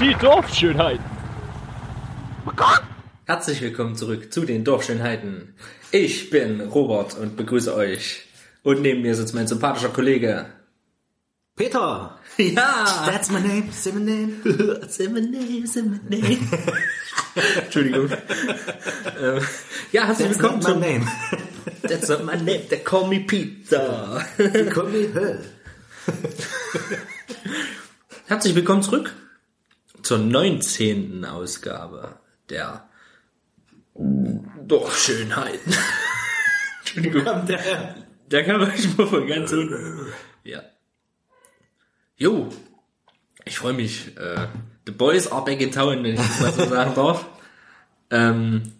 Die Dorfschönheit. Herzlich willkommen zurück zu den Dorfschönheiten. Ich bin Robert und begrüße euch. Und neben mir sitzt mein sympathischer Kollege. Peter! Ja! That's my name, say my name. Say my name, say my name. Entschuldigung. ähm, ja, herzlich That's willkommen not my name. That's not my name, they call me Peter. You call me her. Herzlich willkommen zurück zur 19. Ausgabe der Dorfschönheiten. Entschuldigung. Der, Da kann man schon mal von ganz unten. Ja. Jo. Ich freue mich. Äh, the boys are back in town, wenn ich das mal so sagen darf. Ähm,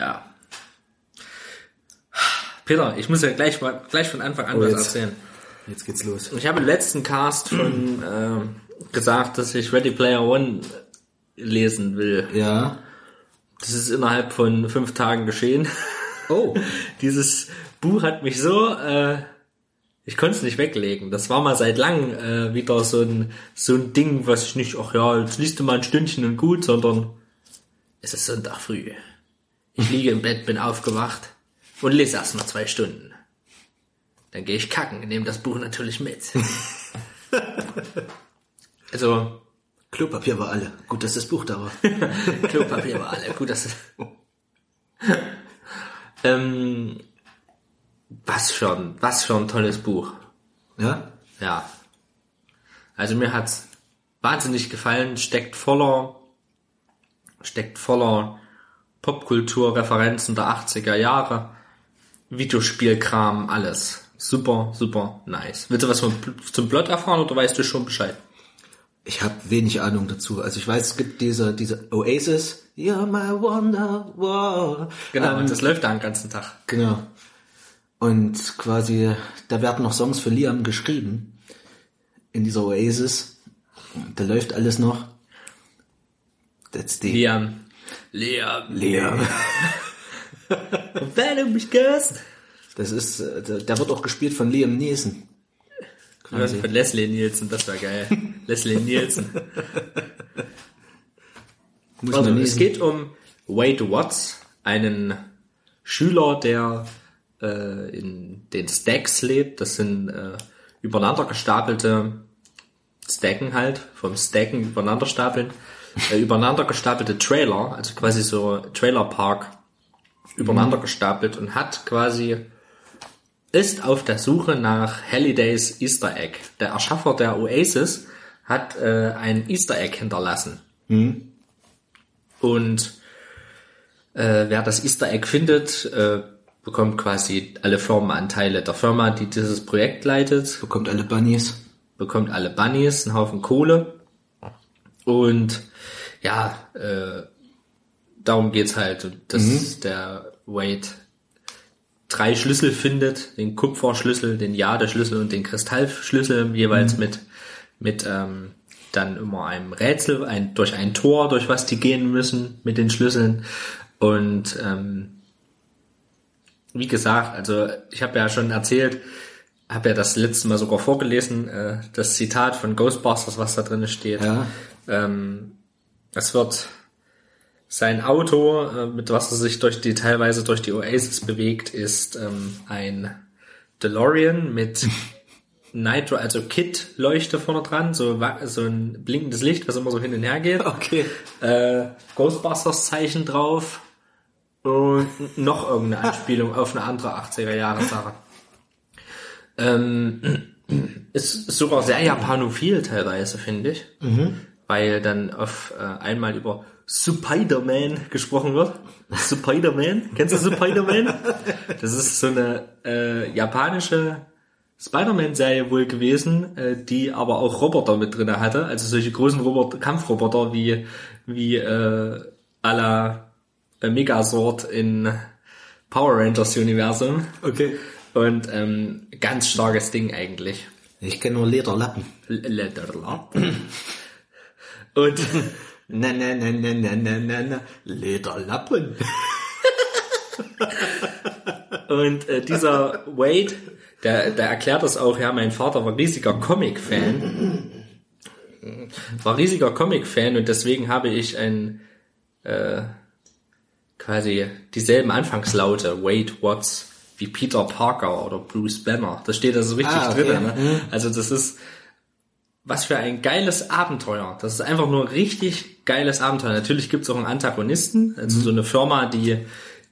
ja. Peter, ich muss ja gleich mal gleich von Anfang an Oh, was jetzt. erzählen. jetzt geht's los. Ich habe im letzten Cast von äh, gesagt, dass ich Ready Player One lesen will. Ja. Das ist innerhalb von fünf Tagen geschehen. Oh. Dieses Buch hat mich so, äh, ich konnte es nicht weglegen. Das war mal seit langem äh, wieder so ein, so ein Ding, was ich nicht, ach ja, jetzt liest du mal ein Stündchen und gut, sondern es ist Sonntag früh. Ich liege im Bett, bin aufgewacht und lese erst mal zwei Stunden. Dann gehe ich kacken, nehme das Buch natürlich mit. also, Klopapier war alle. Gut, dass das Buch da war. Klopapier war alle. Gut, dass ähm, was schon, was schon ein tolles Buch. Ja? Ja. Also mir hat's wahnsinnig gefallen, steckt voller, steckt voller Popkulturreferenzen der 80er Jahre, Videospielkram, alles. Super, super nice. Willst du was vom, zum Plot erfahren oder weißt du schon Bescheid? Ich habe wenig Ahnung dazu. Also ich weiß, es gibt diese, diese Oasis. You're my wonderwall. Genau, Ähm, das läuft da den ganzen Tag. Genau. Und quasi, da werden noch Songs für Liam geschrieben. In dieser Oasis. Da läuft alles noch. That's the... Liam. Liam. Liam. Wenn du mich gehst. Das ist, äh, der wird auch gespielt von Liam Neeson. Quasi. Von Leslie Nielsen, das war geil. Leslie Nielsen. Also, es geht um Wade Watts, einen Schüler, der äh, in den Stacks lebt. Das sind äh, übereinander gestapelte Stacken halt, vom Stacken übereinander stapeln, äh, übereinander gestapelte Trailer, also quasi so Trailerpark übereinander gestapelt und hat quasi ist auf der Suche nach Hallidays Easter Egg. Der Erschaffer der Oasis hat äh, ein Easter Egg hinterlassen. Und äh, wer das Easter Egg findet, äh, bekommt quasi alle Firmenanteile der Firma, die dieses Projekt leitet, Bekommt alle Bunnies. bekommt alle Bunnies, einen Haufen Kohle. Und ja, äh, darum geht's halt, Und dass der Wade drei Schlüssel findet, den Kupferschlüssel, den Jade-Schlüssel und den Kristallschlüssel, jeweils mit, mit ähm, dann immer einem Rätsel, ein, durch ein Tor, durch was die gehen müssen mit den Schlüsseln. Und ähm, wie gesagt, also ich habe ja schon erzählt, habe ja das letzte Mal sogar vorgelesen, äh, das Zitat von Ghostbusters, was da drin steht. Ja. Ähm, es wird sein Auto, äh, mit was er sich durch die teilweise durch die Oasis bewegt, ist ähm, ein DeLorean mit Nitro, also Kit-Leuchte vorne dran, so, so ein blinkendes Licht, was immer so hin und her geht. Okay. Äh, Ghostbusters Zeichen drauf und noch irgendeine Anspielung auf eine andere 80er Jahre Sache. Ähm, ist sogar sehr japanophil teilweise, finde ich. Weil dann auf äh, einmal über Spider-Man gesprochen wird. Spider-Man? Kennst du Spider-Man? Das ist so eine äh, japanische Spider-Man-Serie wohl gewesen, äh, die aber auch Roboter mit drinne hatte. Also solche großen Roboter, Kampfroboter wie, wie äh, à la äh, Megazord in Power Rangers Universum. Okay. Und ähm, ganz starkes Ding eigentlich. Ich kenne nur Lederlappen. L- Lederlappen. Und Na, na, na, na, na, na, na, na. Lederlappen. Und äh, dieser Wade, der, der erklärt das auch, ja, mein Vater war riesiger Comic-Fan. War riesiger Comic-Fan und deswegen habe ich ein äh, quasi dieselben Anfangslaute, Wade Watts, wie Peter Parker oder Bruce Banner. Das steht also richtig Ah, okay. drin. Ne? Also das ist was für ein geiles Abenteuer. Das ist einfach nur ein richtig geiles Abenteuer. Natürlich gibt's auch einen Antagonisten, also so eine Firma, die,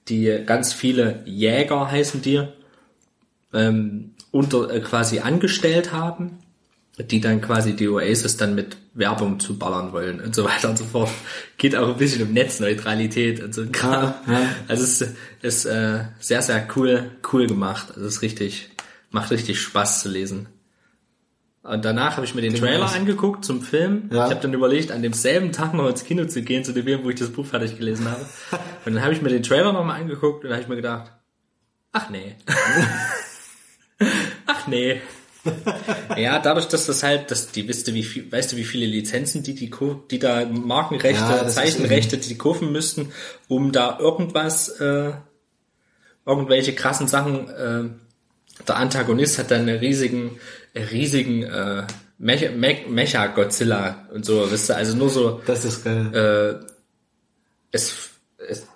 die ganz viele Jäger heißen die, ähm, unter äh, quasi angestellt haben, die dann quasi die Oasis dann mit Werbung zu ballern wollen und so weiter und so fort. Geht auch ein bisschen um Netzneutralität und so ein Kram. Ja, ja. Also es ist, ist äh, sehr, sehr cool, cool gemacht. Also es ist richtig, macht richtig Spaß zu lesen. Und danach habe ich mir den Trailer nice. angeguckt zum Film. Ja. Ich habe dann überlegt, an demselben Tag noch ins Kino zu gehen, zu dem Film, wo ich das Buch fertig gelesen habe. Und dann habe ich mir den Trailer nochmal angeguckt und habe ich mir gedacht, ach nee. ach nee. Ja, dadurch, dass das halt, dass die, wisst wie viel, weißt du, wie viele Lizenzen die, die, die da Markenrechte, Ja, Zeichenrechte, die die kaufen müssten, um da irgendwas, äh, irgendwelche krassen Sachen, äh, der Antagonist hat dann einen riesigen, riesigen, äh, Mecha, Mech- Mecha-Godzilla und so, wisst ihr, also nur so, Das ist geil. äh, es, es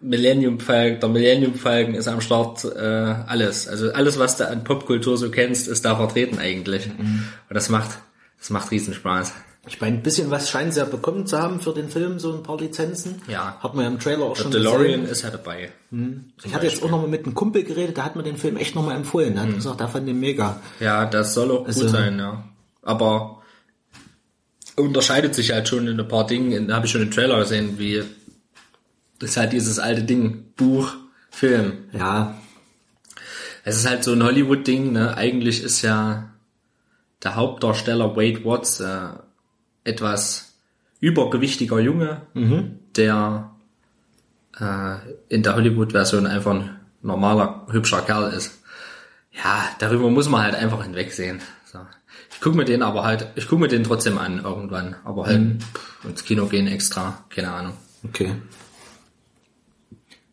Millennium Falcon, der Millennium Falcon ist am Start, äh, alles. Also alles, was du an Popkultur so kennst, ist da vertreten eigentlich. Und das macht, das macht riesen Spaß. Ich meine, ein bisschen was scheinen sie ja bekommen zu haben für den Film, so ein paar Lizenzen. Ja. Hat man ja im Trailer auch schon DeLorean gesehen. ist ja dabei. Ich hatte jetzt auch nochmal mit einem Kumpel geredet, der hat mir den Film echt nochmal empfohlen. Der hat gesagt, er fand den mega. Ja, das soll auch Also- gut sein, ja. Aber unterscheidet sich halt schon in ein paar Dingen. Da habe ich schon im Trailer gesehen, wie das ist halt dieses alte Ding, Buch, Film. Ja, Es ist halt so ein Hollywood-Ding, ne? Eigentlich ist ja der Hauptdarsteller Wade Watts äh, etwas übergewichtiger Junge, der äh, in der Hollywood-Version einfach ein normaler, hübscher Kerl ist. Ja, darüber muss man halt einfach hinwegsehen. So. Ich gucke mir den aber halt, ich gucke mir den trotzdem an irgendwann, aber halt pff, ins Kino gehen extra, keine Ahnung. okay.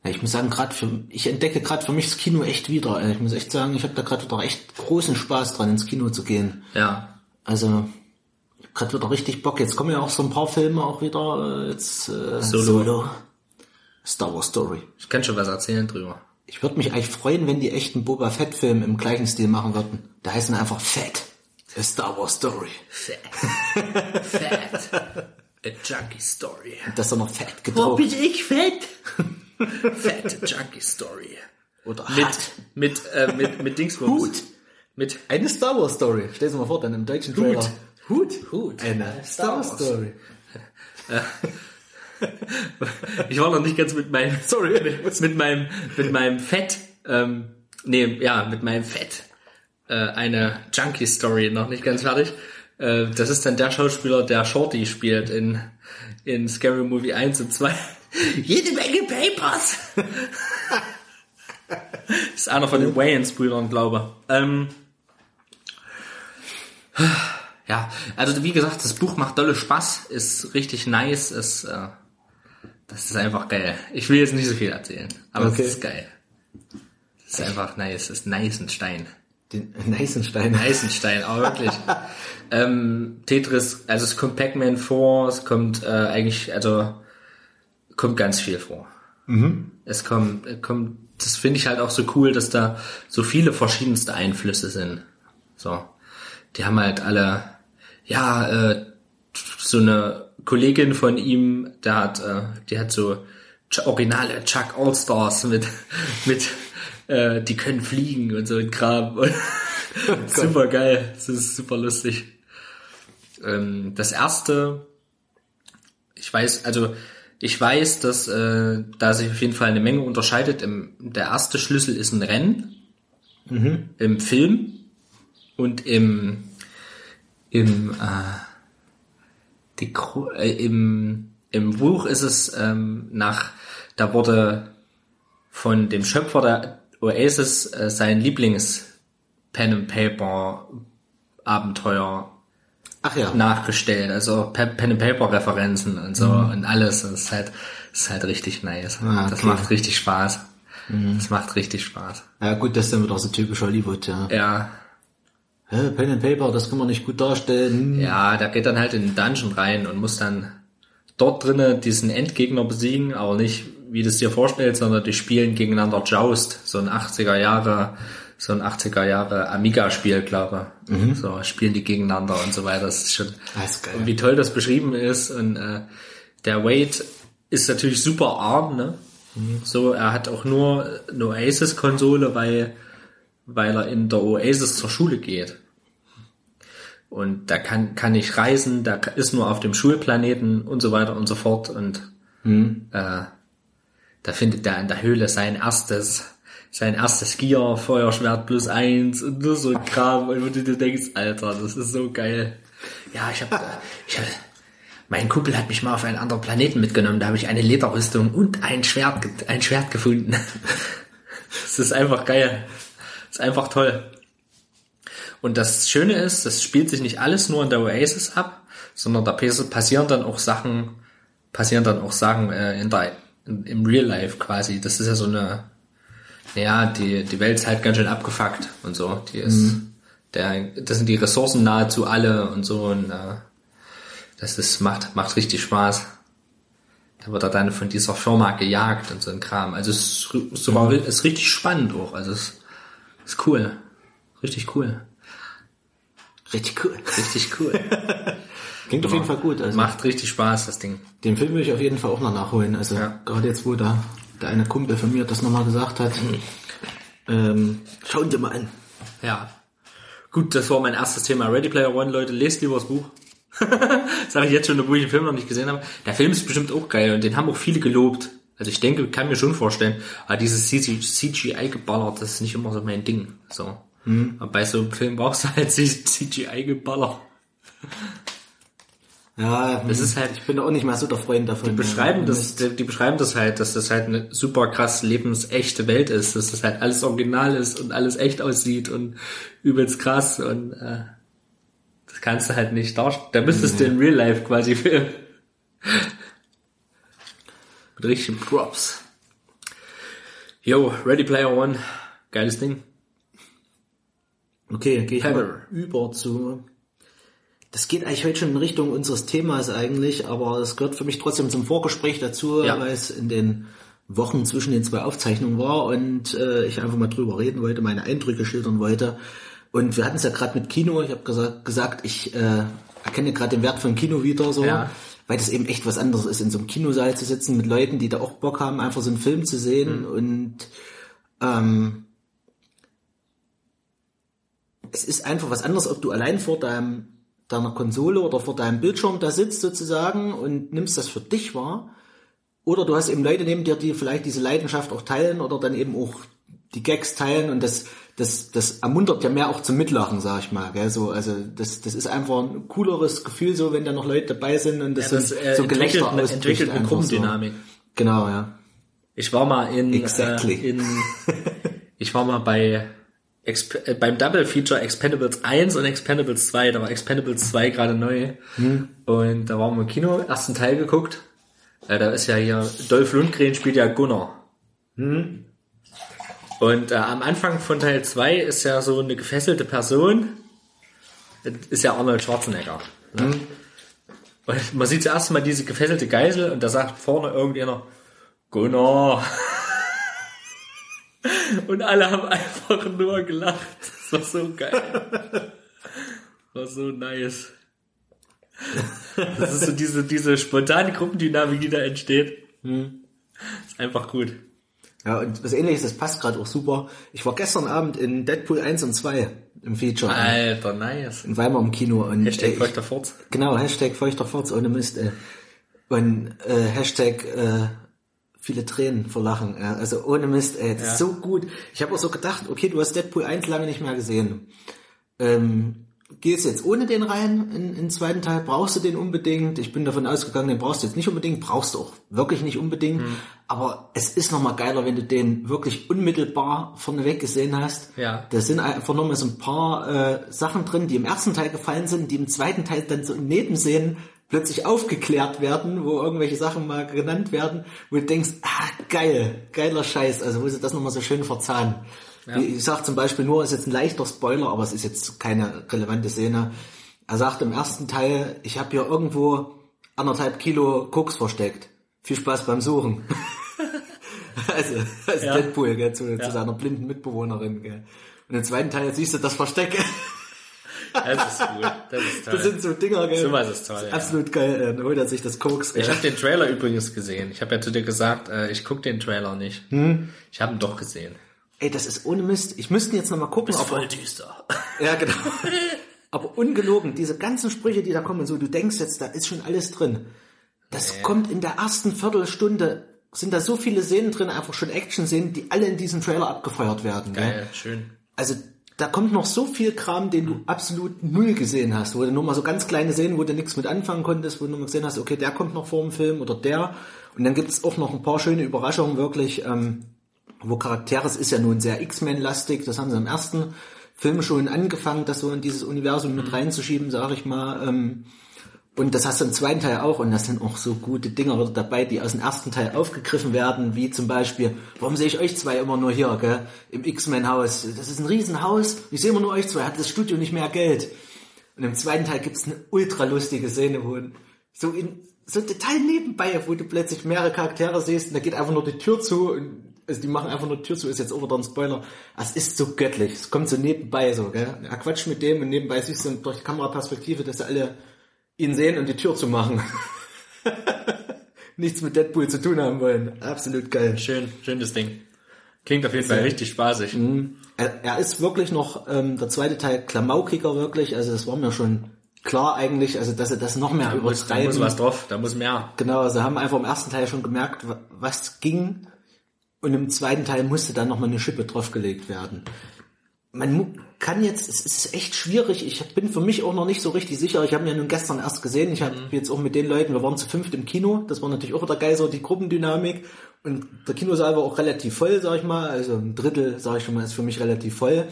Ja, ich muss sagen, gerade für ich entdecke gerade für mich das Kino echt wieder. ey. Ich muss echt sagen, ich habe da gerade wieder echt großen Spaß dran, ins Kino zu gehen. Ja, Also gerade wieder richtig Bock. Jetzt kommen ja auch so ein paar Filme auch wieder. Äh, jetzt äh, Solo. Star Wars Story. ich kann schon was erzählen drüber. Ich würde mich eigentlich freuen, wenn die echten Boba Fett Filme im gleichen Stil machen würden. Da heißen einfach Fett. A Star Wars Story. Fat. Fat. A junkie story. Das ist noch fett Wo gedruckt. bin ich fett? Fat junkie story. Oder Mit, Hat. mit, äh, mit, mit Dingsbums. Hut. Mit Eine Star Wars Story. Stell dir mal vor, dann im deutschen Trailer. Hut. Hut. Eine Star Wars Story. Ich war noch nicht ganz mit meinem, Sorry. mit, mit meinem, mit meinem Fett, ähm, nee, ja, mit meinem Fett, äh, eine Junkie Story noch nicht ganz fertig. Äh, das ist dann der Schauspieler, der Shorty spielt in, in Scary Movie 1 und 2. Jede Menge Papers! ist einer von den Wayans-Brüdern, glaube ich. Ähm, ja, also wie gesagt, das Buch macht dolle Spaß, ist richtig nice, ist, äh, das ist einfach geil. Ich will jetzt nicht so viel erzählen, aber Okay. es ist geil. Es ist einfach nice, es ist Neisenstein. Den Neisenstein. Eisenstein, aber wirklich. ähm, Tetris, also es kommt Pac-Man vor, es kommt äh, eigentlich, also kommt ganz viel vor. Es kommt, äh, kommt, das finde ich halt auch so cool, dass da so viele verschiedenste Einflüsse sind. So, die haben halt alle, ja, äh, so eine Kollegin von ihm, der hat, äh, die hat so originale Chuck All-Stars mit, mit, äh, die können fliegen und so ein Kram. Und super geil. Das ist super lustig. Ähm, das erste, ich weiß, also ich weiß, dass äh, da sich auf jeden Fall eine Menge unterscheidet. Im, der erste Schlüssel ist ein Rennen im Film und im im äh, die, äh, im im Buch ist es ähm, nach da wurde von dem Schöpfer der Oasis äh, sein Lieblings Pen and Paper Abenteuer Ach ja. nachgestellt, also Pe- Pen and Paper Referenzen und so und alles. Das ist halt, das ist halt richtig nice. Ah, Das okay. macht richtig Spaß. Das macht richtig Spaß. Ja gut, das ist dann wieder so typisch Hollywood, ja. Ja, Pen and Paper, das kann man nicht gut darstellen. Ja, der geht dann halt in den Dungeon rein und muss dann dort drinnen diesen Endgegner besiegen, aber nicht wie du es dir vorstellst, sondern die spielen gegeneinander Joust, so ein 80er Jahre, so ein 80er Jahre Amiga-Spiel, glaube ich. So spielen die gegeneinander und so weiter. Das ist schon, Das ist wie toll das beschrieben ist und äh, der Wade ist natürlich super arm, ne? So, er hat auch nur eine Oasis-Konsole, weil, weil er in der Oasis zur Schule geht. Und da kann, kann nicht reisen, da ist nur auf dem Schulplaneten und so weiter und so fort. Und äh, da findet er in der Höhle sein erstes, sein erstes Gear, Feuerschwert plus eins und nur so ein Kram. Und du dir denkst, Alter, das ist so geil. Ja, ich hab, ich hab, mein Kumpel hat mich mal auf einen anderen Planeten mitgenommen, da habe ich eine Lederrüstung und ein Schwert, ein Schwert gefunden. Das ist einfach geil. Das ist einfach toll. Und das Schöne ist, das spielt sich nicht alles nur in der Oasis ab, sondern da pass- passieren dann auch Sachen, passieren dann auch Sachen äh, in der, in, im Real Life quasi. Das ist ja so eine, ja, die, die Welt ist halt ganz schön abgefuckt und so. Die ist, der, das sind die Ressourcen nahezu alle und so und äh, das ist, macht, macht richtig Spaß. Da wird er dann von dieser Firma gejagt und so ein Kram. Also es ist, ri- sogar, ist richtig spannend auch. Also es ist cool. Richtig cool. Richtig cool. Richtig cool. Klingt auf jeden Fall gut. Also Macht richtig Spaß, das Ding. den Film will ich auf jeden Fall auch noch nachholen. Also Ja. gerade jetzt, wo da der eine Kumpel von mir das nochmal gesagt hat. Mhm. Ähm, schauen Sie mal an. Ja. Gut, das war mein erstes Thema. Ready Player One, Leute, lest lieber das Buch. Sag ich jetzt schon, obwohl ich den Film noch nicht gesehen habe. Der Film ist bestimmt auch geil und den haben auch viele gelobt. Also ich denke, kann mir schon vorstellen, aber dieses CGI-Geballer, das ist nicht immer so mein Ding. So. Aber bei so einem Film brauchst du halt CGI-Geballer. Ja, Das ist halt- Ich bin auch nicht mal so der Freund davon. Die beschreiben ja. das, die, die beschreiben das halt, dass das halt eine super krass lebensechte Welt ist, dass das halt alles original ist und alles echt aussieht und übelst krass und äh, das kannst du halt nicht darstellen. Da müsstest du in Real Life quasi filmen. Mit richtigen Props. Yo, Ready Player One, geiles Ding. Okay, gehe ich mal über zu. Das geht eigentlich heute schon in Richtung unseres Themas eigentlich, aber es gehört für mich trotzdem zum Vorgespräch dazu, Ja. weil es in den Wochen zwischen den zwei Aufzeichnungen war und äh, ich einfach mal drüber reden wollte, meine Eindrücke schildern wollte. Und wir hatten es ja gerade mit Kino. Ich habe gesagt, gesagt, ich äh, erkenne gerade den Wert von Kino wieder so, Ja. weil das eben echt was anderes ist, in so einem Kinosaal zu sitzen mit Leuten, die da auch Bock haben, einfach so einen Film zu sehen und ähm, es ist einfach was anderes, ob du allein vor deinem, deiner Konsole oder vor deinem Bildschirm da sitzt sozusagen und nimmst das für dich wahr. Oder du hast eben Leute neben dir, die vielleicht diese Leidenschaft auch teilen oder dann eben auch die Gags teilen und das, das, das ermuntert ja mehr auch zum Mitlachen, sag ich mal. Gell? So, also das, das ist einfach ein cooleres Gefühl, so wenn da noch Leute dabei sind und das, Das so, äh, so entwickelt, Gelächter eine, ausbricht entwickelt eine einfach so. Gruppendynamik. Genau, ja. Ich war mal in, Exactly. äh, in ich war mal bei Exp äh, beim Double Feature Expendables 1 und Expendables 2, da war Expendables 2 gerade neu. Und da waren wir im Kino, ersten Teil geguckt. Äh, da ist ja hier, Dolph Lundgren spielt ja Gunnar. Und äh, am Anfang von Teil 2 ist ja so eine gefesselte Person, Das ist ja Arnold Schwarzenegger. Ne? Und man sieht zuerst mal diese gefesselte Geisel und da sagt vorne irgendjemand, Gunnar. Und alle haben einfach nur gelacht. Das war so geil. War so nice. Das ist so diese, diese spontane Gruppendynamik, die da entsteht. Ist einfach gut. Ja, und was ähnliches, das passt gerade auch super. Ich war gestern Abend in Deadpool 1 und 2 im Feature. Alter, nice. in Weimar im Kino. Und Hashtag ich- feuchter Furz. Genau, Hashtag feuchter Furz ohne Mist. Ey. Und äh, Hashtag äh, viele Tränen vor Lachen. Ja. Also ohne Mist, ey, das Ja. ist so gut. Ich habe auch so gedacht, okay, du hast Deadpool 1 lange nicht mehr gesehen. Ähm, gehst jetzt ohne den rein in, in den zweiten Teil, brauchst du den unbedingt. Ich bin davon ausgegangen, den brauchst du jetzt nicht unbedingt, brauchst du auch wirklich nicht unbedingt. Aber es ist nochmal geiler, wenn du den wirklich unmittelbar vorneweg gesehen hast. Ja. Da sind einfach nochmal so ein paar äh, Sachen drin, die im ersten Teil gefallen sind, die im zweiten Teil dann so in Nebenszenen plötzlich aufgeklärt werden, wo irgendwelche Sachen mal genannt werden, wo du denkst, ah, geil, geiler Scheiß, also wo sie das nochmal so schön verzahnen. Wie Ich sag zum Beispiel nur, ist jetzt ein leichter Spoiler, aber es ist jetzt keine relevante Szene. Er sagt im ersten Teil, ich habe hier irgendwo anderthalb Kilo Koks versteckt. Viel Spaß beim Suchen. also, als Ja. Deadpool, gell, zu, zu seiner blinden Mitbewohnerin, gell. Und im zweiten Teil siehst du das Versteck. Das ist gut. Das ist toll. Das sind so Dinger, gell. Sowas ist toll, ja. Absolut geil, dann holt er sich das Koks, gell. Ich habe den Trailer übrigens gesehen. Ich habe ja zu dir gesagt, äh, ich guck den Trailer nicht. Hm? Ich habe ihn doch gesehen. Ey, das ist ohne Mist. Ich müsste jetzt nochmal gucken, ob Voll düster. Ja, genau. Aber ungelogen, diese ganzen Sprüche, die da kommen, so, du denkst jetzt, da ist schon alles drin. Das kommt in der ersten Viertelstunde, sind da so viele Szenen drin, einfach schon Action-Szenen, die alle in diesem Trailer abgefeuert werden. Geil, schön. Also, da kommt noch so viel Kram, den du absolut null gesehen hast, wo du nur mal so ganz kleine Szenen, wo du nichts mit anfangen konntest, wo du nur mal gesehen hast, okay, der kommt noch vor dem Film oder der. Und dann gibt's auch noch ein paar schöne Überraschungen, wirklich, ähm, wo Charaktere, es ist ja nun sehr X-Men-lastig, das haben sie im ersten Film schon angefangen, das so in dieses Universum mit reinzuschieben, sage ich mal. Ähm, und das hast du im zweiten Teil auch, und das sind auch so gute Dinger dabei, die aus dem ersten Teil aufgegriffen werden, wie zum Beispiel, warum sehe ich euch zwei immer nur hier, gell, im X-Men-Haus? Das ist ein Riesenhaus, ich sehe immer nur euch zwei, hat das Studio nicht mehr Geld? Und im zweiten Teil gibt's eine ultra lustige Szene, wo so in so total nebenbei, wo du plötzlich mehrere Charaktere siehst und da geht einfach nur die Tür zu und also die machen einfach nur Tür zu, ist jetzt auch Spoiler. Es ist so göttlich, es kommt so nebenbei so, gell. Er quatscht mit dem und nebenbei siehst du durch die Kameraperspektive, dass sie alle ihn sehen und die Tür zu machen. Nichts mit Deadpool zu tun haben wollen. Absolut geil. Schön, schönes Ding. Klingt auf jeden Fall richtig spaßig. Er, er ist wirklich noch, ähm, der zweite Teil klamaukiger wirklich, also das war mir schon klar eigentlich, also dass sie das noch mehr Da muss, da übertreiben. muss was drauf, da muss mehr. Genau, also haben einfach im ersten Teil schon gemerkt, wa- was ging. Und im zweiten Teil musste dann nochmal eine Schippe draufgelegt werden. Man kann jetzt, es ist echt schwierig, ich bin für mich auch noch nicht so richtig sicher. Ich habe ihn ja nun gestern erst gesehen. Ich habe jetzt auch mit den Leuten, wir waren zu fünft im Kino. Das war natürlich auch wieder geil, so die Gruppendynamik. Und der Kinosaal war auch relativ voll, sag ich mal. Also ein Drittel, sag ich schon mal, ist für mich relativ voll.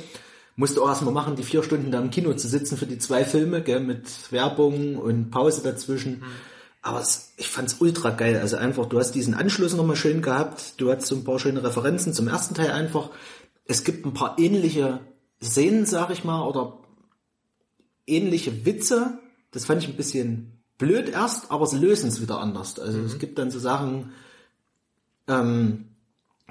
Musste auch erstmal machen, die vier Stunden da im Kino zu sitzen für die zwei Filme, gell, mit Werbung und Pause dazwischen. Aber es, ich fand's ultra geil. Also einfach, du hast diesen Anschluss nochmal schön gehabt. Du hast so ein paar schöne Referenzen zum ersten Teil einfach. Es gibt ein paar ähnliche Szenen, sag ich mal, oder ähnliche Witze. Das fand ich ein bisschen blöd erst, aber sie lösen es wieder anders. Also es gibt dann so Sachen, ähm,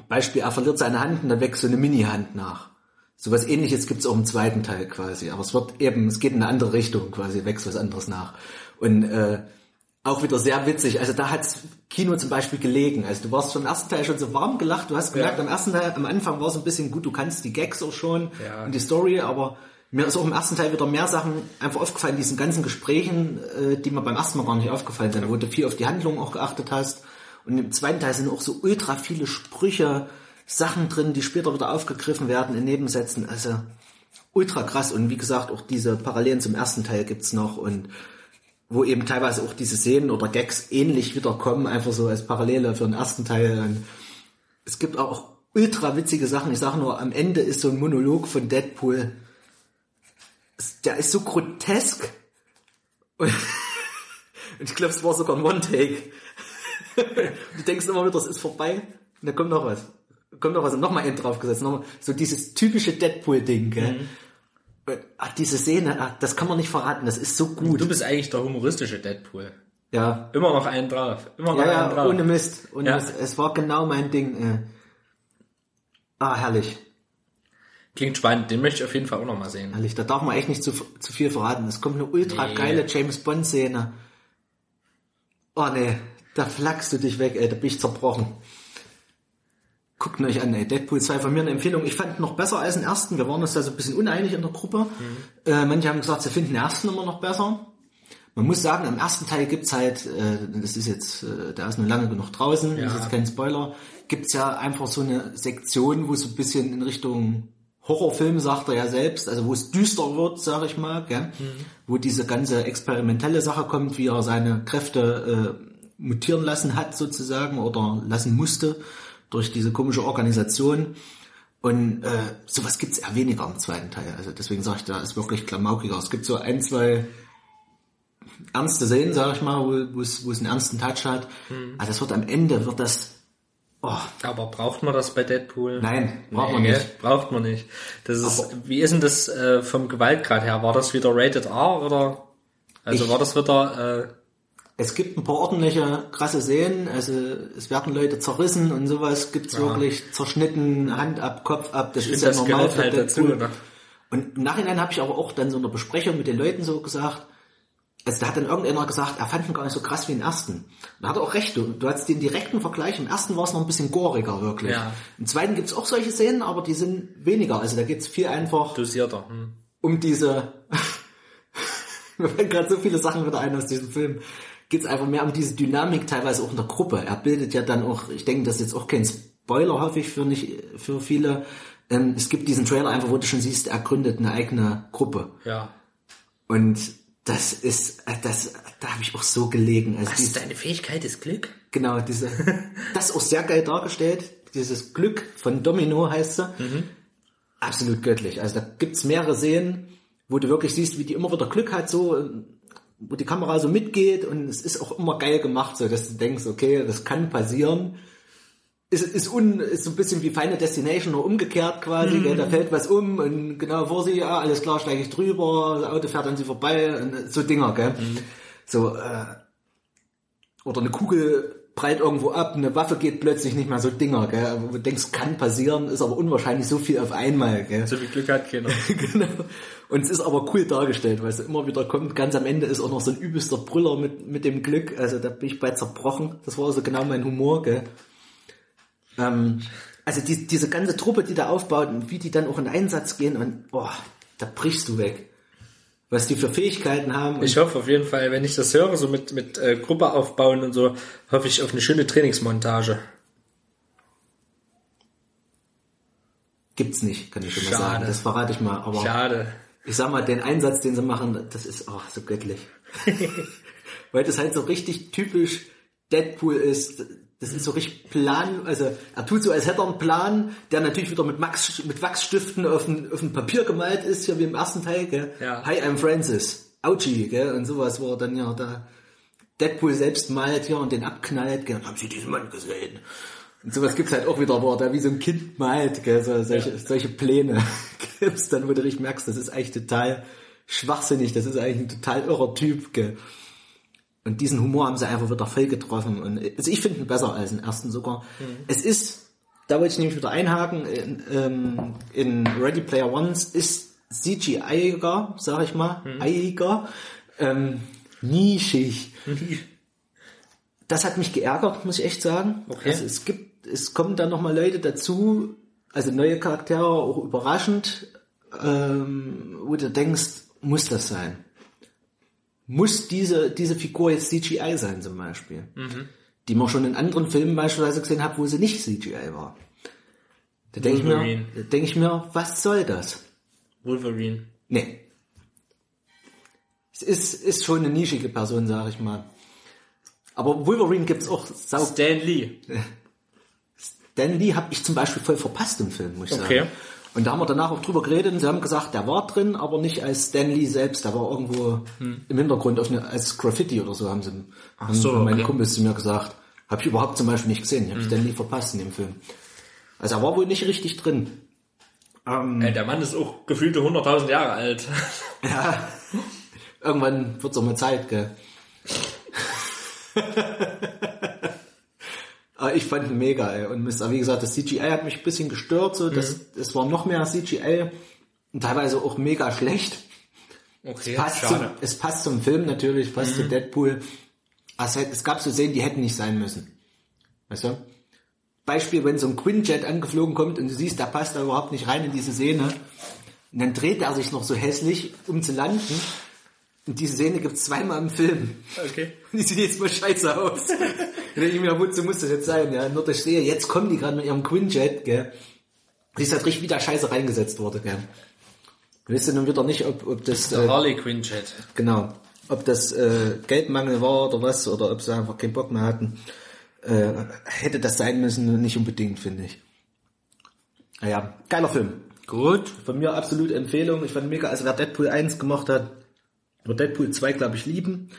Beispiel, er verliert seine Hand und dann wächst so eine Mini-Hand nach. Sowas ähnliches gibt's auch im zweiten Teil quasi. Aber es wird eben, es geht in eine andere Richtung quasi, wächst was anderes nach. Und äh, auch wieder sehr witzig. Also da hat's Kino zum Beispiel gelegen. Also du warst vom ersten Teil schon so warm gelacht. Du hast gemerkt, Ja. am ersten Teil, am Anfang war es ein bisschen gut, du kannst die Gags auch schon Ja. und die Story, aber mir ist auch im ersten Teil wieder mehr Sachen einfach aufgefallen, diesen ganzen Gesprächen, äh, die mir beim ersten Mal gar nicht aufgefallen sind, wo du viel auf die Handlung auch geachtet hast. Und im zweiten Teil sind auch so ultra viele Sprüche, Sachen drin, die später wieder aufgegriffen werden in Nebensätzen. Also ultra krass. Und wie gesagt, auch diese Parallelen zum ersten Teil gibt's noch und wo eben teilweise auch diese Szenen oder Gags ähnlich wiederkommen, einfach so als Parallele für den ersten Teil. Und es gibt auch ultra witzige Sachen. Ich sage nur, am Ende ist so ein Monolog von Deadpool. Es- Der ist so grotesk. Und, ich glaube, es war sogar ein One-Take. du denkst immer wieder, das ist vorbei. Und da kommt noch was. Kommt noch was und nochmal End draufgesetzt. Nochmal, so dieses typische Deadpool-Ding? Und, Ach, diese Szene, ach, das kann man nicht verraten, das ist so gut. Du bist eigentlich der humoristische Deadpool. Ja, Immer noch einen drauf. Immer noch ja, einen ja, drauf. ohne Mist. Ohne Ja. Mist. Es war genau mein Ding. Äh. Ah, herrlich. Klingt spannend, den möchte ich auf jeden Fall auch noch mal sehen. Herrlich. Da darf man echt nicht zu, zu viel verraten. Es kommt eine ultra Nee. geile James Bond Szene. Oh nee, da flachst du dich weg, ey, da bin ich zerbrochen. Guckt ihn euch an, ey. Deadpool 2 von mir eine Empfehlung. Ich fand ihn noch besser als den ersten. Wir waren uns da so ein bisschen uneinig in der Gruppe. Mhm. Äh, manche haben gesagt, sie finden den ersten immer noch besser. Man muss sagen, im ersten Teil gibt's halt, äh, das ist jetzt, äh, der ist nur lange genug draußen, Ja. ist jetzt kein Spoiler, gibt's ja einfach so eine Sektion, wo es so ein bisschen in Richtung Horrorfilm, sagt er ja selbst, also wo es düster wird, sag ich mal, gell? wo diese ganze experimentelle Sache kommt, wie er seine Kräfte äh, mutieren lassen hat sozusagen oder lassen musste durch diese komische Organisation. Und äh, sowas gibt's eher weniger im zweiten Teil. Also deswegen sage ich, da ist wirklich klamaukiger. Es gibt so ein, zwei ernste Szenen, sag ich mal, wo es einen ernsten Touch hat. Also das wird am Ende, wird das, oh, Aber braucht man das bei Deadpool? Nein, braucht man Nee, nicht. Braucht man nicht. Das ist, wie ist denn das äh, vom Gewaltgrad her? War das wieder Rated R oder? Also Ich- war das wieder, äh, Es gibt ein paar ordentliche, krasse Szenen, also es werden Leute zerrissen und sowas gibt's wirklich zerschnitten, Hand ab, Kopf ab, das ist ja das normal gehört für halt dazu, Deadpool. ne? Und im Nachhinein habe ich aber auch dann so in der Besprechung mit den Leuten so gesagt, also da hat dann irgendeiner gesagt, er fand ihn gar nicht so krass wie den ersten. Und da hat er auch recht, du, du hattest den direkten Vergleich, im ersten war es noch ein bisschen goriger wirklich. Ja. Im zweiten gibt's auch solche Szenen, aber die sind weniger, also da geht's viel einfach dosierter. Hm. um diese, mir fallen gerade so viele Sachen wieder ein aus diesem Film, geht's einfach mehr um diese Dynamik teilweise auch in der Gruppe. Er bildet ja dann auch, ich denke, das ist jetzt auch kein Spoiler, ich, für nicht, für viele. Ähm, es gibt diesen Trailer einfach, wo du schon siehst, er gründet eine eigene Gruppe. Ja. Und das ist, das, da habe ich auch so gelegen. Also Was dies- ist deine Fähigkeit ist Glück? Genau, diese, das ist auch sehr geil dargestellt. Dieses Glück von Domino heißt sie. Absolut göttlich. Also da gibt's mehrere Szenen, wo du wirklich siehst, wie die immer wieder Glück hat, so, wo die Kamera so mitgeht und es ist auch immer geil gemacht, so dass du denkst, okay, das kann passieren. Ist, ist, un, ist so ein bisschen wie Final Destination, nur umgekehrt quasi, gell? da fällt was um und genau vor sie, ja, alles klar, steige ich drüber, das Auto fährt an sie vorbei und so Dinger, gell? So, äh, oder eine Kugel prallt irgendwo ab, eine Waffe geht plötzlich nicht mehr so Dinger, gell? Wo du denkst, kann passieren, ist aber unwahrscheinlich so viel auf einmal, gell? So viel Glück hat keiner. genau. Und es ist aber cool dargestellt, weil es immer wieder kommt. Ganz am Ende ist auch noch so ein übelster Brüller mit, mit dem Glück. Also da bin ich bei zerbrochen. Das war also genau mein Humor, gell? Ähm, also die, diese ganze Truppe, die da aufbaut und wie die dann auch in Einsatz gehen und boah, da brichst du weg. Was die für Fähigkeiten haben. Ich hoffe auf jeden Fall, wenn ich das höre, so mit, mit äh, Gruppe aufbauen und so, hoffe ich auf eine schöne Trainingsmontage. gibt's nicht, kann ich schon mal Schade. sagen. Das verrate ich mal. Aber Schade. ich sag mal, den Einsatz, den sie machen, das ist auch so göttlich. Weil das halt so richtig typisch Deadpool ist. Das ist so richtig Plan, also er tut so, als hätte er einen Plan, der natürlich wieder mit, Max, mit Wachsstiften auf ein, auf ein Papier gemalt ist, ja wie im ersten Teil, gell? Ja. Hi, I'm Francis. Ouchie, gell? Und sowas, wo er dann ja da Deadpool selbst malt hier und den abknallt, gell? Haben Sie diesen Mann gesehen? Und sowas gibt's halt auch wieder, wo er da wie so ein Kind malt, gell? So, solche, solche Pläne gibt's dann, wo du richtig merkst, das ist eigentlich total schwachsinnig, das ist eigentlich ein total irrer Typ, gell? Und diesen Humor haben sie einfach wieder voll getroffen. Und also ich finde ihn besser als den ersten sogar. Es ist, da wollte ich nämlich wieder einhaken, in, ähm, in Ready Player Ones ist CGI-iger, sag ich mal, eiger, ähm, nischig. Das hat mich geärgert, muss ich echt sagen. Okay. Also es gibt, es kommen dann nochmal Leute dazu, also neue Charaktere, auch überraschend, ähm, wo du denkst, muss das sein? Muss diese, diese Figur jetzt CGI sein zum Beispiel? Die man schon in anderen Filmen beispielsweise gesehen hat, wo sie nicht CGI war. Da denke ich mir, da denke ich mir, was soll das? Wolverine. Nee. Es ist, ist schon eine nischige Person, sag ich mal. Aber Wolverine gibt's auch sau Stan Lee. Dan Lee habe ich zum Beispiel voll verpasst im Film, muss ich Okay. sagen. Und da haben wir danach auch drüber geredet und sie haben gesagt, der war drin, aber nicht als Stan Lee selbst, der war irgendwo im Hintergrund eine, als Graffiti oder so, haben sie haben so, meine okay. Kumpels zu mir gesagt. Habe ich überhaupt zum Beispiel nicht gesehen, ich habe Stan Lee verpasst in dem Film. Also er war wohl nicht richtig drin. Äh, der Mann ist auch gefühlte 100.000 Jahre alt. Ja, irgendwann wird's auch mal Zeit, gell. Aber ich fand ihn mega, ey. Und Mist, aber wie gesagt, das CGI hat mich ein bisschen gestört, so, das, es war noch mehr CGI und teilweise auch mega schlecht. Okay, Passt zum, es passt zum Film natürlich, passt zu Deadpool. Also, es gab so Szenen, die hätten nicht sein müssen. Weißt du? Beispiel, wenn so ein Quinjet angeflogen kommt und du siehst, der passt da überhaupt nicht rein in diese Szene. Und dann dreht er sich noch so hässlich, um zu landen. Und diese Szene gibt's zweimal im Film. Okay. Und die sieht jetzt mal scheiße aus. Denke ich mir, wozu muss das jetzt sein? Ja, nur dass ich sehe, jetzt kommen die gerade mit ihrem Quinjet, gell. Die ist halt richtig wieder scheiße reingesetzt wurde, gell. Weißt du nun wieder nicht, ob, ob das, äh, Harley Quinn Chat. genau, ob das äh, Geldmangel war oder was, oder ob sie einfach keinen Bock mehr hatten. Äh, hätte das sein müssen, nicht unbedingt, finde ich. Naja, geiler Film. Gut. Von mir absolut Empfehlung. Ich fand mega, also wer Deadpool 1 gemacht hat, wird Deadpool 2, glaube ich, lieben.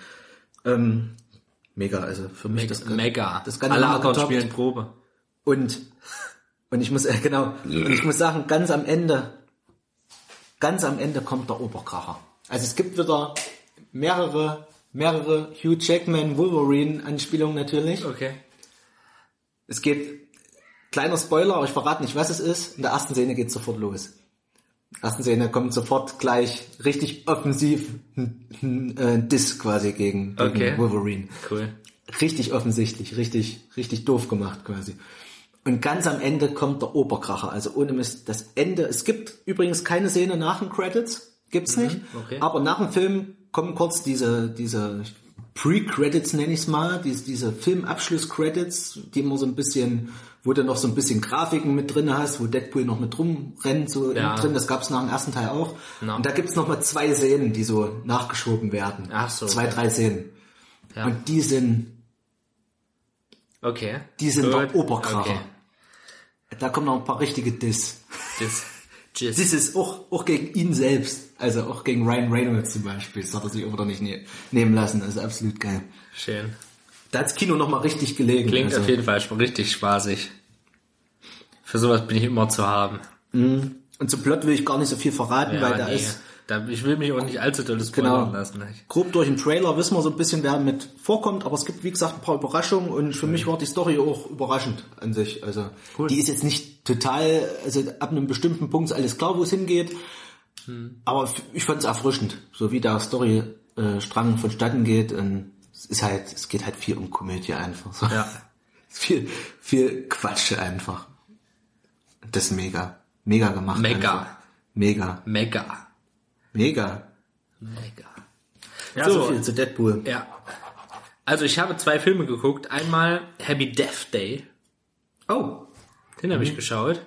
Ähm, mega, also für mich das Mega. Das kann Alle anderen getoppt. spielen Probe. Und, und ich muss, äh, genau, und ich muss sagen, ganz am Ende, ganz am Ende kommt der Oberkracher. Also es gibt wieder mehrere, mehrere Hugh Jackman Wolverine Anspielungen natürlich. Okay. Es geht, kleiner Spoiler, aber ich verrate nicht, was es ist. In der ersten Szene geht sofort los. Ersten Szene kommt sofort gleich richtig offensiv ein, äh, Diss quasi gegen, gegen Okay. Wolverine. Cool. Richtig offensichtlich, richtig, richtig doof gemacht quasi. Und ganz am Ende kommt der Oberkracher. Also ohne Mist, das Ende. Es gibt übrigens keine Szene nach den Credits. Gibt's nicht. okay. Aber nach dem Film kommen kurz diese, diese Pre-Credits, nenne ich es mal, diese, diese Filmabschluss-Credits, die immer so ein bisschen, wo du noch so ein bisschen Grafiken mit drin hast, wo Deadpool noch mit rumrennt, so Ja. drin. Das gab's nach dem ersten Teil auch. Ja. Und da gibt's noch mal zwei Szenen, die so nachgeschoben werden. Ach so, Zwei, drei Szenen. Ja. Und die sind Okay. die sind der Oberkracher. Okay. Da kommen noch ein paar richtige Diss. Das, Tschüss. Das ist auch, auch gegen ihn selbst. Also auch gegen Ryan Reynolds zum Beispiel. Das hat er sich aber doch nicht ne nehmen lassen. Also absolut geil. Schön. Da hat's Kino nochmal richtig gelegen. Klingt also, auf jeden Fall richtig spaßig. Für sowas bin ich immer zu haben. Und zum Plot will ich gar nicht so viel verraten, weil da nee. ist da, ich will mich auch nicht allzu doll spoilern Genau. lassen. grob durch den Trailer wissen wir so ein bisschen, wer mit vorkommt, aber es gibt, wie gesagt, ein paar Überraschungen und für mich war die Story auch überraschend an sich. Also die ist jetzt nicht total, also ab einem bestimmten Punkt ist alles klar, wo es hingeht. Aber f- ich fand es erfrischend, so wie der Storystrang vonstatten geht. Und es ist halt, es geht halt viel um Komödie einfach. So. Ja. viel, viel Quatsch einfach. Das ist mega. Mega gemacht. Mega. Einfach. Mega. Mega. Mega. Mega. Ja, So. so viel zu Deadpool. Ja. Also ich habe zwei Filme geguckt. Einmal Happy Death Day. Oh. Den habe ich geschaut.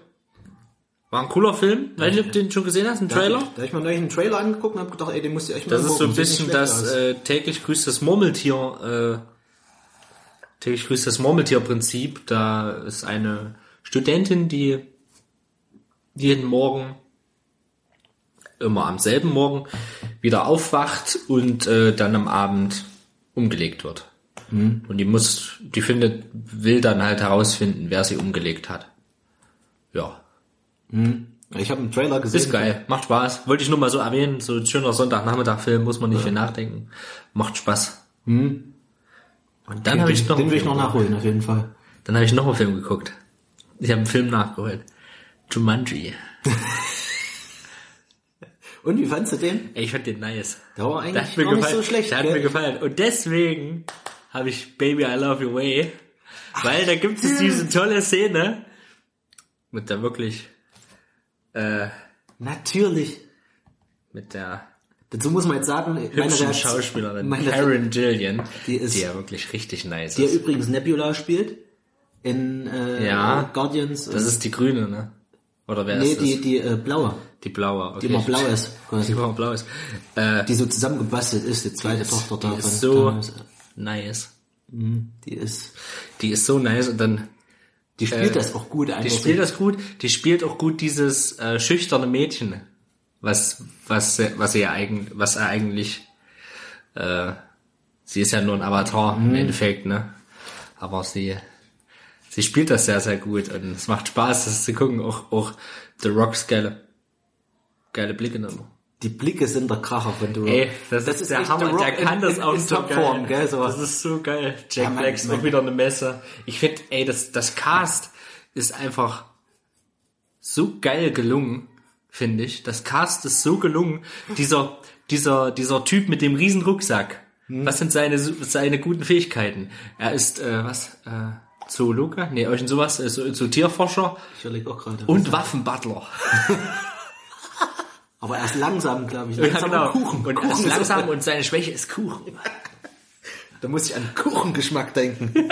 War ein cooler Film. Weiß nicht, ob du den schon gesehen hast, ein Da Trailer? ich- Da habe ich mir neulich einen Trailer angeguckt und habe gedacht, ey, den musst du echt mal Das ist so ein bisschen das äh, täglich grüßt das Murmeltier, äh, täglich grüßt das Murmeltier-Prinzip. Da ist eine Studentin, die jeden Morgen, immer am selben Morgen, wieder aufwacht und äh, dann am Abend umgelegt wird. Mhm. Und die muss, die findet, will dann halt herausfinden, wer sie umgelegt hat. Ja. Ich habe einen Trailer gesehen. Ist geil, macht Spaß. Wollte ich nur mal so erwähnen, so ein schöner Sonntagnachmittag-Film, muss man nicht viel nachdenken. Macht Spaß. Und dann habe ich noch Den will ich noch nachholen, auf jeden Fall. Dann habe ich noch einen Film geguckt. Ich habe einen Film nachgeholt. Jumanji. Und wie fandst du den? Ey, ich fand den nice. Der war Der eigentlich hat mir gar nicht gefallen. so schlecht. Der hat gell? mir gefallen. Und deswegen habe ich Baby I Love Your Way. Weil da gibt es diese tolle Szene mit der wirklich, äh, Natürlich. mit der Dazu muss man jetzt sagen, meine Reaktion- Schauspielerin meine Karen Gillian, Die ist- ja wirklich richtig nice Die ist. übrigens Nebula spielt in äh, Ja. Guardians. Das ist die grüne, ne? Oder wer nee, ist das? die, die äh, blaue, die blaue. Okay. die immer blau ist. Die immer blau ist. Äh, Die so zusammengebastelt ist, die zweite Tochter die davon. ist so Damals. nice. Die ist, Die ist so nice und dann die spielt Äh, das auch gut einfach. Die spielt das gut. Die spielt auch gut dieses äh, schüchterne Mädchen, was was was sie ja eigen, was er eigentlich äh, sie ist ja nur ein Avatar Mhm. im Endeffekt, ne? Aber sie sie spielt das sehr sehr gut und es macht Spaß, das zu gucken. Auch auch The Rocks geile geile Blicke immer. Die Blicke sind der Kracher von The Rock. Ey, das, ist der echt Hammer. Der kann in, das in, auch in so Topform, geil. gell? So. Das ist so geil. Jack Ja, Black ist auch wieder eine Messe. Ich finde, ey, das, das Cast ist einfach so geil gelungen, finde ich. Das Cast ist so gelungen. Dieser, dieser, dieser Typ mit dem riesen Rucksack. Hm. Was sind seine, seine guten Fähigkeiten? Er ist, äh, was, äh, Zoologe? Nee, irgend sowas, äh, so, so Tierforscher Ich überlege auch gerade. und Waffenbutler. Aber erst langsam, glaube ich. Ja, Langsam genau. Kuchen. Und Kuchen ist- langsam und seine Schwäche ist Kuchen. Da muss ich an Kuchengeschmack denken.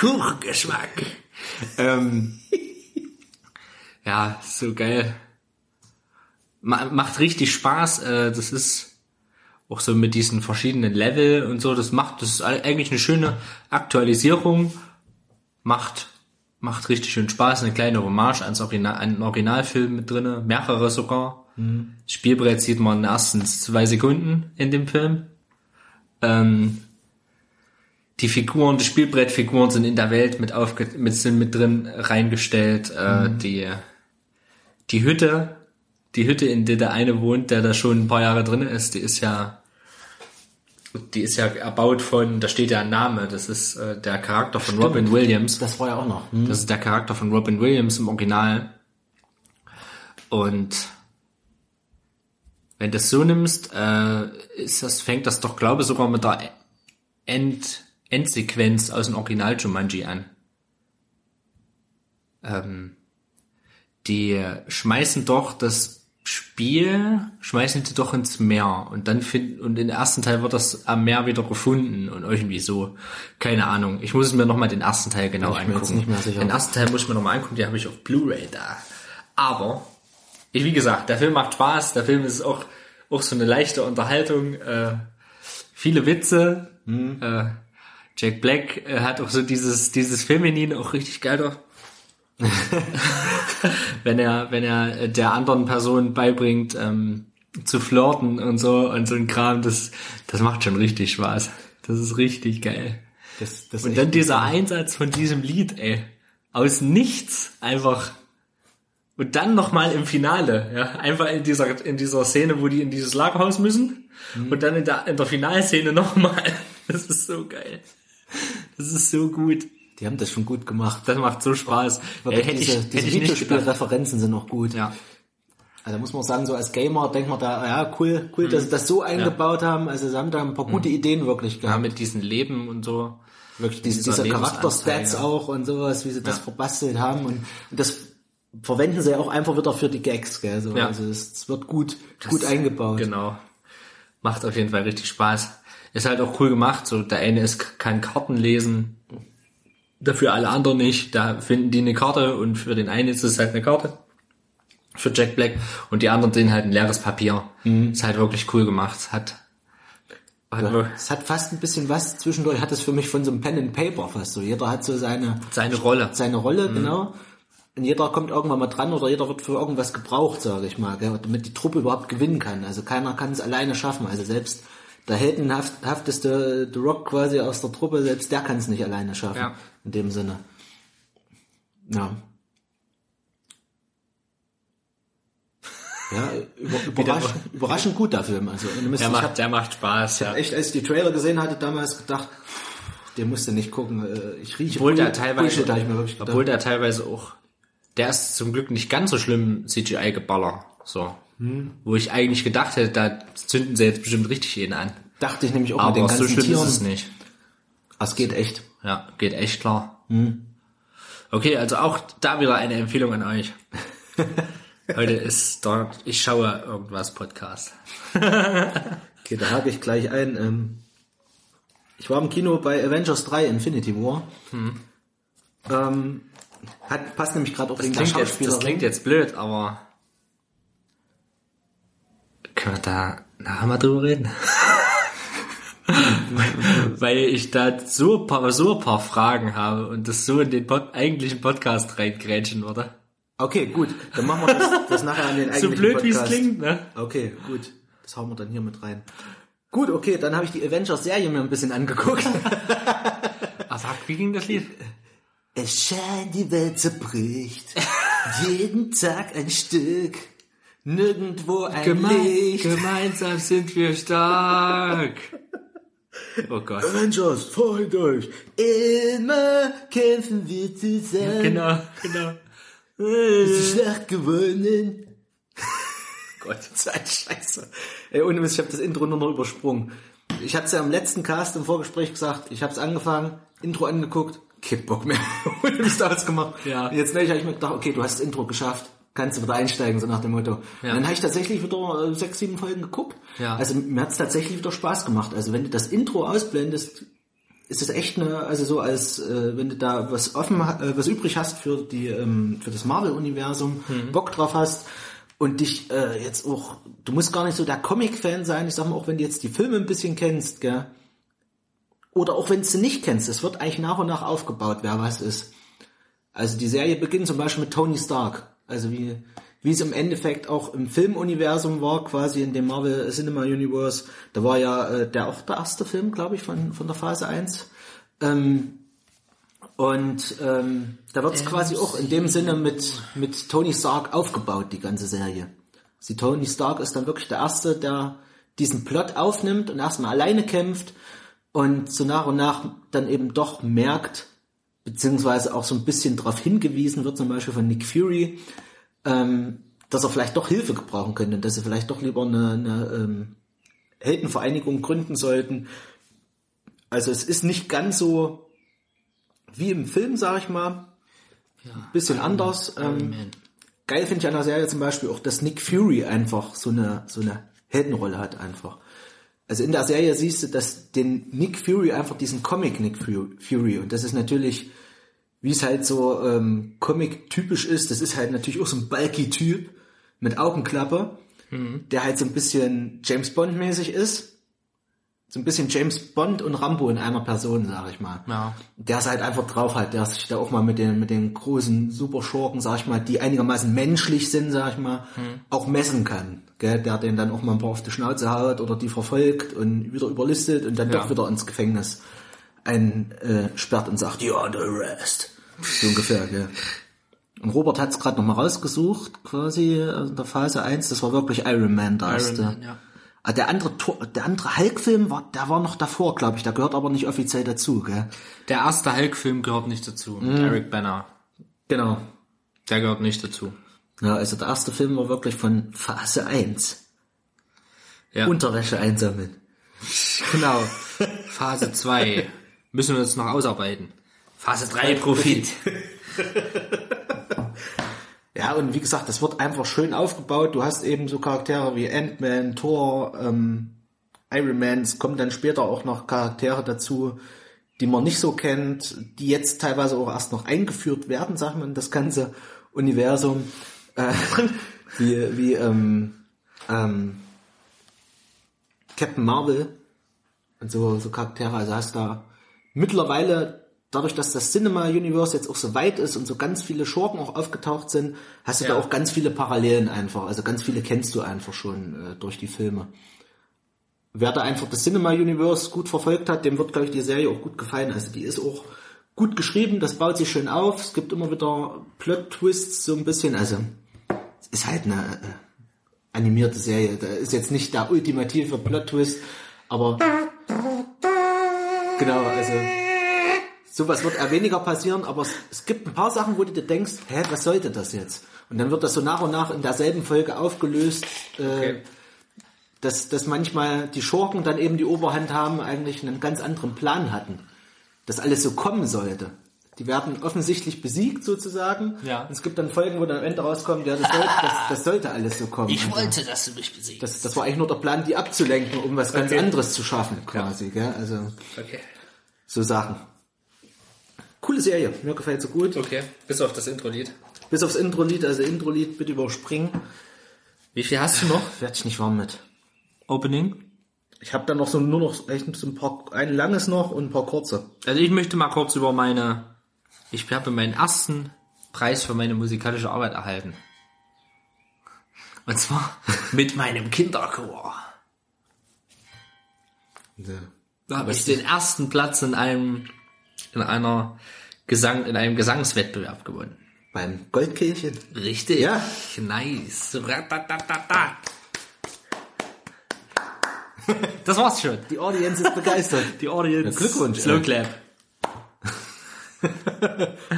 Kuchengeschmack. ähm, ja, so geil. Ma macht richtig Spaß. Äh, das ist auch so mit diesen verschiedenen Level und so. Das macht, das ist eigentlich eine schöne Aktualisierung. Macht, macht richtig schön Spaß. Eine kleine Hommage ans Original, an den Originalfilm mit drinne, mehrere sogar. Mhm. Das Spielbrett sieht man in den ersten zwei Sekunden in dem Film. Ähm, die Figuren, die Spielbrettfiguren sind in der Welt mit aufge mit sind mit drin reingestellt. Äh, Die die Hütte, die Hütte, in der der eine wohnt, der da schon ein paar Jahre drin ist, die ist ja die ist ja erbaut von, da steht ja ein Name, das ist äh, der Charakter von Robin Williams. Das war ja auch noch. Hm. Das ist der Charakter von Robin Williams im Original. Und wenn du das so nimmst, äh, ist das, fängt das doch, glaube ich, sogar mit der End, Endsequenz aus dem Original Jumanji an. Ähm, die schmeißen doch das Spiel, schmeißen die doch ins Meer und dann finden, und im ersten Teil wird das am Meer wieder gefunden und irgendwie so. Keine Ahnung. Ich muss mir nochmal den ersten Teil genau ich angucken. Den ersten Teil muss ich mir nochmal angucken, den habe ich auf Blu-ray da. Aber, ich, wie gesagt, der Film macht Spaß, der Film ist auch, auch so eine leichte Unterhaltung, äh, viele Witze, Mhm. äh, Jack Black äh, hat auch so dieses, dieses Feminin auch richtig geil doch. wenn er, wenn er der anderen Person beibringt, ähm, zu flirten und so und so ein Kram, das, das macht schon richtig Spaß. Das ist richtig geil. Das, das Und dann dieser Einsatz von diesem Lied, ey. Aus nichts einfach. Und dann nochmal im Finale, ja. Einfach in dieser, in dieser Szene, wo die in dieses Lagerhaus müssen. Und dann in der, in der Finalszene nochmal. Das ist so geil. Das ist so gut. Die haben das schon gut gemacht. Das macht so Spaß. Ey, hätte diese, ich, diese hätte. Videospielreferenzen sind auch gut. Ja. Also muss man sagen, so als Gamer denkt man da, ja, cool, cool, dass sie das so eingebaut haben. Also sie haben da ein paar gute Ideen wirklich ja, gehabt. mit diesen Leben und so. wirklich diese, dieser diese Charakterstats auch und sowas, wie sie das Ja. verbastelt haben. Und, und das verwenden sie ja auch einfach wieder für die Gags, gell? So, Ja. Also es, es wird gut, gut eingebaut. Genau. Macht auf jeden Fall richtig Spaß. Ist halt auch cool gemacht. So, der eine ist, kann Karten lesen. Dafür alle anderen nicht. Da finden die eine Karte und für den einen ist es halt eine Karte. Für Jack Black. Und die anderen sehen halt ein leeres Papier. Ist halt wirklich cool gemacht. Hat, Ja, Es hat fast ein bisschen was zwischendurch, hat es für mich von so einem Pen and Paper fast so. Jeder hat so seine, seine Rolle. seine Rolle, genau. Und jeder kommt irgendwann mal dran oder jeder wird für irgendwas gebraucht, sage ich mal, gell, damit die Truppe überhaupt gewinnen kann. Also keiner kann es alleine schaffen. Also selbst der heldenhafteste The Rock quasi aus der Truppe, selbst der kann es nicht alleine schaffen. Ja. In dem Sinne. Ja. Ja, über, überraschend, überraschend gut der Film. Also, müsst- Der ich hab- macht, der macht Spaß. Ja. echt, als ich die Trailer gesehen hatte, damals gedacht, der musste nicht gucken. äh, Ich rieche Obwohl der teilweise, Bullshit, ich obwohl der teilweise auch, der ist zum Glück nicht ganz so schlimm CGI-Geballer. So. Hm. Wo ich eigentlich gedacht hätte, da zünden sie jetzt bestimmt richtig jeden an. dachte ich nämlich auch Aber mit den so ganzen schlimm Tieren. ist es nicht. Es geht echt. Ja, geht echt klar. Hm. Okay, also auch da wieder eine Empfehlung an euch. Heute ist dort, ich schaue irgendwas Podcast. Okay, da hake ich gleich ein. Ähm, ich war im Kino bei Avengers 3 Infinity War. Ähm, hat, passt nämlich gerade auch wegen der Klingt jetzt, Schauspielerin. das klingt jetzt blöd, aber können wir da nachher mal drüber reden? Weil ich da so ein paar, so ein paar Fragen habe und das so in den Pod, eigentlichen Podcast reingrätschen würde. Okay, gut. Dann machen wir das, das nachher an den So eigentlichen blöd wie es Podcast. klingt, ne? Okay, gut. Das hauen wir dann hier mit rein. Gut, okay, dann habe ich die Avengers-Serie mir ein bisschen angeguckt. Ah, sag, wie ging das Lied? Es scheint, die Welt zerbricht. Jeden Tag ein Stück. Nirgendwo ein Licht. gemeinsam sind wir stark. Oh Gott. Avengers, freut euch. Immer kämpfen wir zusammen. Genau, genau. Die Schlacht gewonnen. Gott, Zeit Scheiße. Ey, ohne Mist, ich habe das Intro nur noch übersprungen. Ich hatte ja am letzten Cast im Vorgespräch gesagt, ich habe es angefangen, Intro angeguckt, kein Bock mehr. ohne Mist ausgemacht. Ja. Und jetzt neulich habe ich mir gedacht, okay, du hast das Intro geschafft, kannst du wieder einsteigen, so nach dem Motto. Ja. Und dann habe ich tatsächlich wieder äh, sechs, sieben Folgen geguckt. Ja. Also mir hat's tatsächlich wieder Spaß gemacht. Also wenn du das Intro ausblendest, ist es echt eine, also so als, äh, wenn du da was offen, äh, was übrig hast für die, ähm, für das Marvel-Universum, Bock drauf hast und dich äh, jetzt auch, du musst gar nicht so der Comic-Fan sein, ich sag mal, auch wenn du jetzt die Filme ein bisschen kennst, gell, oder auch wenn du sie nicht kennst, es wird eigentlich nach und nach aufgebaut, wer was ist. Also die Serie beginnt zum Beispiel mit Tony Stark. Also wie, wie es im Endeffekt auch im Filmuniversum war, quasi in dem Marvel Cinema Universe. Da war ja äh, der auch der erste Film, glaube ich, von, von der Phase 1. Ähm, und ähm, da wird es quasi auch in dem Sinne mit, mit Tony Stark aufgebaut, die ganze Serie. Sie Tony Stark ist dann wirklich der Erste, der diesen Plot aufnimmt und erstmal alleine kämpft und so nach und nach dann eben doch merkt, beziehungsweise auch so ein bisschen darauf hingewiesen wird, zum Beispiel von Nick Fury, ähm, dass er vielleicht doch Hilfe gebrauchen könnte und dass sie vielleicht doch lieber eine, eine ähm, Heldenvereinigung gründen sollten. Also es ist nicht ganz so wie im Film, sag ich mal. Ein bisschen anders. Ähm, Man. geil finde ich an der Serie zum Beispiel auch, dass Nick Fury einfach so eine, so eine Heldenrolle hat einfach. Also in der Serie siehst du, dass den Nick Fury einfach diesen Comic Nick Fu- Fury und das ist natürlich, wie es halt so ähm, Comic-typisch ist, das ist halt natürlich auch so ein bulky Typ mit Augenklappe, der halt so ein bisschen James Bond-mäßig ist. So ein bisschen James Bond und Rambo in einer Person, sag ich mal. Ja. Der es halt einfach drauf hat, der sich da auch mal mit den, mit den großen Superschurken, sag ich mal, die einigermaßen menschlich sind, sag ich mal, auch messen kann. Gell? Der den dann auch mal ein paar auf die Schnauze haut oder die verfolgt und wieder überlistet und dann Ja. doch wieder ins Gefängnis einsperrt äh, und sagt, you're under arrest. So ungefähr, gell. Und Robert hat es gerade nochmal rausgesucht, quasi äh, in der Phase 1, das war wirklich Iron Man der erste. Man, ja. Ah, Der andere, der andere Hulk-Film war, der war noch davor, glaube ich. Der gehört aber nicht offiziell dazu, gell? Der erste Hulk-Film gehört nicht dazu. Mhm. Eric Banner. Genau. Der gehört nicht dazu. Ja, also der erste Film war wirklich von Phase 1. Ja. Unterwäsche einsammeln. Genau. Phase 2. Müssen wir uns noch ausarbeiten. Phase 3 Profit. Ja, und wie gesagt, das wird einfach schön aufgebaut. Du hast eben so Charaktere wie Ant-Man, Thor, ähm, Iron Man. Es kommen dann später auch noch Charaktere dazu, die man nicht so kennt, die jetzt teilweise auch erst noch eingeführt werden, sagt man, in das ganze Universum. Äh, wie, wie, ähm, ähm, Captain Marvel und so, so Charaktere. Also hast da mittlerweile, dadurch, dass das Cinema Universe jetzt auch so weit ist und so ganz viele Schurken auch aufgetaucht sind, hast du Ja. da auch ganz viele Parallelen einfach. Also ganz viele kennst du einfach schon äh, durch die Filme. Wer da einfach das Cinema Universe gut verfolgt hat, dem wird, glaube ich, die Serie auch gut gefallen. Also die ist auch gut geschrieben, das baut sich schön auf. Es gibt immer wieder Plot-Twists so ein bisschen. Also ist halt eine äh, animierte Serie. Da ist jetzt nicht der ultimative Plot-Twist, aber genau, also sowas wird eher weniger passieren, aber es, es gibt ein paar Sachen, wo du dir denkst, hä, was sollte das jetzt? Und dann wird das so nach und nach in derselben Folge aufgelöst, äh, Okay. dass, dass manchmal die Schurken dann eben die Oberhand haben, eigentlich einen ganz anderen Plan hatten. Dass alles so kommen sollte. Die werden offensichtlich besiegt sozusagen. Ja. Und es gibt dann Folgen, wo dann am Ende rauskommt, ja, das sollte, das, das sollte alles so kommen. Ich Also, wollte, dass du mich besiegst. das, das war eigentlich nur der Plan, die abzulenken, um was ganz Okay. anderes zu schaffen, quasi. Gell? Also okay. so Sachen. Coole Serie, mir gefällt sie gut. Okay. Bis auf das Intro-Lied. Bis aufs Intro-Lied, also Intro-Lied bitte überspringen. Wie viel hast du noch? Werd ich nicht warm mit. Opening? Ich habe dann noch so nur noch echt so ein paar, ein langes noch und ein paar kurze. Also ich möchte mal kurz über meine, ich habe meinen ersten Preis für meine musikalische Arbeit erhalten. Und zwar mit meinem Kinderchor. Da habe ich den ersten Platz in einem, in einer Gesang, in einem Gesangswettbewerb gewonnen. Beim Goldkehlchen. Richtig. Ja. Nice. Das war's schon. Die Audience ist begeistert. Die Audience. Ja, Glückwunsch, Slow. Clap.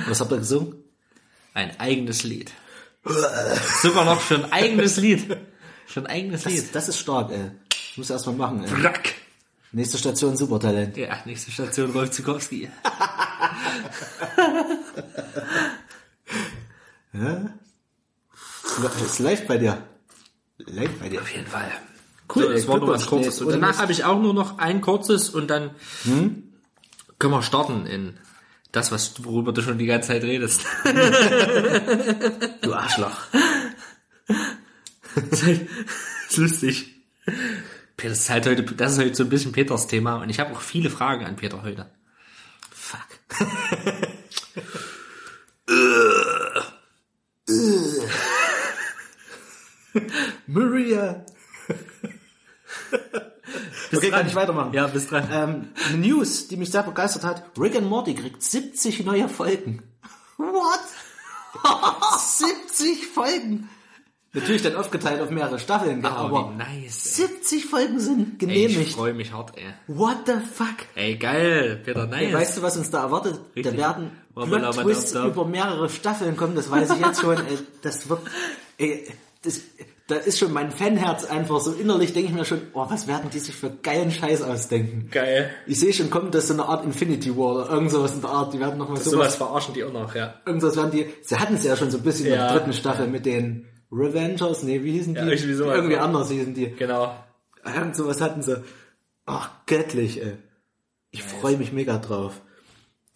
Was habt ihr gesungen? Ein eigenes Lied. Sogar noch für ein eigenes Lied. Für ein eigenes Das, Lied. das ist stark, ey. Ich muss erst mal machen, ey. Brack. Nächste Station Supertalent. Ja, nächste Station Rolf Zukowski. Ist live bei dir. Live bei dir. Auf jeden Fall. Cool, so, das war nur was. Kurzes. Und danach habe ich auch nur noch ein kurzes und dann können wir starten in das, was worüber du schon die ganze Zeit redest. Du Arschloch. Das ist, halt, das ist lustig. Das ist halt heute, das ist heute so ein bisschen Peters Thema und ich habe auch viele Fragen an Peter heute. Fuck. Maria. okay, kann ich weitermachen. Ja, bis dran. Ähm, eine News, die mich sehr begeistert hat. Rick and Morty kriegt 70 neue Folgen. What? 70 Folgen. Natürlich dann aufgeteilt auf mehrere Staffeln, gell, Oh, aber nice. 70 Folgen sind Ey, ich genehmigt. freue mich hart, ey. What the fuck? Ey, geil, Peter, nice. Weißt du, was uns da erwartet? Richtig. Da werden Plot-Twists über mehrere Staffeln kommen, das weiß ich jetzt schon. Ey, das wird, ey, das, da ist schon mein Fanherz einfach so innerlich, denke ich mir schon, oh, was werden die sich für geilen Scheiß ausdenken? Geil. Ich sehe schon, kommt das so eine Art Infinity War oder irgend sowas in der Art, die werden nochmal Sowas sowas, verarschen die auch noch, ja. irgendwas werden die, sie hatten es ja schon so ein bisschen in Ja. der dritten Staffel mit den Revengers, nee, wie hießen die? Ja, irgendwie sowas, irgendwie ja. anders hießen die. Genau. Irgend sowas hatten sie. Ach, göttlich, ey. Ich freue mich mega drauf.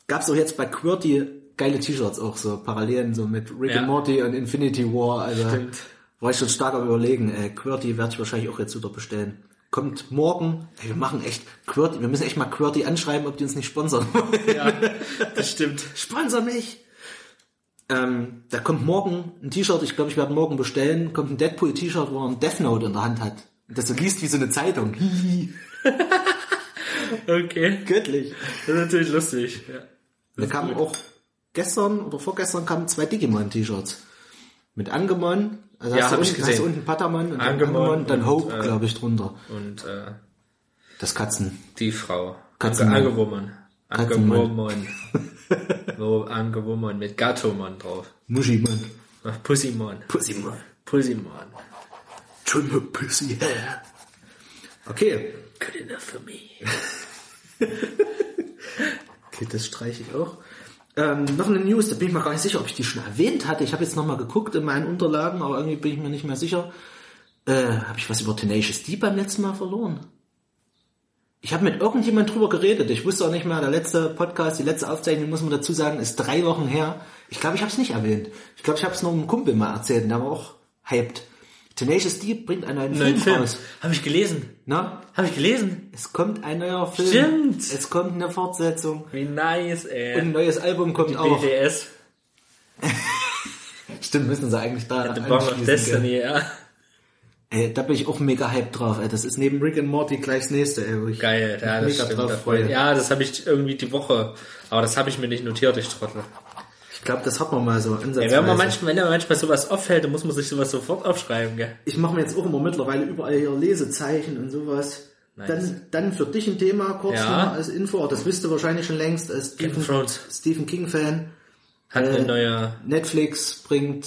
Gab's auch jetzt bei QWERTY geile T-Shirts auch so, Parallelen so mit Rick Ja. and Morty und Infinity War, also Stimmt. War ich schon stark am überlegen, ey, QWERTY werde ich wahrscheinlich auch jetzt wieder bestellen. Kommt morgen, ey, wir machen echt QWERTY, wir müssen echt mal QWERTY anschreiben, ob die uns nicht sponsern wollen. Ja, das stimmt. Sponsor mich! Ähm, da kommt morgen ein T-Shirt, ich glaube, ich werde morgen bestellen, kommt ein Deadpool-T-Shirt, wo er ein Death Note in der Hand hat. Und das so liest wie so eine Zeitung. Okay. Göttlich. Das ist natürlich lustig. Ja. Da kamen auch gestern oder vorgestern kamen zwei Digimon-T-Shirts. Mit Angemon, also Ja, hast, du ich unten, gesehen. hast du unten Patamon und dann Angemon Angemon, dann und, Hope, äh, glaube ich, drunter. Und äh, Das Katzen. die Frau. Katzenmann. Ange Angewummern. Katzenmann. Angewummern. Wo Angewummern mit Gattomon drauf. Muschimon. Pussymon. Pussymon. Pussymon. Trim her pussy hair. Okay. Good enough for me. Okay, das streiche ich auch. Ähm, noch eine News, da bin ich mir gar nicht sicher, ob ich die schon erwähnt hatte. Ich habe jetzt nochmal geguckt in meinen Unterlagen, aber irgendwie bin ich mir nicht mehr sicher. Äh, habe ich was über Tenacious D beim letzten Mal verloren? Ich habe mit irgendjemand drüber geredet. Ich wusste auch nicht mehr, der letzte Podcast, die letzte Aufzeichnung, muss man dazu sagen, ist drei Wochen her. Ich glaube, ich habe es nicht erwähnt. Ich glaube, ich habe es nur einem Kumpel mal erzählt, der war auch hyped. Tenacious D bringt einen neuen, Neuen Film, raus. Habe ich gelesen. Na? Habe ich gelesen. Es kommt ein neuer Film. Stimmt. Es kommt eine Fortsetzung. Wie nice, ey. Und ein neues Album kommt auch. BDS. Stimmt, müssen sie eigentlich da The Bomb of Destiny, gell? ja. Ey, da bin ich auch mega hyped drauf. Ey. Das ist neben Rick and Morty gleich das nächste. Ey, Geil, ja, das mega stimmt. drauf freue- Ja, das habe ich irgendwie die Woche. Aber das habe ich mir nicht notiert, ich Trottel. Ich glaube, das hat man mal so ansatzweise. Ey, wenn man manchmal, wenn man manchmal sowas auffällt, dann muss man sich sowas sofort aufschreiben, gell? ich mache mir jetzt auch immer mittlerweile überall hier Lesezeichen und sowas. Nice. Dann, dann für dich ein Thema kurz Ja. als Info. Das wisst ihr wahrscheinlich schon längst als Game Stephen. Stephen King Fan. Hat Äh, eine neue, Netflix bringt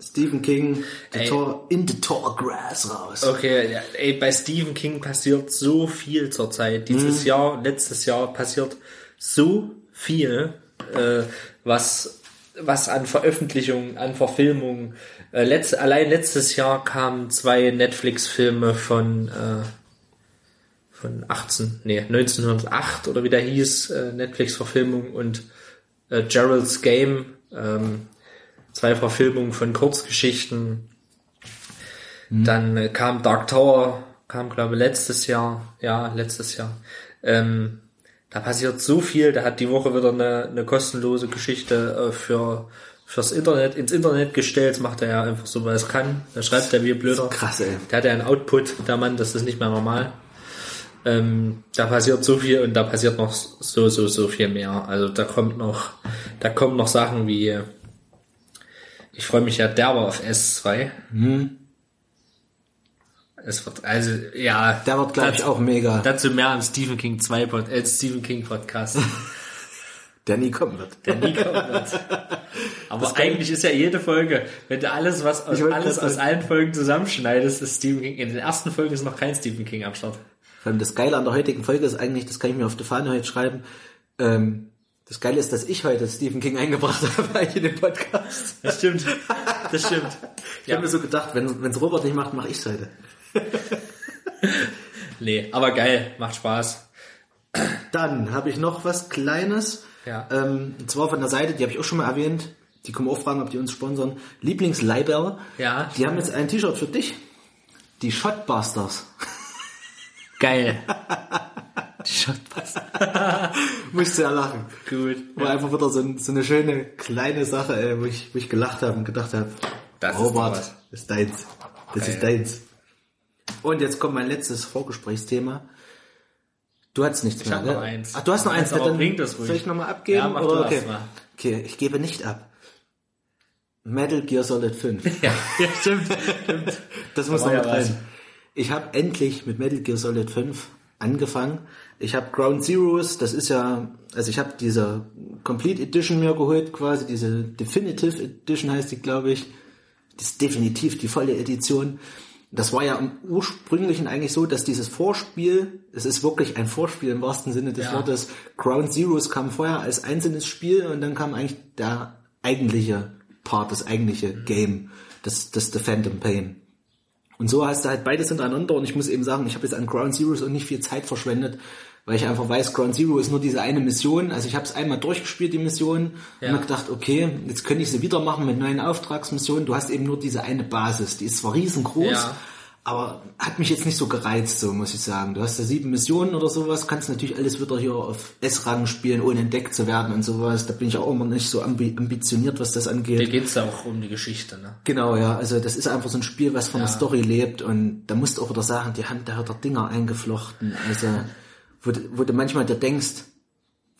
Stephen King the. Tall, In the Tall Grass raus. okay, ja, ey, bei Stephen King passiert so viel zurzeit. Mhm. Dieses Jahr, letztes Jahr passiert so viel, äh, was, was an Veröffentlichungen, an Verfilmungen, äh, letzt, allein letztes Jahr kamen zwei Netflix-Filme von, äh, von 18, nee, 1908 oder wie der hieß, äh, Netflix-Verfilmung und äh, Gerald's Game, ähm, zwei Verfilmungen von Kurzgeschichten. Dann äh, kam Dark Tower, kam glaube ich letztes Jahr, ja, letztes Jahr. Ähm, da passiert so viel, da hat die Woche wieder eine, eine kostenlose Geschichte äh, für fürs Internet, ins Internet gestellt, das macht er ja einfach so, weil es kann. Da schreibt er wie blöder. Krass, ey. Der hat ja einen Output, der Mann, das ist nicht mehr normal. Ähm, da passiert so viel und da passiert noch so, so, so viel mehr. Also da kommt noch, da kommen noch Sachen wie, ich freue mich ja derber auf S2. Es wird, also, ja. Der wird, glaube ich, auch mega, Dazu mehr im Stephen King 2 Pod, äh, Stephen King Podcast, der nie kommen wird. der nie kommen wird. Aber eigentlich ist ja jede Folge, wenn du alles, was aus, Ich alles aus allen Folgen zusammenschneidest, ist Stephen King. In den ersten Folgen ist noch kein Stephen King am Start. Vor allem das Geile an der heutigen Folge ist eigentlich, das kann ich mir auf die Fahne heute schreiben, ähm, das Geile ist, dass ich heute Stephen King eingebracht habe in den Podcast. Das stimmt. Das stimmt. Ich Ja. habe mir so gedacht, wenn wenn's Robert nicht macht, mache ich's heute. Nee, aber geil, macht Spaß. Dann habe ich noch was Kleines. Ja. Ähm, und zwar von der Seite, die habe ich auch schon mal erwähnt. Die kommen auch fragen, ob die uns sponsern. Lieblingsleiberl. Ja. Die haben jetzt ein T-Shirt für dich. Die Shotbusters. Geil. Shotpass. Musste ja lachen. Gut. War einfach wieder so, so eine schöne kleine Sache, ey, wo, ich, wo ich gelacht habe und gedacht habe, ist Robert, das ist deins. Das Geil. ist deins. Und jetzt kommt mein letztes Vorgesprächsthema. Du hast nichts mehr, hab gell? noch eins. Ach, du hast noch eins. Aber dann bring das ruhig. Soll ich nochmal abgeben? Ja, mach oder? okay. okay, ich gebe nicht ab. Metal Gear Solid 5. Ja, ja stimmt. stimmt. Das muss noch mit was. rein. Ich habe endlich mit Metal Gear Solid 5 angefangen. Ich habe Ground Zeroes, das ist ja, also ich habe diese Complete Edition mir geholt, quasi diese Definitive Edition heißt die, glaube ich. Das ist definitiv die volle Edition. Das war ja im ursprünglichen eigentlich so, dass dieses Vorspiel, es ist wirklich ein Vorspiel im wahrsten Sinne des Ja. Wortes, Ground Zeroes kam vorher als einzelnes Spiel und dann kam eigentlich der eigentliche Part, das eigentliche Game, das, das The Phantom Pain. Und so hast du halt beides hintereinander und ich muss eben sagen, ich habe jetzt an Ground Zeroes auch nicht viel Zeit verschwendet, weil ich einfach weiß, Ground Zero ist nur diese eine Mission. Also ich habe es einmal durchgespielt, die Mission, Ja. und mir gedacht, okay, jetzt könnte ich sie wieder machen mit neuen Auftragsmissionen. Du hast eben nur diese eine Basis, die ist zwar riesengroß, Ja. aber hat mich jetzt nicht so gereizt, so muss ich sagen. Du hast da sieben Missionen oder sowas, kannst natürlich alles wieder hier auf S-Rang spielen, ohne entdeckt zu werden und sowas. Da bin ich auch immer nicht so ambi ambitioniert, was das angeht. Hier geht's ja auch um die Geschichte, ne? Genau, ja. Also das ist einfach so ein Spiel, was von Ja. der Story lebt und da musst du auch wieder sagen, die haben da hat der Dinger eingeflochten. Also wo, du- wo du manchmal dir denkst,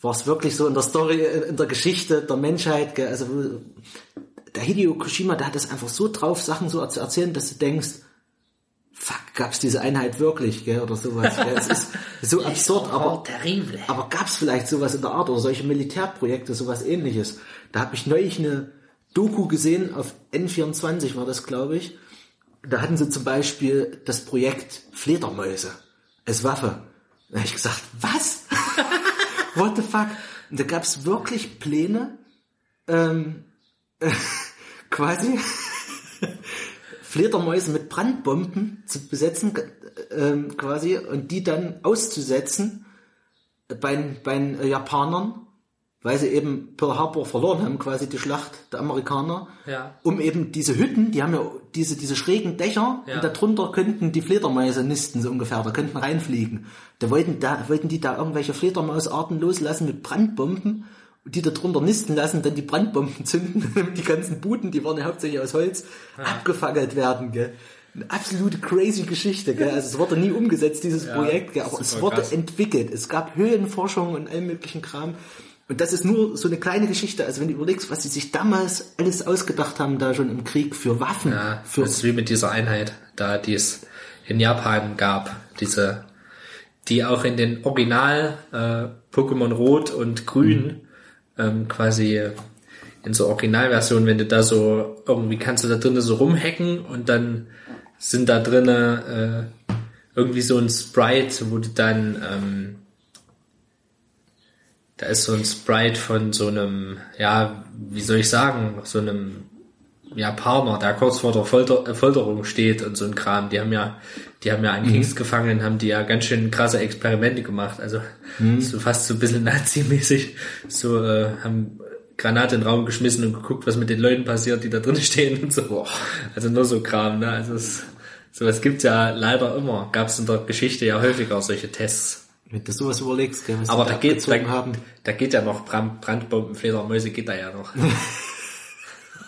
war es wirklich so in der Story, in der Geschichte der Menschheit, gell? also wo, der Hideo Kojima, der hat das einfach so drauf, Sachen so zu erzählen, dass du denkst, fuck, gab's diese Einheit wirklich, gell? oder sowas. Gell? Es ist so absurd, aber terrible. aber gab es vielleicht sowas in der Art oder solche Militärprojekte, sowas ähnliches? Da habe ich neulich eine Doku gesehen, auf N24 war das, glaube ich. Da hatten sie zum Beispiel das Projekt Fledermäuse als Waffe. Da habe ich gesagt, was? What the fuck? Und da gab es wirklich Pläne, ähm, quasi Fledermäuse mit Brandbomben zu besetzen, ähm, quasi, und die dann auszusetzen bei, bei den äh, Japanern, weil sie eben Pearl Harbor verloren haben, quasi die Schlacht der Amerikaner, Ja. um eben diese Hütten, die haben ja diese, diese schrägen Dächer Ja. und darunter könnten die Fledermäuse nisten, so ungefähr, da könnten reinfliegen. Da wollten, da wollten die da irgendwelche Fledermausarten loslassen mit Brandbomben, die da drunter nisten lassen, dann die Brandbomben zünden, damit die ganzen Buden, die waren ja hauptsächlich aus Holz, abgefackelt werden, gell. Eine absolute crazy Geschichte, gell. Also es wurde nie umgesetzt, dieses Ja, Projekt, gell. aber es wurde krass. entwickelt. Es gab Höhenforschung und allen möglichen Kram. Und das ist nur so eine kleine Geschichte. Also wenn du überlegst, was sie sich damals alles ausgedacht haben, da schon im Krieg für Waffen, Ja, für das ist wie mit dieser Einheit, da die es in Japan gab, diese, die auch in den Original äh, Pokémon Rot und Grün ähm, quasi in so Originalversion, wenn du da so irgendwie kannst du da drinnen so rumhacken und dann sind da drinnen äh, irgendwie so ein Sprite, wo du dann ähm, da ist so ein Sprite von so einem, ja, wie soll ich sagen, so einem Japaner, der kurz vor der Folter, Folterung steht und so ein Kram. Die haben ja, die haben ja an Kriegsgefangenen, haben die ja ganz schön krasse Experimente gemacht. Also so fast so ein bisschen Nazi-mäßig. So äh, haben Granate in den Raum geschmissen und geguckt, was mit den Leuten passiert, die da drin stehen und so. Also nur so Kram, ne? Also es, sowas gibt's ja leider immer. Gab es in der Geschichte ja häufiger solche Tests. Wenn du sowas überlegst, gell, was Aber sie da geht, da, haben. da geht ja noch Brand, Brandbomben, Fledermäuse geht da ja noch.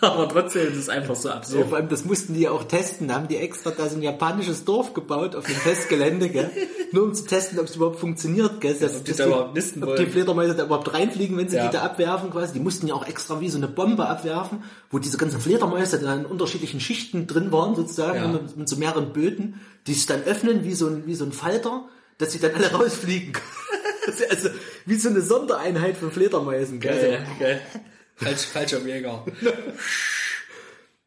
Aber trotzdem ist es einfach so Ja, absurd. vor allem, das mussten die ja auch testen. Da haben die extra da so ein japanisches Dorf gebaut auf dem Testgelände, gell? Nur um zu testen, ob es überhaupt funktioniert, gell? Das, ob die da überhaupt nisten ob wollen. die Fledermäuse da überhaupt reinfliegen, wenn sie Ja. die da abwerfen, quasi. Die mussten ja auch extra wie so eine Bombe abwerfen, wo diese ganzen Fledermäuse dann in unterschiedlichen Schichten drin waren, sozusagen, Ja. mit, mit so mehreren Böden, die sich dann öffnen wie so ein, wie so ein Falter, dass sie dann alle rausfliegen. Das also wie so eine Sondereinheit von Fledermäusen? Geil, geil. Falsch, falscher Jäger.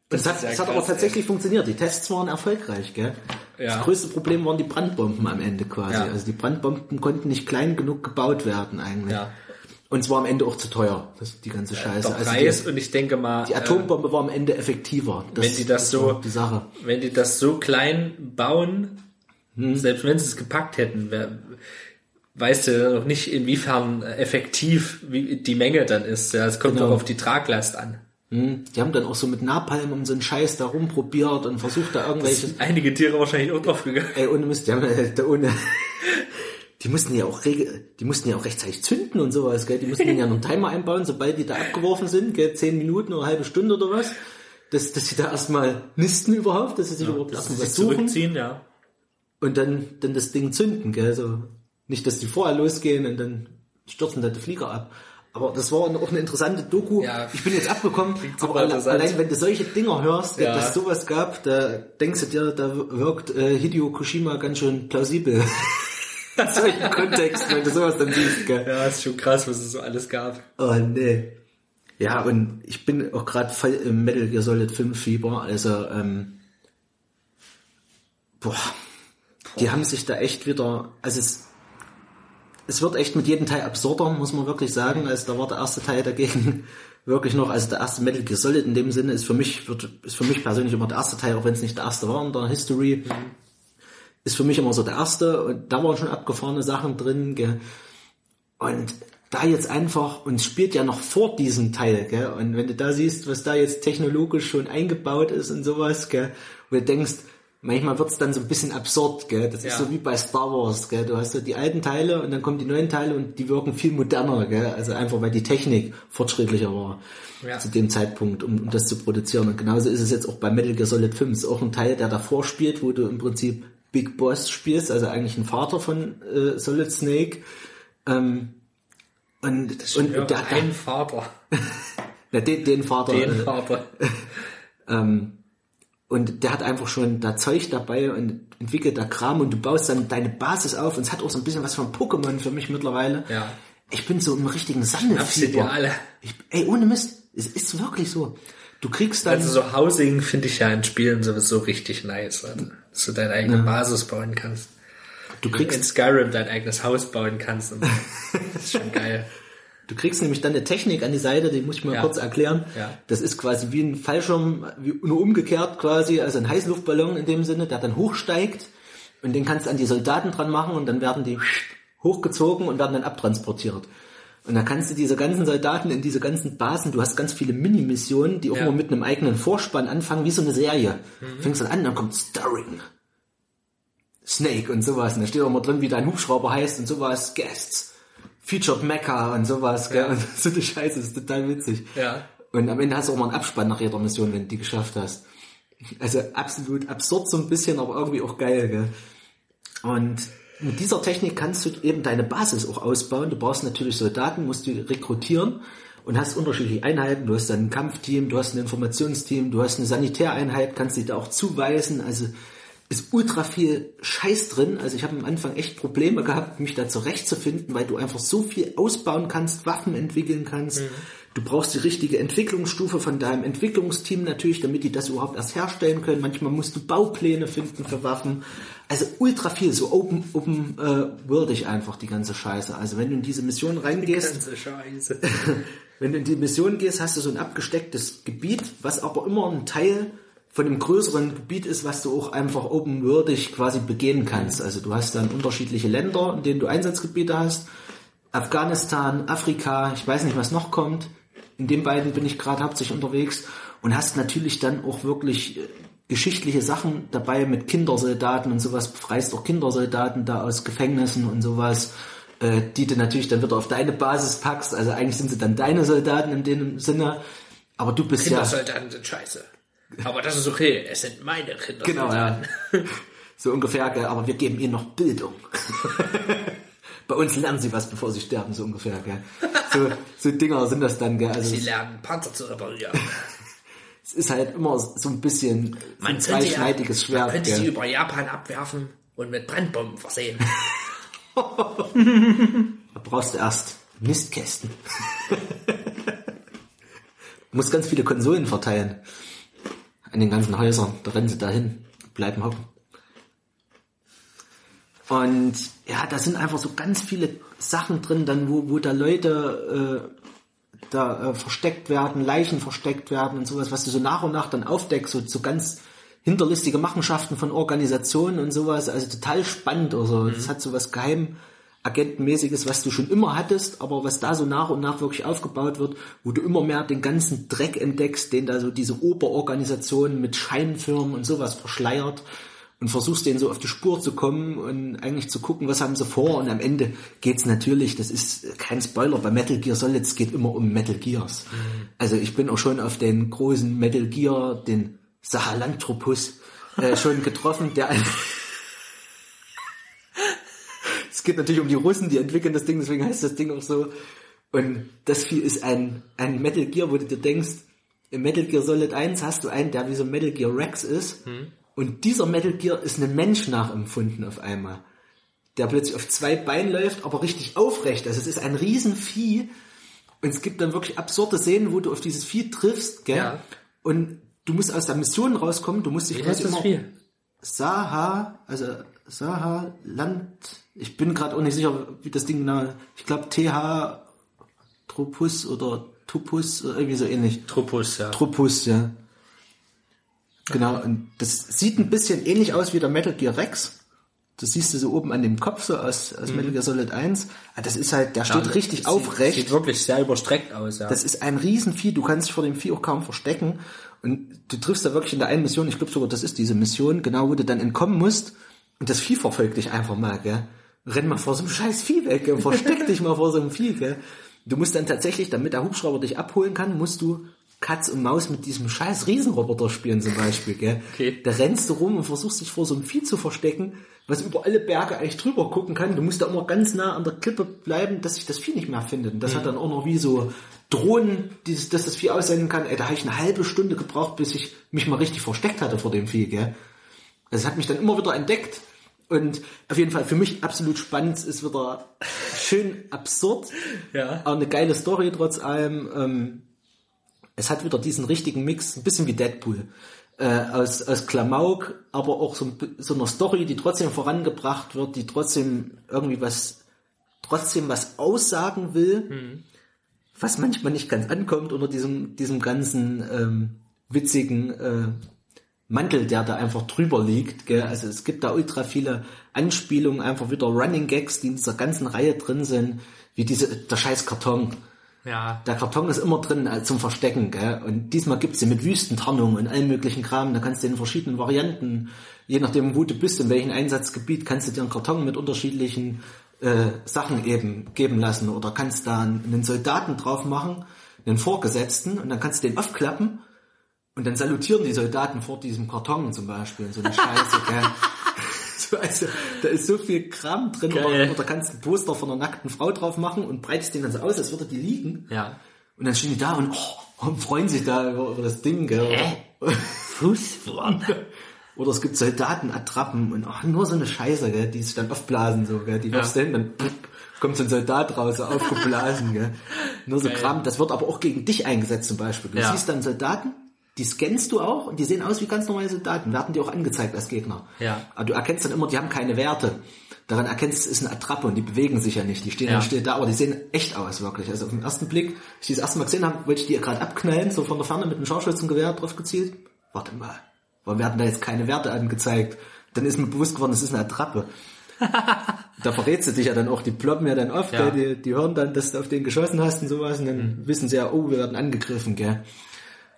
Das, hat, ja das hat krass, aber tatsächlich funktioniert. Die Tests waren erfolgreich, gell? Ja. Das größte Problem waren die Brandbomben am Ende quasi. Ja. Also die Brandbomben konnten nicht klein genug gebaut werden eigentlich. Ja. Und es war am Ende auch zu teuer, das, die ganze Scheiße. Der Also Preis die, und ich denke mal, die Atombombe war am Ende effektiver. Das, wenn die das so- war die Sache. äh, wenn die das so klein bauen, Hm. selbst wenn sie es gepackt hätten, wär, weißt du noch nicht, inwiefern effektiv wie die Menge dann ist. Ja, es kommt Genau. auch auf die Traglast an. Hm, Die haben dann auch so mit Napalm um so einen Scheiß da rumprobiert und versucht da irgendwelche. einige Tiere wahrscheinlich auch drauf gegangen. Ey, ohne Mist, die haben äh, da ohne. Die mussten ja auch regel, die mussten ja auch rechtzeitig zünden und sowas, gell? Die mussten ja noch einen Timer einbauen, sobald die da abgeworfen sind, gell? Zehn Minuten oder eine halbe Stunde oder was. Dass, dass sie da erstmal nisten überhaupt, dass sie sich überhaupt Lassen erstmal was suchen zurückziehen, ja. Und dann, dann das Ding zünden, gell? So, nicht, dass die vorher losgehen und dann stürzen da die Flieger ab. Aber das war auch eine interessante Doku. Ja. Ich bin jetzt abgekommen, aber allein wenn du solche Dinger hörst, Ja. dass es sowas gab, da denkst du dir, da wirkt äh, Hideo Koshima ganz schön plausibel. In solchen Kontexten, wenn du sowas dann siehst, gell? Ja, ist schon krass, was es so alles gab. Oh nee. Ja, und ich bin auch gerade voll im Metal Gear Solid 5 Fieber, also ähm, boah, die haben sich da echt wieder, also es, es wird echt mit jedem Teil absurder, muss man wirklich sagen, also da war der erste Teil dagegen wirklich noch, also der erste Metal Gear Solid in dem Sinne ist für mich, wird, ist für mich persönlich immer der erste Teil, auch wenn es nicht der erste war in der History, ist für mich immer so der erste und da waren schon abgefahrene Sachen drin, gell. Und da jetzt einfach, und spielt ja noch vor diesem Teil, gell? Und wenn du da siehst, was da jetzt technologisch schon eingebaut ist und sowas, gell? Und du denkst, manchmal wird's dann so ein bisschen absurd, gell? Das Ja. ist so wie bei Star Wars, gell? Du hast so die alten Teile und dann kommen die neuen Teile und die wirken viel moderner, gell? Also einfach, weil die Technik fortschrittlicher war Ja. zu dem Zeitpunkt, um, um das zu produzieren. Und genauso ist es jetzt auch bei Metal Gear Solid 5. Ist auch ein Teil, der davor spielt, wo du im Prinzip Big Boss spielst, also eigentlich ein Vater von äh, Solid Snake. Ähm, und, und ja, der, ein Vater. der, den, den Vater. Den äh, Vater. und der hat einfach schon da Zeug dabei und entwickelt da Kram und du baust dann deine Basis auf und es hat auch so ein bisschen was von Pokémon für mich mittlerweile. Ja. Ich bin so im richtigen Sammelfieber. alle. Ich, ey, ohne Mist, es ist wirklich so. Du kriegst dann... Also so Housing finde ich ja in Spielen sowieso richtig nice, also, dass du deine eigene Basis bauen kannst. du kriegst In Skyrim dein eigenes Haus bauen kannst. Das ist schon geil. Du kriegst nämlich dann eine Technik an die Seite, die muss ich mal Ja. kurz erklären. Ja. Das ist quasi wie ein Fallschirm, wie, nur umgekehrt quasi, also ein Heißluftballon in dem Sinne, der dann hochsteigt und den kannst du an die Soldaten dran machen und dann werden die hochgezogen und werden dann abtransportiert. Und da kannst du diese ganzen Soldaten in diese ganzen Basen, du hast ganz viele Mini-Missionen, die auch Ja. immer mit einem eigenen Vorspann anfangen, wie so eine Serie. Fängst dann an, dann kommt Starring. Snake und sowas. Und da steht auch immer drin, wie dein Hubschrauber heißt und sowas. Guests. Featured Mecha und sowas, gell? Ja. Und so eine Scheiße, das ist total witzig. Ja. Und am Ende hast du auch mal einen Abspann nach jeder Mission, wenn du die geschafft hast. Also absolut absurd so ein bisschen, aber irgendwie auch geil, gell? Und mit dieser Technik kannst du eben deine Basis auch ausbauen. Du brauchst natürlich Soldaten, musst du rekrutieren und hast unterschiedliche Einheiten. Du hast dann ein Kampfteam, du hast ein Informationsteam, du hast eine Sanitäreinheit, kannst dich da auch zuweisen. Also ist ultra viel Scheiß drin. Also ich habe am Anfang echt Probleme gehabt, mich da zurechtzufinden, weil du einfach so viel ausbauen kannst, Waffen entwickeln kannst. Du brauchst die richtige Entwicklungsstufe von deinem Entwicklungsteam natürlich, damit die das überhaupt erst herstellen können. Manchmal musst du Baupläne finden für Waffen. Also ultra viel, so open, open äh, worldig einfach die ganze Scheiße. Also wenn du in diese Mission reingehst, Ganze Scheiße. wenn du in die Mission gehst, hast du so ein abgestecktes Gebiet, was aber immer ein Teil von einem größeren Gebiet ist, was du auch einfach open-worldig quasi begehen kannst. Also du hast dann unterschiedliche Länder, in denen du Einsatzgebiete hast. Afghanistan, Afrika, ich weiß nicht, was noch kommt. In den beiden bin ich gerade hauptsächlich unterwegs und hast natürlich dann auch wirklich äh, geschichtliche Sachen dabei mit Kindersoldaten und sowas, befreist auch Kindersoldaten da aus Gefängnissen und sowas, äh, die du natürlich dann wieder auf deine Basis packst. Also eigentlich sind sie dann deine Soldaten in dem Sinne, aber du bist ja... Kindersoldaten sind scheiße. Aber das ist okay, es sind meine Kinder. Genau, ja. So ungefähr, gell? aber wir geben ihnen noch Bildung. Bei uns lernen sie was, bevor sie sterben, so ungefähr. Gell? So, so Dinger sind das dann. Gell? Also Sie lernen Panzer zu reparieren. es ist halt immer so ein bisschen so ein könnte, ja, zweischneidiges man Schwert. könnte sie Gell? über Japan abwerfen und mit Brennbomben versehen. Da brauchst du erst Mistkästen. du musst ganz viele Konsolen verteilen. An den ganzen Häusern. Da rennen sie dahin, bleiben hocken. Und ja, da sind einfach so ganz viele Sachen drin, dann wo, wo da Leute äh, da äh, versteckt werden, Leichen versteckt werden und sowas, was du so nach und nach dann aufdeckst, so, so ganz hinterlistige Machenschaften von Organisationen und sowas, also total spannend, also das hat so was geheim Agentenmäßiges, was du schon immer hattest, aber was da so nach und nach wirklich aufgebaut wird, wo du immer mehr den ganzen Dreck entdeckst, den da so diese Oberorganisation mit Scheinfirmen und sowas verschleiert und versuchst denen so auf die Spur zu kommen und eigentlich zu gucken, was haben sie vor und am Ende geht's natürlich, das ist kein Spoiler, bei Metal Gear Solid, es geht immer um Metal Gears. Mhm. Also ich bin auch schon auf den großen Metal Gear, den Sahelanthropus, äh, schon getroffen, der es geht natürlich um die Russen, die entwickeln das Ding, deswegen heißt das Ding auch so. Und das Vieh ist ein, ein Metal Gear, wo du dir denkst, im Metal Gear Solid 1 hast du einen, der wie so ein Metal Gear Rex ist. Hm. Und dieser Metal Gear ist einem Mensch nachempfunden auf einmal. Der plötzlich auf zwei Beinen läuft, aber richtig aufrecht. Also es ist ein Riesenvieh. Und es gibt dann wirklich absurde Szenen, wo du auf dieses Vieh triffst, gell? Ja. Und du musst aus der Mission rauskommen, du musst dich Wie heißt das Vieh? Saha, also Saha Land, ich bin gerade auch nicht sicher, wie das Ding genau, ich glaube TH Tropus oder Tupus, irgendwie so ähnlich. Tropus, ja. Tropus, ja. Genau, und das sieht ein bisschen ähnlich aus wie der Metal Gear Rex. Das siehst du so oben an dem Kopf, so aus, aus mhm. Metal Gear Solid 1. Ah, das ist halt, der steht ja, richtig aufrecht. Sieht wirklich sehr überstreckt aus, ja. Das ist ein Riesenvieh, du kannst dich vor dem Vieh auch kaum verstecken. Und du triffst da wirklich in der einen Mission, ich glaube sogar, das ist diese Mission, genau, wo du dann entkommen musst. Und das Vieh verfolgt dich einfach mal, gell. Renn mal vor so einem scheiß Vieh weg, gell? versteck dich mal vor so einem Vieh, gell. Du musst dann tatsächlich, damit der Hubschrauber dich abholen kann, musst du Katz und Maus mit diesem scheiß Riesenroboter spielen zum Beispiel, gell. Okay. Da rennst du rum und versuchst dich vor so einem Vieh zu verstecken, was über alle Berge eigentlich drüber gucken kann. Du musst da immer ganz nah an der Klippe bleiben, dass sich das Vieh nicht mehr findet. Und das mhm. hat dann auch noch wie so Drohnen, dieses, dass das Vieh aussenden kann. Ey, da habe ich eine halbe Stunde gebraucht, bis ich mich mal richtig versteckt hatte vor dem Vieh, gell. Das hat mich dann immer wieder entdeckt. Und auf jeden Fall für mich absolut spannend, ist wieder schön absurd, ja. aber eine geile Story trotz allem. Ähm, es hat wieder diesen richtigen Mix, ein bisschen wie Deadpool, äh, aus, aus Klamauk, aber auch so, so einer Story, die trotzdem vorangebracht wird, die trotzdem irgendwie was, trotzdem was aussagen will. Mhm was manchmal nicht ganz ankommt unter diesem, diesem ganzen ähm, witzigen äh, Mantel, der da einfach drüber liegt. Gell? Also es gibt da ultra viele Anspielungen, einfach wieder Running Gags, die in dieser ganzen Reihe drin sind, wie diese, der scheiß Karton. Ja. Der Karton ist immer drin äh, zum Verstecken, gell? Und diesmal gibt's sie mit Wüstentarnung und allen möglichen Kram. Da kannst du in verschiedenen Varianten, je nachdem wo du bist, in welchem Einsatzgebiet, kannst du dir einen Karton mit unterschiedlichen äh, Sachen eben geben lassen oder kannst da einen Soldaten drauf machen, einen Vorgesetzten und dann kannst du den aufklappen und dann salutieren die Soldaten vor diesem Karton zum Beispiel und so eine Scheiße, gell. So, also, da ist so viel Kram drin, oder, oder kannst ein Poster von einer nackten Frau drauf machen und breitest den dann so aus, als würde die liegen. Ja. Und dann stehen die da und, oh, und freuen sich da über, über das Ding, gell. Fußform. Oder es gibt Soldatenattrappen und ach, nur so eine Scheiße, gell, die sich dann aufblasen, so, gell, die wirfst ja. hin, dann pff, kommt so ein Soldat raus, so aufgeblasen, gell. Nur so Geil. Kram, das wird aber auch gegen dich eingesetzt zum Beispiel. Du ja. siehst dann Soldaten, die scannst du auch und die sehen aus wie ganz normale Soldaten, werden dir auch angezeigt als Gegner. Ja. Aber du erkennst dann immer, die haben keine Werte. Daran erkennst du, es ist eine Attrappe und die bewegen sich ja nicht. Die stehen ja. still da, aber die sehen echt aus, wirklich. Also auf den ersten Blick, als ich die das erste Mal gesehen habe, wollte ich die gerade abknallen, so von der Ferne mit einem Scharfschützengewehr drauf gezielt. Warte mal Warum werden da jetzt keine Werte angezeigt? Dann ist mir bewusst geworden, das ist eine Attrappe. da verrätst du dich ja dann auch, die ploppen ja dann oft, ja. Die, die hören dann, dass du auf den geschossen hast und sowas und dann mhm. wissen sie ja, oh, wir werden angegriffen, gell.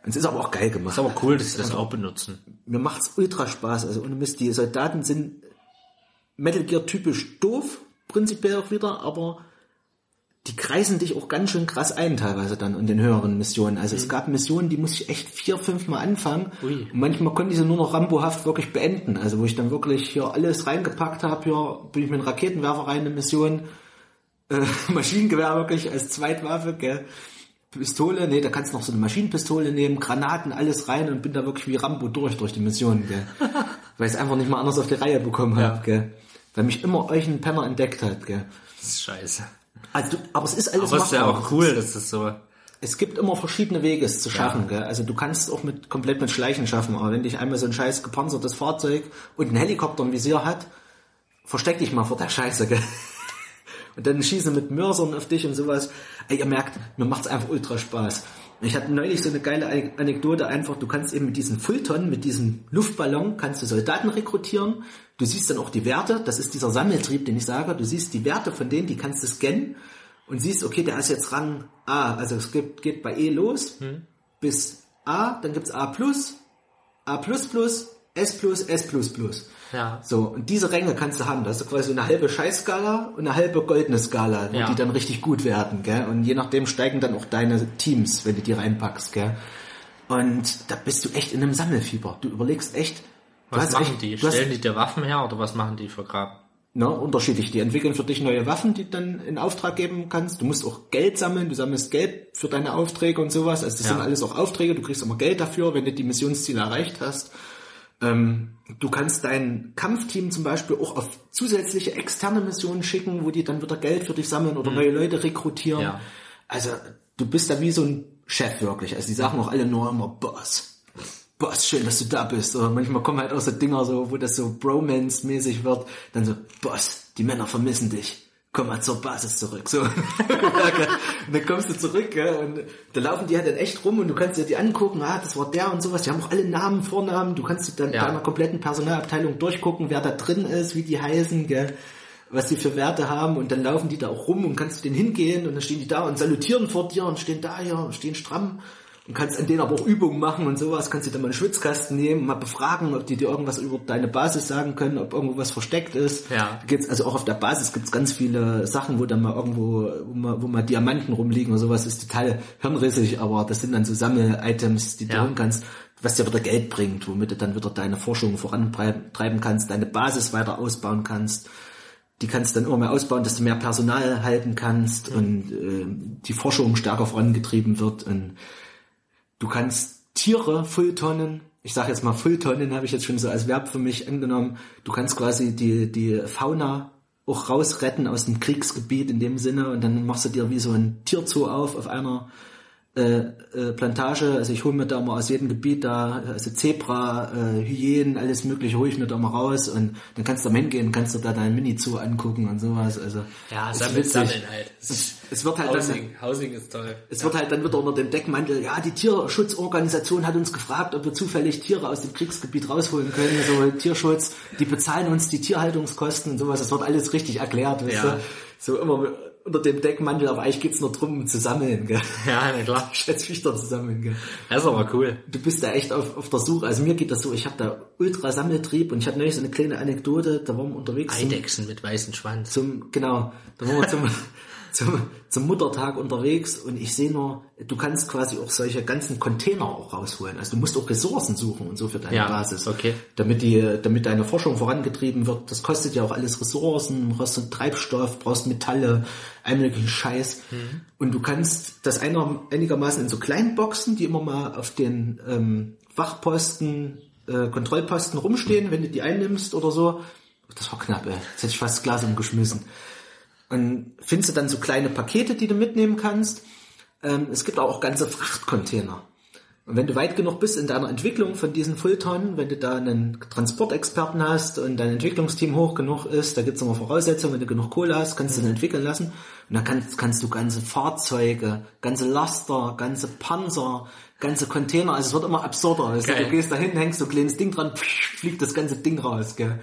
Und es ist aber auch geil gemacht. ist aber cool, dass sie das auch benutzen. Mir macht's ultra Spaß. Also ohne Mist, die Soldaten sind Metal Gear typisch doof, prinzipiell auch wieder, aber die kreisen dich auch ganz schön krass ein teilweise dann in den höheren Missionen. Also mhm. es gab Missionen, die muss ich echt vier, fünf Mal anfangen. Ui. Und manchmal konnte ich sie nur noch rambohaft wirklich beenden. Also wo ich dann wirklich hier alles reingepackt habe, hier bin ich mit einem Raketenwerfer rein in eine Mission, äh, Maschinengewehr wirklich als Zweitwaffe, gell. Pistole, nee, da kannst du noch so eine Maschinenpistole nehmen, Granaten, alles rein und bin da wirklich wie Rambo durch, durch die Mission, gell. Weil ich es einfach nicht mal anders auf die Reihe bekommen ja. habe, gell. Weil mich immer euch ein Penner entdeckt hat, gell. Das ist scheiße. Also, aber es ist alles Aber es ist ja auch cool, dass das so. Es gibt immer verschiedene Wege, es zu schaffen. Ja. Gell? Also du kannst es auch mit komplett mit Schleichen schaffen. Aber wenn dich einmal so ein scheiß gepanzertes Fahrzeug und ein Helikopter ein Visier hat, versteck dich mal vor der Scheiße. Gell? Und dann schießen mit Mörsern auf dich und sowas. Ihr merkt, mir macht's einfach ultra Spaß. Ich hatte neulich so eine geile Ane- Anekdote einfach, du kannst eben mit diesen Fulton, mit diesem Luftballon, kannst du Soldaten rekrutieren. Du siehst dann auch die Werte, das ist dieser Sammeltrieb, den ich sage. Du siehst die Werte von denen, die kannst du scannen und siehst, okay, der ist jetzt Rang A. Also es gibt, geht bei E los bis A, dann gibt's A+, A++, S+, S++. Ja. So, und diese Ränge kannst du haben. Das ist quasi so eine halbe Scheißskala und eine halbe goldene Skala, wo Ja. die dann richtig gut werden, gell? Und je nachdem steigen dann auch deine Teams, wenn du die reinpackst, gell? Und da bist du echt in einem Sammelfieber. Du überlegst echt, Was machen echt, die? Stellen die dir Waffen her oder was machen die für Graben? na, unterschiedlich. Die entwickeln für dich neue Waffen, die du dann in Auftrag geben kannst. Du musst auch Geld sammeln. Du sammelst Geld für deine Aufträge und sowas. Also das Ja. sind alles auch Aufträge. Du kriegst immer Geld dafür, wenn du die Missionsziele erreicht hast. Ähm, du kannst dein Kampfteam zum Beispiel auch auf zusätzliche externe Missionen schicken, wo die dann wieder Geld für dich sammeln oder neue Leute rekrutieren. Mhm. Ja. Also du bist da wie so ein Chef wirklich. Also die sagen auch alle nur immer Boss. Boss, schön, dass du da bist. Oder manchmal kommen halt auch so Dinger so, wo das so Bromance-mäßig wird. Dann so, Boss, die Männer vermissen dich. Komm mal zur Basis zurück. So. und dann kommst du zurück, gell, und da laufen die halt dann echt rum und du kannst dir die angucken, ah, das war der und sowas. Die haben auch alle Namen, Vornamen. Du kannst dir dann Ja. deiner kompletten Personalabteilung durchgucken, wer da drin ist, wie die heißen, gell was die für Werte haben und dann laufen die da auch rum und kannst du denen hingehen und dann stehen die da und salutieren vor dir und stehen da hier und stehen stramm und kannst an denen aber auch Übungen machen und sowas, kannst dir dann mal einen Schwitzkasten nehmen, mal befragen, ob die dir irgendwas über deine Basis sagen können, ob irgendwo was versteckt ist. Ja. Gibt's, also auch auf der Basis gibt's ganz viele Sachen, wo dann mal irgendwo, wo mal, wo mal Diamanten rumliegen oder sowas, ist total hirnrissig, aber das sind dann so Sammel-Items, die du Ja. holen kannst, was dir wieder Geld bringt, womit du dann wieder deine Forschung vorantreiben kannst, deine Basis weiter ausbauen kannst die kannst du dann immer mehr ausbauen, dass du mehr Personal halten kannst und äh, die Forschung stärker vorangetrieben wird und du kannst Tiere Fulltonnen, ich sage jetzt mal Fulltonnen, habe ich jetzt schon so als Verb für mich angenommen, du kannst quasi die, die Fauna auch rausretten aus dem Kriegsgebiet in dem Sinne und dann machst du dir wie so ein Tierzoo auf auf einer äh, äh, Plantage, also ich hole mir da mal aus jedem Gebiet da, also Zebra, äh, Hyänen, alles mögliche hole ich mir da mal raus und dann kannst du da hingehen, kannst du da dein Mini-Zoo angucken und sowas, also Ja, sammeln, sammeln halt. Es, es wird halt dann, Housing, Housing ist toll. es wird halt dann wieder unter dem Deckmantel, ja, die Tierschutzorganisation hat uns gefragt, ob wir zufällig Tiere aus dem Kriegsgebiet rausholen können, so Tierschutz, die bezahlen uns die Tierhaltungskosten und sowas, das wird alles richtig erklärt, weißt Ja. du? So immer unter dem Deckmantel, aber eigentlich geht's nur drum, zu sammeln, gell? Ja, na klar. Schätzfichter zu sammeln, gell? Das ist aber cool. Du bist da echt auf, auf der Suche, also mir geht das so, ich habe da ultra Sammeltrieb und ich hatte neulich so eine kleine Anekdote, da waren wir unterwegs zum, Eidechsen mit weißem Schwanz. zum genau, da waren wir zum, zum, zum Muttertag unterwegs und ich sehe nur, du kannst quasi auch solche ganzen Container auch rausholen. Also du musst auch Ressourcen suchen und so für deine Ja, Basis. okay. Damit die, damit deine Forschung vorangetrieben wird. Das kostet ja auch alles Ressourcen, du brauchst so Treibstoff, brauchst Metalle, all möglichen Scheiß. Mhm. Und du kannst das einigermaßen in so kleinen Boxen, die immer mal auf den ähm, Wachposten, äh, Kontrollposten rumstehen, wenn du die einnimmst oder so. Das war knapp, ey. Jetzt hätte ich fast das Glas umgeschmissen. Und findest du dann so kleine Pakete, die du mitnehmen kannst. Ähm, es gibt auch ganze Frachtcontainer. Und wenn du weit genug bist in deiner Entwicklung von diesen Fulltonnen, wenn du da einen Transportexperten hast und dein Entwicklungsteam hoch genug ist, da gibt's immer Voraussetzungen, wenn du genug Kohle hast, kannst du den entwickeln lassen. Und dann kannst, kannst du ganze Fahrzeuge, ganze Laster, ganze Panzer, ganze Container, also es wird immer absurder. Weißt du, gehst da hin, hängst so ein kleines Ding dran, pff, fliegt das ganze Ding raus, gell.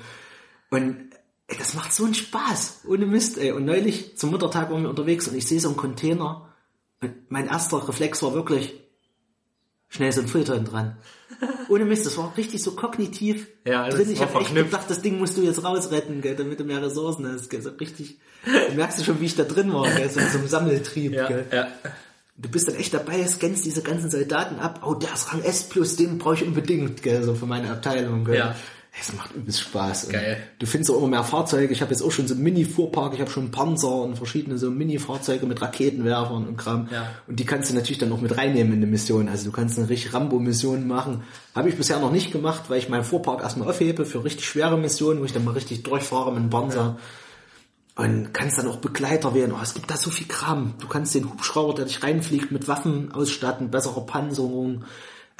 Und ey, das macht so einen Spaß. Ohne Mist, ey. Und neulich zum Muttertag waren wir unterwegs und ich sehe so einen Container. Und mein erster Reflex war wirklich schnell so ein Filter dran. Ohne Mist, das war richtig so kognitiv Ja, das drin. Ich habe echt gedacht, das Ding musst du jetzt rausretten, gell, damit du mehr Ressourcen hast. Gell. So richtig. Du merkst du schon, wie ich da drin war, gell, so so einem Sammeltrieb. Ja, Gell. ja. Du bist dann echt dabei, scannst diese ganzen Soldaten ab. Oh, der ist Rang S plus, den brauche ich unbedingt, gell, so für meine Abteilung. Gell. Ja. Es macht übelst Spaß. Und Geil. Du findest auch immer mehr Fahrzeuge. Ich habe jetzt auch schon so einen Mini-Fuhrpark. Ich habe schon Panzer und verschiedene so Mini-Fahrzeuge mit Raketenwerfern und Kram. Ja. Und die kannst du natürlich dann auch mit reinnehmen in eine Mission. Also du kannst eine richtig Rambo-Mission machen. Habe ich bisher noch nicht gemacht, weil ich meinen Fuhrpark erstmal aufhebe für richtig schwere Missionen, wo ich dann mal richtig durchfahre mit dem Panzer. Und kannst dann auch Begleiter wählen. Oh, es gibt da so viel Kram. Du kannst den Hubschrauber, der dich reinfliegt, mit Waffen ausstatten, bessere Panzerung.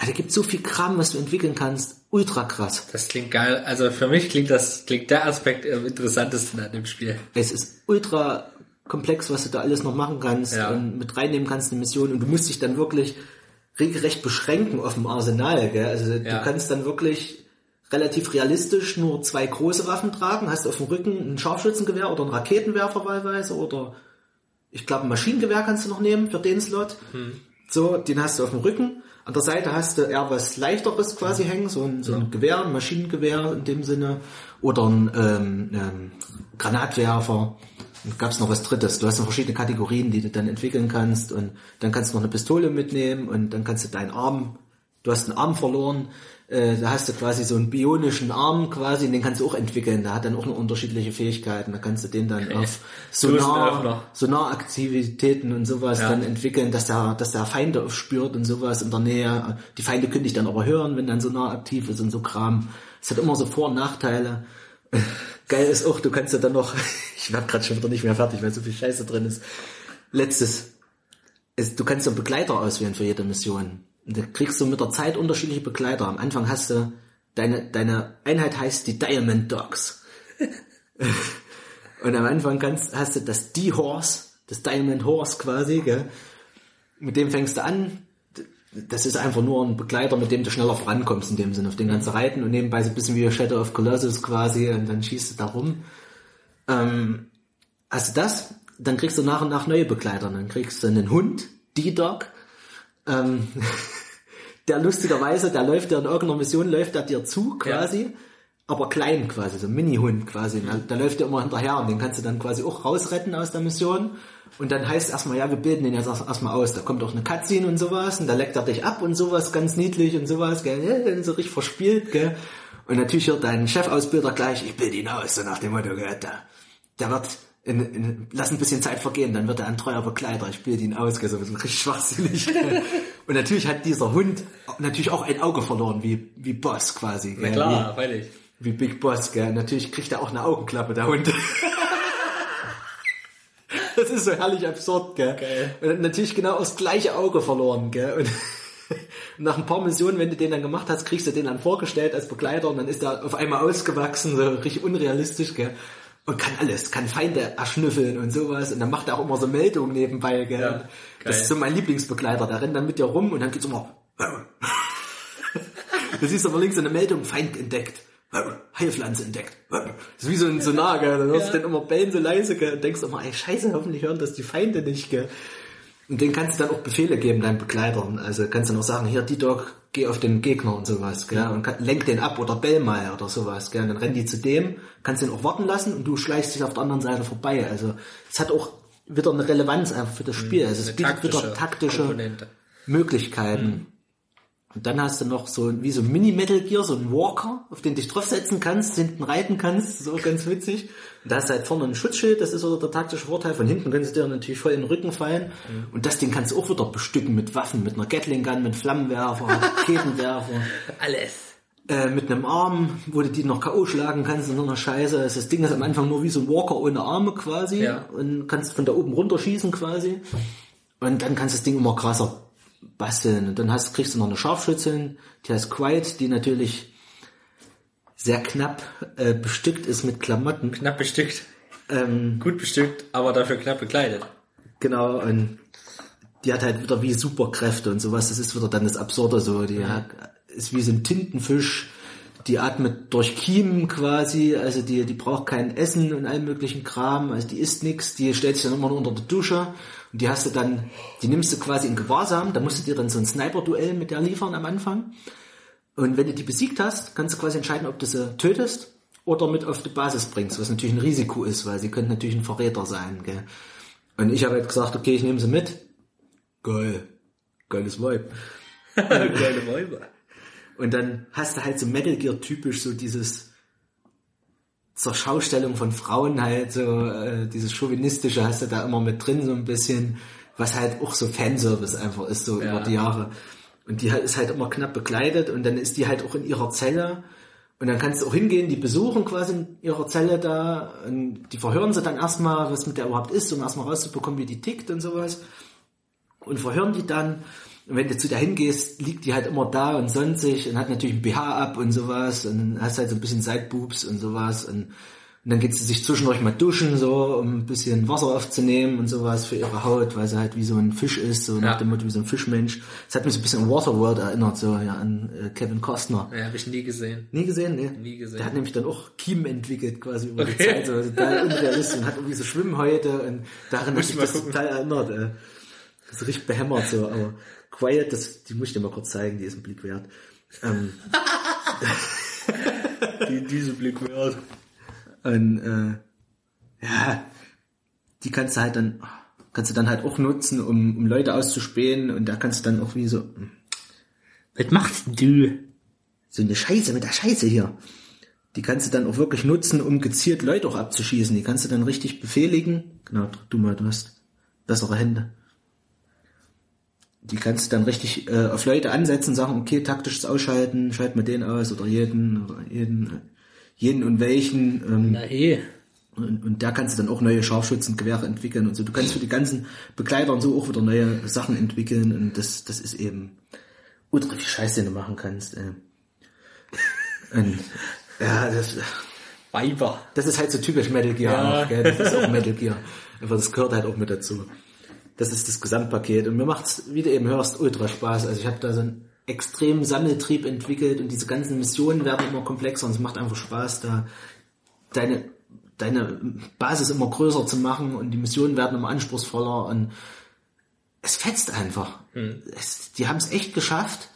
Also, da gibt so viel Kram, was du entwickeln kannst. Ultra krass. Das klingt geil. Also für mich klingt das, klingt der Aspekt am interessantesten an dem Spiel. Es ist ultra komplex, was du da alles noch machen kannst Ja. und mit reinnehmen kannst in die Mission. Und du musst dich dann wirklich regelrecht beschränken auf dem Arsenal. Gell? Also Ja. du kannst dann wirklich relativ realistisch nur zwei große Waffen tragen, hast auf dem Rücken ein Scharfschützengewehr oder einen Raketenwerfer wahlweise oder ich glaube ein Maschinengewehr kannst du noch nehmen für den Slot. So, den hast du auf dem Rücken. An der Seite hast du eher was leichteres quasi hängen, so ein, so ein Gewehr, ein Maschinengewehr in dem Sinne oder ein ähm, ähm, Granatwerfer. Und gab's noch was Drittes. Du hast noch verschiedene Kategorien, die du dann entwickeln kannst und dann kannst du noch eine Pistole mitnehmen und dann kannst du deinen Arm, du hast einen Arm verloren, äh, da hast du quasi so einen bionischen Arm quasi, und den kannst du auch entwickeln. Da hat dann auch noch unterschiedliche Fähigkeiten. Da kannst du den dann auf Sonar. Sonaraktivitäten und sowas Ja. dann entwickeln, dass der, dass der Feinde aufspürt und sowas in der Nähe. Die Feinde können dich dann aber hören, wenn dann Sonar aktiv ist und so Kram. Es hat immer so Vor- und Nachteile. Geil ist auch, du kannst ja dann noch, ich werd gerade schon wieder nicht mehr fertig, weil so viel Scheiße drin ist. Letztes, ist, du kannst ja Begleiter auswählen für jede Mission. Da kriegst du mit der Zeit unterschiedliche Begleiter. Am Anfang hast du, deine, deine Einheit heißt die Diamond Dogs. Und am Anfang kannst, hast du das D-Horse, das Diamond Horse quasi, gell? Mit dem fängst du an. Das ist einfach nur ein Begleiter, mit dem du schneller vorankommst in dem Sinne. Auf den du reiten und nebenbei so ein bisschen wie Shadow of Colossus quasi und dann schießt du da rum. Ähm, hast du das, dann kriegst du nach und nach neue Begleiter. Dann kriegst du einen Hund, D-Dog, ähm, der lustigerweise, der läuft dir in irgendeiner Mission, läuft er dir zu quasi, aber klein quasi, so ein Mini-Hund quasi. Da, da läuft dir immer hinterher und den kannst du dann quasi auch rausretten aus der Mission. Und dann heißt erstmal, ja, wir bilden den jetzt erst- erstmal aus. Da kommt auch eine Cutscene und sowas und da leckt er dich ab und sowas, ganz niedlich und sowas, gell, ja, so richtig verspielt, gell. Und natürlich hört dein Chefausbilder gleich, ich bilde ihn aus, so nach dem Motto, gell, der, der wird, in, in, lass ein bisschen Zeit vergehen, dann wird er ein treuer Begleiter, ich bilde ihn aus, so ein richtig schwachsinnig. und natürlich hat dieser Hund natürlich auch ein Auge verloren, wie, wie Boss quasi, Na klar, freilich. wie, wie Big Boss, gell. Natürlich kriegt er auch eine Augenklappe, der Hund. Das ist so herrlich absurd, gell. Geil. Und natürlich genau das gleiche Auge verloren, gell. Und nach ein paar Missionen, wenn du den dann gemacht hast, kriegst du den dann vorgestellt als Begleiter und dann ist er auf einmal ausgewachsen, so richtig unrealistisch, gell. Und kann alles, kann Feinde erschnüffeln und sowas. Und dann macht er auch immer so Meldungen nebenbei, gell. Ja, das ist so mein Lieblingsbegleiter, der rennt dann mit dir rum und dann geht's immer. Du siehst aber links eine Meldung, Feind entdeckt. Heilpflanze entdeckt. Das ist wie so ein Sonar, gell. Dann hörst du Ja. dann immer bellen so leise, gell. Und denkst immer, ey, scheiße, hoffentlich hören das die Feinde nicht, gell. Und den kannst du dann auch Befehle geben, deinen Begleitern. Also kannst du dann auch sagen, hier, die Dog, geh auf den Gegner und sowas, gell. Und kann, lenk den ab oder bell mal oder sowas, gell. Und dann rennen die zu dem, kannst den auch warten lassen und du schleichst dich auf der anderen Seite vorbei. Also, es hat auch wieder eine Relevanz einfach für das Spiel. Also, es bietet wieder taktische Komponente. Möglichkeiten. Und dann hast du noch so wie so ein Mini-Metal Gear, so ein Walker, auf den dich draufsetzen kannst, hinten reiten kannst, so ganz witzig. Und da hast du halt vorne ein Schutzschild, das ist so der taktische Vorteil. Von hinten kannst du dir natürlich voll in den Rücken fallen. Und das Ding kannst du auch wieder bestücken mit Waffen, mit einer Gatling Gun, mit Flammenwerfer, Raketenwerfer, Alles. äh, mit einem Arm, wo du die noch K.O. schlagen kannst und so einer Scheiße. Also Das Ding ist am Anfang nur wie so ein Walker ohne Arme quasi. Ja. Und kannst von da oben runterschießen quasi. Und dann kannst du das Ding immer krasser basteln. Und dann hast, kriegst du noch eine Scharfschützin, die heißt Quiet, die natürlich sehr knapp äh, bestückt ist mit Klamotten. Knapp bestückt. Ähm, Gut bestückt, aber dafür knapp bekleidet. genau, und die hat halt wieder wie Superkräfte und sowas. Das ist wieder dann das Absurde so. Die hat, ist wie so ein Tintenfisch. Die atmet durch Kiemen quasi, also die, die braucht kein Essen und allen möglichen Kram, also die isst nix, die stellt sich dann immer nur unter der Dusche und die hast du dann, die nimmst du quasi in Gewahrsam, da musst du dir dann so ein Sniper-Duell mit der liefern am Anfang. Und wenn du die besiegt hast, kannst du quasi entscheiden, ob du sie tötest oder mit auf die Basis bringst, was natürlich ein Risiko ist, weil sie könnte natürlich ein Verräter sein, gell. Und ich habe halt gesagt, okay, ich nehme sie mit. Geil. Geiles Vibe. Geile Weiber. Und dann hast du halt so Metal Gear typisch so dieses zur Schaustellung von Frauen halt so äh, dieses chauvinistische hast du da immer mit drin so ein bisschen, was halt auch so Fanservice einfach ist so Ja. über die Jahre. Und die ist halt immer knapp bekleidet und dann ist die halt auch in ihrer Zelle und dann kannst du auch hingehen, die besuchen quasi in ihrer Zelle da und die verhören sie dann erstmal, was mit der überhaupt ist, um erstmal rauszubekommen, wie die tickt und sowas und verhören die dann. Und wenn du zu der hingehst, liegt die halt immer da und sonnt sich und hat natürlich ein BH ab und sowas und hast halt so ein bisschen Sideboobs und sowas und Und dann geht sie sich zwischendurch mal duschen, so, um ein bisschen Wasser aufzunehmen und sowas für ihre Haut, weil sie halt wie so ein Fisch ist, so nach Ja. dem Motto wie so ein Fischmensch. Das hat mich so ein bisschen an Waterworld erinnert, so ja, an äh, Kevin Costner. Ja, habe ich nie gesehen. Nie gesehen, ne? Nie gesehen. Der hat nämlich dann auch Kiemen entwickelt, quasi über die Okay. Zeit, so total unrealistisch und hat irgendwie so Schwimmhäute und daran hat Muss ich das gucken. total erinnert, äh. Das ist richtig behämmert, so, aber Quiet, das, die muss ich dir mal kurz zeigen, die ist ein Blick wert. Ähm, Die, diese Blick wert. Und äh, ja, die kannst du halt dann, kannst du dann halt auch nutzen, um, um Leute auszuspähen und da kannst du dann auch wie so, hm, Was machst du? so eine Scheiße mit der Scheiße hier. Die kannst du dann auch wirklich nutzen, um gezielt Leute auch abzuschießen. Die kannst du dann richtig befehligen. Genau, du mal, du hast bessere Hände. Die kannst du dann richtig äh, auf Leute ansetzen, sagen, okay, taktisches Ausschalten, schalt mal den aus oder jeden oder jeden, jeden und welchen. Ähm, Na eh. Und, und da kannst du dann auch neue Scharfschützengewehre entwickeln und so. Du kannst für die ganzen Begleiter und so auch wieder neue Sachen entwickeln und das, das ist eben ultra viel Scheiß, den du machen kannst. Ey. Und, ja, das, Weiber. das ist halt so typisch Metal Gear Ja. auch, gell? Das ist auch Metal Gear. Aber das gehört halt auch mit dazu. Das ist das Gesamtpaket. Und mir macht's, wie du eben hörst, ultra Spaß. Also ich habe da so einen extremen Sammeltrieb entwickelt und diese ganzen Missionen werden immer komplexer und es macht einfach Spaß, da deine, deine Basis immer größer zu machen und die Missionen werden immer anspruchsvoller und es fetzt einfach. Es, die haben es echt geschafft,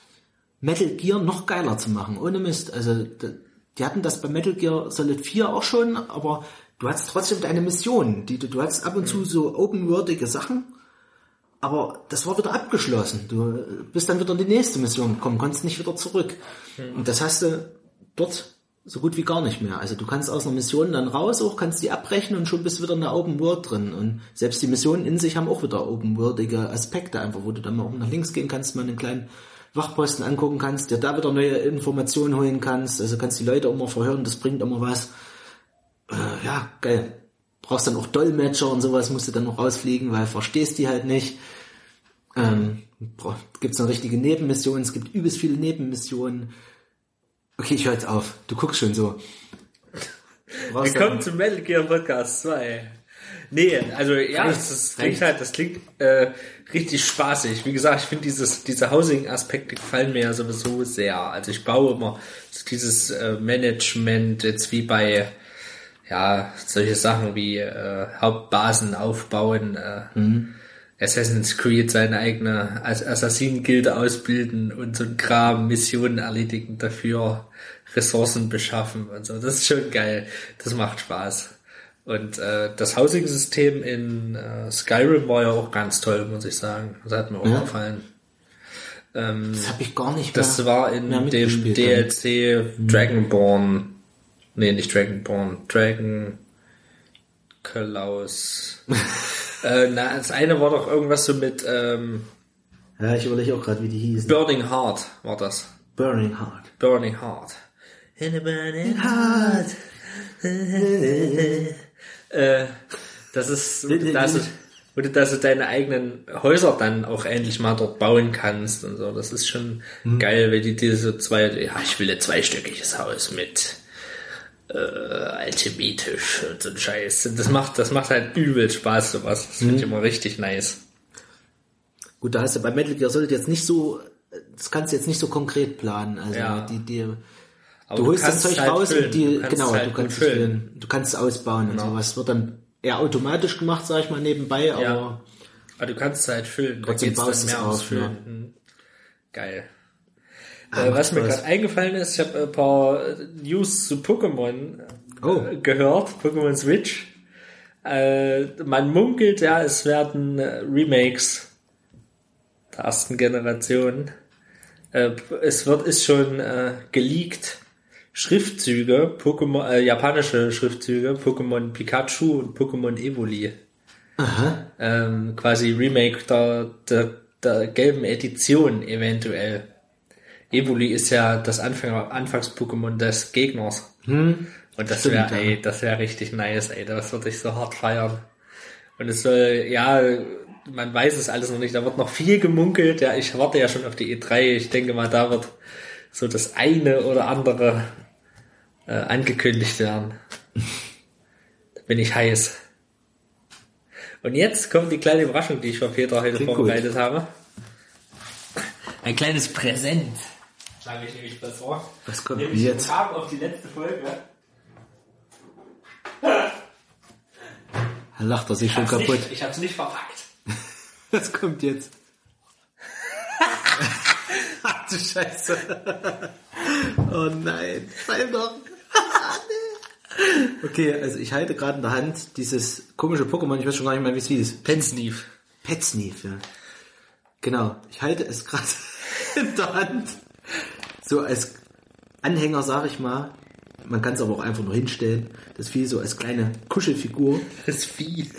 Metal Gear noch geiler zu machen, ohne Mist. Also die hatten das bei Metal Gear Solid 4 auch schon, aber du hattest trotzdem deine Mission. Die, du, du hattest ab und zu so open-worldige Sachen, aber das war wieder abgeschlossen. Du bist dann wieder in die nächste Mission gekommen, konntest nicht wieder zurück. Und das hast du dort so gut wie gar nicht mehr. Also du kannst aus einer Mission dann raus, auch kannst die abbrechen und schon bist du wieder in der Open World drin. Und selbst die Missionen in sich haben auch wieder open worldige Aspekte einfach, wo du dann mal auch nach links gehen kannst, mal einen kleinen Wachposten angucken kannst, dir da wieder neue Informationen holen kannst. Also kannst die Leute immer verhören, das bringt immer was. Äh, ja, geil. Brauchst dann auch Dolmetscher und sowas, musst du dann noch rausfliegen, weil verstehst die halt nicht. Ähm, gibt es eine richtige Nebenmission, es gibt übelst viele Nebenmissionen. Okay, ich höre jetzt auf. Du guckst schon so. Willkommen zum Metal Gear Podcast 2. Nee, also ja, Reicht, das, klingt halt, das klingt äh, richtig spaßig. Wie gesagt, ich finde dieses, diese Housing-Aspekte gefallen mir ja sowieso sehr. Also ich baue immer dieses äh, Management jetzt wie bei ja, solche Sachen wie äh, Hauptbasen aufbauen, äh, Assassin's Creed seine eigene As- Assassinen-Gilde ausbilden und so ein Kram, Missionen erledigen dafür, Ressourcen beschaffen und so. Das ist schon geil. Das macht Spaß. Und äh, das Housing-System in äh, Skyrim war ja auch ganz toll, muss ich sagen. Das hat mir auch Ja. gefallen. Ähm, Das habe ich gar nicht das mehr, war in dem mitgespielt. DLC Dragonborn. Nee, nicht Dragonborn. Dragon Klaus. äh, na, das eine war doch irgendwas so mit ähm, Ja, ich überlege auch gerade, wie die hießen. Burning Heart war das. Burning Heart. Burning Heart. In a burning heart. äh, das ist, wo du da so, wo du da so deine eigenen Häuser dann auch endlich mal dort bauen kannst und so. Das ist schon geil, wenn die dir so zwei, ja, ich will ein zweistöckiges Haus mit äh, Alchemietisch und so ein Scheiß. Das macht, das macht halt übel Spaß, sowas. Das finde ich immer richtig nice. Gut, da hast du bei Metal Gear Solid jetzt nicht so, das kannst du jetzt nicht so konkret planen. Also Ja. die, die, Aber du holst das Zeug halt raus füllen. und die, Du genau, halt du kannst es füllen. Du kannst es ausbauen und Genau. sowas. Wird dann eher automatisch gemacht, sag ich mal, nebenbei, aber Ja. Aber du kannst es halt füllen. Trotzdem baust es mehr ums auf, Füllen. ja. Mhm. Geil. Äh, macht was mir gerade eingefallen ist, ich habe ein paar News zu Pokémon Oh. äh, gehört, Pokémon Switch. Äh, man munkelt ja, es werden äh, Remakes der ersten Generation. Äh, es wird ist schon äh, geleakt Schriftzüge, Pokémon, äh, japanische Schriftzüge, Pokémon Pikachu und Pokémon Evoli ähm, quasi Remake der, der, der gelben Edition eventuell. Evoli ist ja das Anfänger, Anfangs-Pokémon des Gegners. Und das wäre, ey, das wäre richtig nice, ey, das würde ich so hart feiern. Und es soll, ja, man weiß es alles noch nicht, da wird noch viel gemunkelt, ja, ich warte ja schon auf die E3, ich denke mal, da wird so das eine oder andere äh, angekündigt werden. bin ich heiß. Und jetzt kommt die kleine Überraschung, die ich für Peter heute Klingt vorbereitet habe. Ein kleines Präsent. Schlage ich nämlich das vor. Was kommt Nämlich jetzt? Rahmen auf die letzte Folge. Da lacht er sich schon Hab's kaputt. Nicht, ich hab's nicht verpackt. Was kommt jetzt? Ach du Scheiße. Oh nein, fall doch. Okay, also ich halte gerade in der Hand dieses komische Pokémon, ich weiß schon gar nicht mehr, wie es hieß. Pensneef. Petsneef, ja. Genau, ich halte es gerade in der Hand. So als Anhänger, sag ich mal. Man kann es aber auch einfach nur hinstellen. Das Vieh so als kleine Kuschelfigur. Das Vieh.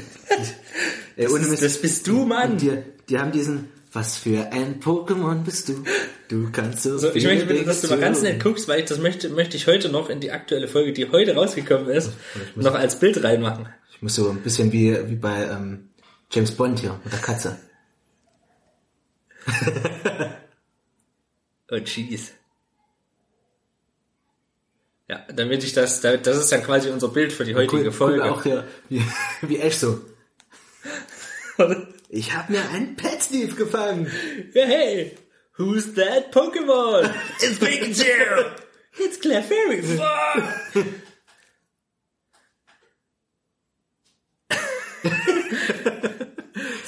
Ey, Das, Mist. das bist du, Mann. Die, die haben diesen, was für ein Pokémon bist du? Du kannst so, So, ich möchte bitte, dass du mal ganz nett guckst, weil ich das möchte, möchte ich heute noch in die aktuelle Folge, die heute rausgekommen ist, noch als Bild reinmachen. Ich muss so ein bisschen wie, wie bei ähm, James Bond hier mit der Katze. Oh, jeez. Ja, damit ich das, da- das ist dann quasi unser Bild für die heutige Cool, Folge. cool, auch hier, wie, wie Ash so. Ich habe mir einen Petsneef gefangen. hey, who's that Pokémon? It's Pikachu! It's Clefairy! Fuck!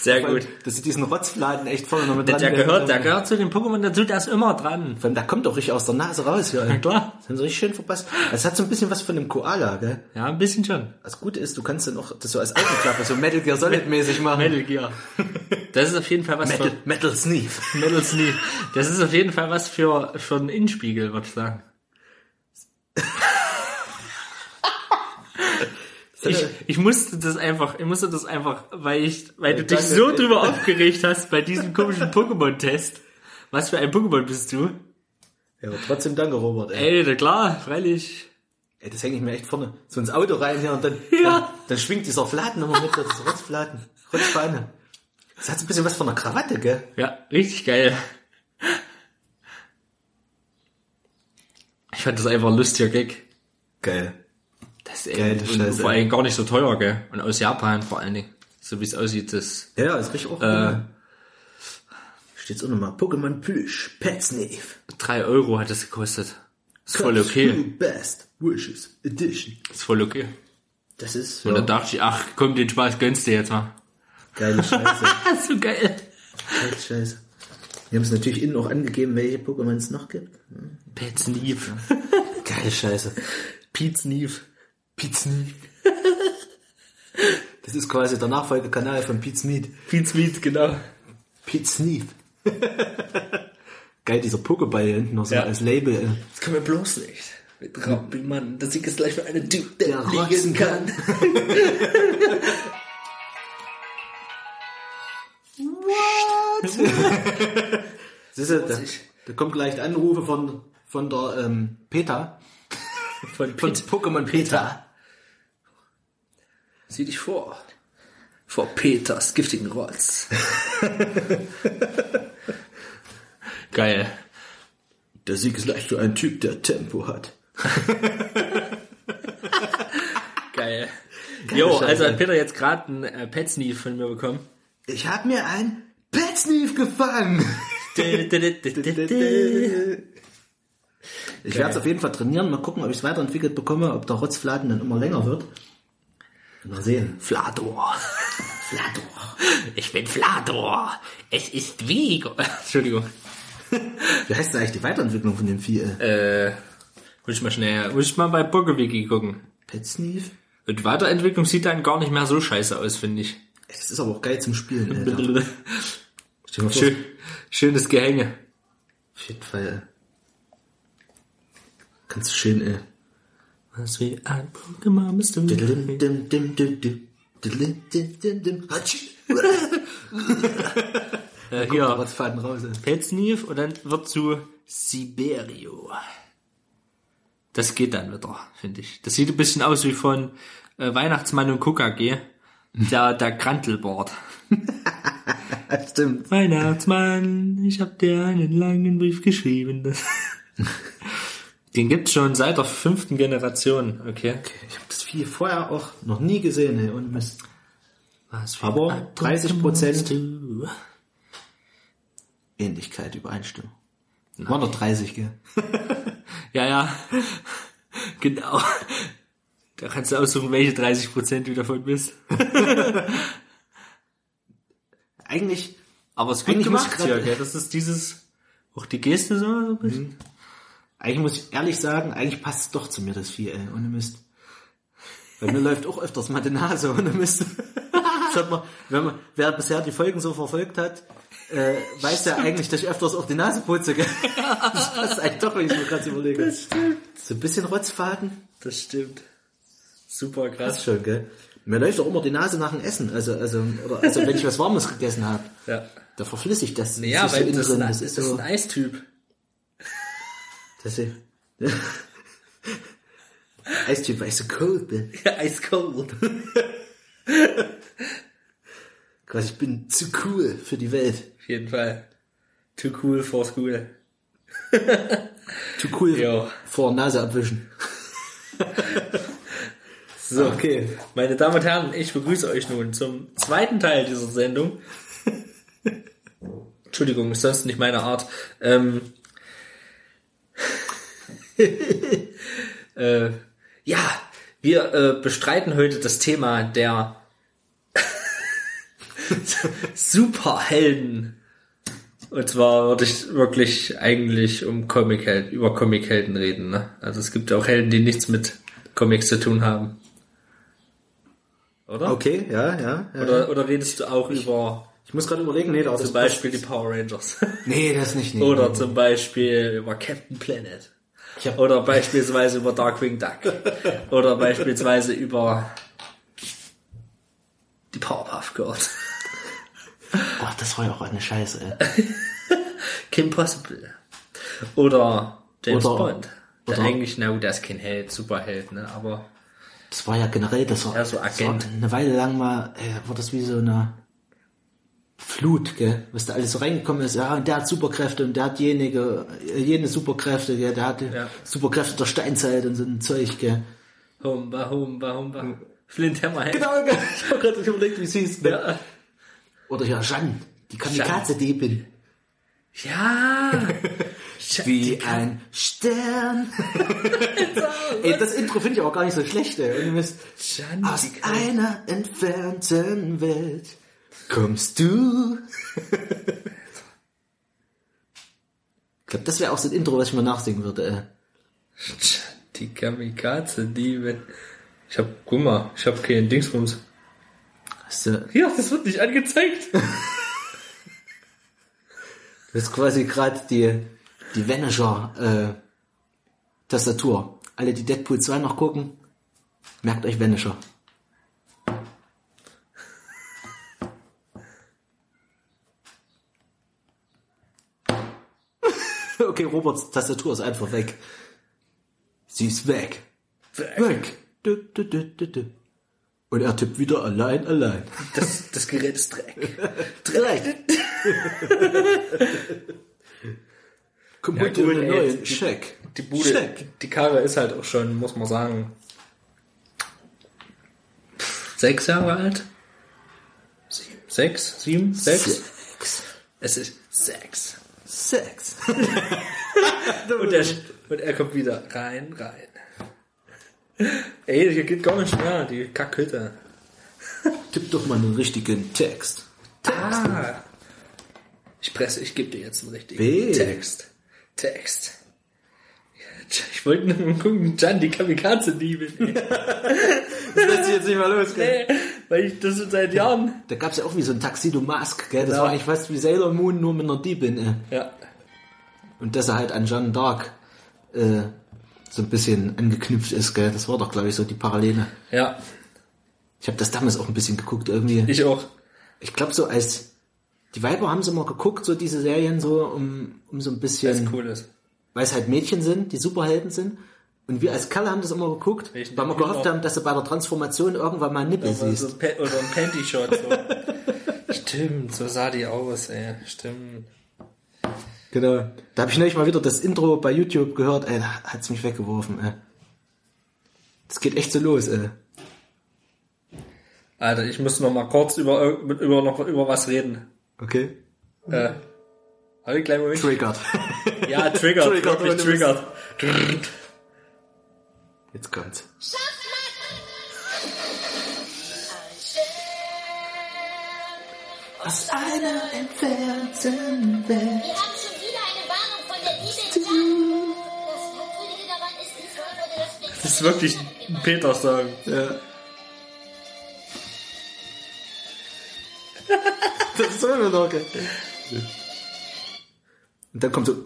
Sehr gut. Dass sie diesen Rotzfladen echt vorne noch mit Der, dran der gehört, der gehört zu den Pokémon, der tut das immer dran. Vor allem, der kommt doch richtig aus der Nase raus hier. Na klar. Das haben sie richtig schön verpasst. Es hat so ein bisschen was von einem Koala, gell? Ja, ein bisschen schon. Das Gute ist, du kannst dann auch das so als Autoklappe, so Metal Gear Solid mäßig machen. Metal Gear. Das ist auf jeden Fall was Metal, für Metal Sneef. Metal Sneak. Das ist auf jeden Fall was für, für einen Innenspiegel, würde ich sagen. Ich, ich musste das einfach, ich musste das einfach, weil ich, weil du dich so drüber aufgeregt hast bei diesem komischen Pokémon-Test. Was für ein Pokémon bist du? Ja, aber trotzdem danke, Robert. Ey. Ey, na klar, freilich. ey das hänge ich mir echt vorne so ins Auto rein hier und dann, Ja. dann, dann schwingt dieser Fladen immer mit, das Rotzfladen. Rotzfahne. Das hat so ein bisschen was von einer Krawatte, gell? Ja, richtig geil. Ich fand das einfach ein lustiger Gag. Geil. Das ist Geile eben, und vor allem gar nicht so teuer, gell? Und aus Japan vor allen Dingen. So wie es aussieht, das Ja, ja, ist richtig auch cool. Steht's auch nochmal. Pokémon Plüsch, Petsneef. drei Euro hat es gekostet. Ist voll okay. Best Wishes Edition. Ist voll okay. Das ist Und ja, dann dachte ich, ach komm, den Spaß gönnst du jetzt mal. geile Scheiße. So geil. geile Scheiße. Wir haben es natürlich innen auch angegeben, welche Pokémon es noch gibt. Pet Sneef. Geile Scheiße. Pete Sneef. Pizmeet. Das ist quasi der Nachfolgekanal von Pizmeet. Pete Sneef, genau. Pizmeet. Geil, dieser Pokéball hier hinten noch so Ja. als Label. ey. Das kann man bloß nicht. Mit Rampelmann, das ist gleich für einen Typ, der, Der rotzen liegen kann. Siehst du, da, da kommt gleich Anrufe von, von der ähm, Peta. Von Von. Pokémon Peta. Sieh dich vor. Vor Peters giftigen Rotz. Geil. Der Sieg ist leicht für einen Typ, der Tempo hat. Geil. Jo, Scheiße. also hat Peter jetzt gerade einen äh, Pet Sneef von mir bekommen. Ich hab mir ein Petsneef gefangen. Ich werde es auf jeden Fall trainieren. Mal gucken, ob ich es weiterentwickelt bekomme, ob der Rotzfladen dann immer länger wird. Mal sehen. Flador. Flador. Ich bin Flador. Es ist Vigo. Entschuldigung. Wie heißt denn eigentlich die Weiterentwicklung von dem Vieh? Äh? Äh, muss ich mal schnell, muss ich mal bei Buggerwiki gucken. Petsneef? Und Weiterentwicklung sieht dann gar nicht mehr so scheiße aus, finde ich. Das ist aber auch geil zum Spielen, Schön, schönes Gehänge. Auf jeden Fall. Kannst du schön, ey. Was wie ein Pokémon bist du. Dim, dim, dim, dim. Dim, dim, dim. Äh, Rotzfaden raus, ey. Petsneef und dann wird zu Siberio. Das geht dann wieder, finde ich. Das sieht ein bisschen aus wie von äh, Weihnachtsmann und KKG. Der, der Krantelbart. Stimmt. Weihnachtsmann, ich hab dir einen langen Brief geschrieben. Den gibt's schon seit der fünften Generation, okay? Ich habe das Vieh vorher auch noch nie gesehen, ey, und Mist. Was Aber 30% Ähnlichkeit, Übereinstimmung. Waren doch 30, gell? Ja, ja. genau. Da kannst du aussuchen, welche 30% du davon bist. Eigentlich, Aber es ist gut gemacht hier, gell? Das ist dieses, auch die Geste so, so ein bisschen. Eigentlich muss ich ehrlich sagen, eigentlich passt es doch zu mir, das Vieh, ey, ohne Mist. Bei mir läuft auch öfters mal die Nase, ohne Mist. Das hat man, wenn man, wer bisher die Folgen so verfolgt hat, äh, weiß ja eigentlich, dass ich öfters auch die Nase putze, gell? Das passt eigentlich doch, wenn ich mir gerade überlege. stimmt. So ein bisschen Rotzfaden. Das stimmt. Super Das krass. ist schon, gell? Mir läuft auch immer die Nase nach dem Essen, also, also, oder, also wenn ich was Warmes gegessen habe. Ja. Da verflüssigt das. Ja, sich so weil innen das, drin. das das ist ist so, ein Eistyp. Das ist, Eistyp, weil ich so cold bin. Ja, eiskalt. Quasi, ich bin zu cool für die Welt. Auf jeden Fall. Too cool for school. Zu cool Ja. vor Nase abwischen. So, Okay. meine Damen und Herren, ich begrüße euch nun zum zweiten Teil dieser Sendung. Entschuldigung, ist sonst nicht meine Art. Ähm, äh, ja, wir äh, bestreiten heute das Thema der Superhelden. Und zwar würde ich wirklich eigentlich um Comichelden, über Comichelden reden. Ne? Also es gibt ja auch Helden, die nichts mit Comics zu tun haben. Oder? Okay, ja, ja. ja. Oder, oder redest du auch über Ich muss gerade überlegen, nee, da zum Beispiel die Power Rangers? Nee, das nicht, nee. oder zum Beispiel über Captain Planet? Hab- Oder beispielsweise über Darkwing Duck? Oder beispielsweise über die Powerpuff Girls? Oh, das war ja auch eine Scheiße, ey. Kim Possible. Oder James Oder- Bond. Der oder- eigentlich, na gut, der ist kein Held, Superheld, ne? Aber Das war ja generell, das war, Ja, so das war Agent. eine Weile lang mal, äh, war das wie so eine Flut, gell? Was da alles so reingekommen ist. Ja, und der hat Superkräfte und der hat jenige, äh, jene Superkräfte, gell? Der hatte Ja. Superkräfte der Steinzeit und so ein Zeug, gell? Humba, Humba, Humba. Flint Hammerhead. Genau, gell? Ich hab gerade überlegt, wie es hieß, ne? Ja. Oder ja, Jeanne, die Kamikaze-Diebin. Ja. Wie ein Stern. ey, das Intro finde ich auch gar nicht so schlecht, ey. Jeanne, aus einer entfernten Welt kommst du. ich glaube, das wäre auch so ein Intro, was ich mal nachsingen würde. Ey. Die Kamikaze, die, wenn. Ich hab, guck mal, ich hab keinen Dingsbums. Hast du, Ja, das wird nicht angezeigt. das ist quasi gerade die, die Vanisher äh, Tastatur. Alle, die Deadpool 2 noch gucken, merkt euch Vanisher. Okay, Roberts Tastatur ist einfach weg. Sie ist weg. Weg. Du, du, du, du, du. Und er tippt wieder allein, allein. Das, das Gerät ist Dreck. Dreck. Komm Ja, gut, ey, neuen die- Check. Die Bude, Check. die Karre ist halt auch schon, muss man sagen, sechs Jahre alt. Sieben, sechs, sieben, sechs. Sex. Es ist sechs. Sex. Und er, und er kommt wieder rein, rein. Ey, hier geht gar nicht mehr, die Kackhütte. Tipp doch mal einen richtigen Text. Ah. Ich presse, ich gebe dir jetzt einen richtigen B. Text. Text. Ich wollte nur mal gucken, Jan, die Kamikaze-Diebin. Das lässt sich jetzt nicht mal los, Nee, weil ich das schon seit Jahren. Da gab's ja auch wie so ein Tuxedo Mask, gell? Das Genau. war eigentlich fast wie Sailor Moon, nur mit einer Diebin. Äh. Ja. Und dass er halt an Jeanne Dark äh, so ein bisschen angeknüpft ist, gell? Das war doch, glaube ich, so die Parallele. Ja, Ich habe das damals auch ein bisschen geguckt irgendwie. ich auch. Ich glaube so als die Weiber haben sie mal geguckt, so diese Serien so, um, um so ein bisschen, Das cool ist. Weil es halt Mädchen sind, die Superhelden sind. Und wir als Kerle haben das immer geguckt, Welchen weil wir gehofft auch? haben, dass du bei der Transformation irgendwann mal einen Nippel Oder siehst. so ein Pa- oder ein Panty-Shot. So. Stimmt, so sah die aus, ey. Stimmt. Genau. Da habe ich neulich mal wieder das Intro bei YouTube gehört, ey, da hat's mich weggeworfen, ey. Das geht echt so los, ey. Alter, ich muss noch mal kurz über, über, noch über was reden. Okay. Äh, halt einen kleinen Moment. Triggert. Ja, triggert, Triggert, wirklich ohne triggert. Jetzt kommt's. Aus einer entfernten Welt. Wir haben schon wieder eine Warnung von der Dach. Das ist, wirklich ein Peter-Song. Ja. das ist so eine Locke. Und dann kommt so.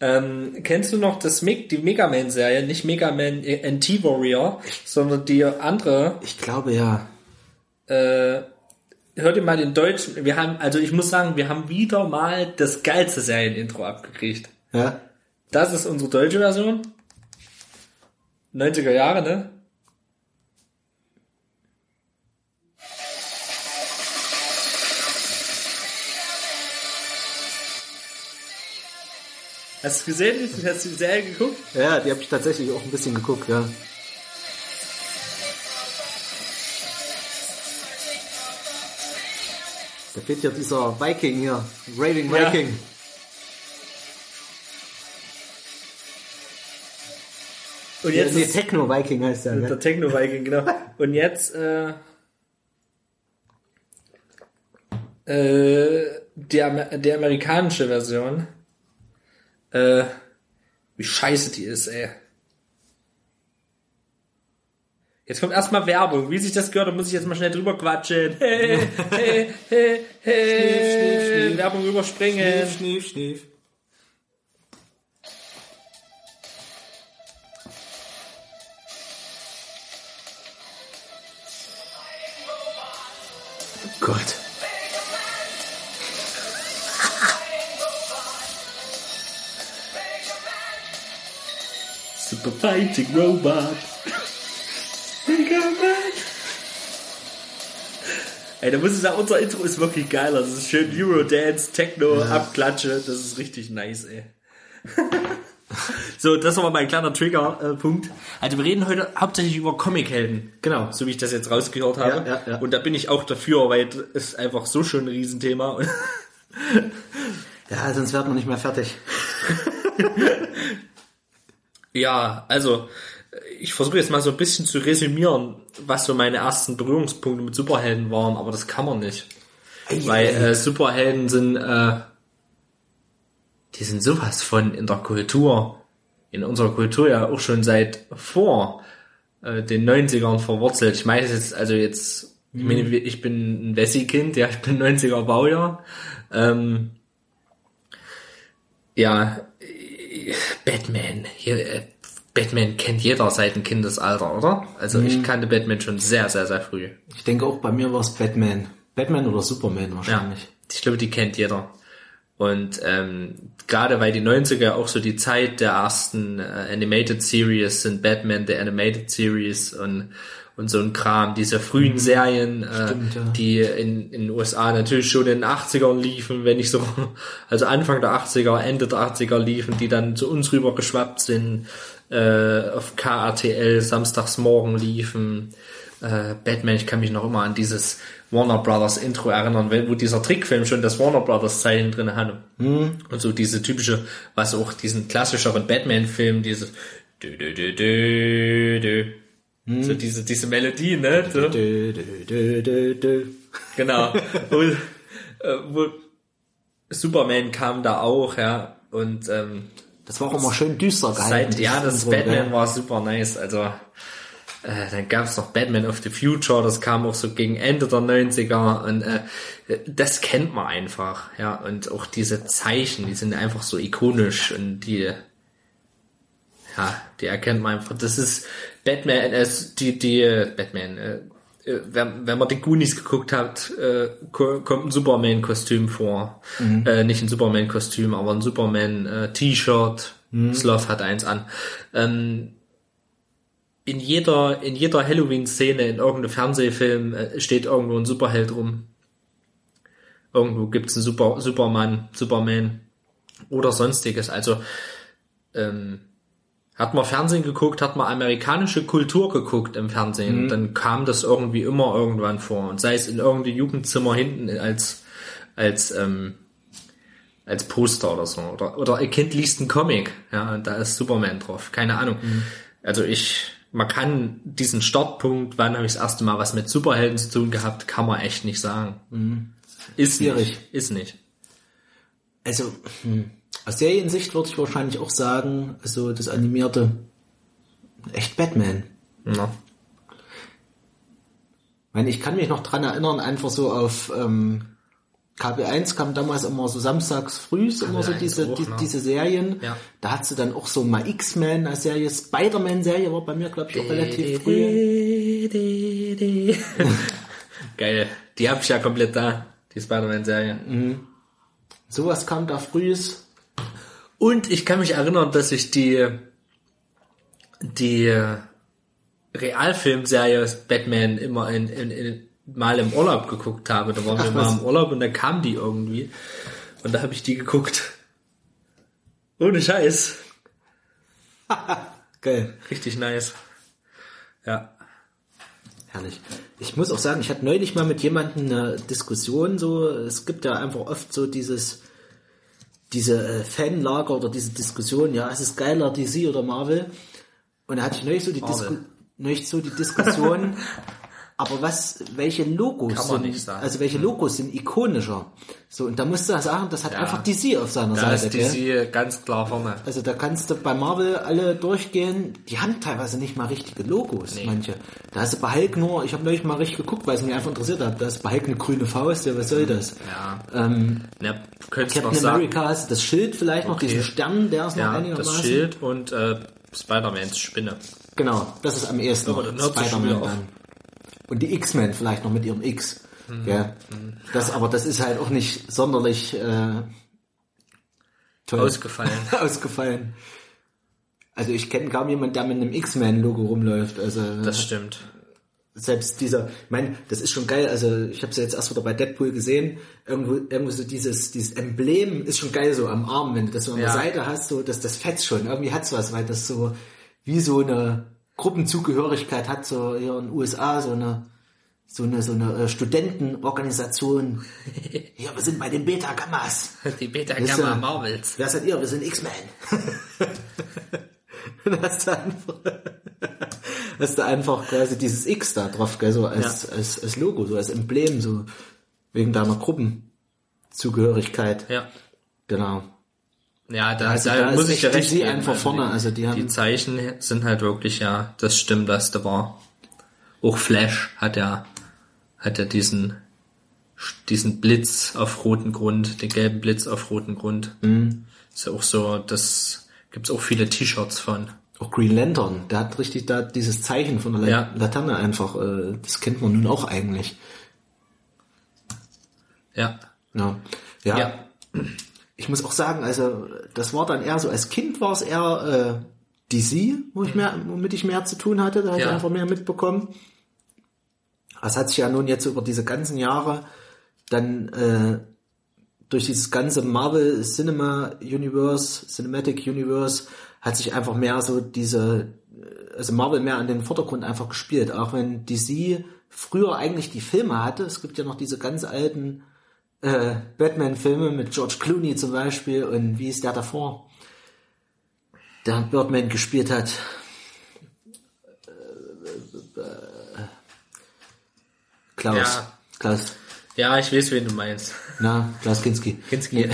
Ähm, kennst du noch das Me die Mega Man-Serie? Nicht Mega Man NT Warrior, sondern die andere. Ich glaube ja. Äh, hört ihr mal den deutschen. Wir haben, also ich muss sagen, wir haben wieder mal das geilste Serienintro abgekriegt. Ja. Das ist unsere deutsche Version. 90er Jahre, ne? Hast du gesehen? Hast du die Serie geguckt? Ja, die habe ich tatsächlich auch ein bisschen geguckt, ja. Da fehlt ja dieser Viking hier. Raiding Ja. Viking. Und Ja, jetzt nee, ist Techno Viking heißt der, der ne? Techno Viking, genau. Und jetzt äh, äh, die, Amer die amerikanische Version. Äh, wie scheiße die ist, ey. Jetzt kommt erstmal Werbung. Wie sich das gehört, da muss ich jetzt mal schnell drüber quatschen. Hey, hey, hey, hey. Schnief, schnief, schnief. Werbung überspringen. Schnief, schnief. Oh Gott. Super Fighting Robot. Mega Man. Ey, da muss ich sagen, unser Intro ist wirklich geil. Das ist schön Eurodance, Techno, Abklatsche. Das ist richtig nice, ey. so, das war mein kleiner Trigger-Punkt. Also wir reden heute hauptsächlich über Comichelden. Genau. So wie ich das jetzt rausgehört habe. Ja, ja, ja. Und da bin ich auch dafür, weil das ist einfach so schon ein Riesenthema. Ja, sonst werden wir nicht mehr fertig. Ja, also ich versuche jetzt mal so ein bisschen zu resümieren, was so meine ersten Berührungspunkte mit Superhelden waren, aber das kann man nicht. Weil äh, Superhelden sind, äh, die sind sowas von in der Kultur, in unserer Kultur ja auch schon seit vor äh, den 90ern verwurzelt. Ich meine jetzt, also jetzt, ich meine, ich bin ein Wessi-Kind, ja, ich bin 90er Baujahr. Ähm, ja, Batman, hier, äh, Batman kennt jeder seit dem Kindesalter, oder? Also ich kannte Batman schon sehr, sehr, sehr früh. Ich denke auch bei mir war es Batman. Batman oder Superman Ja, wahrscheinlich. ich glaube, die kennt jeder. Und ähm, gerade weil die 90er auch so die Zeit der ersten äh, Animated Series sind, Batman, der Animated Series und und so ein Kram, diese frühen Serien, äh, Stimmt, ja. die in, in den USA natürlich schon in den 80ern liefen, wenn nicht so, also Anfang der 80er, Ende der 80er liefen, die dann zu uns rüber geschwappt sind, äh, auf KRTL samstags morgen liefen, äh, Batman, ich kann mich noch immer an dieses Warner Brothers Intro erinnern, wo dieser Trickfilm schon das Warner Brothers Zeichen drin hatte. Und so diese typische, was auch diesen klassischeren Batman-Film, dieses dü, dü, dü, dü, dü. So diese, diese Melodie, ne? So. Dö, dö, dö. Genau. wo, äh, wo Superman kam da auch, ja. Und ähm, Das war auch immer schön düster gehalten. seit ja, das Intro, Batman gell? war super nice. Also äh, dann gab's noch Batman of the Future, das kam auch so gegen Ende der 90er und äh, das kennt man einfach, ja. Und auch diese Zeichen, die sind einfach so ikonisch und die ja, die erkennt man einfach. Das ist Batman, äh, die, die, äh, Batman, äh, äh, wenn, wenn man die Goonies geguckt hat, äh, ko- kommt ein Superman-Kostüm vor. Äh, nicht ein Superman-Kostüm, aber ein Superman-T-Shirt. Sloth hat eins an. Ähm, in jeder, in jeder Halloween-Szene, in irgendeinem Fernsehfilm äh, steht irgendwo ein Superheld rum. irgendwo gibt's einen Super, Superman, Superman oder sonstiges. Also ähm, hat man Fernsehen geguckt, hat man amerikanische Kultur geguckt im Fernsehen, dann kam das irgendwie immer irgendwann vor. Und sei es in irgendeinem Jugendzimmer hinten als, als, ähm, als Poster oder so. Oder, oder ein Kind liest einen Comic, ja, und da ist Superman drauf. Keine Ahnung. Also ich, man kann diesen Startpunkt, wann habe ich das erste Mal was mit Superhelden zu tun gehabt, kann man echt nicht sagen. Ist Schwierig. nicht. Ist nicht. Also, hm, aus Seriensicht würde ich wahrscheinlich auch sagen, also das animierte, echt Batman. Ja. Ich meine, ich kann mich noch dran erinnern, einfach so auf ähm, KB1 kam damals immer so samstags frühs immer so KB1 diese, auch, die, ne? diese Serien. Ja. Da hat sie dann auch so mal X-Men als Serie, Spider-Man-Serie war bei mir, glaube ich, auch relativ früh. Geil. Die hab ich ja komplett da, die Spider-Man-Serie. Sowas kam da frühs. Und ich kann mich erinnern, dass ich die, die Realfilmserie Batman immer in, in, in, mal im Urlaub geguckt habe. Da waren wir Ach, mal im Urlaub und da kam die irgendwie. Und da habe ich die geguckt. Ohne Scheiß. Geil. Richtig nice. Ja. Herrlich. Ich muss auch sagen, ich hatte neulich mal mit jemandem eine Diskussion so, es gibt ja einfach oft so dieses, diese äh, Fanlager oder diese Diskussion, ja, es ist geiler DC oder Marvel. Und da hatte ich neulich so die. Disku neulich so die Diskussion, aber was, welche Logos Kann man sind, nicht sagen. also welche Logos sind ikonischer? So, und da musst du sagen, das hat Ja. einfach DC auf seiner Da Seite, ist gell? DC ganz klar vorne. Also da kannst du bei Marvel alle durchgehen, die haben teilweise nicht mal richtige Logos, manche. Da hast du bei Hulk nur, ich habe neulich mal richtig geguckt, weil es mich einfach interessiert hat, da ist bei Hulk eine grüne Faust, ja was soll das? Ja. Ähm, ja noch Captain sagen. America hast du das Schild vielleicht noch, Okay. diesen Stern, der ist noch Ja, einigermaßen. das Schild und äh, Spider-Mans Spinne. Genau, das ist am ehesten Aber noch dann hört sich schon Spider-Man wieder auf. Und die X-Men vielleicht noch mit ihrem X. Mhm. Ja. Das, aber das ist halt auch nicht sonderlich äh, toll. Ausgefallen. ausgefallen. Also ich kenne kaum jemanden, der mit einem X-Men-Logo rumläuft. Also Das stimmt. selbst dieser, ich meine, das ist schon geil. Also ich habe es ja jetzt erst wieder bei Deadpool gesehen. Irgendwo, irgendwo so dieses, dieses Emblem ist schon geil so am Arm, wenn du das so an der Ja. Seite hast, so dass das fetzt schon. Irgendwie hat's was, weil das so wie so eine Gruppenzugehörigkeit hat, so hier in den USA so eine so eine so eine äh, Studentenorganisation. Ja, wir sind bei den Beta Gammas. Die Beta Gamma ja- Marvels. Wer seid ihr? Wir sind X-Men. Dann hast du einfach, hast du einfach quasi dieses X da drauf, gell, so als, als, als Logo, so als Emblem, so wegen deiner Gruppenzugehörigkeit. Ja. Genau. Ja, da, Also da, da muss ich dir recht DC geben. einfach vorne, also die haben- die Zeichen sind halt wirklich, ja, das stimmt, das da war. Auch Flash hat ja, hat ja diesen, diesen Blitz auf roten Grund, den gelben Blitz auf roten Grund. Mhm. Ist ja auch so, das gibt's auch viele T-Shirts von. Auch Green Lantern, der hat richtig da dieses Zeichen von der Ja. Laterne einfach, äh, das kennt man nun auch eigentlich. Ja. Ja. ja. Ja. Ich muss auch sagen, also das war dann eher so, als Kind war es eher äh, DC, wo ich mehr, womit ich mehr zu tun hatte, da habe ich Ja. einfach mehr mitbekommen. Das hat sich ja nun jetzt über diese ganzen Jahre dann äh, durch dieses ganze Marvel Cinema Universe, Cinematic Universe, hat sich einfach mehr so diese, also Marvel mehr an den Vordergrund einfach gespielt, auch wenn DC früher eigentlich die Filme hatte. Es gibt ja noch diese ganz alten äh, Batman-Filme mit George Clooney zum Beispiel und wie ist der davor? Der Birdman gespielt hat. Äh, Klaus. Ja. Klaus. Ja, ich weiß, wen du meinst. Na, Klaus Kinski. Kinski.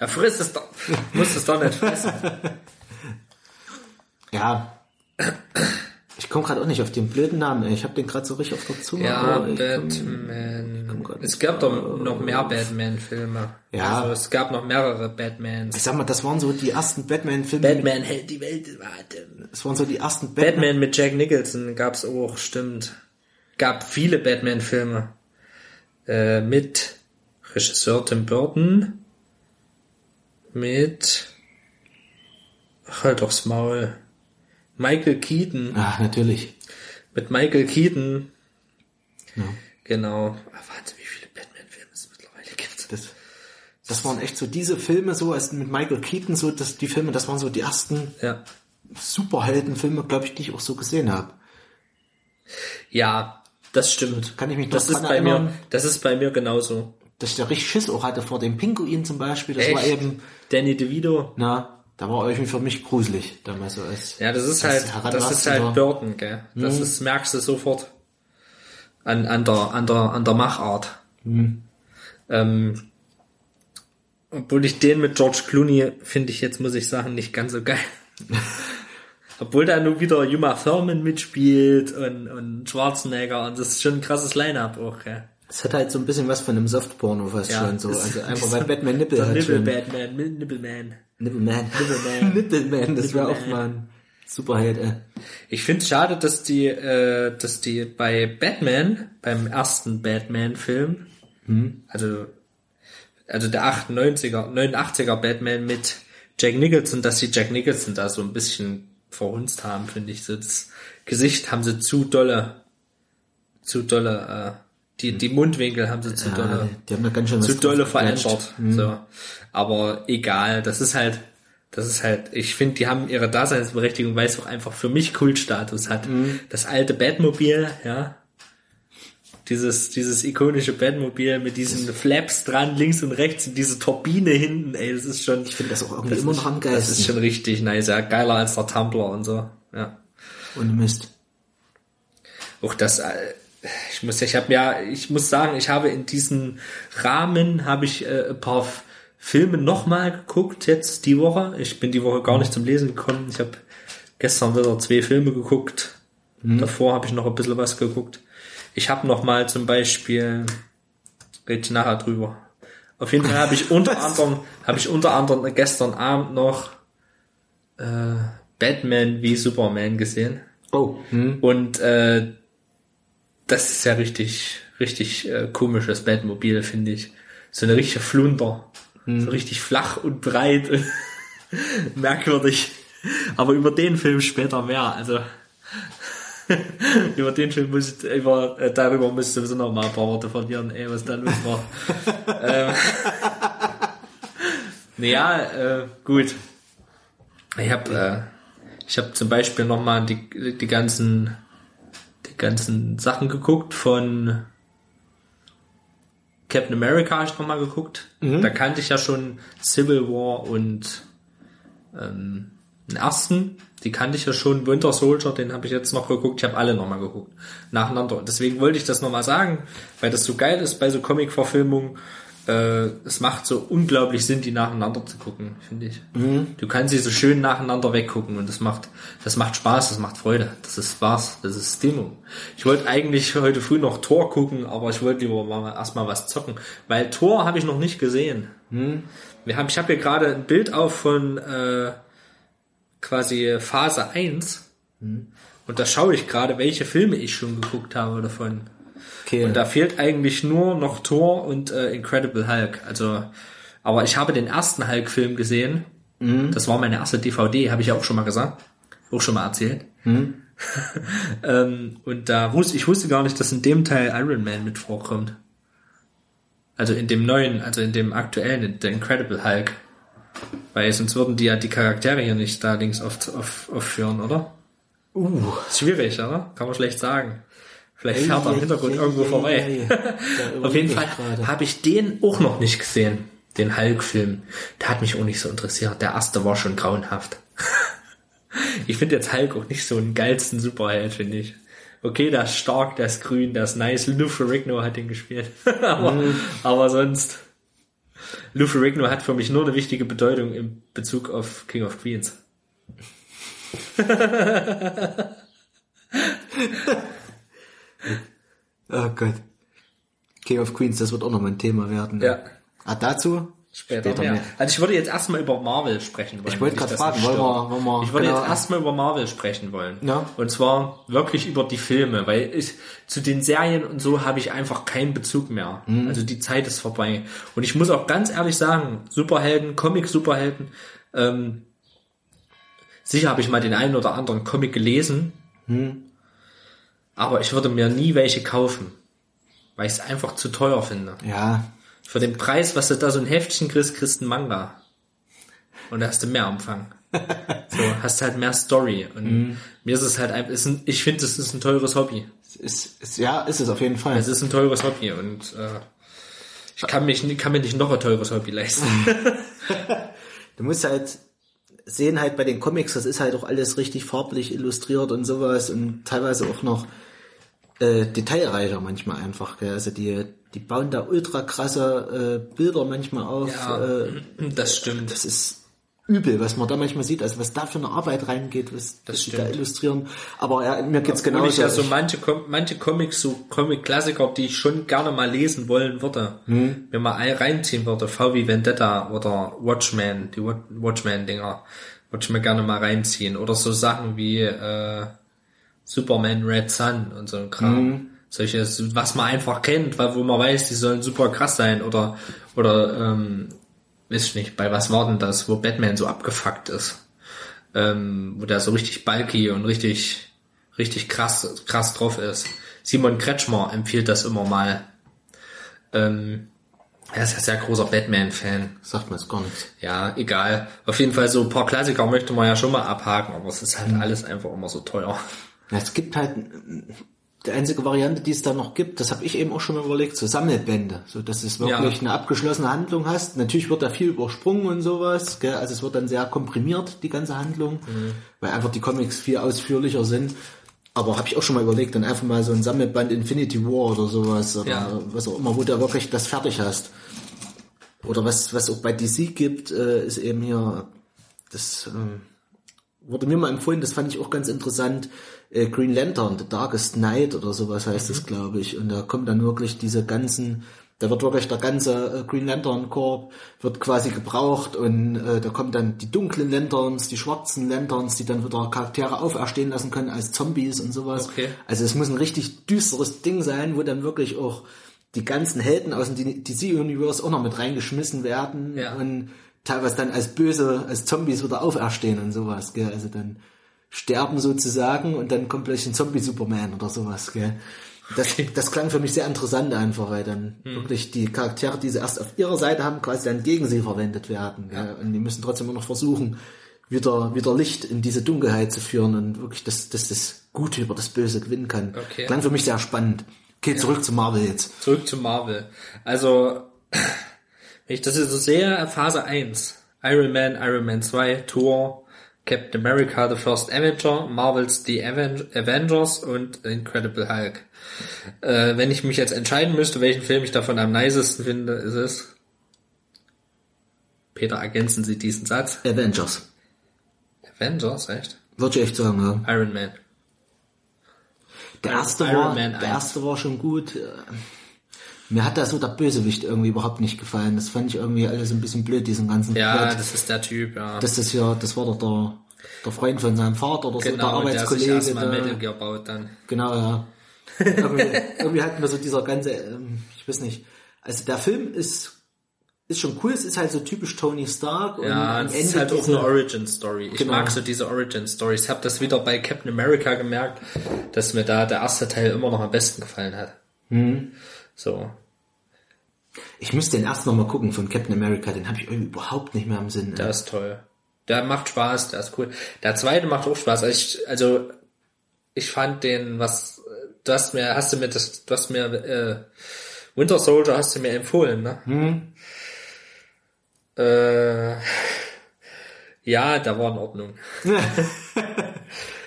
Ja, frisst es doch. Musst es doch nicht fressen. Ja. Ich komme gerade auch nicht auf den blöden Namen. ey. Ich habe den gerade so richtig auf der Zunge. Ja, aber ich komm- Batman. grad Es gab doch noch mehr Batman-Filme. Ja. Also es gab noch mehrere Batmans. Ich sag mal, das waren so die ersten Batman-Filme. Batman hält die Welt in Atem. Das waren so die ersten Batman. Batman mit Jack Nicholson gab's auch, stimmt. Gab viele Batman-Filme. Äh, mit Regisseur Tim Burton. Mit halt doch's Maul. Michael Keaton. Ah, natürlich. Mit Michael Keaton. Ja. Genau. Ah, Wahnsinn, wie viele Batman-Filme es mittlerweile gibt. Das, das waren echt so diese Filme so, als mit Michael Keaton so, dass die Filme, das waren so die ersten Ja. Superheldenfilme, glaube ich, die ich auch so gesehen habe. Ja, das stimmt. Kann ich mich das ist bei erinnern? mir, das ist bei mir genauso. Dass ich da richtig Schiss auch hatte vor dem Pinguin zum Beispiel. Das war Echt? eben, Danny DeVito. na, da war irgendwie für mich gruselig damals so als. Ja, das ist als halt, das ist halt Burton, gell. Das Mhm. ist, merkst du sofort an, an der, an der, an der Machart. Mhm. Ähm, obwohl ich den mit George Clooney finde ich jetzt, muss ich sagen, nicht ganz so geil. Obwohl da nur wieder Uma Thurman mitspielt und, und Schwarzenegger und das ist schon ein krasses Line-Up auch, gell. Es hat halt so ein bisschen was von einem Softporno fast Ja, schon so. Also einfach weil Batman Nippel Nibble schon. Batman. Nippelman. Nippleman. Nippelman, das wäre auch Nippleman. mal ein Superheld, ey. Ich finde es schade, dass die, äh, dass die bei Batman, beim ersten Batman-Film, also, also der 98er, 89er Batman mit Jack Nicholson, dass die Jack Nicholson da so ein bisschen verhunzt haben, finde ich. So das Gesicht haben sie zu dolle, zu dolle, äh, die, die Mundwinkel haben sie zu Ja, dolle die haben da ganz schön zu dolle verändert. So. Aber egal, das ist halt, das ist halt, ich finde, die haben ihre Daseinsberechtigung, weil es auch einfach für mich Kultstatus hat. Das alte Batmobil, ja. Dieses, dieses ikonische Batmobil mit diesen Flaps dran, links und rechts und diese Turbine hinten, ey, das ist schon. Ich finde das auch irgendwie immer noch am Das ist geilsten. schon richtig nice, ja. Geiler als der Tumblr und so, ja. Und Mist. auch das äh, ich muss ich habe ja ich muss sagen ich habe in diesen Rahmen habe ich äh, ein paar Filme nochmal geguckt jetzt die Woche. Ich bin die Woche gar nicht zum Lesen gekommen. Ich habe gestern wieder zwei Filme geguckt. Davor habe ich noch ein bisschen was geguckt. Ich habe noch mal zum Beispiel red ich nachher drüber. Auf jeden Fall habe ich unter anderem habe ich unter anderem gestern Abend noch äh, Batman wie Superman gesehen. Oh. Hm. und äh, das ist ja richtig, richtig äh, komisches Batmobil, finde ich. So eine richtige Flunder. So richtig flach und breit und merkwürdig. Aber über den Film später mehr. Also über den Film muss ich, über, äh, darüber muss ich sowieso noch mal ein paar Worte verlieren, ey, was da los war. ähm, naja, äh, gut. Ich habe äh, ich habe zum Beispiel noch mal die, die ganzen ganzen Sachen geguckt von Captain America habe ich noch mal geguckt. Da kannte ich ja schon Civil War und ähm, den ersten, die kannte ich ja schon, Winter Soldier, den habe ich jetzt noch geguckt. Ich habe alle noch mal geguckt, nacheinander. Und deswegen wollte ich das noch mal sagen, weil das so geil ist bei so Comic-Verfilmungen. Äh, es macht so unglaublich Sinn, die nacheinander zu gucken, finde ich. Du kannst sie so schön nacheinander weggucken und das macht, das macht Spaß, das macht Freude. Das ist Spaß, das ist Stimmung. Ich wollte eigentlich heute früh noch Tor gucken, aber ich wollte lieber mal erstmal was zocken, weil Tor habe ich noch nicht gesehen. Wir haben, ich habe hier gerade ein Bild auf von äh, quasi Phase 1 und da schaue ich gerade, welche Filme ich schon geguckt habe davon. Okay. Und da fehlt eigentlich nur noch Thor und äh, Incredible Hulk. Also, aber ich habe den ersten Hulk-Film gesehen. Das war meine erste DVD, habe ich ja auch schon mal gesagt. Auch schon mal erzählt. ähm, und da wusste ich wusste gar nicht, dass in dem Teil Iron Man mit vorkommt. Also in dem neuen, also in dem aktuellen, in der Incredible Hulk. Weil sonst würden die ja die Charaktere hier nicht da links oft auf, aufführen, oder? uh. Schwierig, oder? Kann man schlecht sagen. Vielleicht fährt er im Hintergrund irgendwo vorbei. Auf jeden Fall habe ich den auch noch nicht gesehen, den Hulk-Film. Der hat mich auch nicht so interessiert. Der erste war schon grauenhaft. Ich finde jetzt Hulk auch nicht so einen geilsten Superheld, finde ich. Okay, der ist stark, der ist grün, der ist nice. Lou Ferrigno hat den gespielt. aber, aber sonst... Lou Ferrigno hat für mich nur eine wichtige Bedeutung in Bezug auf King of Queens. Oh Gott. King of Queens, das wird auch noch mal ein Thema werden. Ja. Ah, dazu? Später, mehr. Also ich würde jetzt erstmal über Marvel sprechen wollen. Ich wollte gerade fragen, wollen wir- wollen wir- Ich würde genau. jetzt erstmal über Marvel sprechen wollen. Ja. Und zwar wirklich über die Filme, weil ich zu den Serien und so habe ich einfach keinen Bezug mehr. Mhm. Also die Zeit ist vorbei. Und ich muss auch ganz ehrlich sagen, Superhelden, Comic-Superhelden, ähm, sicher habe ich mal den einen oder anderen Comic gelesen, Mhm. Aber ich würde mir nie welche kaufen, weil ich es einfach zu teuer finde. Ja. Für den Preis, was du da so ein Heftchen kriegst, kriegst du einen Manga. Und da hast du mehr Umfang. So, hast halt mehr Story. Und mir ist es halt einfach, ist ein, ich finde, es ist ein teures Hobby. Ist, ist, ja, ist es auf jeden Fall. Es ist ein teures Hobby und äh, ich kann, mich, kann mir nicht noch ein teures Hobby leisten. Du musst halt sehen halt bei den Comics, das ist halt auch alles richtig farblich illustriert und sowas und teilweise auch noch äh, detailreicher manchmal einfach. Gell? Also die, die bauen da ultra krasse äh, Bilder manchmal auf. Ja, Äh, das stimmt. das ist übel, was man da manchmal sieht, also was da für eine Arbeit reingeht, was, Das die da illustrieren. Aber ja, mir geht's Obwohl genauso. ich ja so Ich- manche, Com- manche Comics, so Comic-Klassiker, die ich schon gerne mal lesen wollen würde, Hm. mir mal ein- reinziehen würde, V wie Vendetta oder Watchmen, die Wa- Watchmen-Dinger, würde ich mir gerne mal reinziehen. Oder so Sachen wie äh, Superman Red Sun und so ein Kram. Hm. Solches, was man einfach kennt, weil wo man weiß, die sollen super krass sein. Oder, oder ähm, weiß ich nicht, bei was war denn das, wo Batman so abgefuckt ist? ähm, wo der so richtig bulky und richtig, richtig krass, krass drauf ist. Simon Kretschmer empfiehlt das immer mal. Ähm, er ist ja sehr großer Batman-Fan. Sagt man jetzt gar nichts. Ja, egal. Auf jeden Fall so ein paar Klassiker möchte man ja schon mal abhaken, aber es ist halt alles einfach immer so teuer. Es gibt halt die einzige Variante, die es da noch gibt, das habe ich eben auch schon mal überlegt, so Sammelbände, so dass es wirklich Ja. eine abgeschlossene Handlung hast. Natürlich wird da viel übersprungen und sowas, gell? also es wird dann sehr komprimiert die ganze Handlung, Mhm. weil einfach die Comics viel ausführlicher sind. Aber habe ich auch schon mal überlegt, dann einfach mal so ein Sammelband Infinity War oder sowas oder Ja. was auch immer, wo du wirklich das fertig hast. Oder was was auch bei DC gibt, äh, ist eben hier das ähm, wurde mir mal empfohlen, das fand ich auch ganz interessant, äh, Green Lantern, The Darkest Night oder sowas heißt es, glaube ich. Und da kommen dann wirklich diese ganzen, da wird wirklich der ganze äh, Green Lantern Korb wird quasi gebraucht und äh, da kommen dann die dunklen Lanterns, die schwarzen Lanterns, die dann wieder Charaktere auferstehen lassen können als Zombies und sowas. Okay. Also es muss ein richtig düsteres Ding sein, wo dann wirklich auch die ganzen Helden aus dem DC-Universe auch noch mit reingeschmissen werden Ja. und teilweise dann als böse, als Zombies wieder auferstehen und sowas, gell? Also dann sterben sozusagen und dann kommt gleich ein Zombie-Superman oder sowas, gell? Das, das klang für mich sehr interessant einfach, weil dann wirklich die Charaktere, die sie erst auf ihrer Seite haben, quasi dann gegen sie verwendet werden. Gell? Und die müssen trotzdem immer noch versuchen, wieder, wieder Licht in diese Dunkelheit zu führen und wirklich, dass, dass das Gute über das Böse gewinnen kann. Okay. Klang für mich sehr spannend. Okay, zurück zu Marvel jetzt. Zurück zu Marvel. Also, wenn ich das jetzt so sehe, Phase 1. Iron Man, Iron Man 2, Thor, Captain America, The First Avenger, Marvels The Aven Avengers und Incredible Hulk. Äh, wenn ich mich jetzt entscheiden müsste, welchen Film ich davon am nicesten finde, ist es. Peter, ergänzen Sie diesen Satz. Avengers. Avengers, echt? Würde ich echt sagen, ja. Iron Man. Der erste, Iron war, Man der 1. erste war schon gut. Mir hat da so der Bösewicht irgendwie überhaupt nicht gefallen. Das fand ich irgendwie alles ein bisschen blöd, diesen ganzen Ja, Plot. das ist der Typ, ja. Das ist ja, das war doch der, der Freund von seinem Vater oder so, der genau, der sich Arbeitskollege. erstmal Metal Gear baut dann. Genau, ja. irgendwie, irgendwie hat mir so dieser ganze, ähm, ich weiß nicht, also der Film ist, ist schon cool, es ist halt so typisch Tony Stark und Ja, am es Ende ist halt auch eine Origin-Story. Ich Genau. mag so diese Origin-Stories. Ich habe das wieder bei Captain America gemerkt, dass mir da der erste Teil immer noch am besten gefallen hat. Mhm. So. Ich müsste den ersten noch mal gucken von Captain America, den habe ich irgendwie überhaupt nicht mehr im Sinn. Der ist toll. Der macht Spaß, der ist cool. Der zweite macht auch Spaß. Also ich, also, ich fand den, was, du hast mir, hast du mir das, du hast mir, äh, Winter Soldier hast du mir empfohlen, ne? Hm. Äh, ja, der war in Ordnung.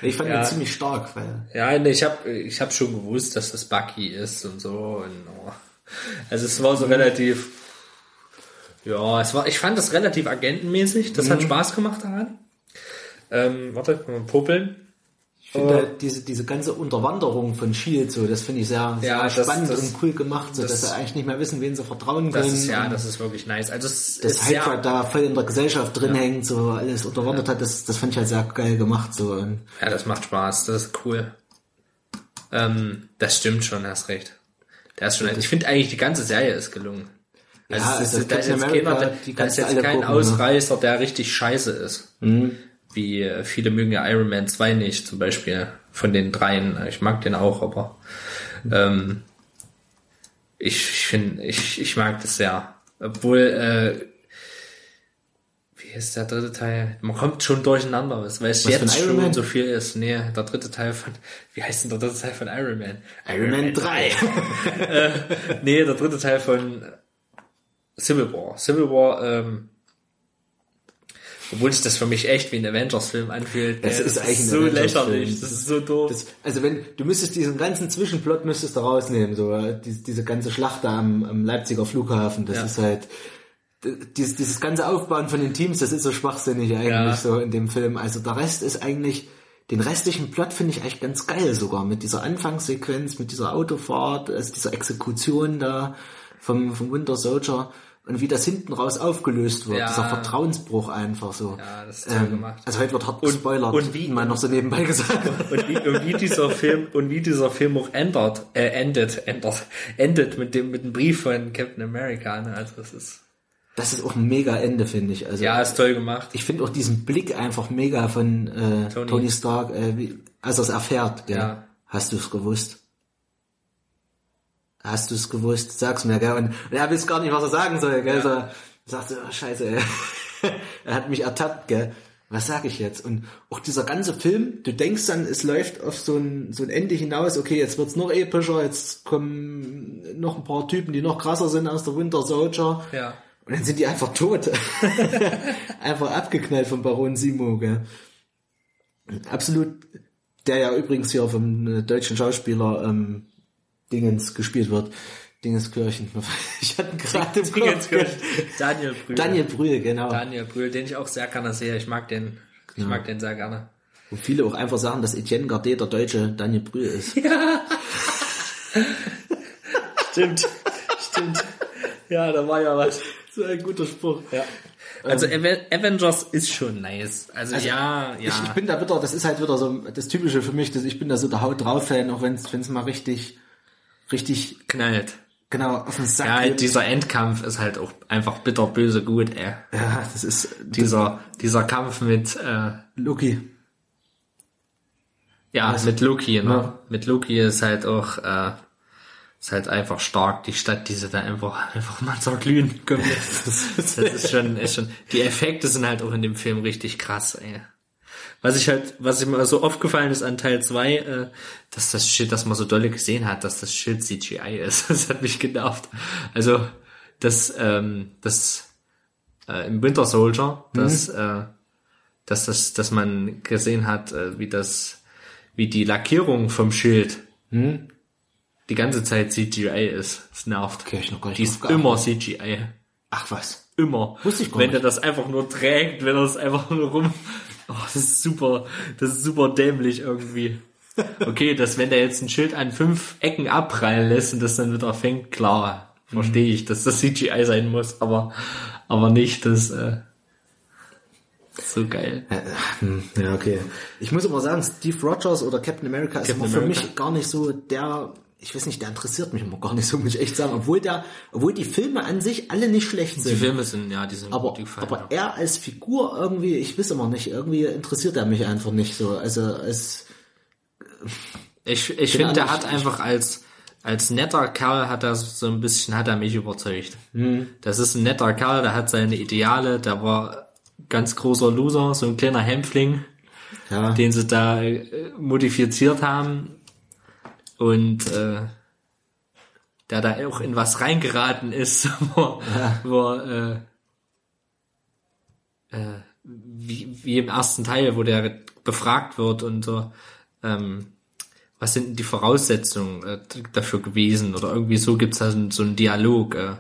Ich fand Ja. ihn ziemlich stark, weil Ja, nee, ich habe ich hab schon gewusst, dass das Bucky ist und so. Und, oh. Also es war so relativ, ja, es war, ich fand das relativ agentenmäßig. Das Mhm. hat Spaß gemacht daran. Ähm, warte, mal popeln. Ich finde halt diese, diese ganze Unterwanderung von Shield so, das finde ich sehr, sehr Ja, das- spannend das- und cool gemacht, so das- dass sie eigentlich nicht mehr wissen, wen sie vertrauen können. Das ist ja, das ist wirklich nice. Also es das ist Hype sehr, da voll in der Gesellschaft drin hängt, so alles unterwandert hat, das, das fand ich halt sehr geil gemacht, so. Und ja, das macht Spaß. Das ist cool. Ähm, das stimmt schon, hast recht. Der ist schon, ich finde eigentlich die ganze Serie ist gelungen. Also Ja, also da ist jetzt keiner, da ist jetzt kein gucken, ne? Mhm. Ausreißer, der richtig scheiße ist. Wie äh, viele mögen ja Iron Man 2 nicht, zum Beispiel. Von den dreien. Ich mag den auch, aber ähm, ich, ich finde, ich, ich mag das sehr. Obwohl, äh, wie ist der dritte Teil? Man kommt schon durcheinander, weil es Was jetzt Iron schon Man? so viel ist. Nee, der dritte Teil von, wie heißt denn der dritte Teil von Iron Man? Iron Man 3. Nee, der dritte Teil von Civil War. Civil War, ähm, obwohl sich das für mich echt wie ein Avengers-Film anfühlt. Das gell, ist eigentlich so lächerlich. Das ist so doof. Das, also wenn, du müsstest diesen ganzen Zwischenplot müsstest du rausnehmen, so, äh, diese, diese ganze Schlacht da am, am Leipziger Flughafen, das Ja. ist halt, dieses, dieses ganze Aufbauen von den Teams, das ist so schwachsinnig eigentlich Ja. so in dem Film. Also der Rest ist eigentlich, den restlichen Plot finde ich eigentlich ganz geil sogar, mit dieser Anfangssequenz, mit dieser Autofahrt, also dieser Exekution da vom, vom Winter Soldier und wie das hinten raus aufgelöst wird, Ja. dieser Vertrauensbruch einfach so. Ja, das ist toll gemacht. Also heute wird hart Und- gespoilert, und wie- mal noch so nebenbei gesagt. Und wie, und wie dieser Film und wie dieser Film auch ändert, äh, endet, ändert, endet mit dem mit dem Brief von Captain America. Ne? Also das ist Das ist auch ein mega Ende, finde ich. Also ja ist toll gemacht. ich finde auch diesen Blick einfach mega von äh, Tony. Tony. Stark, äh, wie, als er es erfährt. Gell? Ja. Hast du es gewusst? Hast du es gewusst? Sag's mir, gell? Und, und er weiß gar nicht, was er sagen soll, gell? So, sagt so, oh, scheiße, ey. er hat mich ertappt, gell? Was sag ich jetzt? Und auch dieser ganze Film, du denkst dann, es läuft auf so ein, so ein Ende hinaus, okay, jetzt wird's noch epischer, jetzt kommen noch ein paar Typen, die noch krasser sind aus der Winter Soldier. Ja. Und dann sind die einfach tot. einfach abgeknallt von Baron Simo, gell. Absolut, der ja übrigens hier vom äh, deutschen Schauspieler ähm, Dingens gespielt wird. Dingenskirchen. Ich hatte gerade im gell. Daniel Brühl. Daniel Brühl, genau. Daniel Brühl, den ich auch sehr gerne sehe. Ich mag den, ich mag den sehr gerne. Wo viele auch einfach sagen, dass Etienne Gardet der deutsche Daniel Brühl ist. Stimmt, stimmt. Ja, da war ja was. so ein guter Spruch. Ja. Also Ave- Avengers ist schon nice. Also, ja, ja. Ich, ich bin da wieder, das ist halt wieder so das Typische für mich, dass ich bin da so der Haut drauf Fan, auch wenn es mal richtig, richtig knallt. genau auf den Sack Ja, geht. dieser Endkampf ist halt auch einfach bitterböse gut, ey. ja, das ist Dieser, dieser Kampf mit, äh, Loki. ja, Also, mit Loki, ne? ja. Mit Loki ist halt auch, äh, ist halt einfach stark, die Stadt, die sie da einfach, einfach mal zerglühen können. Das ist schon, ist schon, die Effekte sind halt auch in dem Film richtig krass, ey. Was ich halt, was mir so aufgefallen ist an Teil 2, äh, dass das Shit, das man so dolle gesehen hat, dass das Shit CGI ist. Das hat mich genervt. Also, das, ähm, das, äh, im Winter Soldier, dass, äh, dass das, dass man gesehen hat, äh, wie das, wie die Lackierung vom Schild die ganze Zeit CGI ist. Das nervt. Okay, ich noch gar nicht die ist immer CGI. Ach was. Immer. Wusste ich gar wenn nicht. er das einfach nur trägt, wenn er es einfach nur rum. Oh, das ist super. Das ist super dämlich irgendwie. Okay, dass wenn der jetzt ein Schild an fünf Ecken abprallen lässt und das dann wieder fängt, klar, verstehe ich, dass das CGI sein muss, aber, aber nicht das, äh, so geil. Hm, Ja, okay. Ich muss aber sagen, Steve Rogers oder Captain America ist Captain immer für America. mich gar nicht so der, ich weiß nicht, der interessiert mich immer gar nicht so, muss ich echt sagen. Obwohl der, obwohl die Filme an sich alle nicht schlecht Die sind. Filme sind, ja, die sind aber, gut gefallen. aber ja. er als Figur irgendwie, ich weiß immer nicht, irgendwie interessiert er mich einfach nicht so. Also als Ich, ich Genau, finde, der hat einfach als, als netter Kerl hat er so ein bisschen, hat er mich überzeugt. Hm. Das ist ein netter Kerl, der hat seine Ideale, der war ganz großer Loser, so ein kleiner Hämpfling, ja, den sie da äh, modifiziert haben und äh, der da auch in was reingeraten ist, wo, wo äh, äh, wie, wie im ersten Teil, wo der befragt wird und so, ähm, was sind denn die Voraussetzungen äh, dafür gewesen? Oder irgendwie so gibt's da so, so einen Dialog äh,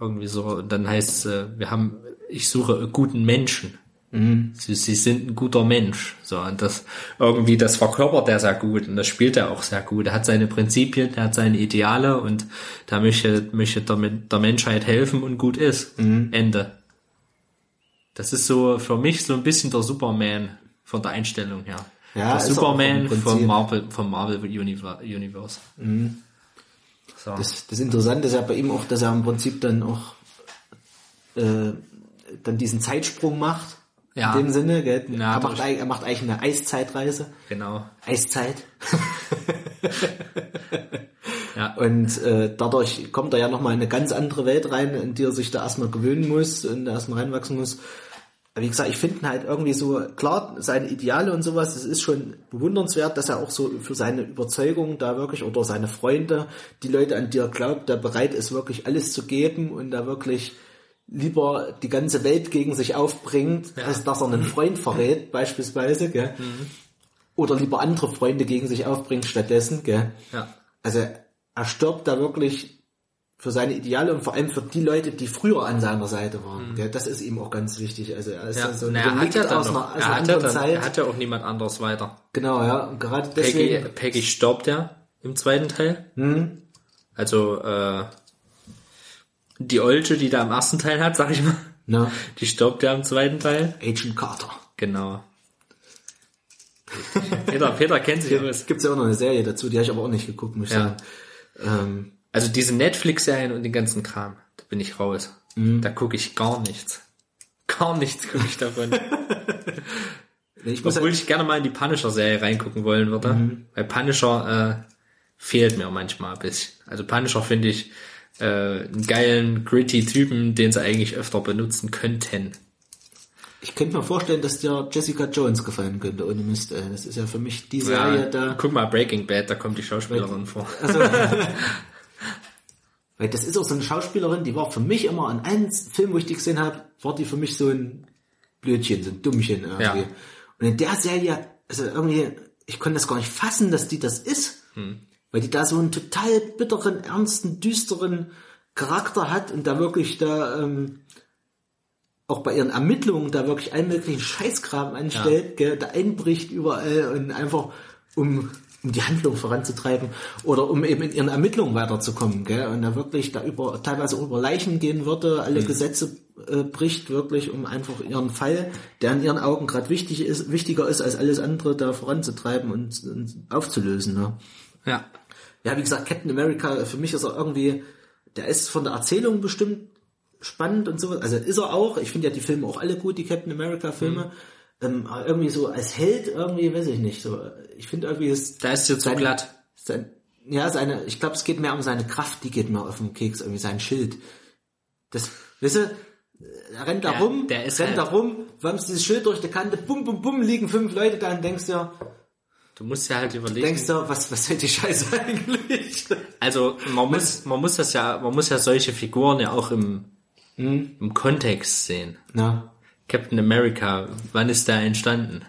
irgendwie so. Und dann heißt äh, wir haben ich suche guten Menschen sie, sie sind ein guter Mensch. So und das irgendwie das verkörpert er sehr gut und das spielt er auch sehr gut. Er hat seine Prinzipien er hat seine Ideale und da möchte möchte der, der Menschheit helfen und gut ist. Ende. Das ist so für mich so ein bisschen der Superman von der Einstellung her. Ja, der Superman vom Marvel vom Marvel Univer- Universe. So. Das, das Interessante ist ja bei ihm auch, dass er im Prinzip dann auch äh, dann diesen Zeitsprung macht. Ja. In dem Sinne, gell? Ja, er, macht, er macht eigentlich eine Eiszeitreise. genau Eiszeit. Ja. Und äh, dadurch kommt er ja nochmal in eine ganz andere Welt rein, in die er sich da erstmal gewöhnen muss und da erstmal reinwachsen muss. Aber wie gesagt, ich finde ihn halt irgendwie so, klar, seine Ideale und sowas, das ist schon bewundernswert, dass er auch so für seine Überzeugung da wirklich oder seine Freunde, die Leute, an die er glaubt, da bereit ist, wirklich alles zu geben und da wirklich lieber die ganze Welt gegen sich aufbringt, als dass er einen Freund verrät, beispielsweise, gell? Oder lieber andere Freunde gegen sich aufbringt stattdessen, gell? Ja. Also er stirbt da wirklich für seine Ideale und vor allem für die Leute, die früher an seiner Seite waren. Gell? Das ist ihm auch ganz wichtig. Also er ist Mhm. Ja, ja so ein na, er, hat ja aus einer, aus er, einer ja anderen dann, Zeit. er hat ja auch niemand anderes weiter. genau, ja. Und gerade Peggy, deswegen. Peggy stirbt ja im zweiten Teil. Hm? Also äh, die Olche, die da im ersten Teil hat, sag ich mal, Na, die stirbt ja im zweiten Teil. Agent Carter. Genau. Peter, Peter kennt sich aus. Gibt's ja auch noch eine Serie dazu, die habe ich aber auch nicht geguckt, muss ich Ja. sagen. Ähm, Also diese Netflix-Serien und den ganzen Kram, da bin ich raus. Mhm. Da gucke ich gar nichts. Gar nichts gucke ich davon. ich muss Obwohl ich gerne mal in die Punisher-Serie reingucken wollen würde. Mhm. Weil Punisher äh, fehlt mir manchmal ein bisschen. Also Punisher finde ich äh, einen geilen, gritty Typen, den sie eigentlich öfter benutzen könnten. Ich könnte mir vorstellen, dass dir Jessica Jones gefallen könnte, ohne Mist. Ey. Das ist ja für mich die Serie da. Guck mal, Breaking Bad, da kommt die Schauspielerin vor. Also, weil das ist auch so eine Schauspielerin, die war für mich immer an einem Film, wo ich die gesehen habe, war die für mich so ein Blödchen, so ein Dummchen irgendwie. Ja. Und in der Serie, also irgendwie, ich konnte das gar nicht fassen, dass die das ist, weil die da so einen total bitteren, ernsten, düsteren Charakter hat und da wirklich da ähm, auch bei ihren Ermittlungen da wirklich allen möglichen Scheißkram anstellt, gell, da einbricht überall und einfach um, um die Handlung voranzutreiben oder um eben in ihren Ermittlungen weiterzukommen, gell, und da wirklich da über teilweise auch über Leichen gehen würde, alle Gesetze äh, bricht wirklich, um einfach ihren Fall, der in ihren Augen gerade wichtig ist, wichtiger ist als alles andere, da voranzutreiben und, und aufzulösen. Ne? Ja. Ja, wie gesagt, Captain America, für mich ist er irgendwie, der ist von der Erzählung bestimmt spannend und sowas. Also ist er auch. Ich finde ja die Filme auch alle gut, die Captain America Filme. Ähm, aber irgendwie so als Held irgendwie, weiß ich nicht. So, ich finde irgendwie ist Da ist zu Sein- glatt. sein, ja seine. Ich glaube, es geht mehr um seine Kraft. Die geht mir auf den Keks irgendwie sein Schild. Das, weißt du, er rennt da Ja, rum, der ist rennt halt- da rum, wamst dieses Schild durch die Kante, bum bum bum, liegen fünf Leute da und denkst dir, Du musst ja halt überlegen. denkst dir, was was soll die Scheiße eigentlich? Also man muss, man muss das ja, man muss ja solche Figuren ja auch im, Hm? im Kontext sehen. Na, Captain America, wann ist der entstanden?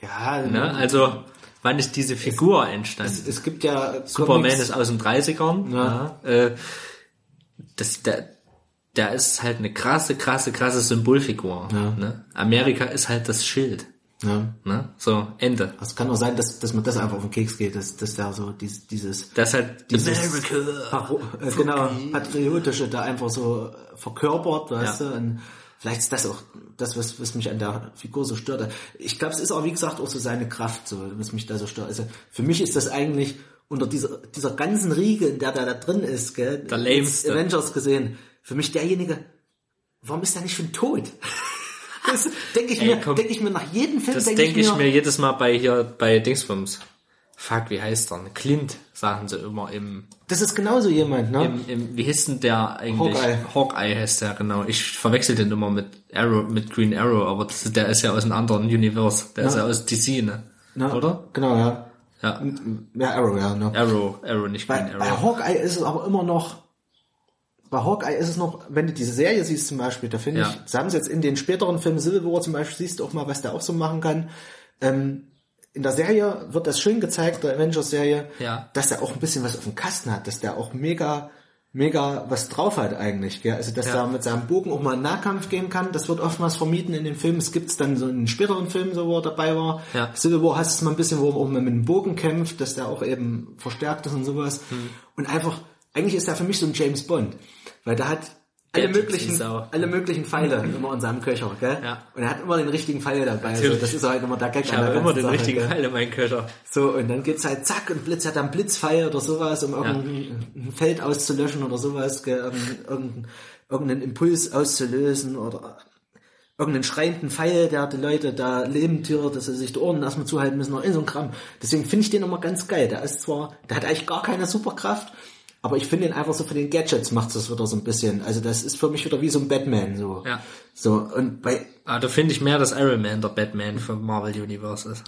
ja, Ne? Also wann ist diese Figur entstanden? Es gibt ja Superman Comics- ist aus den 30ern. Ja. Ja. Äh, das, der, der ist halt eine krasse, krasse, krasse Symbolfigur. Ja. Ne? Amerika ist halt das Schild. Ja. Ne? So, Ende. Also es kann auch sein, dass, dass mir das einfach auf den Keks geht, dass, dass da so dieses, dieses Das halt Dieses- America. Äh, genau, patriotische da einfach so äh, verkörpert, weißt Ja. du, und vielleicht ist das auch das, was, was mich an der Figur so stört. Ich glaube, es ist auch, wie gesagt, auch so seine Kraft, so, was mich da so stört. Also für mich ist das eigentlich unter dieser, dieser ganzen Riege, in der der da drin ist, gell, Der. Avengers gesehen, für mich derjenige, warum ist er nicht schon tot? Das denke ich, Ey, mir, denk ich mir nach jedem Film, Das denke denke ich mir jedes Mal bei hier, bei Dingsbums. Fuck, wie heißt der? Clint, sagen sie immer im, das ist genauso jemand, ne? im, im wie hieß denn der eigentlich? Hawkeye. Hawkeye heißt der, genau. Ich verwechsel den immer mit Arrow, mit Green Arrow, aber das, der ist ja aus einem anderen Universe. Der ist ja aus DC, ne? Na, Oder? Genau, ja. Ja. Ja, Arrow, ja. Ne? Arrow, Arrow, nicht Bei, Green bei Arrow. Hawkeye ist es aber immer noch, bei Hawkeye ist es noch, wenn du diese Serie siehst zum Beispiel, da finde Ja. ich, das haben sie jetzt in den späteren Filmen Civil War zum Beispiel, siehst du auch mal, was der auch so machen kann. Ähm, in der Serie wird das schön gezeigt, der Avengers-Serie, Ja. dass er auch ein bisschen was auf dem Kasten hat, dass der auch mega, mega was drauf hat eigentlich, gell? Also, dass Ja. er mit seinem Bogen auch mal in Nahkampf gehen kann, das wird oftmals vermieden in den Filmen. Es gibt's dann so in den späteren Filmen, so wo er dabei war. Ja. Civil War hast du es mal ein bisschen, wo er auch mit dem Bogen kämpft, dass der auch eben verstärkt ist und sowas. Hm. Und einfach, eigentlich ist er für mich so ein James Bond, weil der hat alle Der möglichen, alle möglichen Pfeile immer in seinem Köcher, gell? Ja. Und er hat immer den richtigen Pfeil dabei. Also das ist halt immer der Gag Ich habe immer den Sache, richtigen gell? Pfeil in meinen Köcher. So, und dann geht's halt zack und Blitz hat dann Blitzpfeil oder sowas, um irgendein ein Feld auszulöschen oder sowas, gell, irgendein, irgendein, irgendeinen Impuls auszulösen oder irgendeinen schreienden Pfeil, der die Leute da leben türt, dass sie sich die Ohren erstmal zuhalten müssen oder in so ein Kram. Deswegen finde ich den immer ganz geil. Der ist zwar, der hat eigentlich gar keine Superkraft, Aber ich finde ihn einfach so für den Gadgets macht das wieder so ein bisschen. Also das ist für mich wieder wie so ein Batman so. Ja. So und bei Ah, da finde ich mehr, dass Iron Man der Batman vom Marvel Universe ist.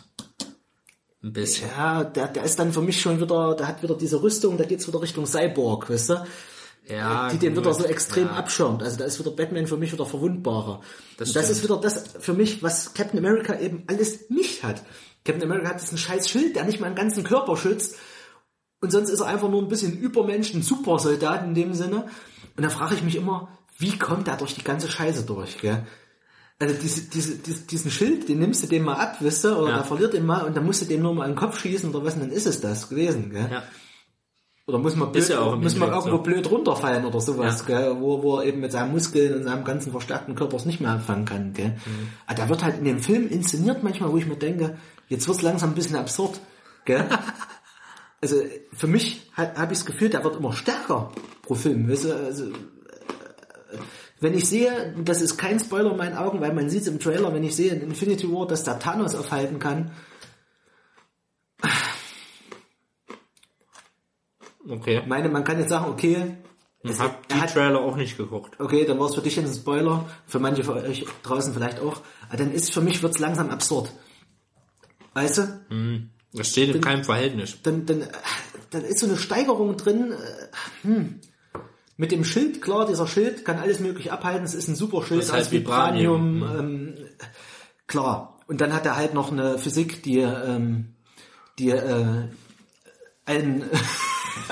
Ein bisschen. ja, der, der ist dann für mich schon wieder, der hat wieder diese Rüstung, da geht's wieder Richtung Cyborg, weißt du? Ja, die den gut. wieder so extrem ja. abschirmt. Also da ist wieder Batman für mich wieder verwundbarer. Das Das, ist wieder das für mich, was Captain America eben alles nicht hat. Captain America hat diesen scheiß Schild, der nicht mal den ganzen Körper schützt. Und sonst ist er einfach nur ein bisschen Übermensch, ein Supersoldat in dem Sinne. Und da frage ich mich immer, wie kommt er durch die ganze Scheiße durch, gell? Also diese, diese, diese, diesen Schild, den nimmst du dem mal ab, wisst ihr, oder Ja. er verliert den mal und dann musst du dem nur mal in den Kopf schießen oder was, und dann ist es das gewesen, gell? Ja. Oder muss man, blöd, ja muss man irgendwo so. blöd runterfallen oder sowas, Ja. gell? Wo, wo er eben mit seinen Muskeln und seinem ganzen verstärkten Körper es nicht mehr anfangen kann. Gell? Mhm. Aber der wird halt in dem Film inszeniert manchmal, wo ich mir denke, jetzt wird's langsam ein bisschen absurd. Gell? also für mich habe hab ich das Gefühl, der wird immer stärker pro Film. Weißt du? also, äh, wenn ich sehe, das ist kein Spoiler in meinen Augen, weil man sieht es im Trailer, wenn ich sehe in Infinity War, dass der Thanos aufhalten kann, Okay. ich meine, man kann jetzt sagen, okay, Ich es, habe die hat, Trailer auch nicht geguckt. okay, dann war es für dich jetzt ein Spoiler, für manche von euch draußen vielleicht auch, aber dann ist für mich wird's langsam absurd. Weißt du? Das steht in keinem Verhältnis. Dann, dann, äh, dann ist so eine Steigerung drin, äh, hm. Mit dem Schild, klar, dieser Schild kann alles mögliche abhalten, es ist ein super Schild Das heißt aus Vibranium, Vibranium, ähm, klar. Und dann hat er halt noch eine Physik, die, ähm, die äh, einen,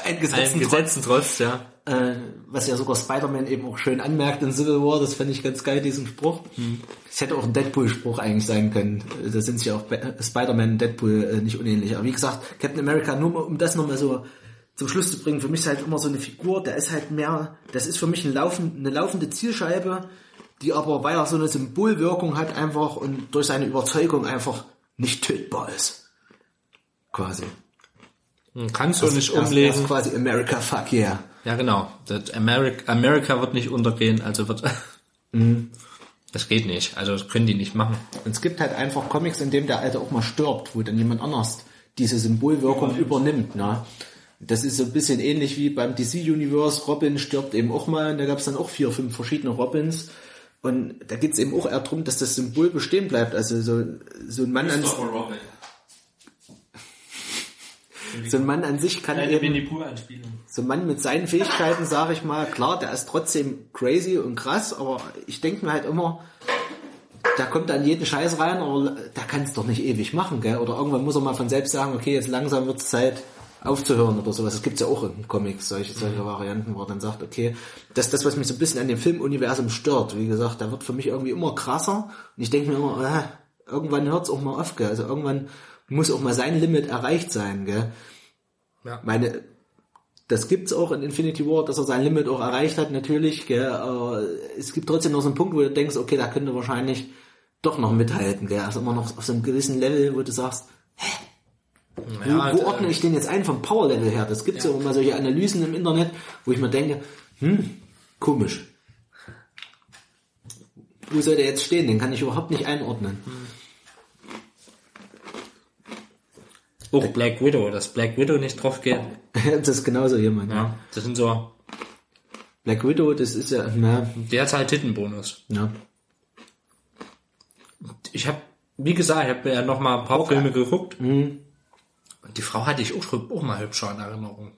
einen Gesetzen Allen Gesetzen trotz, ja. Äh, was ja sogar Spider-Man eben auch schön anmerkt in Civil War, das fand ich ganz geil, diesen Spruch. Es hätte auch ein Deadpool-Spruch eigentlich sein können. Da sind sich ja auch Ba- Spider-Man und Deadpool äh, nicht unähnlich. Aber wie gesagt, Captain America, nur um das nochmal so zum Schluss zu bringen, für mich ist halt immer so eine Figur, der ist halt mehr, das ist für mich ein Laufen, eine laufende Zielscheibe, die aber, weil er so eine Symbolwirkung hat, einfach und durch seine Überzeugung einfach nicht tötbar ist. Quasi. Kannst du nicht ist- er ist umlesen. quasi America, fuck yeah. Ja, genau. Das America, America wird nicht untergehen, also wird. Mhm. Das geht nicht. Also das können die nicht machen. Und es gibt halt einfach Comics, in dem der Alte auch mal stirbt, wo dann jemand anders diese Symbolwirkung übernimmt. Ne? Das ist so ein bisschen ähnlich wie beim DC Universe. Robin stirbt eben auch mal und da gab es dann auch vier, fünf verschiedene Robins. Und da geht es eben auch eher darum, dass das Symbol bestehen bleibt. Also so, so ein Mann an so ein Mann an sich kann eben so ein Mann mit seinen Fähigkeiten, sage ich mal, klar, der ist trotzdem crazy und krass, aber ich denke mir halt immer, da kommt dann jeden Scheiß rein, aber der kann es doch nicht ewig machen, gell? Oder irgendwann muss er mal von selbst sagen, okay, jetzt langsam wird es Zeit aufzuhören oder sowas. Das gibt's ja auch in Comics, solche, solche Varianten, wo er dann sagt, okay, das ist das, was mich so ein bisschen an dem Filmuniversum stört. Wie gesagt, da wird für mich irgendwie immer krasser und ich denke mir immer, äh, irgendwann hört's auch mal auf, gell? Also irgendwann muss auch mal sein Limit erreicht sein, gell? Ja. Meine, das gibt's auch in Infinity War, dass er sein Limit auch erreicht hat, natürlich, gell, aber es gibt trotzdem noch so einen Punkt, wo du denkst, okay, da könnte wahrscheinlich doch noch mithalten, gell, also immer noch auf so einem gewissen Level, wo du sagst, wo, Ja, wo und, ordne äh, ich den jetzt ein vom Power-Level her? Das gibt's ja. immer mal solche Analysen im Internet, wo ich mir denke, hm, komisch. Wo soll der jetzt stehen? Den kann ich überhaupt nicht einordnen. Auch Black Widow, dass Black Widow nicht drauf geht. das ist genauso jemand. Ja, das sind so, Black Widow, das ist ja, na, der hat halt Tittenbonus. ja. Ich habe, wie gesagt, ich habe ja noch mal ein paar Filme geguckt. Und die Frau hatte ich auch, auch mal hübscher in Erinnerung.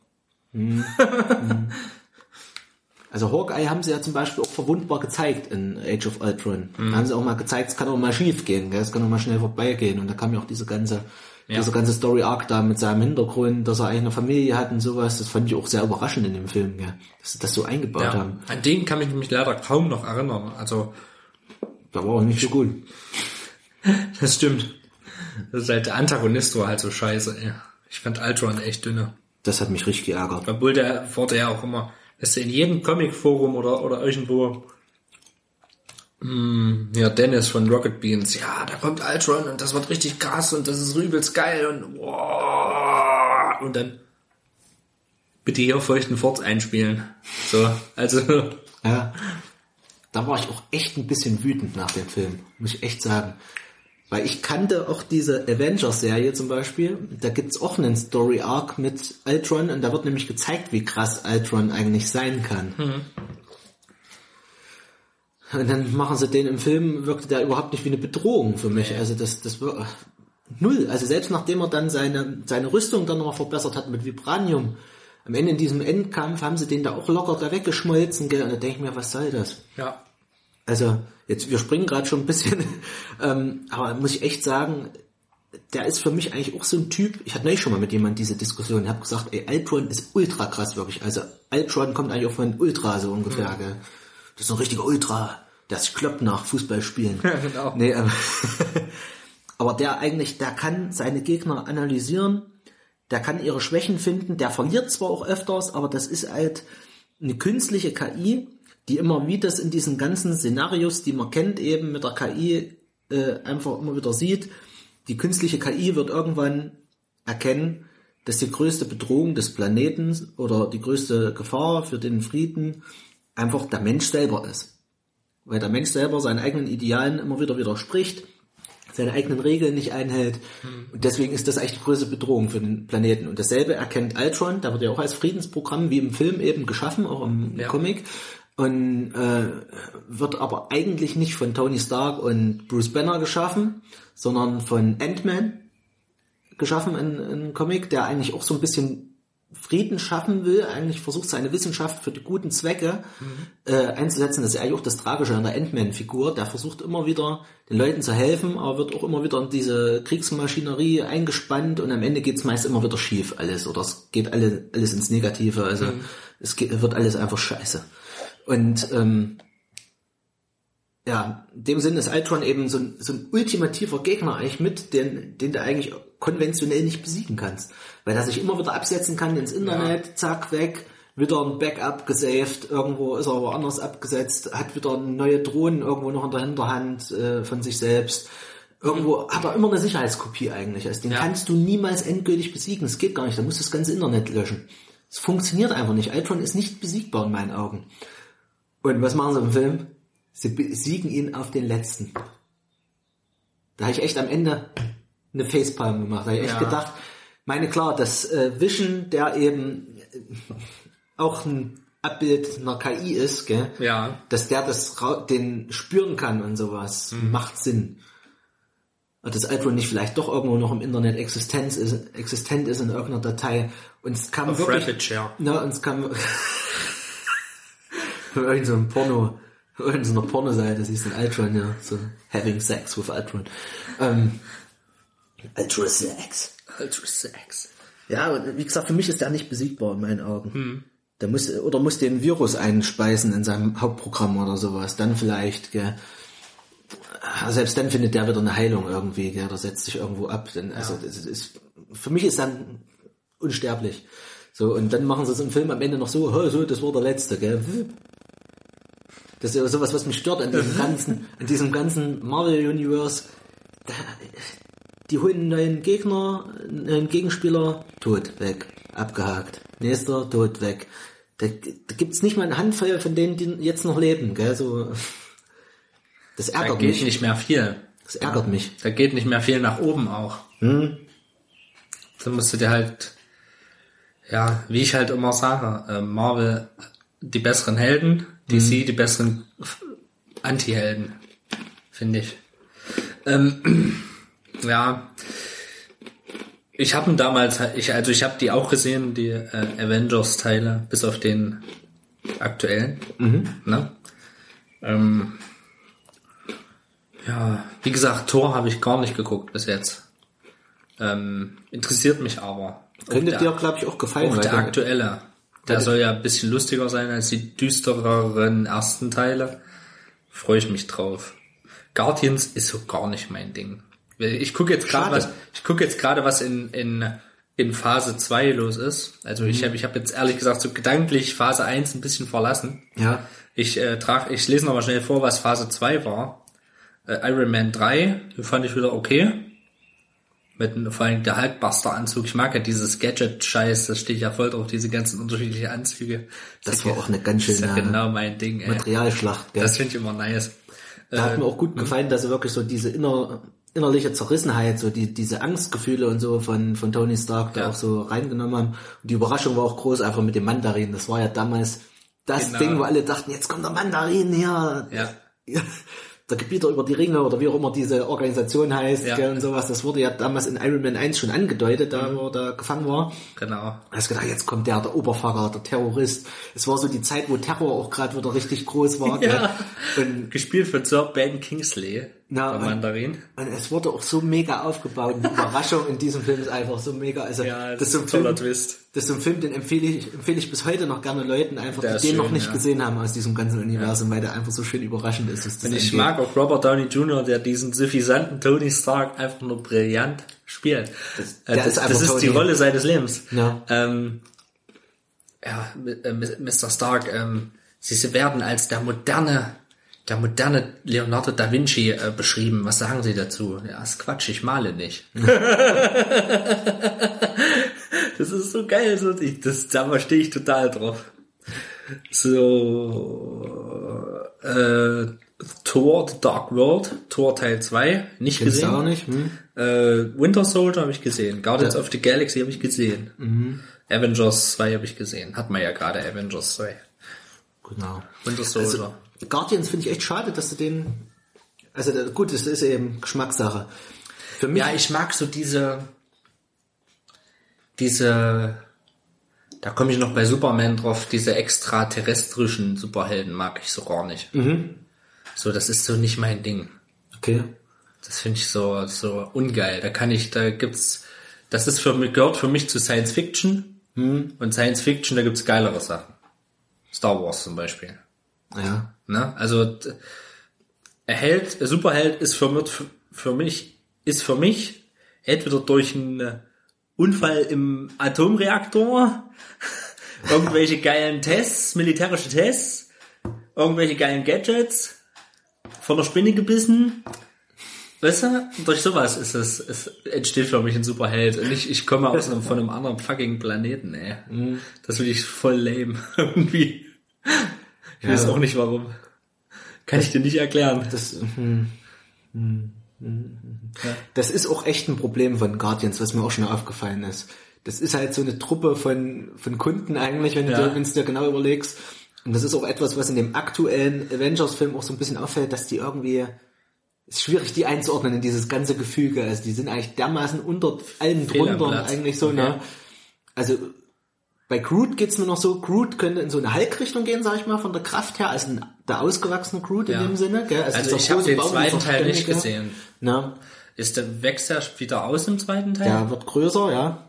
Also Hawkeye haben sie ja zum Beispiel auch verwundbar gezeigt in Age of Ultron. Da haben sie auch mal gezeigt, es kann auch mal schief gehen, gell? es kann auch mal schnell vorbeigehen. Und da kam ja auch diese ganze, Ja. diese ganze Story Arc da mit seinem Hintergrund, dass er eigentlich eine Familie hat und sowas. Das fand ich auch sehr überraschend in dem Film, gell? dass sie das so eingebaut Ja, haben. an den kann ich mich leider kaum noch erinnern. Also, Da war auch nicht so gut. das stimmt. Das ist halt, der Antagonist war halt so scheiße, ey. Ich fand Ultron echt dünne. Das hat mich richtig geärgert. Obwohl der wurde ja auch immer, dass er in jedem Comic-Forum oder, oder irgendwo, ja, Dennis von Rocket Beans, ja, da kommt Ultron und das wird richtig krass und das ist übelst geil und, wow, und dann bitte hier feuchten Furz einspielen. So, also, Ja. Da war ich auch echt ein bisschen wütend nach dem Film, muss ich echt sagen. Weil ich kannte auch diese Avengers-Serie zum Beispiel. Da gibt's auch einen Story-Arc mit Ultron und da wird nämlich gezeigt, wie krass Ultron eigentlich sein kann. Und dann machen sie den im Film, wirkte der überhaupt nicht wie eine Bedrohung für mich. Also das, das war null. Also selbst nachdem er dann seine, seine Rüstung dann nochmal verbessert hat mit Vibranium, am Ende in diesem Endkampf haben sie den da auch locker da weggeschmolzen, gell? Und da denke ich mir, was soll das? Ja. Also, jetzt, wir springen gerade schon ein bisschen, ähm, aber muss ich echt sagen, der ist für mich eigentlich auch so ein Typ, ich hatte neulich schon mal mit jemandem diese Diskussion, ich habe gesagt, ey, Ultron ist ultra krass wirklich. Also Ultron kommt eigentlich auch von Ultra so ungefähr, gell? Das ist ein richtiger Ultra, der sich kloppt nach Fußballspielen. Ja, genau. Nee, ähm, aber der eigentlich, der kann seine Gegner analysieren, der kann ihre Schwächen finden, der verliert zwar auch öfters, aber das ist halt eine künstliche KI, die immer wie das in diesen ganzen Szenarios, die man kennt, eben mit der KI äh, einfach immer wieder sieht, die künstliche KI wird irgendwann erkennen, dass die größte Bedrohung des Planeten oder die größte Gefahr für den Frieden einfach der Mensch selber ist. Weil der Mensch selber seinen eigenen Idealen immer wieder widerspricht, seine eigenen Regeln nicht einhält. Und deswegen ist das eigentlich die größte Bedrohung für den Planeten. Und dasselbe erkennt Ultron, da wird ja auch als Friedensprogramm wie im Film eben geschaffen, auch im Ja. Comic. Und äh, wird aber eigentlich nicht von Tony Stark und Bruce Banner geschaffen, sondern von Ant-Man geschaffen in, in Comic, der eigentlich auch so ein bisschen Frieden schaffen will, eigentlich versucht seine Wissenschaft für die guten Zwecke äh, einzusetzen. Das ist eigentlich auch das Tragische an der Ant-Man-Figur. Der versucht immer wieder den Leuten zu helfen, aber wird auch immer wieder in diese Kriegsmaschinerie eingespannt und am Ende geht's meist immer wieder schief alles oder es geht alle, alles ins Negative. Also es geht, wird alles einfach scheiße. Und ähm, ja, in dem Sinne ist Ultron eben so ein, so ein ultimativer Gegner eigentlich mit, den, den du eigentlich konventionell nicht besiegen kannst. Weil er sich immer wieder absetzen kann ins Internet, zack, weg, wieder ein Backup gesaved, irgendwo ist er woanders abgesetzt, hat wieder neue Drohnen irgendwo noch in der Hinterhand äh, von sich selbst. Irgendwo hat er immer eine Sicherheitskopie eigentlich. Also den Ja. kannst du niemals endgültig besiegen. Es geht gar nicht. Da musst du das ganze Internet löschen. Es funktioniert einfach nicht. Ultron ist nicht besiegbar in meinen Augen. Und was machen sie im Film? Sie besiegen ihn auf den letzten. Da habe ich echt am Ende eine Facepalm gemacht. Da habe ich echt Ja. gedacht, meine klar, das äh, Vision, der eben äh, auch ein Abbild einer KI ist, gell? Ja. dass der das den spüren kann und sowas, Mhm. macht Sinn. Und dass Ultron nicht vielleicht doch irgendwo noch im Internet Existenz ist, existent ist in irgendeiner Datei. Und es kam Auf wirklich... Rapid-Share. Na, und es kam... Irgend so einem Porno... Irgend so einer Pornoseite siehst den Ultron, ja. So, having sex with Ultron. Ähm, Ultra Sex. Ultra Sex. Ja, und wie gesagt, für mich ist der nicht besiegbar in meinen Augen. Der muss, oder muss den Virus einspeisen in seinem Hauptprogramm oder sowas. Dann vielleicht, gell. Ah, Selbst dann findet der wieder eine Heilung irgendwie, gell. Der setzt sich irgendwo ab. Denn, also, das ist, für mich ist dann unsterblich. So, und dann machen sie es im Film am Ende noch so, "Hö, so, das war der letzte, gell. Das ist ja sowas, was mich stört an diesem ganzen, an diesem ganzen Marvel-Universe. Da, die holen einen neuen Gegner, einen neuen Gegenspieler, tot, weg, abgehakt. Nächster, tot, weg. Da, da gibt's nicht mal eine Handvoll von denen, die jetzt noch leben, gell, so. Das Da ärgert geht mich. nicht mehr viel. Das ärgert mich. Da geht nicht mehr viel nach oben auch. Hm? Dann musst du dir halt, ja, wie ich halt immer sage, äh, Marvel die besseren Helden, DC die besseren Anti-Helden, finde ich. Ähm, ja, ich habe damals, ich also ich habe die auch gesehen, die äh, Avengers-Teile, bis auf den aktuellen. Ne? Ähm, ja, wie gesagt, Thor habe ich gar nicht geguckt bis jetzt. Ähm, interessiert mich aber. Könnte Auch dir, glaube ich, auch gefallen. auch der- aktuelle. Der soll ja ein bisschen lustiger sein als die düstereren ersten Teile. Freue ich mich drauf. Guardians ist so gar nicht mein Ding. Ich gucke jetzt gerade was, ich gucke jetzt gerade was in, in, in Phase 2 los ist. Also Mhm. ich habe ich hab jetzt ehrlich gesagt so gedanklich Phase 1 ein bisschen verlassen. Ja. Ich äh, trag, ich lese noch mal schnell vor, was Phase 2 war. Äh, Iron Man 3, den fand ich wieder okay. Mit vor allem der Hulkbuster-Anzug. Ich mag ja dieses Gadget-Scheiß, da stehe ich ja voll drauf, diese ganzen unterschiedlichen Anzüge. Das war auch eine ganz Das ist ja schöne genau mein Ding, ey. Materialschlacht, gell. Das finde ich immer nice. Da hat mir auch gut gefallen, dass sie wirklich so diese inner, innerliche Zerrissenheit, so die, diese Angstgefühle und so von, von Tony Stark da Ja. auch so reingenommen haben. Und die Überraschung war auch groß, einfach mit dem Mandarin. Das war ja damals das Genau. Ding, wo alle dachten, jetzt kommt der Mandarin her. Ja. Der Gebieter über die Ringe oder wie auch immer diese Organisation heißt Ja. und sowas. Das wurde ja damals in Iron Man 1 schon angedeutet, Mhm. da wo er da gefangen war. Genau. Du hast gedacht, jetzt kommt der, der Oberfahrer, der Terrorist. Es war so die Zeit, wo Terror auch gerade wieder richtig groß war. Ja. Und, Gespielt von Sir Ben Kingsley, Na, der und- Mandarin. und es wurde auch so mega aufgebaut. Und die Überraschung in diesem Film ist einfach so mega. Also, Ja, das ist ein toller Film, Twist. das ist ein Film, den empfehle ich, empfehle ich bis heute noch gerne Leuten einfach, Der die den noch schön, nicht ja. gesehen haben aus diesem ganzen Universum, weil der einfach so schön überraschend ist. Und ich angeht. mag auch Robert Downey Jr., der diesen suffisanten Tony Stark einfach nur brillant spielt. Das- Äh, das ist einfach das ist die. Rolle seines Lebens. Ja. Ähm, ja, äh, Mr. Stark, ähm, sie werden als der moderne, der moderne Leonardo da Vinci äh, beschrieben. Was sagen Sie dazu? Ja, ist Quatsch, ich male nicht. das ist so geil, so, ich, das, da stehe ich total drauf. So, äh, Thor, The Dark World, Thor Teil 2, nicht Kennst gesehen. auch nicht? Hm? Äh, Winter Soldier habe ich gesehen. Guardians Ja. of the Galaxy habe ich gesehen. Avengers 2 habe ich gesehen. Hat man ja gerade Avengers 2. Genau. Winter Soldier. Also, Guardians finde ich echt schade, dass du den, also gut, das ist eben Geschmackssache. Für mich, ja, ich mag so diese, diese, da komme ich noch bei Superman drauf, diese extraterrestrischen Superhelden mag ich so gar nicht. So, das ist so nicht mein Ding. okay. Das finde ich so, so ungeil. Da kann ich, da gibt's, das ist für mich, gehört für mich zu Science Fiction. Und Science Fiction, da gibt's geilere Sachen. Star Wars zum Beispiel. Ja. Ne? Also d- er Held, der Superheld ist für mich, für mich ist für mich entweder durch einen Unfall im Atomreaktor, irgendwelche geilen Tests, militärische Tests, irgendwelche geilen Gadgets, von der Spinne gebissen. Weißt du, durch sowas ist es, es entsteht für mich ein Superheld. Und ich, ich komme aus einem, von einem anderen fucking Planeten, ey. Das will ich voll lame. Irgendwie. Ich weiß auch nicht warum. Kann ich dir nicht erklären. Das, hm, hm, hm, hm. das ist auch echt ein Problem von Guardians, was mir auch schon aufgefallen ist. Das ist halt so eine Truppe von, von Kunden eigentlich, wenn du Ja. du dir genau überlegst. Und das ist auch etwas, was in dem aktuellen Avengers-Film auch so ein bisschen auffällt, dass die irgendwie, es ist schwierig, die einzuordnen in dieses ganze Gefüge. Also die sind eigentlich dermaßen unter allem drunter eigentlich so, Okay. ne? Also bei Groot geht's mir noch so, Groot könnte in so eine Hulk-Richtung gehen, sag ich mal, von der Kraft her, als ein, der ausgewachsene Groot in Ja. dem Sinne. Gell? Also dieser ich habe den Baum, zweiten Teil nicht gesehen. Na, Ist der, wächst er wieder aus im zweiten Teil? der wird größer, ja.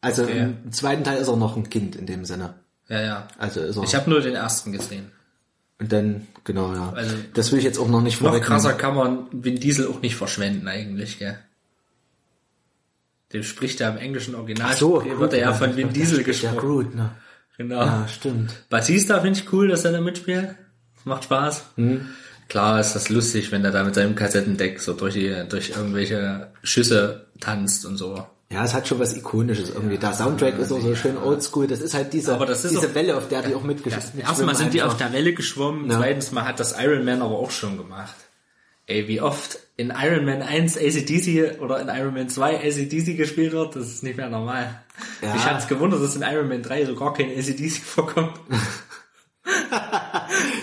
Also Okay. im zweiten Teil ist er noch ein Kind in dem Sinne. Ja, ja. Also ist er. Ich habe nur den ersten gesehen. und dann, genau, ja. Also- das will ich jetzt auch noch nicht Noch vorwegnehmen. krasser kann man Vin Diesel auch nicht verschwenden eigentlich, gell? Dem spricht er im englischen Original. So, wird er ja von Vin Diesel Ja, gesprochen. Groot, ne? Genau. Ja, stimmt. Batista finde ich cool, dass er da mitspielt. Macht Spaß. Hm. Klar ist das lustig, wenn er da mit seinem Kassettendeck so durch die, durch irgendwelche Schüsse tanzt und so. Ja, es hat schon was Ikonisches irgendwie. Der Soundtrack ist auch so schön oldschool. Das ist halt diese, ist diese auch- Welle, auf der die auch mitgeschwommen Erstmal sind die auf der Welle geschwommen, Ja. zweitens mal hat das Iron Man aber auch schon gemacht. Ey, wie oft in Iron Man 1 ACDC oder in Iron Man 2 ACDC gespielt wird, das ist nicht mehr normal. Ja. Ich es gewundert, dass in Iron Man 3 so gar kein ACDC vorkommt.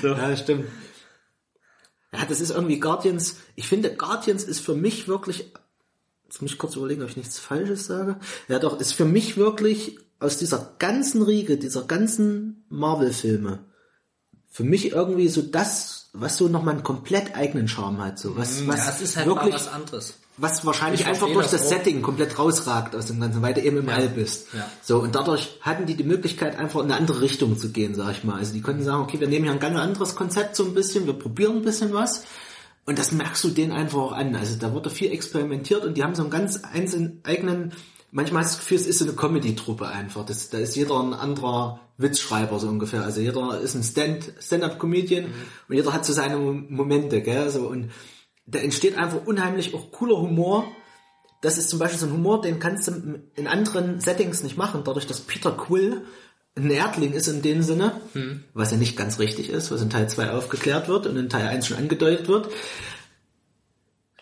Ja, stimmt. Ja, das ist irgendwie Guardians. Ich finde, Guardians ist für mich wirklich. Jetzt muss ich kurz überlegen, ob ich nichts Falsches sage. Ja, doch, ist für mich wirklich aus dieser ganzen Riege, dieser ganzen Marvel-Filme, für mich irgendwie so das, was so nochmal einen komplett eigenen Charme hat. So, was, was ja, es ist halt wirklich, was anderes. was wahrscheinlich Ich einfach durch das das. Setting komplett rausragt aus dem Ganzen, weil du eben im All bist. Ja. So, und dadurch hatten die die Möglichkeit, einfach in eine andere Richtung zu gehen, sag ich mal. Also die konnten sagen, okay, wir nehmen hier ein ganz anderes Konzept so ein bisschen, wir probieren ein bisschen was. Und das merkst du denen einfach auch an. Also da wurde viel experimentiert und die haben so einen ganz einzelnen eigenen, manchmal hast du das Gefühl, es ist so eine Comedy-Truppe einfach. Das, da ist jeder ein anderer Witzschreiber so ungefähr. Also jeder ist ein Stand, Stand-up-Comedian und jeder hat so seine Mo- Momente, gell? So, und da entsteht einfach unheimlich auch cooler Humor. Das ist zum Beispiel so ein Humor, den kannst du in anderen Settings nicht machen, dadurch, dass Peter Quill ein Erdling ist in dem Sinne, was ja nicht ganz richtig ist, was in Teil 2 aufgeklärt wird und in Teil 1 schon angedeutet wird.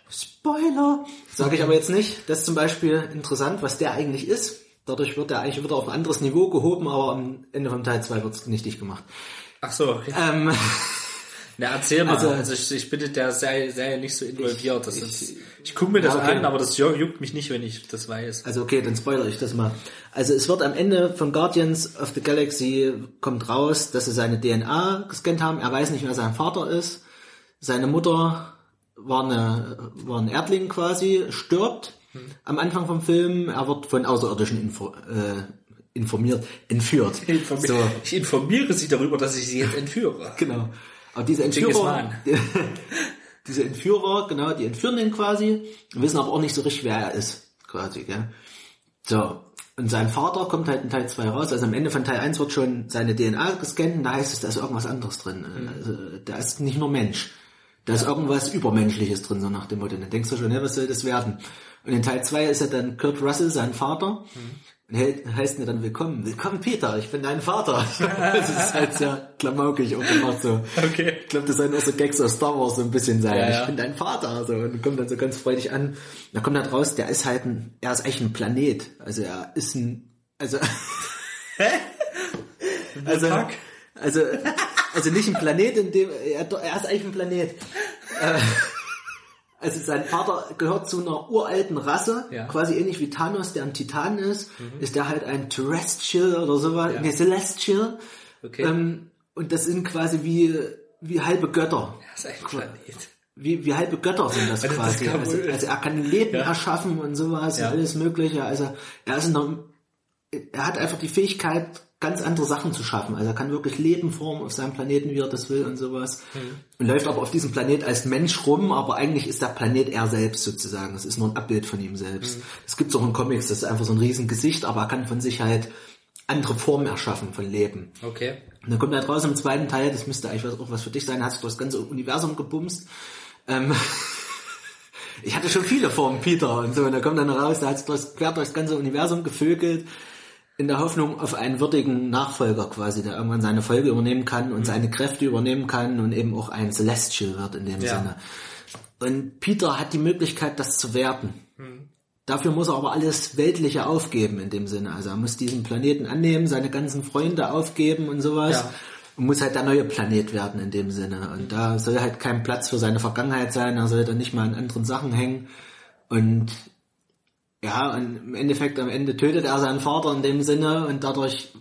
Spoiler. Sage ich aber jetzt nicht. Das ist zum Beispiel interessant, was der eigentlich ist. Dadurch wird er eigentlich wieder auf ein anderes Niveau gehoben, aber am Ende vom Teil 2 wird es nichtig gemacht. Ach so, okay. Ähm, Na, erzähl mal. Also- Also, ich, ich bitte, der sei, sei nicht so involviert. Das ist, ich gucke mir das Ja, okay. an, aber das juckt mich nicht, wenn ich das weiß. Also okay, dann spoilere ich das mal. Also es wird am Ende von Guardians of the Galaxy kommt raus, dass sie seine DNA gescannt haben. Er weiß nicht, wer sein Vater ist. Seine Mutter war, eine, war ein Erdling quasi, stirbt am Anfang vom Film. Er wird von Außerirdischen info, äh, informiert, entführt. Informi- So, Ich informiere Sie darüber, dass ich Sie jetzt entführe. genau. Aber diese Entführer, diese Entführer, genau, die entführen ihn quasi, wissen aber auch nicht so richtig, wer er ist, quasi, gell. So. Und sein Vater kommt halt in Teil 2 raus, also am Ende von Teil 1 wird schon seine DNA gescannt und da heißt es, da ist irgendwas anderes drin. Also, da ist nicht nur Mensch. Da ist irgendwas Übermenschliches drin, so nach dem Motto. Dann denkst du schon, ja, was soll das werden? Und in Teil 2 ist er dann Kurt Russell, sein Vater. Und he- heißt mir dann willkommen. Willkommen, Peter, ich bin dein Vater. das ist halt sehr klamaukig auch gemacht so. Okay. Ich glaube, das sollen auch so Gags aus Star Wars so ein bisschen sein. Ja, ja. Ich bin dein Vater. So. Und kommt dann so ganz freudig an. Da kommt halt raus, der ist halt ein, er ist eigentlich ein Planet. Also er ist ein, also, also, Fuck. also, also nicht ein Planet, in dem, er, er ist eigentlich ein Planet. Äh, Also sein Vater gehört zu einer uralten Rasse, Ja. quasi ähnlich wie Thanos, der ein Titan ist, ist der halt ein Terrestrial oder sowas, Ja. nee, Celestial. Okay. Ähm, und das sind quasi wie, wie halbe Götter. das ist ein Planet. Wie, wie halbe Götter sind das Also das quasi. kann also, also er kann Leben Ja. erschaffen und sowas Ja. und alles mögliche. Also er ist in einer, er hat einfach die Fähigkeit, ganz andere Sachen zu schaffen. Also er kann wirklich Leben formen auf seinem Planeten, wie er das will und sowas. Mhm. Und läuft aber auf diesem Planet als Mensch rum, aber eigentlich ist der Planet er selbst sozusagen. Das ist nur ein Abbild von ihm selbst. Mhm. Es gibt auch in Comics, das ist einfach so ein riesen Gesicht, aber er kann von sich halt andere Formen erschaffen von Leben. Okay. Und dann kommt halt raus im zweiten Teil, das müsste eigentlich was- auch was für dich sein, hast du das ganze Universum gebumst. Ähm, ich hatte schon viele Formen, Peter und so, und da kommt dann raus, da hat es quer durchs ganze Universum gevögelt, in der Hoffnung auf einen würdigen Nachfolger quasi, der irgendwann seine Folge übernehmen kann und seine Kräfte übernehmen kann und eben auch ein Celestial wird in dem Ja. Sinne. Und Peter hat die Möglichkeit, das zu werden. Dafür muss er aber alles Weltliche aufgeben in dem Sinne. Also er muss diesen Planeten annehmen, seine ganzen Freunde aufgeben und sowas. Ja. Und muss halt der neue Planet werden in dem Sinne. Und da soll halt kein Platz für seine Vergangenheit sein. Er soll dann nicht mal an anderen Sachen hängen. Und ja, und im Endeffekt am Ende tötet er seinen Vater in dem Sinne und dadurch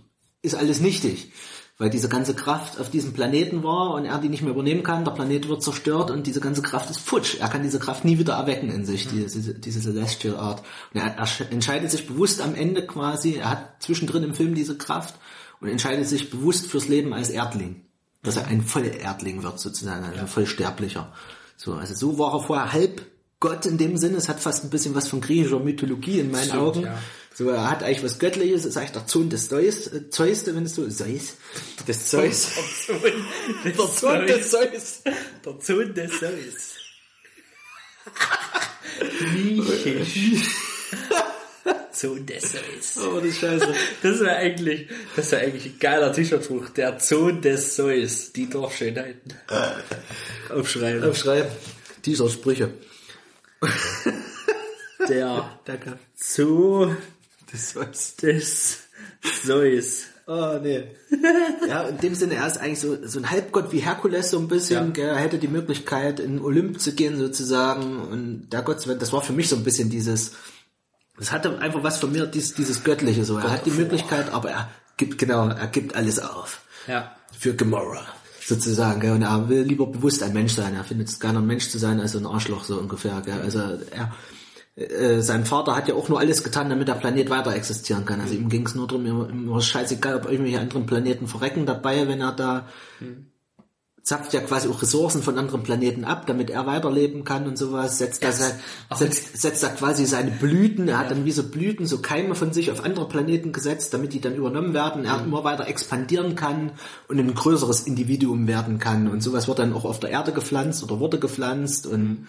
ist alles nichtig. Weil diese ganze Kraft auf diesem Planeten war und er die nicht mehr übernehmen kann, der Planet wird zerstört und diese ganze Kraft ist futsch. Er kann diese Kraft nie wieder erwecken in sich, diese, diese Celestial Art. Und er, er entscheidet sich bewusst am Ende quasi, er hat zwischendrin im Film diese Kraft und entscheidet sich bewusst fürs Leben als Erdling. Dass er ein Vollerdling wird sozusagen, also ein Vollsterblicher. So, also so war er vorher halb Gott in dem Sinne, es hat fast ein bisschen was von griechischer Mythologie in meinen Stimmt, Augen. ja. So, er hat eigentlich was Göttliches, ist eigentlich der Sohn des Zeus, äh, Zeus, wenn es so, Zeus, des Zeus. Der Sohn des Zeus. Der Sohn des Zeus. Griechisch. Sohn des Zeus. Oh, die Scheiße. Das wäre eigentlich, das wäre eigentlich ein geiler T-Shirt-Spruch. Der Sohn des Zeus. Die Dorfschönheiten. Aufschreiben. Aufschreiben. Dieser Sprüche. Der Danke. Sohn Des Zeus. des Zeus. Oh, nee. ja, in dem Sinne, er ist eigentlich so, so ein Halbgott wie Herkules so ein bisschen, Ja. gell? er hätte die Möglichkeit in Olymp zu gehen sozusagen und der Gott, das war für mich so ein bisschen dieses, das hatte einfach was von mir, dieses, dieses Göttliche so, er hat die Möglichkeit, aber er gibt, genau, er gibt alles auf. Ja. Für Gamora. Sozusagen, gell? Und er will lieber bewusst ein Mensch sein. Er findet es geiler, ein Mensch zu sein, als ein Arschloch, so ungefähr, gell? Also, er, äh, sein Vater hat ja auch nur alles getan, damit der Planet weiter existieren kann. Also ihm ging es nur darum, ihm, ihm war scheißegal, ob irgendwelche anderen Planeten verrecken dabei, wenn er da zapft ja quasi auch Ressourcen von anderen Planeten ab, damit er weiterleben kann und sowas, setzt da, sein, setzt, setzt da quasi seine Blüten, er hat dann wie so Blüten, so Keime von sich auf andere Planeten gesetzt, damit die dann übernommen werden, er immer weiter expandieren kann und ein größeres Individuum werden kann. Und sowas wird dann auch auf der Erde gepflanzt oder wurde gepflanzt und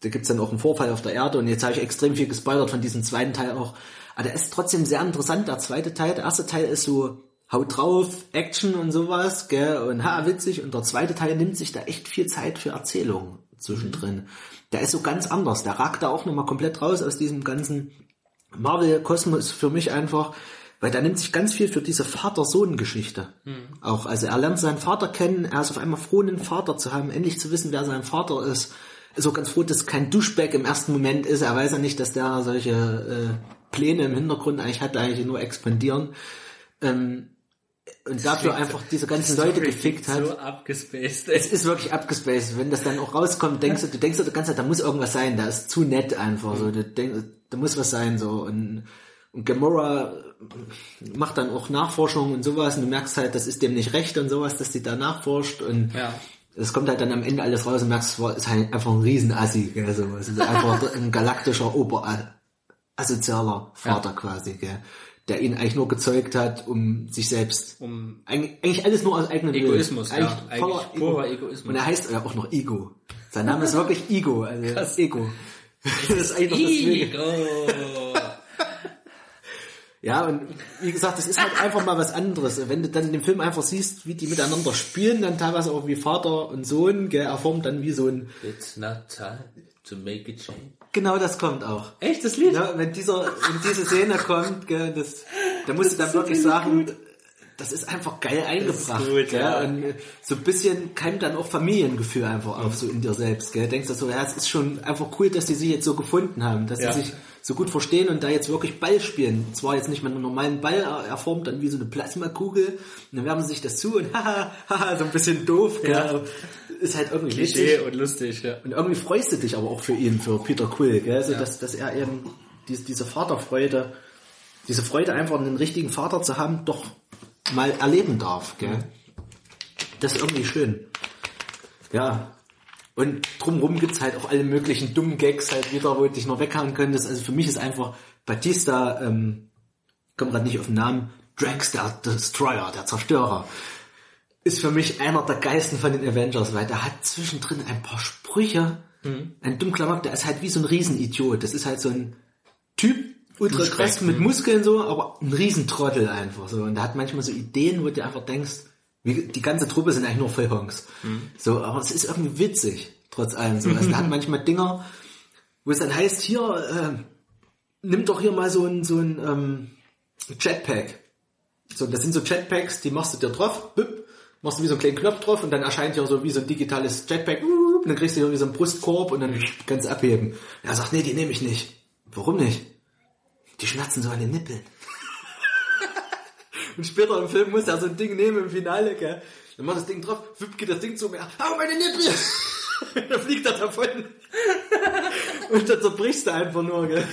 da gibt's dann auch einen Vorfall auf der Erde. Und jetzt habe ich extrem viel gespoilert von diesem zweiten Teil auch. Aber der ist trotzdem sehr interessant, der zweite Teil. Der erste Teil ist so haut drauf, Action und sowas, gell, und ha, witzig. Und der zweite Teil nimmt sich da echt viel Zeit für Erzählung zwischendrin. Der ist so ganz anders. Der ragt da auch nochmal komplett raus aus diesem ganzen Marvel-Kosmos für mich einfach, weil der nimmt sich ganz viel für diese Vater-Sohn-Geschichte. Auch, also er lernt seinen Vater kennen, er ist auf einmal froh, einen Vater zu haben, endlich zu wissen, wer sein Vater ist. Ist auch ganz froh, dass kein Duschback im ersten Moment ist. Er weiß ja nicht, dass der solche äh, Pläne im Hintergrund eigentlich hat, eigentlich nur expandieren. Ähm, und dafür einfach diese ganzen Leute gefickt hat. So abgespaced. Es ist wirklich abgespaced. Wenn das dann auch rauskommt, denkst du, du denkst die ganze Zeit, da muss irgendwas sein, da ist zu nett einfach so. Du denkst, da muss was sein so. Und, und Gamora macht dann auch Nachforschungen und sowas und du merkst halt, das ist dem nicht recht und sowas, dass die da nachforscht und Ja. es kommt halt dann am Ende alles raus und merkst, es ist halt einfach ein Riesenassi, gell, so. Es ist einfach ein galaktischer Oberasozialer Vater quasi, gell, der ihn eigentlich nur gezeugt hat, um sich selbst Um Eig- eigentlich alles nur aus eigenem Willen. Egoismus, ja. Eigentlich voller purer Egoismus. Und er heißt ja auch noch Ego. Sein Name ist wirklich Ego, also Krass. Ego. Das ist eigentlich noch deswegen. Ego. Ja, und wie gesagt, das ist halt einfach mal was anderes. Wenn du dann in dem Film einfach siehst, wie die miteinander spielen, dann teilweise auch wie Vater und Sohn, gell, er formt dann wie so ein, It's not time to make a change. Genau das kommt auch. Echt, das Lied? Ja, wenn dieser, wenn diese Szene kommt, gell, das, da musst du dann wirklich sagen, das ist einfach geil eingebracht, gut, gell, ja. und äh, so ein bisschen keimt dann auch Familiengefühl einfach auf, so in dir selbst, gell, denkst du so, ja, es ist schon einfach cool, dass die sich jetzt so gefunden haben, dass Ja. sie sich so gut verstehen und da jetzt wirklich Ball spielen. Zwar jetzt nicht mit einem normalen Ball, er er formt dann wie so eine Plasmakugel und dann wärmen sie sich das zu und haha, haha, so ein bisschen doof, gell, Ja. Ist halt irgendwie Klischee und lustig, ja. Und irgendwie freust du dich aber auch für ihn, für Peter Quill, gell? So, Ja. dass, dass er eben diese, diese Vaterfreude, diese Freude einfach einen richtigen Vater zu haben, doch mal erleben darf, gell? Das ist irgendwie schön. Ja. Und drumherum gibt's halt auch alle möglichen dummen Gags halt wieder, wo du dich noch weghauen könntest. Also für mich ist einfach Batista, ähm, komm gerade nicht auf den Namen, Drax, der Destroyer, der Zerstörer ist für mich einer der geilsten von den Avengers, weil der hat zwischendrin ein paar Sprüche, ein Dummklamauk, der ist halt wie so ein Riesenidiot. Das ist halt so ein Typ, ultra krass mit Muskeln so, aber ein Riesentrottel einfach so. Und der hat manchmal so Ideen, wo du einfach denkst, wie, die ganze Truppe sind eigentlich nur Vollhongs. So, aber es ist irgendwie witzig, trotz allem so. Also der hat manchmal Dinger, wo es dann heißt, hier, äh, nimm doch hier mal so ein, so ein ähm, Jetpack. So, das sind so Jetpacks, die machst du dir drauf, büpp, machst du wie so einen kleinen Knopf drauf und dann erscheint ja so wie so ein digitales Jetpack, und dann kriegst du hier wie so einen Brustkorb und dann kannst abheben. Er sagt, nee, die nehme ich nicht. Warum nicht? Die schmerzen so an den Nippeln. und später im Film muss er so ein Ding nehmen im Finale, gell. Dann macht das Ding drauf, wüpp, geht das Ding zu mir, au, meine Nippel! dann fliegt er davon. und dann zerbrichst du einfach nur, gell.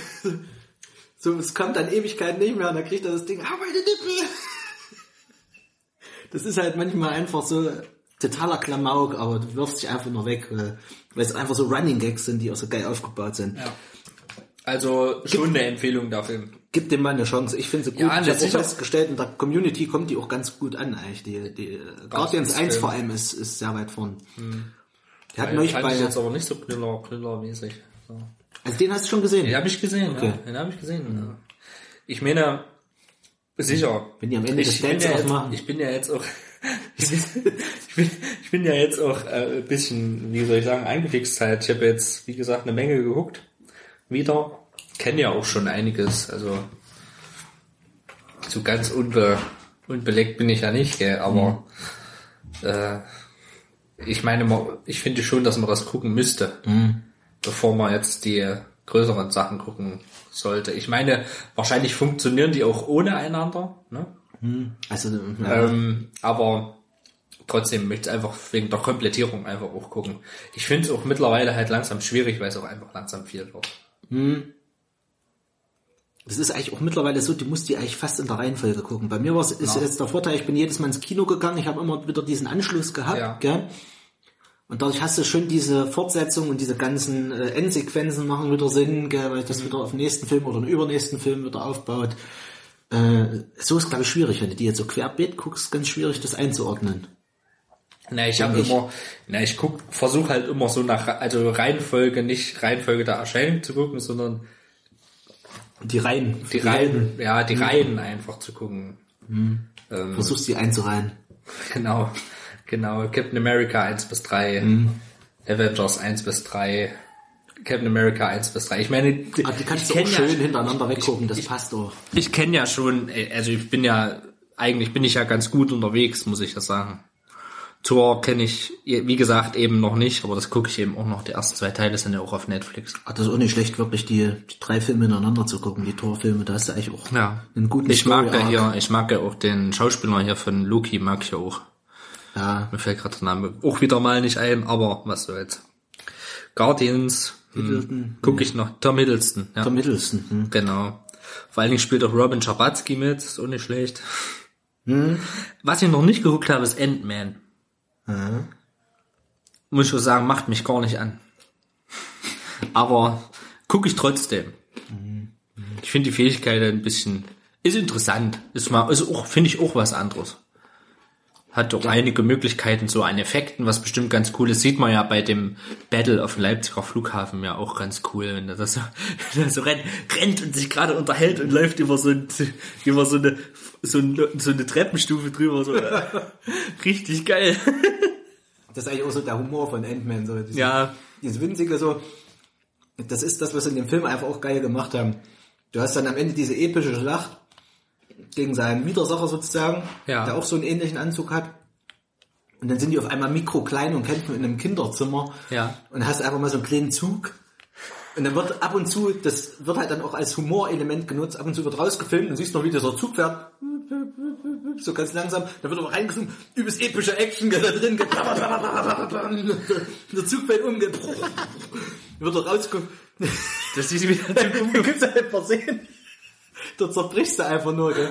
So, es kommt dann Ewigkeit nicht mehr und dann kriegt er das Ding, ah, meine Nippel! Das ist halt manchmal einfach so totaler Klamauk, aber du wirfst dich einfach nur weg, weil, weil es einfach so Running Gags sind, die auch so geil aufgebaut sind. Ja. Also schon eine Empfehlung Film. Gib dem mal eine Chance. Ich finde sie gut. Ja, ich habe auch festgestellt, in der Community kommt die auch ganz gut an eigentlich. Die, die Guardians 1 vor allem ist, ist sehr weit vorn. Der hat neulich bei, jetzt aber nicht so Knüller, Knüller-mäßig. So. also den hast du schon gesehen. Den habe ich gesehen, Okay. ja. Den habe ich gesehen. Ja. Ich meine, sicher. Wenn die am Ende ich bin, Dance ja ich bin ja jetzt auch, ich bin, ich bin, ich bin ja jetzt auch äh, ein bisschen, wie soll ich sagen, eingefixt halt. Ich habe jetzt, wie gesagt, eine Menge geguckt. Wieder. Kenne ja auch schon einiges. Also so ganz unbe, unbeleckt bin ich ja nicht, gell, aber äh, ich meine, ich finde schon, dass man das gucken müsste, bevor man jetzt die größeren Sachen gucken sollte. Ich meine, wahrscheinlich funktionieren die auch ohne einander, ne? Also, ja. Ähm, aber trotzdem möchte ich einfach wegen der Komplettierung einfach auch gucken. Ich finde es auch mittlerweile halt langsam schwierig, weil es auch einfach langsam viel wird. Das ist eigentlich auch mittlerweile so, du musst die eigentlich fast in der Reihenfolge gucken. Bei mir war es ist jetzt der Vorteil, ich bin jedes Mal ins Kino gegangen, ich habe immer wieder diesen Anschluss gehabt, Ja. gell? Und dadurch hast du schon diese Fortsetzung und diese ganzen äh, Endsequenzen machen wieder Sinn, gell, weil das wieder auf den nächsten Film oder den übernächsten Film wieder aufbaut. Äh, so ist glaube ich schwierig, wenn du die jetzt so querbeet guckst, ganz schwierig das einzuordnen. Na, ich habe immer, na, ich guck, versuche halt immer so nach, also Reihenfolge, nicht Reihenfolge der Erscheinung zu gucken, sondern Die Reihen. die Helden. Reihen, ja, die Reihen einfach zu gucken. Versuchst die einzureihen. Genau, genau. Captain America 1 bis 3, Avengers 1 bis 3, Captain America 1 bis 3. Ich meine, Aber die kannst ich du auch schön ja, hintereinander weggucken, das passt doch. ich kenne ja schon, äh, also ich bin ja, eigentlich bin ich ja ganz gut unterwegs, muss ich ja sagen. Tor kenne ich, wie gesagt, eben noch nicht, aber das gucke ich eben auch noch. Die ersten zwei Teile sind ja auch auf Netflix. Ach, das ist auch nicht schlecht, wirklich die, die drei Filme hintereinander zu gucken, die Torfilme, da hast du eigentlich auch Ja. einen guten Ich mag ja hier, ich mag ja auch den Schauspieler hier von Loki, mag ich ja auch. Ja, Mir fällt gerade der Name auch wieder mal nicht ein, aber was soll's. Guardians, hm, gucke ich noch. Tom Hiddleston, ja. Tom Hiddleston. Hm. Genau. Vor allen Dingen spielt auch Robin Schabatsky mit, ist auch nicht schlecht. Was ich noch nicht geguckt habe, ist Ant-Man. Muss ich schon sagen, macht mich gar nicht an. Aber gucke ich trotzdem. Ich finde die Fähigkeit ein bisschen, ist interessant. Ist mal, ist auch, finde ich auch was anderes. Hat auch einige Möglichkeiten so an Effekten, was bestimmt ganz cool ist. Sieht man ja bei dem Battle auf dem Leipziger Flughafen ja auch ganz cool, wenn er das so, wenn er so rennt, rennt und sich gerade unterhält und läuft über so, ein, über so eine, so eine, so eine Treppenstufe drüber. So. Richtig geil. Das ist eigentlich auch so der Humor von Ant-Man, so. Diese, Ja. Dieses winzige so, das ist das, was sie in dem Film einfach auch geil gemacht haben. Du hast dann am Ende diese epische Schlacht gegen seinen Widersacher sozusagen, Ja. der auch so einen ähnlichen Anzug hat. Und dann sind die auf einmal mikroklein und kämpfen in einem Kinderzimmer. Ja. Und hast einfach mal so einen kleinen Zug. Und dann wird ab und zu, das wird halt dann auch als Humorelement genutzt, ab und zu wird rausgefilmt und siehst noch, wie dieser Zug fährt. So ganz langsam. Dann wird aber reingezoomt, übelst epische Action da drin. Der Zug fällt um. Wird er rausgekommen. Das ist wieder Du kannst einfach sehen. Da zerbrichst du einfach nur, gell.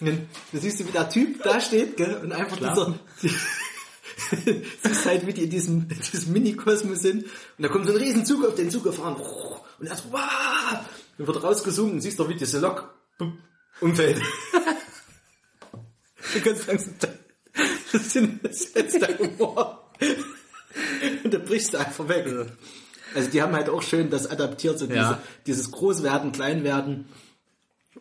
Und dann- Da siehst du, wie der Typ da steht, gell, und einfach dieser, siehst halt, wie die in diesem, in diesem Mini-Kosmos sind. Und da kommt so ein riesen Zug auf den Zug gefahren. Und er so, wow! Dann wird rausgezoomt und siehst doch, wie diese Lok umfällt. Du kannst langsam, das ist- jetzt der Humor. Und da brichst du einfach weg. Also die haben halt auch schön das adaptiert, so Ja. diese, dieses Großwerden, Kleinwerden.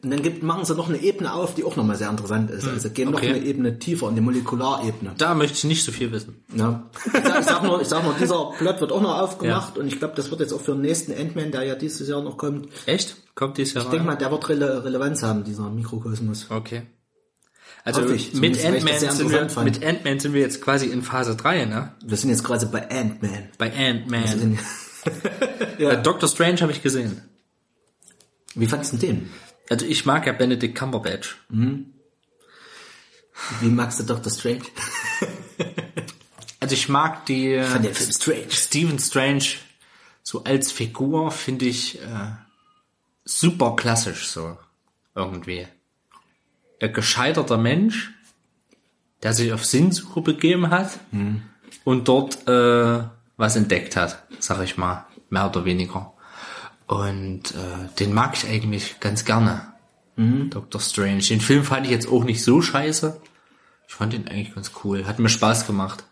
Und dann gibt, machen sie noch eine Ebene auf, die auch nochmal sehr interessant ist. Also gehen okay. noch eine Ebene tiefer in die Molekularebene. Da möchte ich nicht so viel wissen. Ja. Ich, sag, ich, sag nur, ich sag nur, dieser Plot wird auch noch aufgemacht und ich glaube, das wird jetzt auch für den nächsten Ant-Man, der ja dieses Jahr noch kommt. Echt? Kommt dies Jahr Ich denke mal, der wird Rele Relevanz haben, dieser Mikrokosmos. Okay. Also ich, mit Ant-Man sind, wir, mit Ant-Man sind wir jetzt quasi in Phase 3, ne? Wir sind jetzt quasi bei Ant-Man. Bei Ant-Man. ja. Äh, Doctor Strange habe ich gesehen. Wie fandest du den? Also ich mag ja Benedict Cumberbatch. Wie magst du Dr. Strange? Also ich mag die Ich fand den Film Strange. Stephen Strange so als Figur finde ich äh, super klassisch so irgendwie. Ein gescheiterter Mensch, der sich auf Sinnsuche begeben hat und dort äh, was entdeckt hat, sag ich mal, mehr oder weniger. Und äh, den mag ich eigentlich ganz gerne. Dr. Strange. Den Film fand ich jetzt auch nicht so scheiße. Ich fand ihn eigentlich ganz cool. Hat mir Spaß gemacht.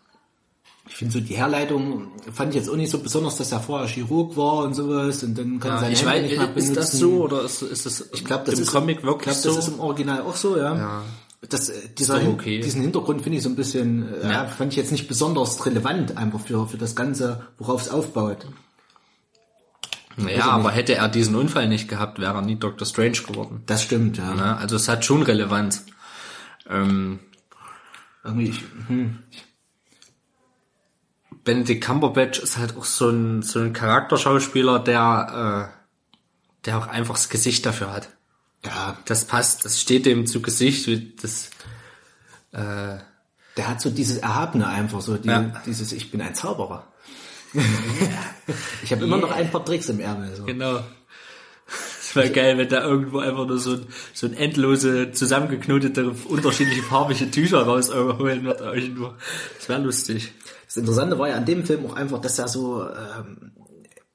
Ich finde so die Herleitung fand ich jetzt auch nicht so besonders, dass er vorher Chirurg war und sowas und dann kann Ja, seine ich Hände weiß, nicht mehr ist benutzen. das so oder ist, ist das Ich glaube, das im ist Comic ich wirklich glaub, so? das ist im Original auch so, ja. Ja. Das, äh, dieser, okay. Diesen Hintergrund finde ich so ein bisschen, äh, Ja. ja. fand ich jetzt nicht besonders relevant einfach für, für das Ganze, worauf es aufbaut. Ja, aber hätte er diesen Unfall nicht gehabt, wäre er nie Doctor Strange geworden. Das stimmt, ja. Ne? Also es hat schon Relevanz. Ähm, Irgendwie, ich, hm, Benedict Cumberbatch ist halt auch so ein, so ein Charakterschauspieler, der, äh, der auch einfach das Gesicht dafür hat. ja, Das passt, das steht dem zu Gesicht. wie Das, äh, der hat so dieses Erhabene einfach, so die, Ja. dieses, ich bin ein Zauberer. ich habe immer noch ein paar Tricks im Ärmel. So. Genau. Es wäre geil, wenn da irgendwo einfach nur so ein, so ein endlose, zusammengeknotete, unterschiedliche farbige Tücher rausholen wird. Irgendwo. Das wäre lustig. Das Interessante war ja an dem Film auch einfach, dass er so ähm,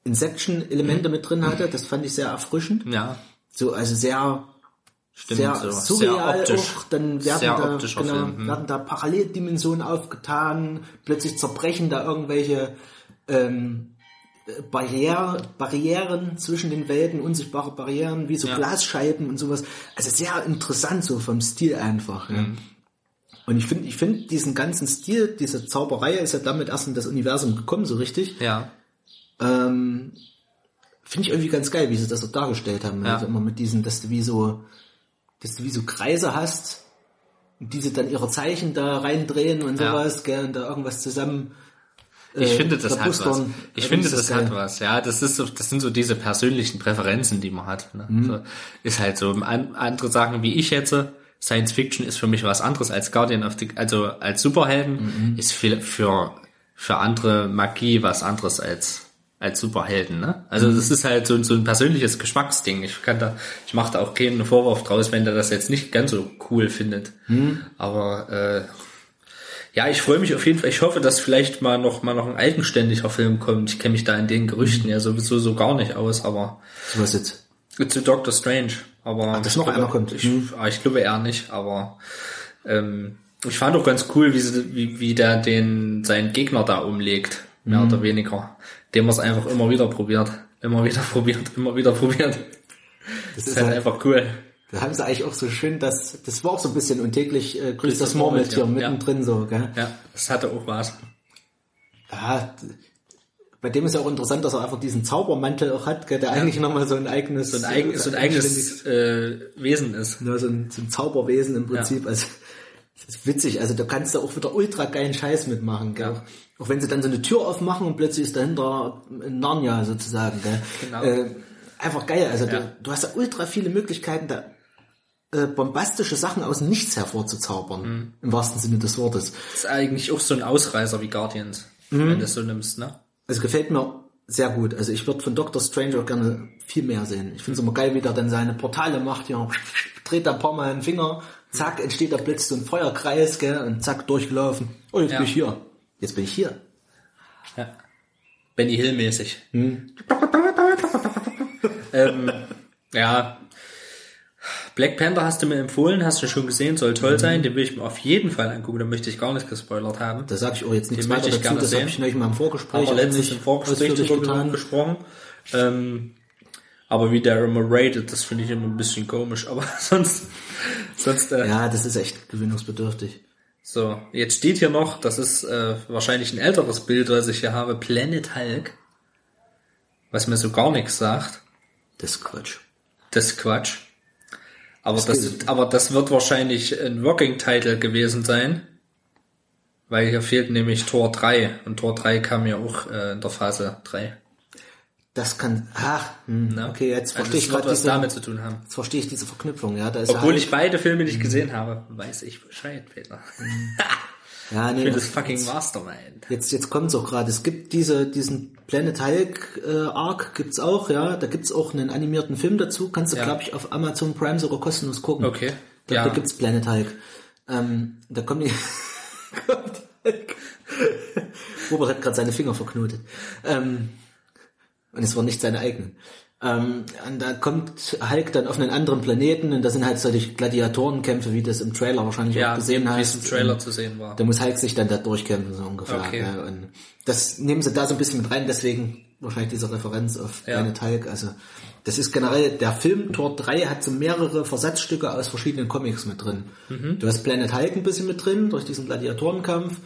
Inception-Elemente mit drin hatte. Das fand ich sehr erfrischend. Ja, So, also sehr, stimmt. sehr so. surreal sehr optisch. auch. Dann werden sehr da, genau, Film. hm. werden da Paralleldimensionen aufgetan. Plötzlich zerbrechen da irgendwelche ähm, äh, Barriere, Barrieren zwischen den Welten, unsichtbare Barrieren, wie so Ja. Glasscheiben und sowas. Also sehr interessant so vom Stil einfach. Ja. Mhm. Und ich finde, ich finde diesen ganzen Stil, diese Zauberei ist ja damit erst in das Universum gekommen, so richtig. Ja. Ähm, finde ich irgendwie ganz geil, wie sie das so dargestellt haben. Ja. Also immer mit diesen, dass du wie so, dass du wie so Kreise hast, und diese dann ihre Zeichen da reindrehen und Ja. sowas, gell, und da irgendwas zusammen. Ich äh, finde, das hat was. Ich finde, das hat was. Ja, das ist so, das sind so diese persönlichen Präferenzen, die man hat. Ne? Mhm. So, ist halt so. An, andere Sachen wie ich jetzt. Science Fiction ist für mich was anderes als Guardian of the, also als Superhelden Mhm. ist für, für, für andere Magie was anderes als, als Superhelden, ne? Also Mhm. das ist halt so, so ein persönliches Geschmacksding. Ich kann da, ich mache da auch keinen Vorwurf draus, wenn der das jetzt nicht ganz so cool findet. Mhm. Aber äh, ja, ich freue mich auf jeden Fall. Ich hoffe, dass vielleicht mal noch mal noch ein eigenständiger Film kommt. Ich kenne mich da in den Gerüchten ja sowieso so gar nicht aus, aber Was jetzt? zu Doctor Strange. Aber dass ich noch glaube, einer kommt. Ich, Mhm. ah, ich glaube eher nicht, aber ähm, ich fand auch ganz cool, wie, sie, wie, wie der den seinen Gegner da umlegt, mehr Mhm. oder weniger. Dem er es einfach immer wieder probiert. Immer wieder probiert, immer wieder probiert. Das Das ist halt einfach cool. Da haben sie eigentlich auch so schön, dass das war auch so ein bisschen untäglich äh, grüßt das das Murmeltier ja. mittendrin so, gell? Ja, das hatte auch was. Ja, bei dem ist ja auch interessant, dass er einfach diesen Zaubermantel auch hat, gell, der eigentlich nochmal so ein eigenes So ein, eigen, so ein eigenes äh, Wesen ist. ja, so, ein, so ein Zauberwesen im Prinzip. Also das ist witzig. Also da kannst du auch wieder ultra geilen Scheiß mitmachen, gell? Ja. Auch wenn sie dann so eine Tür aufmachen und plötzlich ist dahinter ein Narnia sozusagen, gell? Genau. Äh, einfach geil. Also Ja. du, du hast da ultra viele Möglichkeiten, da äh, bombastische Sachen aus nichts hervorzuzaubern. Mhm. Im wahrsten Sinne des Wortes. Das ist eigentlich auch so ein Ausreißer wie Guardians, wenn du das so nimmst, ne? Also gefällt mir sehr gut. Also ich würde von Doctor Strange auch gerne viel mehr sehen. Ich finde es immer geil, wie der dann seine Portale macht, ja, dreht da ein paar Mal den Finger, zack, entsteht da plötzlich so ein Feuerkreis, gell, und zack, durchgelaufen. Oh, jetzt Ja. bin ich hier. Jetzt bin ich hier. Ja. Benny Hill mäßig. Hm. ähm, ja. Black Panther hast du mir empfohlen, hast du schon gesehen, soll Mhm. toll sein, den will ich mir auf jeden Fall angucken, da möchte ich gar nicht gespoilert haben. Da sage ich auch jetzt nichts Den möchte weiter ich dazu, das habe ich neulich mal im Vorgespräch Aber letztens im Vorgespräch getan. gesprochen. Ähm, aber wie der immer rated, das finde ich immer ein bisschen komisch, aber sonst, sonst, äh, Ja, das ist echt gewinnungsbedürftig. So, jetzt steht hier noch, das ist äh, wahrscheinlich ein älteres Bild, was ich hier habe, Planet Hulk. Was mir so gar nichts sagt. Das ist Quatsch. Das ist Quatsch. Aber das, geht. aber das wird wahrscheinlich ein Working Title gewesen sein. Weil hier fehlt nämlich Tor 3. Und Tor 3 kam ja auch äh, in der Phase 3. Das kann, ach, hm, okay, jetzt also verstehe ich das wird gerade was diese, damit zu tun haben. jetzt verstehe ich diese Verknüpfung, ja, da ist Obwohl halt, ich beide Filme nicht gesehen habe, weiß ich Bescheid, Peter. ja, nee, bin das fucking Mastermind. Jetzt, jetzt kommt's auch gerade. Es gibt diese, diesen Planet Hulk äh, Arc gibt's auch, ja. Da gibt's auch einen animierten Film dazu. Kannst du, Ja. glaube ich, auf Amazon Prime sogar kostenlos gucken. Okay. Da, Ja. da gibt's Planet Hulk. Ähm, da kommt die, kommt Hulk. Robert hat gerade seine Finger verknotet. Ähm, und es waren nicht seine eigenen. Ähm, und da kommt Hulk dann auf einen anderen Planeten und da sind halt solche Gladiatorenkämpfe, wie das im Trailer wahrscheinlich Ja, auch gesehen wie hast. es im Trailer Und zu sehen war. da muss Hulk sich dann da durchkämpfen, so ungefähr. Okay. Ja, und das nehmen sie da so ein bisschen mit rein, deswegen wahrscheinlich diese Referenz auf Ja. Planet Hulk. Also das ist generell, der Film Tor 3 hat so mehrere Versatzstücke aus verschiedenen Comics mit drin. Mhm. Du hast Planet Hulk ein bisschen mit drin, durch diesen Gladiatorenkampf.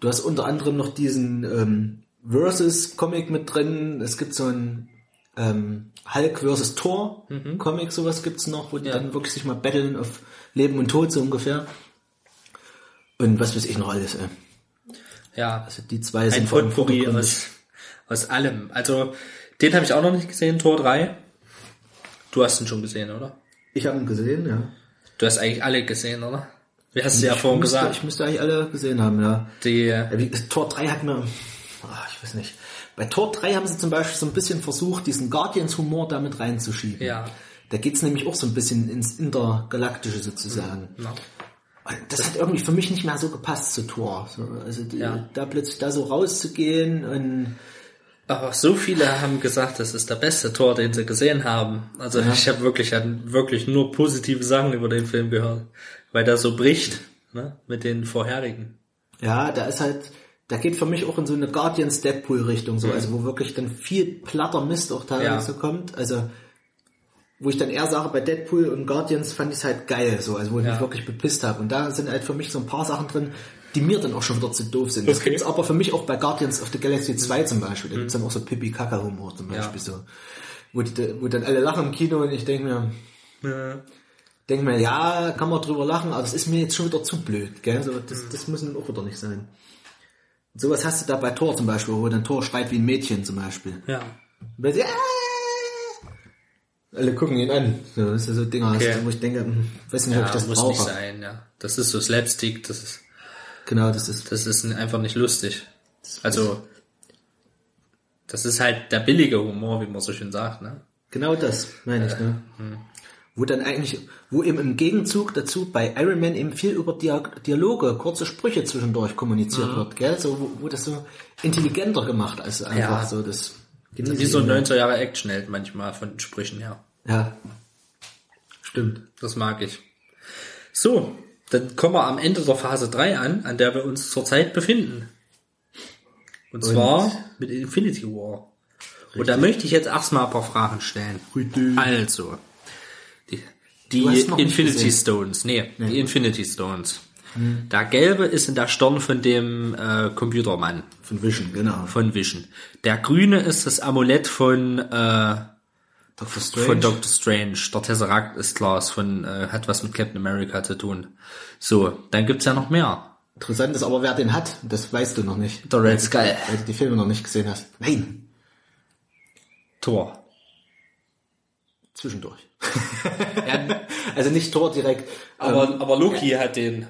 Du hast unter anderem noch diesen ähm, Versus-Comic mit drin. Es gibt so ein ähm, Hulk versus Thor Comic, sowas gibt's noch, wo die Mhm. Ja. dann wirklich sich mal battlen auf Leben und Tod so ungefähr. Und was weiß ich noch alles, ey. Ja, Also die zwei ein sind vordergründig. aus, aus allem. Also, den habe ich auch noch nicht gesehen, Tor 3. Du hast ihn schon gesehen, oder? Ich habe ihn gesehen, ja. Du hast eigentlich alle gesehen, oder? Wie hast du ja ich vorhin müsste, gesagt? Ich müsste eigentlich alle gesehen haben, ja. Die, ja wie, Tor 3 hat mir, ah, ich weiß nicht. Bei Tor 3 haben sie zum Beispiel so ein bisschen versucht, diesen Guardians-Humor damit reinzuschieben. Ja. Da geht's nämlich auch so ein bisschen ins Intergalaktische sozusagen. ja. Und Das hat irgendwie für mich nicht mehr so gepasst zu Tor. So, also die, Ja. da plötzlich da so rauszugehen und Aber so viele haben gesagt, das ist der beste Tor, den sie gesehen haben. Also ich habe wirklich, wirklich nur positive Sachen über den Film gehört. Weil der so bricht, ne, mit den vorherigen. Ja, da ist halt, der geht für mich auch in so eine Guardians Deadpool Richtung so, also wo wirklich dann viel platter Mist auch teilweise Ja. kommt, also wo ich dann eher sage, bei Deadpool und Guardians fand ich es halt geil, so, also wo ich Ja. mich wirklich bepisst habe. Und da sind halt für mich so ein paar Sachen drin, die mir dann auch schon wieder zu doof sind. Das Okay. gibt's aber für mich auch bei Guardians of the Galaxy 2 zum Beispiel. Da gibt's dann auch so Pipi-Kaka-Humor zum Ja. Beispiel so. Wo, die, wo dann alle lachen im Kino und ich denke mir, Ja. denke mir, ja, kann man drüber lachen, aber das ist mir jetzt schon wieder zu blöd, gell? So, das, das muss nun auch wieder nicht sein. Sowas hast du da bei Thor zum Beispiel, wo dann Thor schreit wie ein Mädchen zum Beispiel. Ja. Weil sie, "Ah!" Alle gucken ihn an. So, das ist so Dinger, Okay. wo ich denke, hm, weiß nicht, ob Ja, ich das muss brauche. nicht sein, ja. Das ist so Slapstick, das ist, Genau, das ist, das ist einfach nicht lustig. Also, das ist halt der billige Humor, wie man so schön sagt, ne? genau das, meine ich, ne? Wo dann eigentlich, wo eben im Gegenzug dazu bei Iron Man eben viel über Dia Dialoge, kurze Sprüche zwischendurch kommuniziert wird, gell? So, wo, wo das so intelligenter gemacht als einfach Ja. so das. genieße Wie so ich, ne? 90er Jahre Action hält manchmal von den Sprüchen her. Ja. Stimmt. Das mag ich. So, dann kommen wir am Ende der Phase 3 an, an der wir uns zurzeit befinden. Und zwar mit Infinity War. Und da möchte ich jetzt erstmal ein paar Fragen stellen. Richtig. Also, die, Infinity. Stones, nee, die Infinity Stones. Der gelbe ist in der Stirn von dem äh, Computermann, Von Vision, genau. von Vision. Der grüne ist das Amulett von äh, Doctor Strange. von Doctor Strange. Der Tesseract ist klar, ist von, äh, hat was mit Captain America zu tun. So, dann gibt's ja noch mehr. Interessant ist aber, wer den hat, das weißt du noch nicht. Der Red Skull. Weil du die Filme noch nicht gesehen hast. Nein. Thor. Zwischendurch. also nicht Tor direkt. Aber, aber Loki hat den,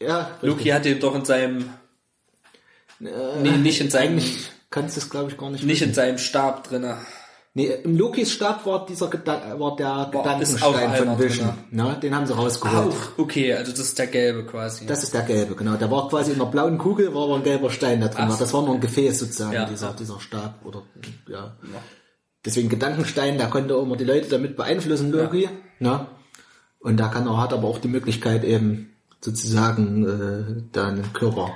Ja, Loki hat den doch in seinem, nee, nicht in seinem, kannst du es glaube ich gar nicht. nicht in seinem Stab drinne. Nee, im Lokis Stab war dieser Gedan war der Gedankenstein von Vision. drin. Ne, den haben sie rausgeholt. Auch, okay, also das ist der gelbe quasi. Das ist der gelbe, genau. Der war quasi in einer blauen Kugel, war aber ein gelber Stein da drin. Ach. Das war nur ein Gefäß sozusagen, Ja, dieser, ja. dieser Stab oder ja. Deswegen Gedankenstein, da konnte auch immer die Leute damit beeinflussen, Loki. Ne? Und da kann er, hat aber auch die Möglichkeit eben sozusagen äh, da einen Körper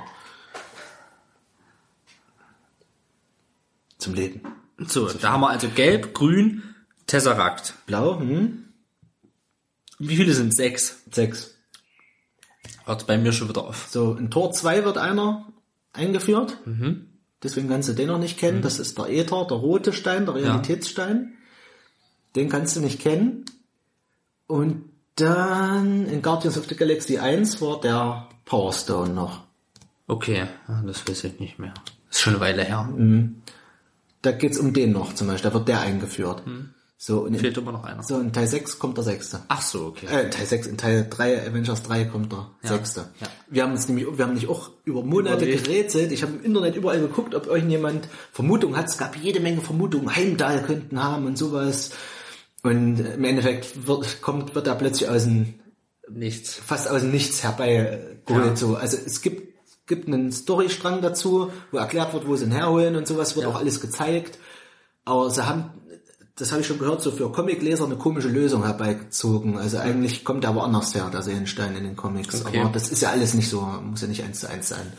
zum Leben. so, da haben wir also gelb, grün, Tesseract. Blau, hm? Wie viele sind Sechs. Sechs. Hört bei mir schon wieder auf. So, in Tor 2 wird einer eingeführt. Mhm. Deswegen kannst du den noch nicht kennen. Das ist der Äther, der rote Stein, der Realitätsstein. Den kannst du nicht kennen. Und dann in Guardians of the Galaxy 1 war der Power Stone noch. Okay, ja, das weiß ich nicht mehr. Ist schon eine Weile her. Da geht's um den noch zum Beispiel. Da wird der eingeführt. So, und in, Fehlt immer noch einer. so, in Teil 6 kommt der sechste. Ach so, okay. Äh, in Teil 6, in Teil 3, Avengers 3 kommt der sechste. ja. Wir haben uns nämlich, wir haben nicht auch über Monate Überlegt. gerätselt. Ich habe im Internet überall geguckt, ob irgendjemand Vermutung hat. Es gab jede Menge Vermutungen. Heimdall könnten haben und sowas. Und im Endeffekt wird, kommt, wird er plötzlich aus dem, Nichts. fast aus dem Nichts herbeigeholt. Ja. So. Also es gibt, gibt einen Storystrang dazu, wo erklärt wird, wo sie ihn herholen und sowas, wird auch alles gezeigt. Aber sie haben, das habe ich schon gehört, so für Comicleser eine komische Lösung herbeigezogen. Also eigentlich kommt er woanders her, der Seelenstein in den Comics. Okay. Aber das ist ja alles nicht so, muss ja nicht eins zu eins sein.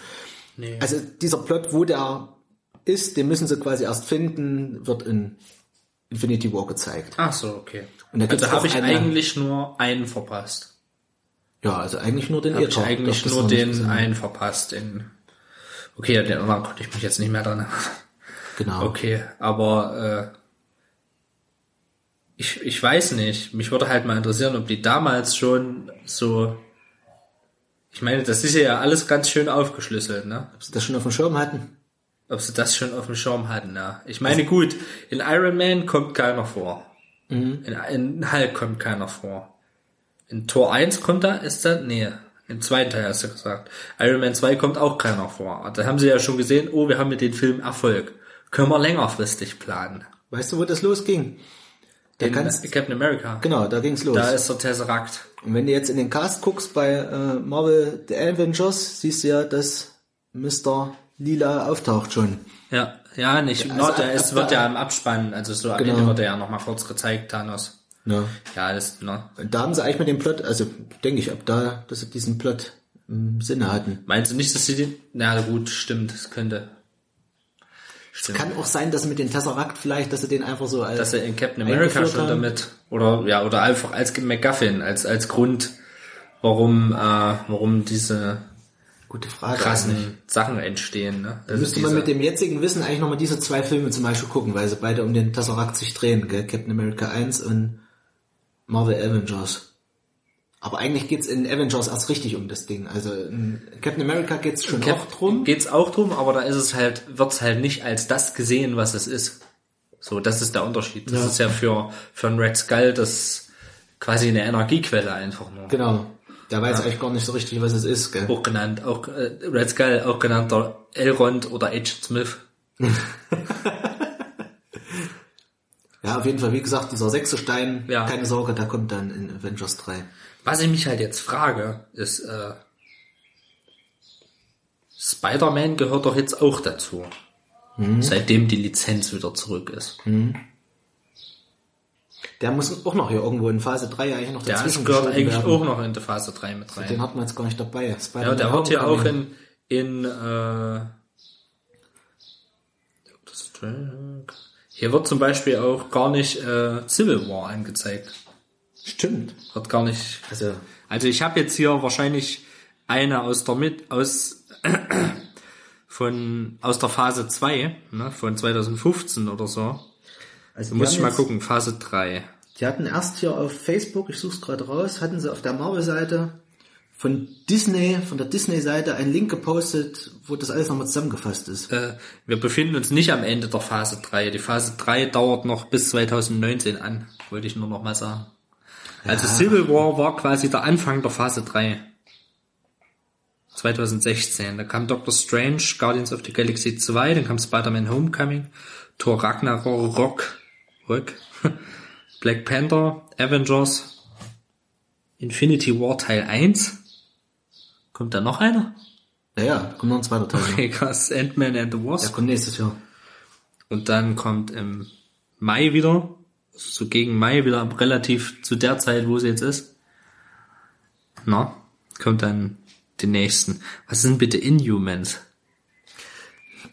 Nee. Also dieser Plot, wo der ist, den müssen sie quasi erst finden, wird in Infinity War gezeigt. Ach so, okay. Und da also habe ich eine- eigentlich nur einen verpasst. Ja, also eigentlich nur den Habe ich Äther. eigentlich nur den gesehen. einen verpasst. Den okay, den anderen konnte ich mich jetzt nicht mehr dran. erinnern. Genau. Okay, aber äh, ich, ich weiß nicht. Mich würde halt mal interessieren, ob die damals schon so. Ich meine, das ist ja alles ganz schön aufgeschlüsselt, ne? Ob sie das schon auf dem Schirm hatten? Ob sie das schon auf dem Schirm hatten, ja. Ich meine, gut, in Iron Man kommt keiner vor. In, in Hulk kommt keiner vor. In Tor 1 kommt da, ist da, nee, im zweiten Teil hast du gesagt. Iron Man 2 kommt auch keiner vor. Da haben sie ja schon gesehen, oh, wir haben mit dem Film Erfolg. Können wir längerfristig planen. Weißt du, wo das losging? Da In kannst, Captain America. genau, da ging's los. Da ist der Tesseract. Und wenn du jetzt in den Cast guckst bei äh, Marvel The Avengers, siehst du ja, dass Mr. Lila auftaucht schon. Ja, ja, nicht, Also no, der ab- ist, ab- wird ja im Abspann, also so am Genau. Ende wird er ja nochmal kurz gezeigt, Thanos. Ja. Ja, das, ne. Und da haben sie eigentlich mit dem Plot, also denke ich, ab da, dass sie diesen Plot im Sinne hatten. Meinst du nicht, dass sie den... Na gut, stimmt, das könnte... Stimmt. Kann auch sein, dass mit den Tesseract vielleicht, dass sie den einfach so als dass er in Captain America schon haben. damit oder ja oder einfach als MacGuffin als als Grund warum äh, warum diese Gute Frage. eigentlich. krassen Sachen entstehen ne? Also müsste man mit dem jetzigen Wissen eigentlich nochmal diese zwei Filme zum Beispiel gucken, weil sie beide um den Tesseract sich drehen, gell? Captain America 1 und Marvel Avengers. Aber eigentlich geht's in Avengers erst richtig um das Ding. Also in Captain America geht's schon Cap- auch drum. Geht's auch drum, aber da ist es halt, wird's halt nicht als das gesehen, was es ist. So, das ist der Unterschied. Das Ja. ist ja für, für einen Red Skull das quasi eine Energiequelle einfach nur. Genau. Der weiß eigentlich gar nicht so richtig, was es ist, gell? Auch genannt, auch äh, Red Skull, auch genannter Elrond oder Agent Smith. Ja, auf jeden Fall, wie gesagt, dieser sechste Stein, Ja. keine Sorge, der kommt dann in Avengers 3. Was ich mich halt jetzt frage, ist, äh, Spider-Man gehört doch jetzt auch dazu. Seitdem die Lizenz wieder zurück ist. Der muss auch noch hier irgendwo in Phase 3 eigentlich noch Der dazwischen gehört geschoben eigentlich werden. auch noch in der Phase 3 mit rein. Den hat man jetzt gar nicht dabei. Ja, der wird hier auch in, in äh. Hier wird zum Beispiel auch gar nicht äh, Civil War angezeigt. Stimmt. Wird gar nicht. Also, Also ich habe jetzt hier wahrscheinlich eine aus der mit aus von aus der Phase 2, ne, von 2015 oder so. also muss ich mal gucken, Phase 3. Die hatten erst hier auf Facebook, ich suche es gerade raus, hatten sie auf der Marvel-Seite von Disney, von der Disney-Seite einen Link gepostet, wo das alles nochmal zusammengefasst ist. Äh, wir befinden uns nicht am Ende der Phase 3. Die Phase 3 dauert noch bis 2019 an, wollte ich nur noch mal sagen. Also Civil War war quasi der Anfang der Phase 3. 2016. Da kam Doctor Strange, Guardians of the Galaxy 2, dann kam Spider-Man Homecoming, Thor Ragnarok, Rock, Black Panther, Avengers, Infinity War Teil 1. Kommt da noch einer? Naja, kommt noch ein zweiter Teil. Okay, krass. Ant-Man and the Der Wasp. kommt nächstes Jahr. Und dann kommt im Mai wieder, so gegen Mai wieder relativ zu der Zeit, wo sie jetzt ist. Na, kommt dann die nächsten. Was sind bitte Inhumans?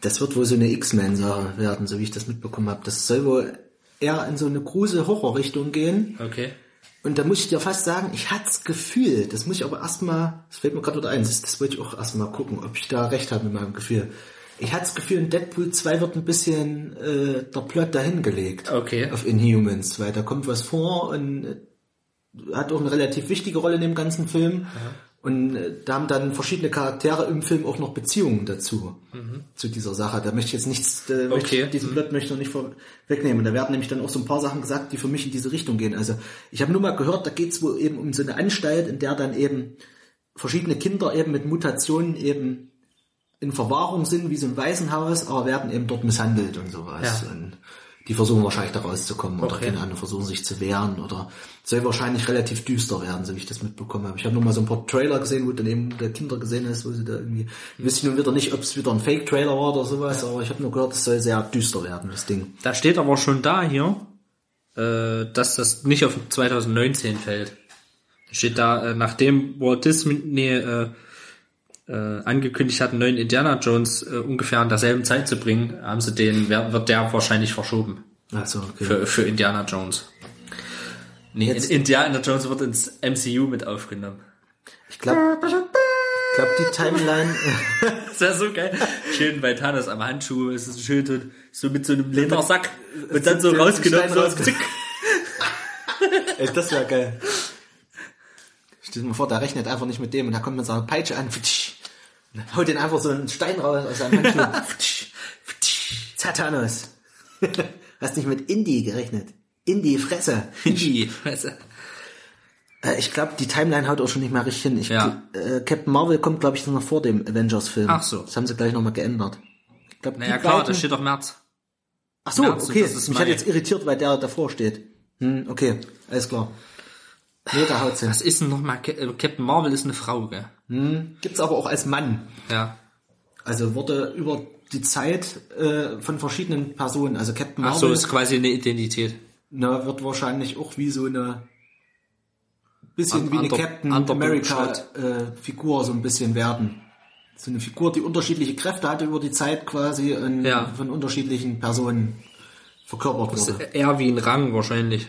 Das wird wohl so eine X-Men-Sache werden, so wie ich das mitbekommen habe. Das soll wohl eher in so eine grusel Horror-Richtung gehen. Okay. Und da muss ich dir fast sagen, ich hatte das Gefühl, das muss ich aber erstmal, das fällt mir gerade wieder ein, das, das wollte ich auch erstmal gucken, ob ich da recht habe mit meinem Gefühl. Ich hatte das Gefühl, in Deadpool 2 wird ein bisschen äh, der Plot dahingelegt. Okay. Auf Inhumans, weil da kommt was vor und äh, hat auch eine relativ wichtige Rolle in dem ganzen Film. Und äh, da haben dann verschiedene Charaktere im Film auch noch Beziehungen dazu, zu dieser Sache. Da möchte ich jetzt nichts, äh, möchte Okay. ich, diesen Plot möchte ich noch nicht vorwegnehmen. Da werden nämlich dann auch so ein paar Sachen gesagt, die für mich in diese Richtung gehen. Also ich habe nur mal gehört, da geht es wohl eben um so eine Anstalt, in der dann eben verschiedene Kinder eben mit Mutationen eben in Verwahrung sind, wie so ein Waisenhaus, aber werden eben dort misshandelt und sowas. Ja. Und die versuchen wahrscheinlich da rauszukommen oder Okay. keine Ahnung, versuchen sich zu wehren oder soll wahrscheinlich relativ düster werden, so wie ich das mitbekommen habe. Ich habe nur mal so ein paar Trailer gesehen, wo dann eben der Kinder gesehen ist, wo sie da irgendwie, ich weiß nun wieder nicht, ob es wieder ein Fake-Trailer war oder sowas, aber ich habe nur gehört, es soll sehr düster werden, das Ding. Da steht aber schon da hier, äh, dass das nicht auf 2019 fällt. Steht da, äh, nachdem Walt Disney äh, äh, angekündigt hat, einen neuen Indiana Jones äh, ungefähr an derselben Zeit zu bringen, haben sie den, wird der wahrscheinlich verschoben. Also, okay. Für, für Indiana Jones. Nee, Jetzt- Indiana Jones wird ins MCU mit aufgenommen. Ich glaube, ich glaub, die Timeline, Das wäre so geil. Schön bei Thanos am Handschuh, es ist schön so, so mit so einem Ledersack und dann so rausgenommen, so rausge- zick. ey, das wäre geil. Stell dir mal vor, der rechnet einfach nicht mit dem und da kommt mit seiner Peitsche an, und haut den einfach so einen Stein raus aus seinem Handschuh. Satanos. Hast nicht mit Indie gerechnet. Indie Fresse. Indie. Du? Äh, ich glaube, die Timeline haut auch schon nicht mehr richtig hin. Ich, Ja. äh, Captain Marvel kommt, glaube ich, noch vor dem Avengers-Film. Ach so. Das haben sie gleich nochmal geändert. Ich glaub, Naja klar, beiden- da steht doch März. Ach so, März okay. das ist Mich hat jetzt irritiert, weil der davor steht. Hm, okay, alles klar. Nee, da haut's hin. Was ist denn nochmal? Captain Marvel ist eine Frau, gell? Gibt's aber auch als Mann. Ja. Also wurde über die Zeit äh, von verschiedenen Personen, also Captain Ach so, Marvel ist quasi eine Identität. na, wird wahrscheinlich auch wie so eine bisschen Un- wie eine under- Captain America äh, Figur so ein bisschen werden. So eine Figur, die unterschiedliche Kräfte hatte über die Zeit quasi und Ja. von unterschiedlichen Personen verkörpert wurde. Eher wie ein Rang wahrscheinlich.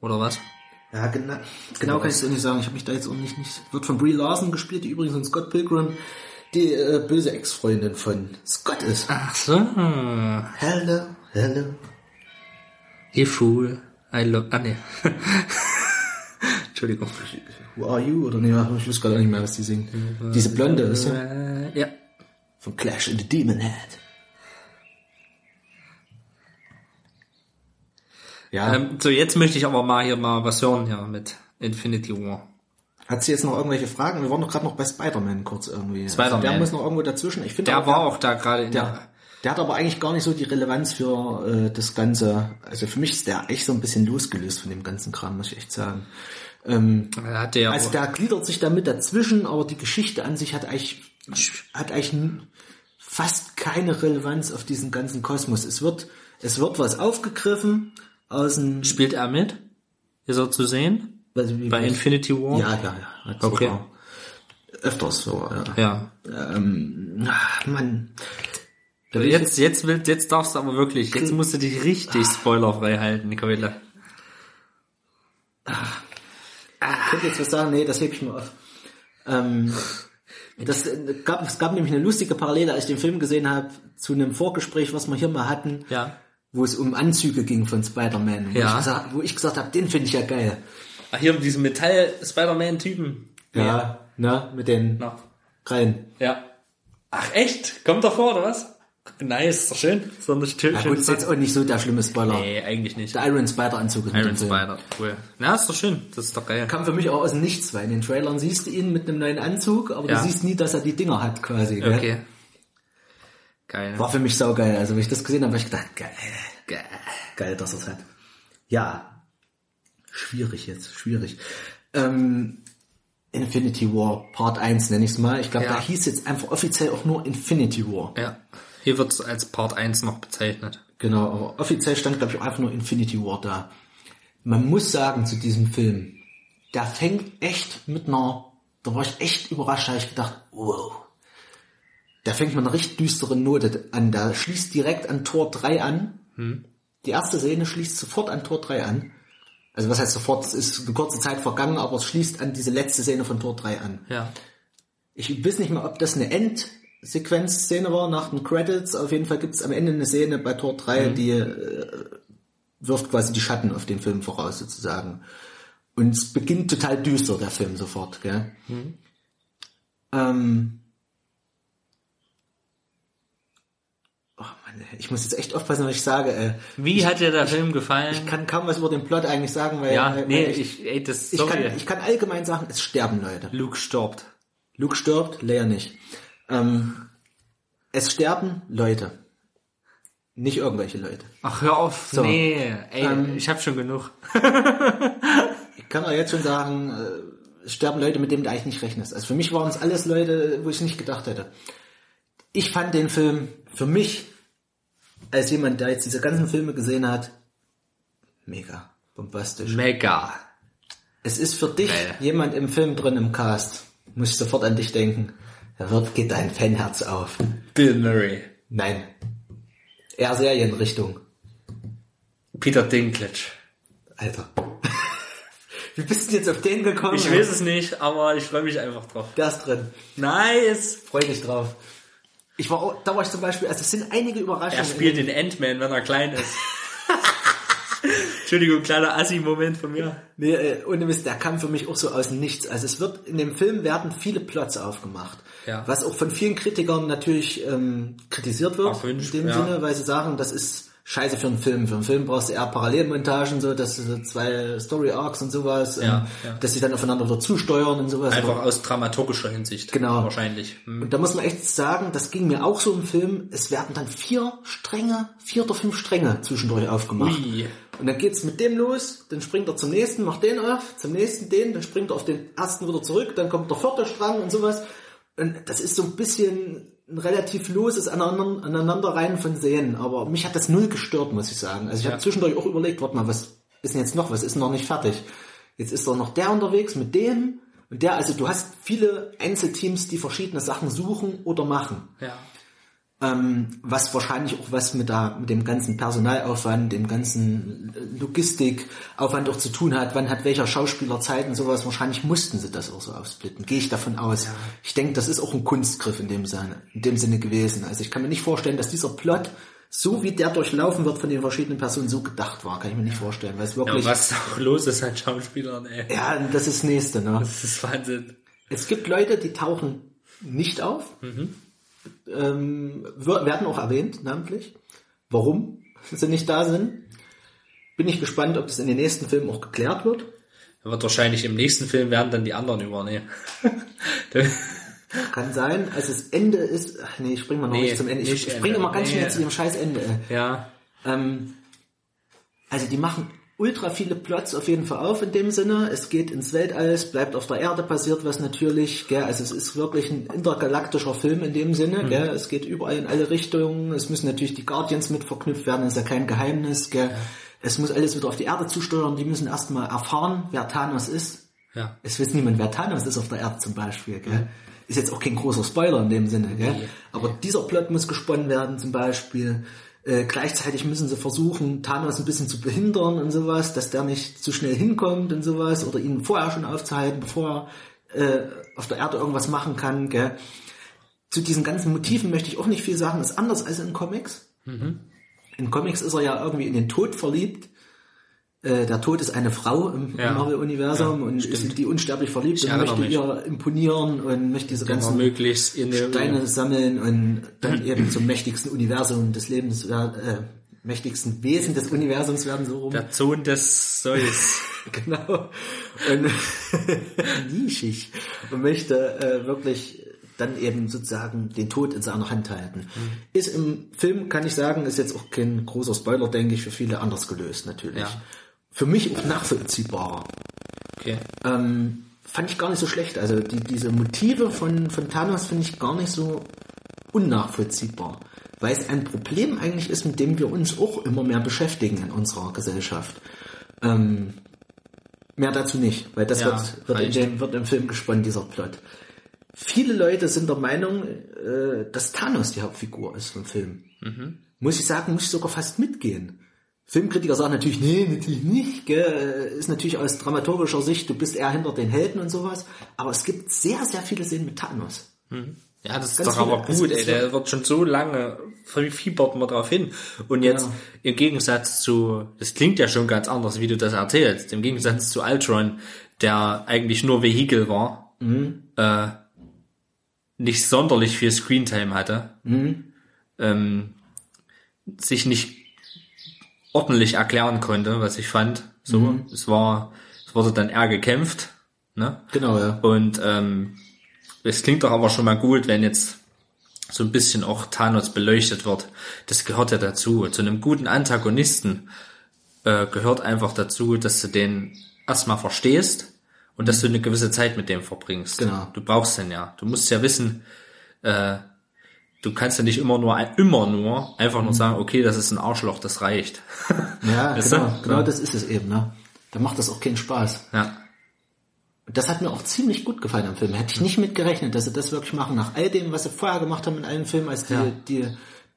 Oder was? Ja, genau, genau kann ich es auch nicht sagen. Ich habe mich da jetzt auch nicht, nicht. Wird von Brie Larson gespielt, die übrigens in Scott Pilgrim die äh, böse Ex-Freundin von Scott ist. Ach so. Hello, hello. You fool. I love... Ah, nee. Entschuldigung. Who are you? Oder nee, ich weiß gerade nicht mehr, was die singt. Diese Blonde, ist ja ja. von Clash in the Demon Head. Ja, Ähm, so, jetzt möchte ich aber mal hier mal was hören hier mit Infinity War. hat sie jetzt noch irgendwelche Fragen? Wir waren doch gerade noch bei Spider-Man kurz irgendwie. Spider-Man. Also der muss noch irgendwo dazwischen. Ich finde Der aber, war auch da gerade in der, der... der hat aber eigentlich gar nicht so die Relevanz für äh, das Ganze. Also für mich ist der echt so ein bisschen losgelöst von dem ganzen Kram, muss ich echt sagen. Ähm, Er ja Also der gliedert sich damit dazwischen, aber die Geschichte an sich hat eigentlich, hat eigentlich fast keine Relevanz auf diesen ganzen Kosmos. Es wird, es wird was aufgegriffen aus dem, Spielt er mit? Ist er zu sehen? also Bei Infinity War? ja, ja, ja. Okay. sogar Öfters so, ja. Ja. Ähm, ach, Mann. Jetzt, jetzt, will, jetzt darfst du aber wirklich, jetzt musst du dich richtig spoilerfrei halten, Nicola. Ich könnte jetzt was sagen, nee, das heb ich mir auf. Ähm, das äh, gab, es gab nämlich eine lustige Parallele, als ich den Film gesehen habe, zu einem Vorgespräch, was wir hier mal hatten, Ja. Wo es um Anzüge ging von Spider-Man. Wo, Ja. ich gesagt- wo ich gesagt habe, den finde ich ja geil. Ach, hier um diesen Metall-Spider-Man-Typen. Ja, ne, mit den Na. Krallen. Ja. Ach, echt? Kommt davor, oder was? Nice, ist doch schön. So eine schön, Ja, gut, ist jetzt auch nicht so der schlimme Spoiler. Nee, eigentlich nicht. Der Iron Spider-Anzug ist mit Iron. Spider, cool. Ja, ist doch schön. Das ist doch geil. Kam für mich auch aus dem Nichts, weil in den Trailern siehst du ihn mit einem neuen Anzug, aber Ja. du siehst nie, dass er die Dinger hat quasi. Gell? Geil. War für mich saugeil. Also, wenn ich das gesehen habe, habe ich gedacht, geil. Geil. Geil, dass es hat. Ja. Schwierig jetzt, schwierig. Ähm, Infinity War Part 1 nenne ich es mal. Ich glaube, Ja. da hieß jetzt einfach offiziell auch nur Infinity War. Ja. Hier wird es als Part 1 noch bezeichnet. Genau, aber offiziell stand, glaube ich, auch einfach nur Infinity War da. Man muss sagen zu diesem Film, der fängt echt mit einer, da war ich echt überrascht, da habe ich gedacht, wow. Der fängt mit einer richtig düsteren Note an. Der schließt direkt an Tor 3 an. Die erste Szene schließt sofort an Tor 3 an. Also was heißt sofort, es ist eine kurze Zeit vergangen, aber es schließt an diese letzte Szene von Tor 3 an. Ja. Ich weiß nicht mal, ob das eine Endsequenzszene war nach den Credits. Auf jeden Fall gibt es am Ende eine Szene bei Tor 3, die äh, wirft quasi die Schatten auf den Film voraus sozusagen. Und es beginnt total düster, der Film sofort. Gell? Ähm, oh Mann, ich muss jetzt echt aufpassen, was ich sage. Äh, Wie hat dir der Film gefallen? ich kann kaum was über den Plot eigentlich sagen, weil, ja, weil, nee, weil ich, ey, das, ich, sorry. kann, ich kann allgemein sagen, es sterben Leute. Luke stirbt. Luke stirbt, Leia nicht. Ähm, es sterben Leute. Nicht irgendwelche Leute. Ach, hör auf. Nee, ey, ich hab schon genug. Ich kann auch jetzt schon sagen, äh, es sterben Leute, mit denen du eigentlich nicht rechnest. Also für mich waren es alles Leute, wo ich nicht gedacht hätte. Ich fand den Film für mich, als jemand, der jetzt diese ganzen Filme gesehen hat, mega bombastisch. Mega. Es ist für dich Geil. jemand im Film drin im Cast. Muss ich sofort an dich denken. Da wird, geht dein Fanherz auf. Bill Murray. Nein. Eher Serienrichtung. Peter Dinklage. Alter. Wie bist du jetzt auf den gekommen? Ich weiß es nicht, aber ich freue mich einfach drauf. Der ist drin. Nice. Freu dich drauf. Ich war, auch- da war ich zum Beispiel, also es sind einige Er Überraschungen. spielt den Ant-Man, wenn er klein ist. Entschuldigung, kleiner Assi-Moment von mir. Nee, äh, ohne Mist, der kam für mich auch so aus Nichts. Also es wird, in dem Film werden viele Plots aufgemacht. Ja. Was auch von vielen Kritikern natürlich ähm, kritisiert wird. Erwünscht, in dem ja. Sinne, weil sie sagen, das ist scheiße für einen Film. Für einen Film brauchst du eher Parallelmontagen, so, dass zwei Story Arcs und sowas, Ja, ähm, ja. dass sie dann aufeinander wieder zusteuern und sowas. Einfach Aber- aus dramaturgischer Hinsicht. Genau. Wahrscheinlich. Hm. Und da muss man echt sagen, das ging mir auch so im Film, es werden dann vier Stränge, vier oder fünf Stränge zwischendurch aufgemacht. Ui. Und dann geht's mit dem los, dann springt er zum nächsten, macht den auf, zum nächsten den, dann springt er auf den ersten wieder zurück, dann kommt der vierte Strang und sowas. Und das ist so ein bisschen ein relativ loses Aneinander- Aneinanderreihen von Szenen, aber mich hat das null gestört, muss ich sagen. Also ich habe zwischendurch auch überlegt, warte mal, was ist denn jetzt noch, was ist noch nicht fertig? Jetzt ist doch noch der unterwegs mit dem und der, also du hast viele Einzelteams, die verschiedene Sachen suchen oder machen. Ja. Ähm, was wahrscheinlich auch was mit, der, mit dem ganzen Personalaufwand, dem ganzen Logistikaufwand auch zu tun hat. Wann hat welcher Schauspieler Zeit und sowas? Wahrscheinlich mussten sie das auch so aufsplitten. Gehe ich davon aus. Ich denke, das ist auch ein Kunstgriff in dem Sinne, in dem Sinne gewesen. Also ich kann mir nicht vorstellen, dass dieser Plot so wie der durchlaufen wird von den verschiedenen Personen so gedacht war, kann ich mir nicht vorstellen, weil es ja wirklich, was auch los ist an Schauspielern, ey. ja, das ist das nächste, ne? Das ist Wahnsinn. Es gibt Leute, die tauchen nicht auf, ähm, wir- werden auch erwähnt, namentlich. Warum sie nicht da sind? Bin ich gespannt, ob das in den nächsten Filmen auch geklärt wird. Wird wahrscheinlich im nächsten Film werden dann die anderen übernehmen. Kann sein. Also das Ende ist, ach nee, ich spring mal noch Nee, nicht zum Ende. Ich nicht springe immer ganz Nee. schnell zu dem scheiß Ende. ja. Ähm, also die machen ultra viele Plots auf jeden Fall auf in dem Sinne. Es geht ins Weltall, es bleibt auf der Erde passiert was natürlich. Gell? Also es ist wirklich ein intergalaktischer Film in dem Sinne. Gell? Es geht überall in alle Richtungen. Es müssen natürlich die Guardians mit verknüpft werden, das ist ja kein Geheimnis. Gell? Es muss alles wieder auf die Erde zusteuern. Die müssen erstmal erfahren, wer Thanos ist. Ja. Es weiß niemand, wer Thanos ist auf der Erde zum Beispiel. Gell? Ist jetzt auch kein großer Spoiler in dem Sinne. Gell? Aber dieser Plot muss gesponnen werden zum Beispiel. Äh, gleichzeitig müssen sie versuchen, Thanos ein bisschen zu behindern und sowas, dass der nicht zu schnell hinkommt und sowas oder ihn vorher schon aufzuhalten, bevor er äh, auf der Erde irgendwas machen kann. Gell? Zu diesen ganzen Motiven möchte ich auch nicht viel sagen. Ist anders als in Comics. In Comics ist er ja irgendwie in den Tod verliebt. Äh, der Tod ist eine Frau im, Ja. Marvel-Universum Ja, und stimmt. ist in die unsterblich verliebt Ich und möchte mich. ihr imponieren und möchte diese ganzen möglichst in der Steine sammeln und dann eben zum mächtigsten Universum des Lebens, werden- äh, mächtigsten Wesen des Universums werden so rum. der Sohn des Zeus. Genau. Und nischig. Und möchte äh, wirklich dann eben sozusagen den Tod in seiner Hand halten. Ist im Film, kann ich sagen, ist jetzt auch kein großer Spoiler, denke ich, für viele anders gelöst natürlich. Ja. Für mich auch nachvollziehbarer. Okay. Ähm, fand ich gar nicht so schlecht. Also die, diese Motive von, von Thanos finde ich gar nicht so unnachvollziehbar. Weil es ein Problem eigentlich ist, mit dem wir uns auch immer mehr beschäftigen in unserer Gesellschaft. Ähm, mehr dazu nicht, weil das Ja, wird, wird, in dem, wird im Film gesponnen, dieser Plot. Viele Leute sind der Meinung, äh, dass Thanos die Hauptfigur ist vom Film. Muss ich sagen, muss ich sogar fast mitgehen. Filmkritiker sagen natürlich, nee, natürlich nicht, gell? ist natürlich aus dramaturgischer Sicht, du bist eher hinter den Helden und sowas, aber es gibt sehr, sehr viele Szenen mit Thanos. Ja, das ist Ganz doch aber viele. gut, Es- ey. Der wird schon so lange, fiebert man drauf hin. Und jetzt, Ja. im Gegensatz zu, das klingt ja schon ganz anders, wie du das erzählst, im Gegensatz zu Ultron, der eigentlich nur Vehikel war, äh, nicht sonderlich viel Screentime hatte, ähm, sich nicht ordentlich erklären konnte, was ich fand. So, es war, es wurde dann eher gekämpft, ne? Genau, ja. Und ähm, es klingt doch aber schon mal gut, wenn jetzt so ein bisschen auch Thanos beleuchtet wird. Das gehört ja dazu. Zu einem guten Antagonisten äh, gehört einfach dazu, dass du den erstmal verstehst und dass du eine gewisse Zeit mit dem verbringst. Genau. Du brauchst den ja. Du musst ja wissen, äh, du kannst ja nicht immer nur immer nur einfach nur sagen, okay, das ist ein Arschloch, das reicht. Ja, Weißt du? genau, genau Ja. das ist es eben, ne? Da macht das auch keinen Spaß. ja. Das hat mir auch ziemlich gut gefallen am Film. Hätte ich nicht mit gerechnet, dass sie das wirklich machen. Nach all dem, was sie vorher gemacht haben in allen Filmen, als die, Ja. die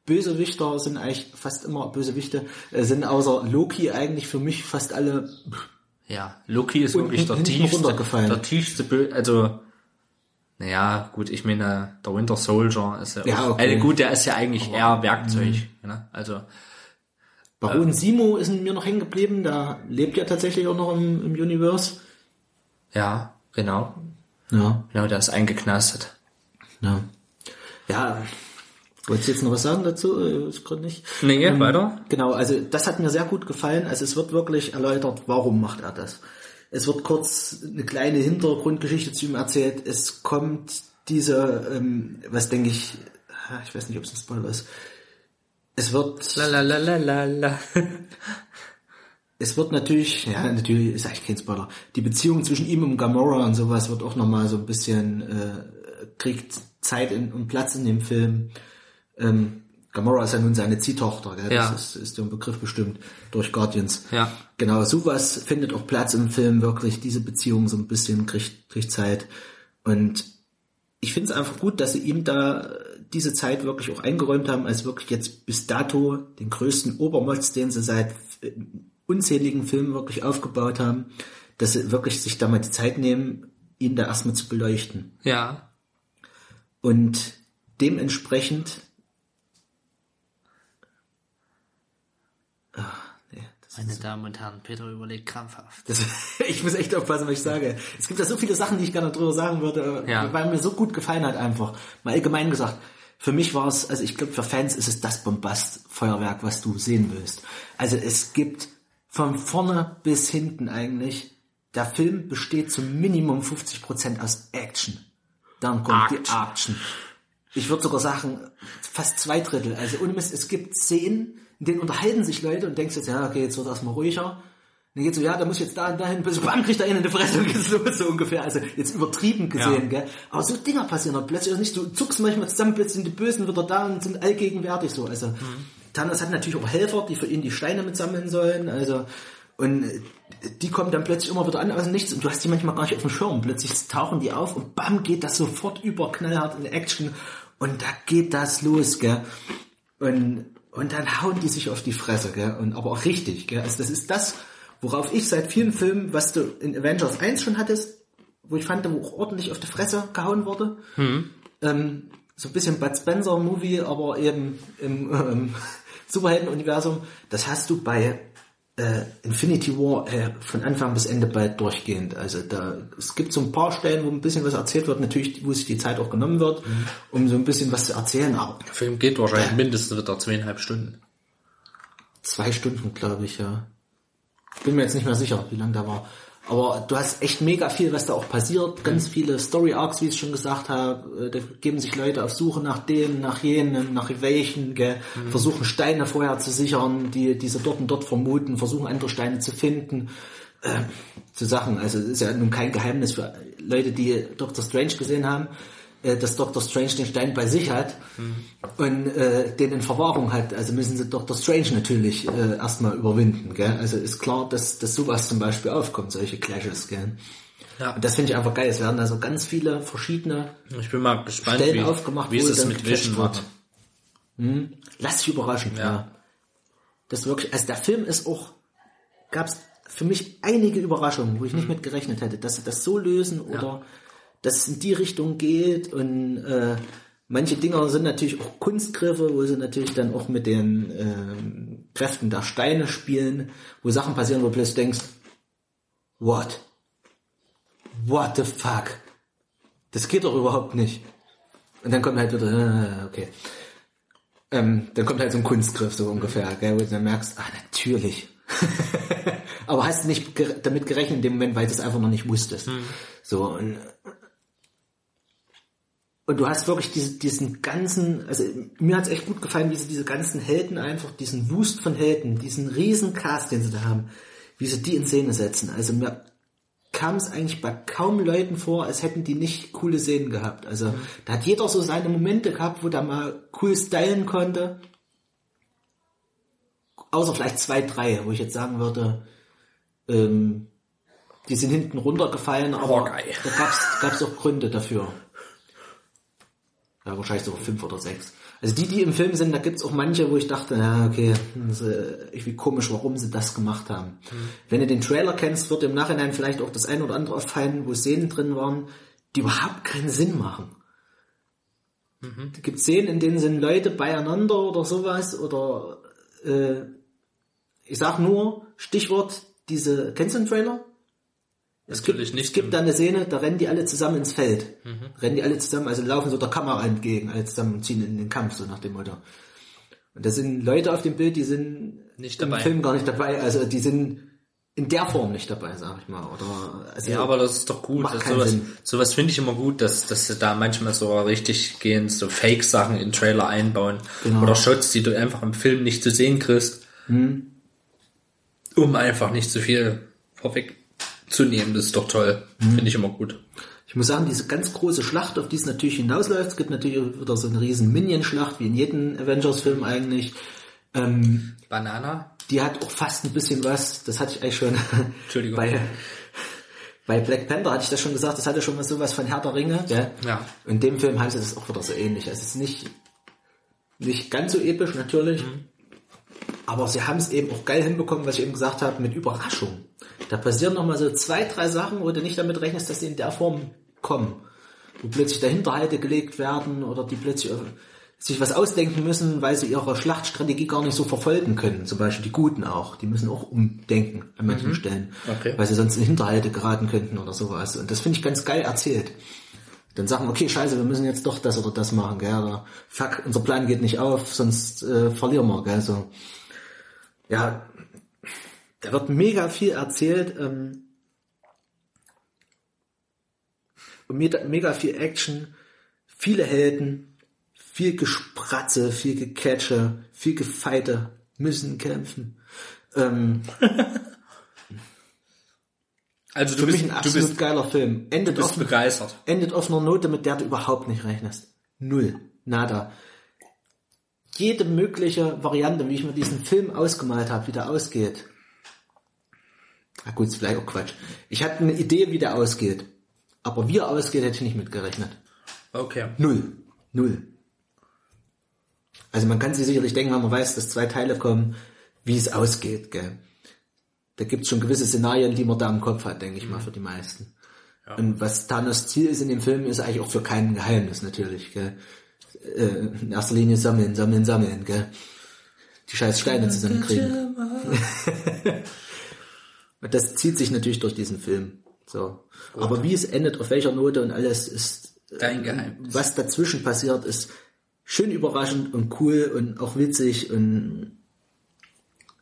Bösewichter sind eigentlich fast immer Bösewichte, äh, sind außer Loki eigentlich für mich fast alle, Ja, Loki ist wirklich der tiefste, der tiefste, Bö also, naja, gut, ich meine, der Winter Soldier ist ja, Ja, auch, okay. also gut, der ist ja eigentlich eher Werkzeug, ne? also, Baron Simo ist in mir noch hängen geblieben, der lebt ja tatsächlich auch noch im, im Universe. ja, genau, Ja, genau, der ist eingeknastet. ja. Ja, wolltest du jetzt noch was sagen dazu? Äh, Ist gerade nicht. Nee, weiter? Genau, also das hat mir sehr gut gefallen. Also es wird wirklich erläutert, warum macht er das. Es wird kurz eine kleine Hintergrundgeschichte zu ihm erzählt. Es kommt diese, ähm, was denke ich, ich weiß nicht, ob es ein Spoiler ist. Es wird, Lalalala. es wird natürlich, ja, natürlich ist eigentlich kein Spoiler. Die Beziehung zwischen ihm und Gamora und sowas wird auch nochmal so ein bisschen, äh, kriegt Zeit in, und Platz in dem Film. Ähm, Gamora ist ja nun seine Ziehtochter, gell? Ja. das ist, ist der Begriff bestimmt durch Guardians. Ja. Genau, sowas findet auch Platz im Film, wirklich diese Beziehung so ein bisschen kriegt, kriegt Zeit. Und ich finde es einfach gut, dass sie ihm da äh, diese Zeit wirklich auch eingeräumt haben, als wirklich jetzt bis dato den größten Obermotz, den sie seit äh, unzähligen Filmen wirklich aufgebaut haben, dass sie wirklich sich da mal die Zeit nehmen, ihn da erstmal zu beleuchten. Ja. Und dementsprechend. Ah, nee, das Meine Damen und Herren, Peter überlegt krampfhaft. Das, ich muss echt aufpassen, was ich sage. Es gibt da so viele Sachen, die ich gerne drüber sagen würde, Ja. weil mir so gut gefallen hat einfach. Mal allgemein gesagt, für mich war es, also ich glaube für Fans ist es das Bombast-Feuerwerk, was du sehen willst. Also es gibt von vorne bis hinten eigentlich, der Film besteht zum Minimum 50% aus Action. Dann kommt die Action. Ich würde sogar sagen, fast zwei Drittel. Also ohne Mist, es gibt Szenen, in denen unterhalten sich Leute und denkst jetzt, ja, okay, jetzt wird erstmal ruhiger. Dann geht so, ja, da muss ich jetzt da und dahin, bis bam, kriegt er einen in die Fresse und geht's los, so ungefähr. Also jetzt übertrieben gesehen, Ja. gell. Aber so Dinger passieren dann plötzlich auch nicht. Du zuckst manchmal zusammen, plötzlich sind die Bösen wieder da und sind allgegenwärtig so. Also Thanos hat natürlich auch Helfer, die für ihn die Steine mitsammeln sollen. Also und äh, die kommen dann plötzlich immer wieder an aus dem Nichts und du hast die manchmal gar nicht auf dem Schirm. Plötzlich tauchen die auf und bam, geht das sofort über knallhart in Action und da geht das los, gell. Und, und dann hauen die sich auf die Fresse, gell? Und aber auch richtig, gell? Also das ist das, worauf ich seit vielen Filmen, was du in Avengers 1 schon hattest, wo ich fand, wo auch ordentlich auf die Fresse gehauen wurde. Ähm, so ein bisschen Bud Spencer Movie, aber eben im ähm, Superhelden-Universum. Das hast du bei äh, Infinity War äh, von Anfang bis Ende bald durchgehend. Also da es gibt so ein paar Stellen, wo ein bisschen was erzählt wird, natürlich, wo sich die Zeit auch genommen wird, um so ein bisschen was zu erzählen, aber Der Film geht wahrscheinlich mindestens wieder zweieinhalb Stunden. Zwei Stunden, glaube ich, ja. Bin mir jetzt nicht mehr sicher, wie lang da war. Aber du hast echt mega viel, was da auch passiert. Ganz viele Story Arcs, wie ich schon gesagt habe. Äh, Da geben sich Leute auf Suche nach dem, nach jenem, nach welchen, gell? versuchen Steine vorher zu sichern, die diese dort und dort vermuten, versuchen andere Steine zu finden. Äh, zu Sachen. Also es ist ja nun kein Geheimnis für Leute, die Doctor Strange gesehen haben, äh, dass Doctor Strange den Stein bei sich hat und äh, den in Verwahrung hat. Also müssen sie Doctor Strange natürlich äh, erstmal überwinden. Gell? Also ist klar, dass, dass sowas zum Beispiel aufkommt, solche Clashes. Gell? Ja. Und das finde ich einfach geil. Es werden also ganz viele verschiedene Ich bin mal gespannt, Stellen wie, aufgemacht, wie wo sie es dann mit Vision wird. machen. Lass dich überraschen. Ja. Ja. Das wirklich, also der Film ist auch, gab es für mich einige Überraschungen, wo ich nicht mit gerechnet hätte, dass sie das so lösen oder dass es in die Richtung geht und äh, manche Dinger sind natürlich auch Kunstgriffe, wo sie natürlich dann auch mit den ähm, Kräften der Steine spielen, wo Sachen passieren, wo du plötzlich denkst, what? What the fuck? Das geht doch überhaupt nicht. Und dann kommt halt wieder, äh, okay. Ähm, dann kommt halt so ein Kunstgriff so ungefähr, gell, wo du dann merkst, ah, natürlich. Aber hast nicht damit gerechnet in dem Moment, weil du es einfach noch nicht wusstest. So, und, und du hast wirklich diese, diesen ganzen, also mir hat's echt gut gefallen, wie sie diese ganzen Helden einfach, diesen Wust von Helden, diesen riesen Cast, den sie da haben, wie sie die in Szene setzen. Also mir kam es eigentlich bei kaum Leuten vor, als hätten die nicht coole Szenen gehabt. Also da hat jeder so seine Momente gehabt, wo der mal cool stylen konnte. Außer vielleicht zwei, drei, wo ich jetzt sagen würde, ähm, die sind hinten runtergefallen, aber Hawkeye. da gab's gab's auch Gründe dafür. Ja, wahrscheinlich sogar fünf oder sechs. Also die, die im Film sind, da gibt's auch manche, wo ich dachte, ja, okay, das ist äh, irgendwie komisch, warum sie das gemacht haben. Wenn du den Trailer kennst, wird im Nachhinein vielleicht auch das ein oder andere auffallen, wo Szenen drin waren, die überhaupt keinen Sinn machen. Da gibt's Szenen, in denen sind Leute beieinander oder sowas, oder äh, ich sag nur, Stichwort, diese, kennst du den Trailer? Es gibt, Natürlich nicht. es gibt da eine Szene, da rennen die alle zusammen ins Feld. Rennen die alle zusammen, also laufen so der Kamera entgegen, alle zusammen und ziehen in den Kampf, so nach dem Motto. Und da sind Leute auf dem Bild, die sind Nicht im dabei. Film gar nicht dabei, also die sind in der Form nicht dabei, sag ich mal. Oder, also, Ja, aber das ist doch gut. Das, sowas Sinn. sowas finde ich immer gut, dass, dass sie da manchmal so richtig gehen, so Fake-Sachen in Trailer einbauen. Genau. Oder Shots, die du einfach im Film nicht zu sehen kriegst. Hm. Um einfach nicht zu viel vorwegzunehmen. Das ist doch toll. Hm. Finde ich immer gut. Ich muss sagen, diese ganz große Schlacht, auf die es natürlich hinausläuft, es gibt natürlich wieder so eine riesen Minion-Schlacht, wie in jedem Avengers-Film eigentlich. Ähm, Banana? die hat auch fast ein bisschen was, das hatte ich eigentlich schon Entschuldigung. bei, bei Black Panther hatte ich das schon gesagt, das hatte schon mal sowas von Herr der Ringe. Gell? Ja. In dem Film haben sie das auch wieder so ähnlich. Also es ist nicht, nicht ganz so episch natürlich, aber sie haben es eben auch geil hinbekommen, was ich eben gesagt habe, mit Überraschung. Da passieren nochmal so zwei, drei Sachen, wo du nicht damit rechnest, dass die in der Form kommen. Wo plötzlich Dahinterhalte gelegt werden oder die plötzlich sich was ausdenken müssen, weil sie ihre Schlachtstrategie gar nicht so verfolgen können. Zum Beispiel die Guten auch. Die müssen auch umdenken an manchen Stellen. Okay. Weil sie sonst in Hinterhalte geraten könnten oder sowas. Und das finde ich ganz geil erzählt. Dann sagen, okay, scheiße, wir müssen jetzt doch das oder das machen, gell? Oder fuck, unser Plan geht nicht auf, sonst äh, verlieren wir, gell? So. Ja, da wird mega viel erzählt. Ähm, und mega, viel Action, viele Helden, viel Gespratze, viel Gecatche, viel Gefeite, müssen kämpfen. Ähm, Also du für bist, mich ein absolut bist, geiler Film. Endet du bist begeistert. endet auf einer Note, mit der du überhaupt nicht rechnest. Null. Nada. Jede mögliche Variante, wie ich mir diesen Film ausgemalt habe, wie der ausgeht. Na gut, ist vielleicht auch Quatsch. Ich hatte eine Idee, wie der ausgeht. Aber wie er ausgeht, hätte ich nicht mitgerechnet. Okay. Null. Null. Also man kann sich sicherlich denken, wenn man weiß, dass zwei Teile kommen, wie es ausgeht, gell. Da gibt es schon gewisse Szenarien, die man da im Kopf hat, denke ich mal, für die meisten. Und was Thanos Ziel ist in dem Film, ist eigentlich auch für kein Geheimnis natürlich, gell. Äh, in erster Linie sammeln, sammeln, sammeln, gell. Die scheiß Steine zusammenkriegen. Das zieht sich natürlich durch diesen Film. So. Aber wie es endet, auf welcher Note und alles ist Dein Geheimnis. was dazwischen passiert, ist schön überraschend und cool und auch witzig und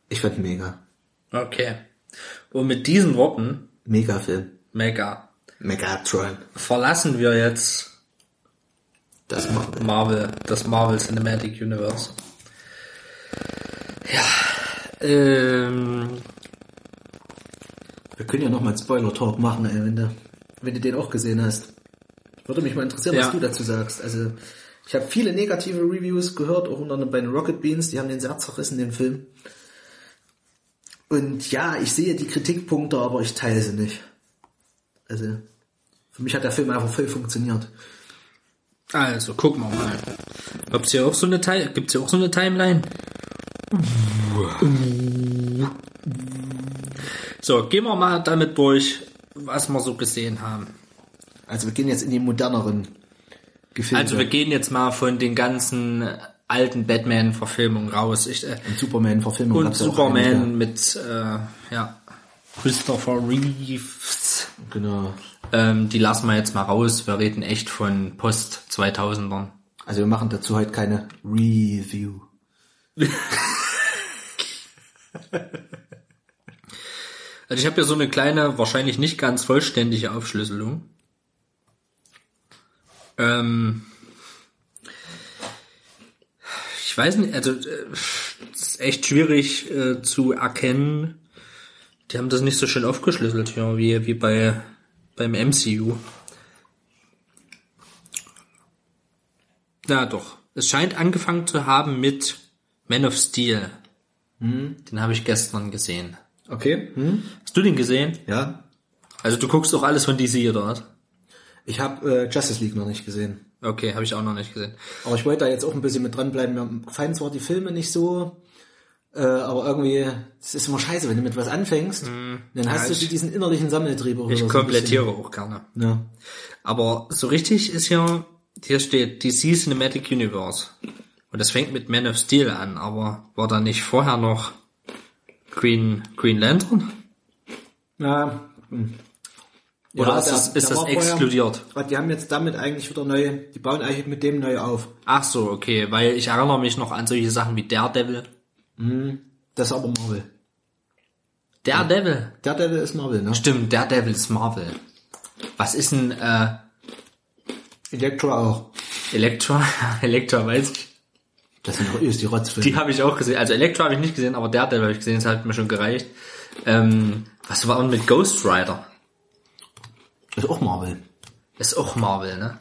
ich fand mega. Okay. Und mit diesen Worten, Mega Film. mega, Megatron. verlassen wir jetzt Das macht Marvel, das Marvel Cinematic Universe. Ja. Ähm, Wir können ja noch mal einen Spoiler-Talk machen, ey, wenn du, wenn du den auch gesehen hast. Würde mich mal interessieren, Ja. was du dazu sagst. Also, ich habe viele negative Reviews gehört, auch unter anderem bei den Rocket Beans, die haben den sehr zerrissen, den Film. Und ja, ich sehe die Kritikpunkte, aber ich teile sie nicht. Also, für mich hat der Film einfach voll funktioniert. also, gucken wir mal. Gibt's hier auch so eine gibt's hier auch so eine Timeline? So, gehen wir mal damit durch, was wir so gesehen haben. Also wir gehen jetzt in die moderneren Gefilde. Also wir gehen jetzt mal von den ganzen alten Batman-Verfilmungen raus. Ich, äh, und Superman-Verfilmung und ja Superman einige. mit äh, ja, Christopher Reeves. Genau. Ähm, die lassen wir jetzt mal raus. Wir reden echt von Post 2000ern. Also wir machen dazu heute keine Review. Also ich habe hier so eine kleine, wahrscheinlich nicht ganz vollständige Aufschlüsselung. Ähm, ich weiß nicht, also äh, es ist echt schwierig äh, zu erkennen. Die haben das nicht so schön aufgeschlüsselt hier, wie, wie bei beim MCU. Na doch. Es scheint angefangen zu haben mit Man of Steel. Den habe ich gestern gesehen. Okay. Hm? Hast du den gesehen? Ja. Also du guckst doch alles von DC dort. Ich habe äh, Justice League noch nicht gesehen. Okay, habe ich auch noch nicht gesehen. Aber ich wollte da jetzt auch ein bisschen mit dranbleiben. Mir gefallen zwar die Filme nicht so, äh, aber irgendwie, es ist immer scheiße, wenn du mit was anfängst, dann hast ja, du ich- diesen innerlichen Sammeltrieb. auch Ich so komplettiere auch gerne. Ja. Aber so richtig ist ja, hier steht DC Cinematic Universe. Und das fängt mit Man of Steel an, aber war da nicht vorher noch Green, Green Lantern? Ja. Oder Ja, ist das, ist das vorher- exkludiert? Aber Die haben jetzt damit eigentlich wieder neu, die bauen eigentlich mit dem neu auf. Ach so, okay, weil ich erinnere mich noch an solche Sachen wie Daredevil. Das ist aber Marvel. Daredevil? Daredevil ist Marvel, ne? Stimmt, Daredevil ist Marvel. Was ist denn, äh, Elektra auch. Elektra? Elektra weiß ich. Das sind doch übelst die Rotzfilme. Die habe ich auch gesehen. Also Elektra habe ich nicht gesehen, aber Daredevil habe ich gesehen, das hat mir schon gereicht. Ähm, was war denn mit Ghost Rider? Ist auch Marvel. Ist auch Marvel, ne?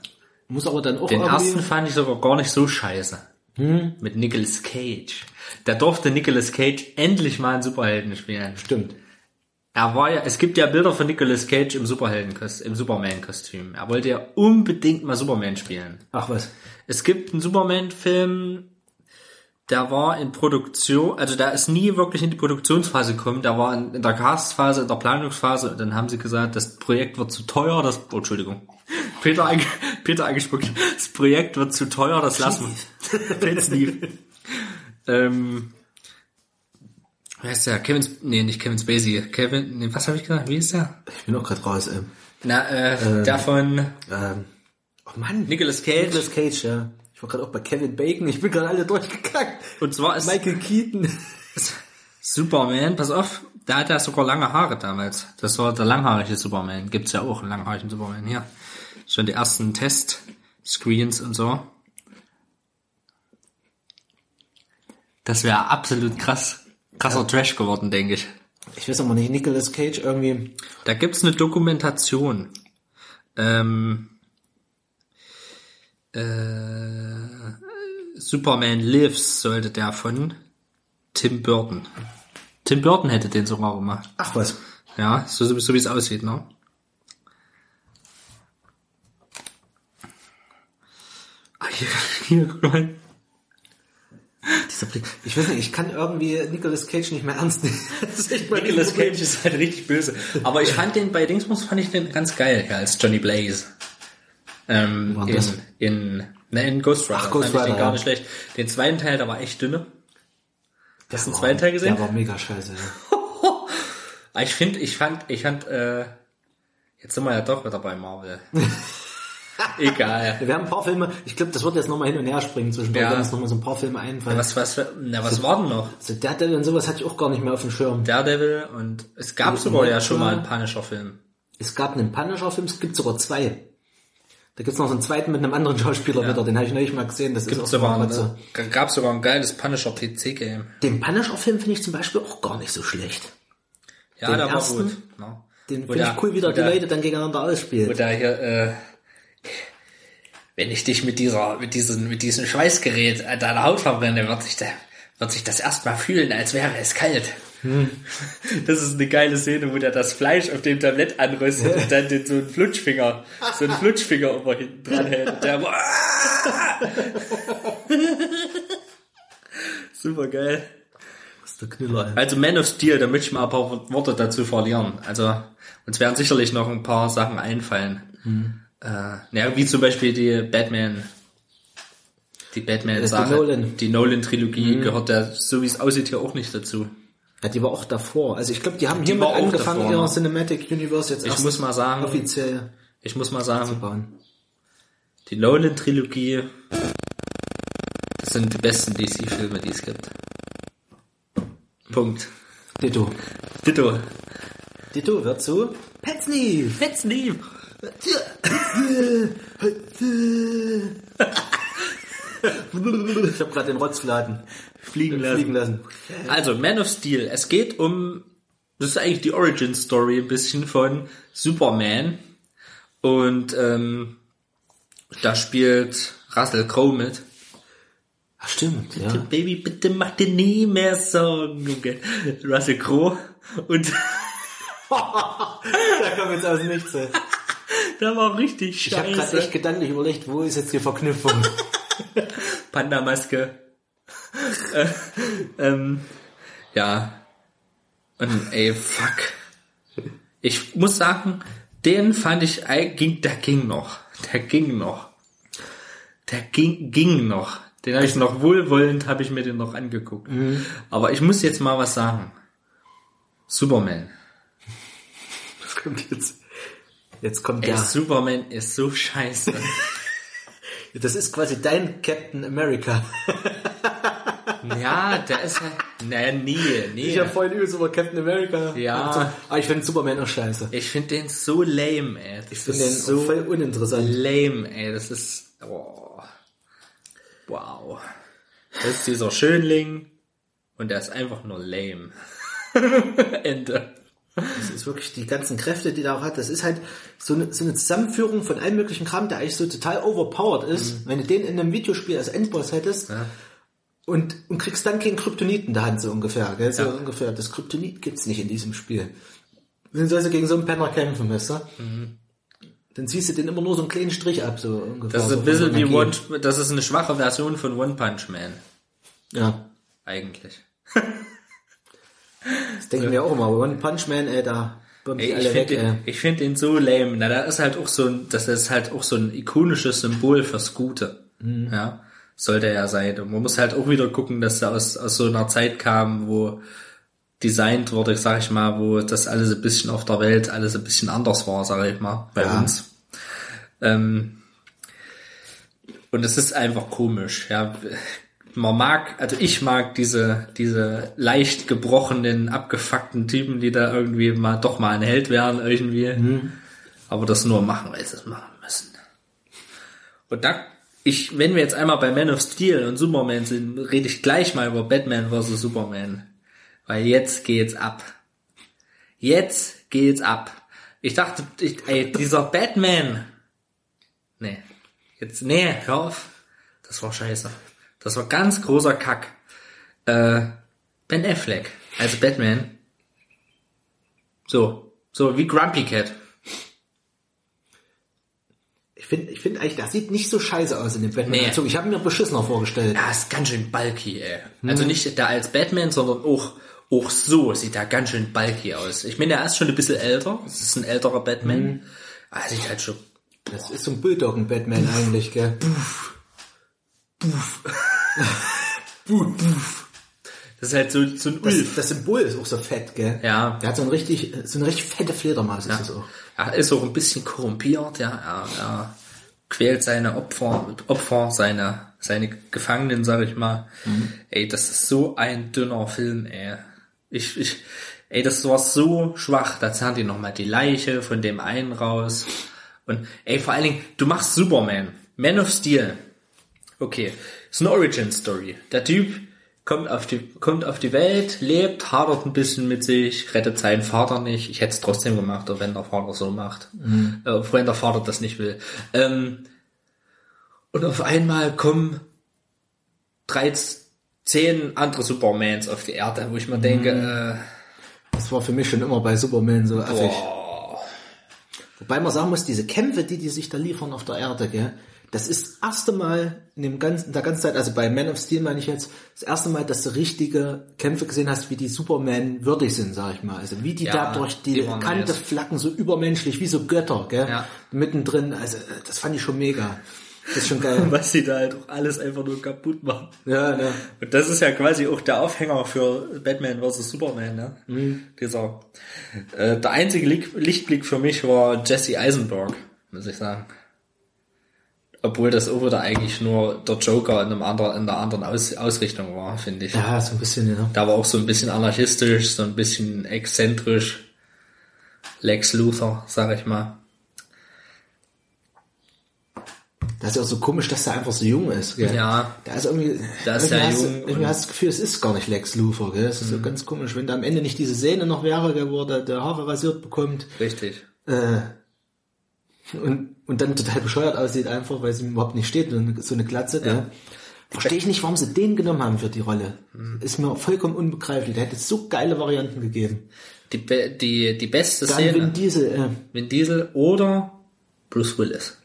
Muss aber dann auch Den ersten fand ich sogar gar nicht so scheiße. Mit Nicolas Cage. Da durfte Nicolas Cage endlich mal einen Superhelden spielen. Stimmt. Er war ja, es gibt ja Bilder von Nicolas Cage im Superhelden, im Superman-Kostüm. Er wollte ja unbedingt mal Superman spielen. Ach was. Es gibt einen Superman-Film, der war in Produktion, also der ist nie wirklich in die Produktionsphase gekommen, der war in, in der Castphase, in der Planungsphase und dann haben sie gesagt, das Projekt wird zu teuer, das, oh, Entschuldigung, Peter, ange, Peter angespuckt, das Projekt wird zu teuer, das lassen wir. Ähm, wer ist der? Kevin, nee, nicht Kevin Spacey, Kevin, nee, was habe ich gesagt, wie ist der? Ich bin auch gerade raus. Ähm, Na, äh, der von ähm, oh Mann. Nicolas Cage. Nicolas Cage, ja. Ich war gerade auch bei Kevin Bacon. Ich bin gerade alle durchgekackt. Und zwar ist Michael Keaton. Superman, pass auf, der hat ja sogar lange Haare damals. Das war der langhaarige Superman. Gibt's ja auch einen langhaarigen Superman hier. Schon die ersten Test-Screens und so. Das wäre absolut krass. Krasser Trash geworden, denke ich. Ich weiß aber nicht, Nicolas Cage irgendwie. Da gibt's eine Dokumentation. Ähm, äh, Superman Lives sollte der von Tim Burton. Tim Burton hätte den sogar gemacht. Ach was. Ja, so, so, so wie es aussieht, ne? Ah, hier, hier, guck mal. Dieser Blick. Ich weiß nicht, ich kann irgendwie Nicolas Cage nicht mehr ernst nehmen. Nicolas. Cage ist halt richtig böse. Aber ich fand den bei Dingsbums fand ich den ganz geil, ja, als Johnny Blaze. Ähm, in, das? in, ne, in Ghost Rider Ach, Ghost fand ich den Rider, gar ja. nicht schlecht. Den zweiten Teil, der war echt dünne. Der Hast du den zweiten Teil gesehen? Der war mega scheiße. Ja. Aber ich finde, ich fand, ich fand, äh, jetzt sind wir ja doch wieder bei Marvel. Egal. Wir haben ein paar Filme, ich glaube, das wird jetzt nochmal hin und her springen zwischendurch, Ja. wenn uns nochmal so ein paar Filme einfallen. Was, was, na, was war denn noch? Also der Devil und sowas hatte ich auch gar nicht mehr auf dem Schirm. Daredevil und es gab Und sogar ja schon mal einen Punisher-Film. Es gab einen Punisher-Film, es gibt sogar zwei. Da gibt's noch so einen zweiten mit einem anderen Schauspieler wieder, den habe ich neulich mal gesehen. Das Gibt ist sogar, mal so. ein, gab sogar ein geiles Punisher-PC-Game. Den Punisher-Film finde ich zum Beispiel auch gar nicht so schlecht. Ja, Den der ersten? war gut. Ja. Den finde ich cool, wie da die der- Leute dann gegeneinander ausspielen. der hier, äh, wenn ich dich mit dieser, mit diesem, mit diesem Schweißgerät an deiner Haut verbrenne, wird sich der, wird sich das erstmal fühlen, als wäre es kalt. Hm. Das ist eine geile Szene, wo der das Fleisch auf dem Tablett anrüstet und dann den so einen Flutschfinger, so einen Flutschfinger immer hinten dran hält. Und der, Super geil. Das ist der Knüller. Also Man of Steel, da möchte ich mal ein paar Worte dazu verlieren. Also uns werden sicherlich noch ein paar Sachen einfallen. Äh, naja, wie zum Beispiel die Batman, die Batman-Sache. Die Nolan. Die Nolan-Trilogie gehört da, so wie es aussieht, hier auch nicht dazu. Ja, die war auch davor. Also ich glaube, die haben Die hiermit angefangen, davor, ihre ne? Cinematic Universe jetzt Ich muss mal sagen, offiziell ich muss mal sagen, die Nolan-Trilogie, das sind die besten DC-Filme, die es gibt. Punkt. Ditto. Ditto. Ditto wird zu Pet Sneak. Let's leave. Ich habe gerade den Rotzfladen Fliegen lassen. fliegen lassen. Also, Man of Steel. Es geht um, das ist eigentlich die Origin Story ein bisschen von Superman. Und ähm, da spielt Russell Crowe mit. Ach, stimmt, ja. Baby, bitte mach dir nie mehr Sorgen. Russell Crowe. Und Da kommt jetzt aus dem Nichts. ey. da war richtig Ich habe gerade echt scheiße. gedanklich überlegt, wo ist jetzt die Verknüpfung? Panda-Maske. Äh, ähm, ja. Und ey, fuck. Ich muss sagen, den fand ich, ging, der ging noch. Der ging noch. Der ging, ging noch. Den habe ich noch wohlwollend, habe ich mir den noch angeguckt. Aber ich muss jetzt mal was sagen. Superman. Das kommt jetzt. Jetzt kommt Ey, der. Superman ist so scheiße. Das ist quasi dein Captain America. ja, der ist halt, naja, nee, nee. Ich habe vorhin übelst über Captain America. Ja. Aber ich finde Superman auch scheiße. Ich finde den so lame, ey. Das Ich finde den so voll uninteressant. lame, ey. Das ist. Oh. Wow. Das ist dieser Schönling und der ist einfach nur lame. Ende. Das ist wirklich die ganzen Kräfte, die der auch hat. Das ist halt so eine, so eine Zusammenführung von allen möglichen Kram, der eigentlich so total overpowered ist. Wenn du den in einem Videospiel als Endboss hättest und, und kriegst dann keinen Kryptonit in der Hand, so ungefähr. Gell? So Ja. ungefähr. Das Kryptonit gibt's nicht in diesem Spiel. Wenn sollst du gegen so einen Penner kämpfen, weißt du? Dann ziehst du den immer nur so einen kleinen Strich ab, so ungefähr. Das ist so ein bisschen wie Energie. One, das ist eine schwache Version von One Punch Man. Ja. Eigentlich. Das denken wir auch immer. One Punch Man, ey, da Ey, ich finde den, ich find den so lame. Na, da ist halt auch so ein, das ist halt auch so ein ikonisches Symbol fürs Gute. Mhm. Ja. Sollte er sein. Und man muss halt auch wieder gucken, dass er aus, aus so einer Zeit kam, wo designt wurde, sag ich mal, wo das alles ein bisschen auf der Welt alles ein bisschen anders war, sag ich mal, bei Ja. uns. Ähm, und es ist einfach komisch, ja. Man mag, also ich mag diese, diese leicht gebrochenen, abgefuckten Typen, die da irgendwie mal doch mal ein Held werden irgendwie. Aber das nur machen, weil sie es machen müssen. Und da, ich, wenn wir jetzt einmal bei Man of Steel und Superman sind, rede ich gleich mal über Batman vs. Superman. Weil jetzt geht's ab. Jetzt geht's ab. Ich dachte, ich, ey, dieser Batman. Nee. Jetzt, nee, hör auf. Das war scheiße. Das war ganz großer Kack. Äh, Ben Affleck als Batman. So. So wie Grumpy Cat. Ich finde ich find eigentlich, das sieht nicht so scheiße aus in dem Nee. Batman-Anzug. Ich habe mir beschissener vorgestellt. Er ist ganz schön bulky, ey. Also nicht da als Batman, sondern auch, auch so sieht er ganz schön bulky aus. Ich meine, er ist schon ein bisschen älter. Es ist ein älterer Batman. Aber er sieht halt schon Das ist so ein Bulldoggen-Batman eigentlich, gell? Das ist halt so, so ein Das, Ulf. das Symbol ist auch so fett, gell? Ja. Der hat so ein richtig, so eine richtig fette Fledermaus, ist das auch. Er ist auch ein bisschen korrumpiert, ja. Er, er quält seine Opfer, Opfer, seine, seine Gefangenen, sag ich mal. Ey, das ist so ein dünner Film, ey. Ich, ich, ey, das war so schwach. Da zerren die nochmal die Leiche von dem einen raus. Und, ey, vor allen Dingen, du machst Superman. Man of Steel. Okay. Ist eine Origin Story. Der Typ kommt auf die, kommt auf die Welt, lebt, hadert ein bisschen mit sich, rettet seinen Vater nicht. Ich hätte es trotzdem gemacht, wenn der Vater so macht. Äh, auch wenn der Vater das nicht will. Ähm, und auf einmal kommen drei, zehn andere Supermans auf die Erde, wo ich mir denke, äh, Das war für mich schon immer bei Superman so affig. Wobei man sagen muss, diese Kämpfe, die die sich da liefern auf der Erde, gell, das ist das erste Mal in dem ganzen, in der ganzen Zeit, also bei Man of Steel meine ich jetzt, das erste Mal, dass du richtige Kämpfe gesehen hast, wie die Superman würdig sind, sag ich mal. Also wie die Ja, da durch die, Kante nice. flacken, so übermenschlich, wie so Götter, gell, Ja. mittendrin. Also äh, das fand ich schon mega. Das ist schon geil. was sie da halt auch alles einfach nur kaputt machen. ja, ne. Und das ist ja quasi auch der Aufhänger für Batman vs. Superman, ne? Dieser. Äh, der einzige Licht, Lichtblick für mich war Jesse Eisenberg, muss ich sagen. Obwohl das auch wieder eigentlich nur der Joker in, einem anderen, in einer anderen Aus, Ausrichtung war, finde ich. Ja, so ein bisschen, ja. Da war auch so ein bisschen anarchistisch, so ein bisschen exzentrisch. Lex Luthor, sag ich mal. Das ist ja auch so komisch, dass der einfach so jung ist, gell? Ja. Da ist irgendwie, Da ist er hast, jung irgendwie Mhm. hast du das Gefühl, es ist gar nicht Lex Luthor, gell? Das ist so ganz komisch, wenn da am Ende nicht diese Sehne noch wäre, gell, wo der, der Haare rasiert bekommt, Richtig. äh, und, und dann total bescheuert aussieht einfach, weil sie ihm überhaupt nicht steht, so eine, so eine Glatze, gell? Verstehe ich nicht, warum sie den genommen haben für die Rolle. Mhm. Ist mir vollkommen unbegreiflich. Der hätte so geile Varianten gegeben. Die, be- die, die beste Dann Szene. Vin Diesel, äh, Vin Diesel oder Bruce Willis.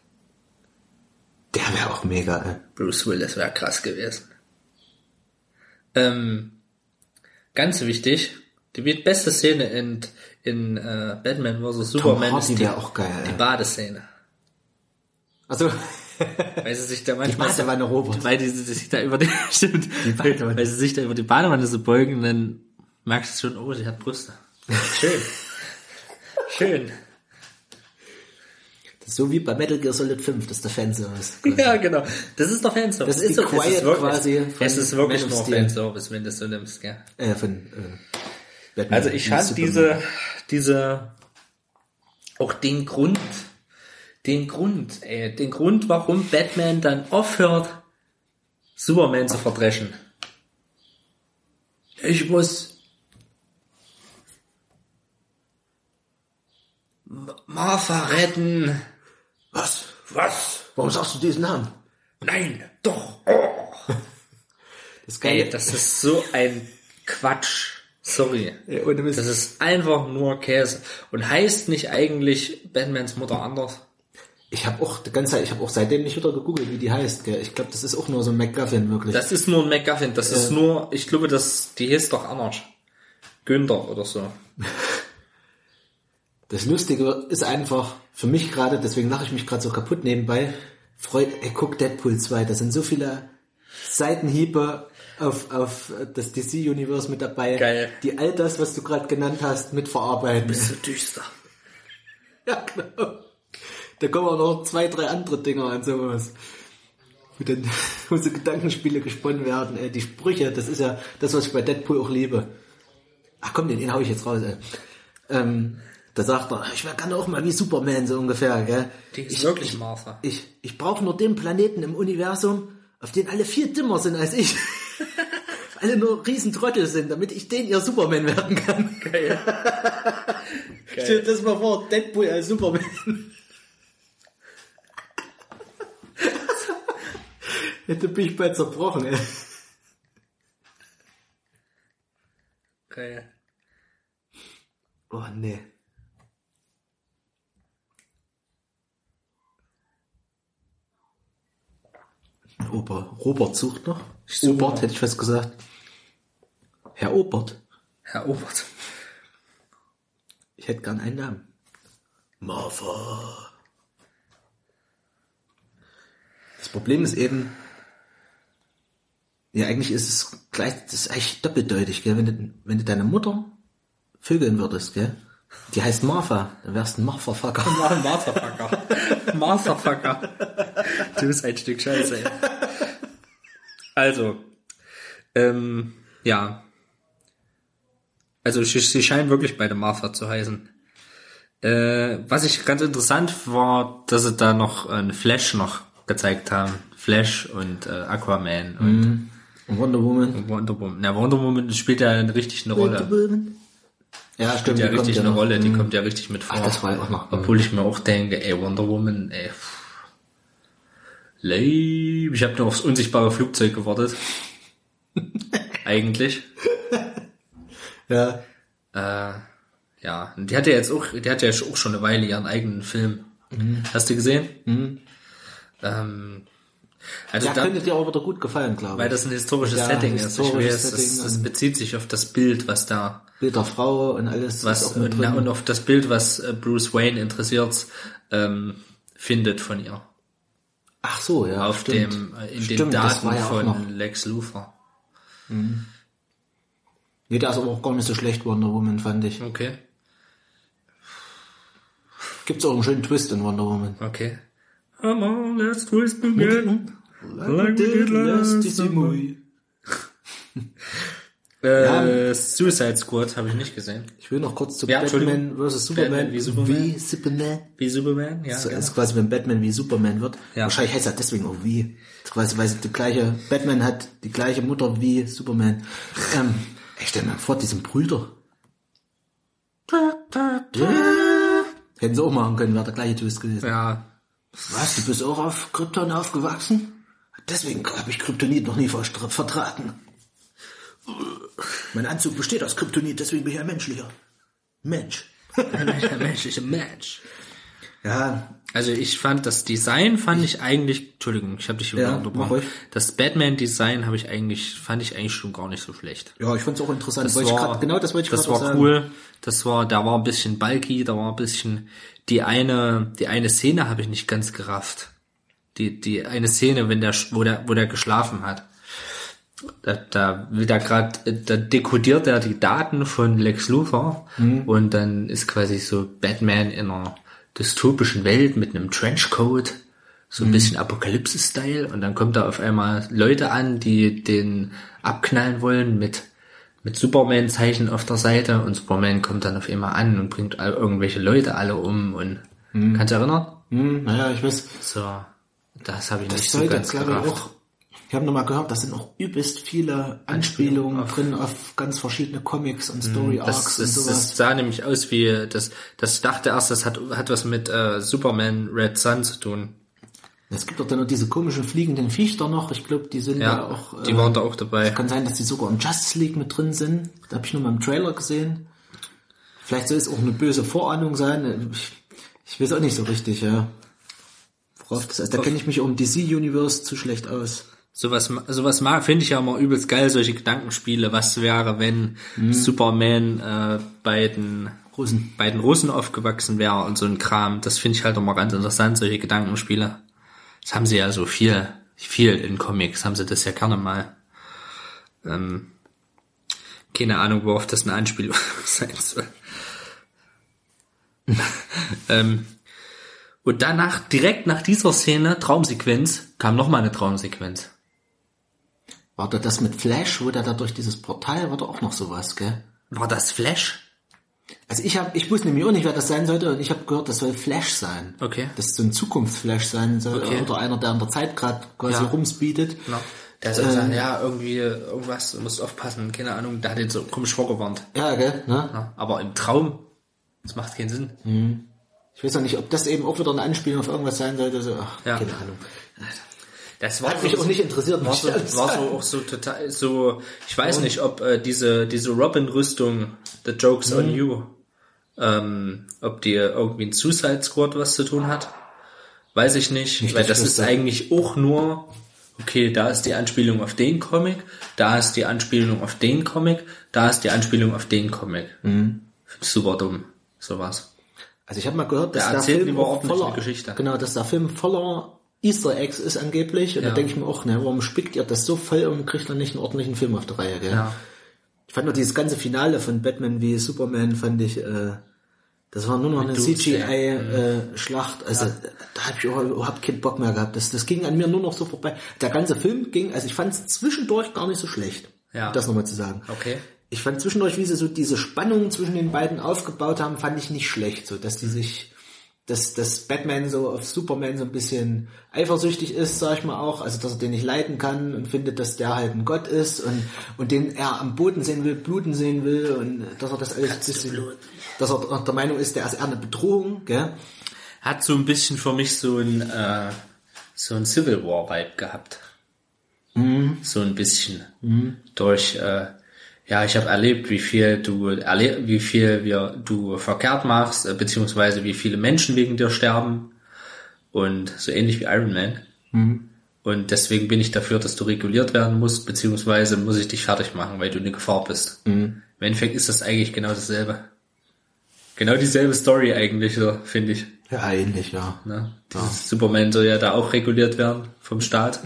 der wäre auch mega, äh. Bruce Willis wäre krass gewesen. Ähm, ganz wichtig, die beste Szene in, in äh, Batman vs. Superman Hardy ist die, auch geil, die. Badeszene. Also, Weil sie sich da manchmal so, Badewanne Robert. weil die, die sich da über die, stimmt, Die Badewanne. weil sie sich da über die Badewanne so beugen, dann merkst du schon, oh, sie hat Brüste. Schön. Schön. so wie bei Metal Gear Solid 5, das der Fanservice. Ja, genau. Das ist doch Fanservice. Das ist die doch- es Quiet wirklich, quasi Es ist wirklich nur. Fanservice, wenn du es so nimmst, gell. Äh, von, äh, Batman, Also ich fand diese, diese, auch den Grund, den Grund, ey, den Grund, warum Batman dann aufhört, Superman zu verdreschen. Ich muss, Martha retten. Was? Was? Warum sagst du diesen Namen? Nein, doch. Oh. Das Ey, das ist so ein Quatsch. Sorry. Mist. Das ist einfach nur Käse. Und heißt nicht eigentlich Batmans Mutter anders? ich habe auch die ganze Zeit, ich habe auch seitdem nicht wieder gegoogelt, wie die heißt. Gell? Ich glaube, das ist auch nur so ein MacGuffin wirklich. Das ist nur ein MacGuffin. Das ist nur, ich glaube, das, die hieß doch anders. Günther oder so. Das Lustige ist einfach, für mich gerade, deswegen lache ich mich gerade so kaputt nebenbei, freut, ey, guck Deadpool 2, da sind so viele Seitenhiebe auf, auf das DC-Universe mit dabei, Geil. die all das, was du gerade genannt hast, mitverarbeiten. So düster. Ja, genau. Da kommen auch noch zwei, drei andere Dinger an sowas. Wo dann so Gedankenspiele gesponnen werden. Ey, die Sprüche, das ist ja das, was ich bei Deadpool auch liebe. Ach komm, den, den hau ich jetzt raus. Ey. Ähm, da sagt er, ich wäre gerne auch mal wie Superman, so ungefähr. Gell? Die ist ich, wirklich ich, Martha. Ich, ich brauche nur den Planeten im Universum, auf den alle viel dümmer sind als ich. alle nur Riesentrottel sind, damit ich den ihr Superman werden kann. Geil. Stell dir das mal vor, Deadpool als Superman. Hätte mich bald zerbrochen, ey. Geil. Oh, nee. Ober, Robert sucht noch. Obert, hätte ich was gesagt. Herr Obert. Herr Obert. Ich hätte gern einen Namen. Martha. Das Problem ist eben, ja, eigentlich ist es gleich, das ist eigentlich doppeldeutig, gell? Wenn du, wenn du deine Mutter vögeln würdest, gell? Die heißt Martha, dann wärst du ein Martha-Fucker. Martha-Fucker. Martha-Fucker. Du bist ein Stück Scheiße, ey. Also, ähm, ja. Also, sie, sie scheinen wirklich beide Martha zu heißen. Äh, was ich ganz interessant war, dass sie da noch einen Flash noch gezeigt haben. Flash und äh, Aquaman und Und Wonder Woman. Wonder Woman. Na, Wonder Woman spielt ja richtig eine Wonder Rolle. Woman. Ja, stimmt. ja die kommt richtig ja eine noch. Rolle, die Mhm. kommt ja richtig mit vor. Ach, das war ja auch noch. Obwohl ich mir auch denke, ey, Wonder Woman, ey. pff. Leib. Ich habe nur aufs unsichtbare Flugzeug gewartet. Eigentlich. Ja. Äh, ja, und die hat ja jetzt auch, die hat ja auch schon eine Weile ihren eigenen Film. Mhm. Hast du gesehen? Ähm, also Der da, könnte dir auch wieder gut gefallen, glaube ich. weil das ein historisches Ja, Setting ist. Historisches das, Setting das und- bezieht sich auf das Bild, was da Bild der Frau und alles. ist was und, na, und auf das Bild, was äh, Bruce Wayne interessiert, ähm, findet von ihr. Ach so, ja. auf stimmt. dem äh, in Stimmt, den Daten ja von Lex Luthor. Nee, der ist aber auch gar nicht so schlecht, Wonder Woman, fand ich. Okay, Gibt's auch einen schönen Twist in Wonder Woman. okay. Come on, let's twist again. Like we did last summer. Äh, Suicide Squad habe ich nicht gesehen. Ich will noch kurz zu Ja, Batman vs. Superman. Batman wie Superman. Wie Superman. Wie Superman? Ja. So, genau. ist quasi, wenn Batman wie Superman wird. Ja. Wahrscheinlich heißt er deswegen auch wie. Quasi, weil die gleiche, Batman hat die gleiche Mutter wie Superman. Ähm, ich stell mir vor, diesen Brüder. Hätten sie auch machen können, wäre der gleiche Twist gewesen. ja. Was, du bist auch auf Krypton aufgewachsen? Deswegen habe ich Kryptonit noch nie vertragen. Mein Anzug besteht aus Kryptonit, deswegen bin ich ein menschlicher. Mensch. Ein menschlicher Mensch. Ja, Also ich fand das Design fand ich eigentlich, Entschuldigung, ich habe dich Ja, unterbrochen. Das Batman-Design habe ich eigentlich, fand ich eigentlich schon gar nicht so schlecht. ja, ich fand's auch interessant. Das war, grad, genau das wollte ich das war sagen. cool. Das war, da war ein bisschen bulky, da war ein bisschen, die eine, die eine Szene habe ich nicht ganz gerafft. Die, die eine Szene, wenn der, wo der, wo der geschlafen hat. Da, da will da gerade, da dekodiert er die Daten von Lex Luthor Mhm. und dann ist quasi so Batman in einer dystopischen Welt mit einem Trenchcoat, so ein Mhm. bisschen Apokalypse-Style und dann kommt da auf einmal Leute an, die den abknallen wollen mit mit Superman-Zeichen auf der Seite und Superman kommt dann auf einmal an und bringt irgendwelche Leute alle um und kannst du erinnern? Hm, naja, ich weiß, So, das habe ich das nicht so ganz gerafft. auch Ich habe nochmal gehört, da sind auch übelst viele Anspielungen drin auf ganz verschiedene Comics und Story Arcs Das, und sowas. das sah nämlich aus wie, das, das ich dachte erst, das hat, hat was mit äh, Superman Red Sun zu tun. Es gibt doch dann noch diese komischen fliegenden Viecher noch. Ich glaube, die sind ja, Ja, auch. die äh, waren da auch dabei. Kann sein, dass die sogar im Justice League mit drin sind. Da habe ich nur mal im Trailer gesehen. Vielleicht soll es auch eine böse Vorahnung sein. Ich, ich weiß auch nicht so richtig, ja. Worauf das heißt. Da kenne ich mich um DC Universe zu schlecht aus. Sowas, sowas mag, finde ich ja immer übelst geil, solche Gedankenspiele. Was wäre, wenn Superman äh, bei den Russen. bei den Russen aufgewachsen wäre und so ein Kram. Das finde ich halt immer ganz interessant, solche Gedankenspiele. Das haben sie ja so viel, viel in Comics, haben sie das ja gerne mal. Ähm, keine Ahnung, worauf das eine Anspielung sein soll. ähm, und danach, direkt nach dieser Szene, Traumsequenz, kam noch mal eine Traumsequenz. War da das mit Flash, wo der da durch dieses Portal war da auch noch sowas, gell? War das Flash? Also ich habe, ich wusste nämlich auch nicht, wer das sein sollte, und ich habe gehört, das soll Flash sein. Okay. Das ist so ein Zukunftsflash sein soll, Okay. oder einer, der an der Zeit gerade quasi Ja. rumspeedet. Der soll sagen, ja, irgendwie irgendwas, du musst aufpassen, keine Ahnung, der hat jetzt so komisch vorgewarnt. Ja, gell? Ne? Ja, aber im Traum, das macht keinen Sinn. Ich weiß auch nicht, ob das eben auch wieder eine Anspielung auf irgendwas sein sollte. So, ach, Ja. keine Ahnung. Das war Hat mich auch nicht interessiert, war so, war so auch so total, so, ich weiß nicht, ob äh, diese, diese Robin-Rüstung, The Joke's Mhm. on You, ähm, ob die irgendwie ein Suicide Squad was zu tun hat. Weiß ich nicht, Nicht, weil das ist eigentlich auch nur, okay, da ist die Anspielung auf den Comic, da ist die Anspielung auf den Comic, da ist die Anspielung auf den Comic. Mhm. Super dumm, sowas. Also ich habe mal gehört, dass Der der, erzählt Film voller, Geschichte. genau, dass der Film voller Easter Eggs ist angeblich. Und Ja. da denke ich mir auch, ne, warum spickt ihr das so voll und kriegt dann nicht einen ordentlichen Film auf der Reihe, gell? Ja. Ich fand noch dieses ganze Finale von Batman wie Superman, fand ich, äh, das war nur noch eine Doomsday. CGI-Schlacht. also da habe ich auch überhaupt keinen Bock mehr gehabt. Das, das ging an mir nur noch so vorbei. Der ganze Film ging, also ich fand es zwischendurch gar nicht so schlecht. Ja. Um Das nochmal zu sagen. Okay. Ich fand zwischendurch, wie sie so diese Spannung zwischen den beiden aufgebaut haben, fand ich nicht schlecht. So, dass die sich, dass, dass Batman so auf Superman so ein bisschen eifersüchtig ist, sag ich mal auch. Also, dass er den nicht leiden kann und findet, dass der halt ein Gott ist und, und den er am Boden sehen will, bluten sehen will und dass er das alles ein bisschen, dass er der Meinung ist, der ist eher eine Bedrohung, gell? Hat so ein bisschen für mich so ein, äh, so ein Civil War Vibe gehabt. So ein bisschen. Durch, äh, ja, ich habe erlebt, wie viel du erle wie viel wir, du verkehrt machst, äh, beziehungsweise wie viele Menschen wegen dir sterben. Und so ähnlich wie Iron Man. Und deswegen bin ich dafür, dass du reguliert werden musst, beziehungsweise muss ich dich fertig machen, weil du eine Gefahr bist. Im Endeffekt ist das eigentlich genau dasselbe. Genau dieselbe Story eigentlich, so, finde ich. Ja, ähnlich, ja. Ne? Dieses Superman soll ja da auch reguliert werden vom Staat.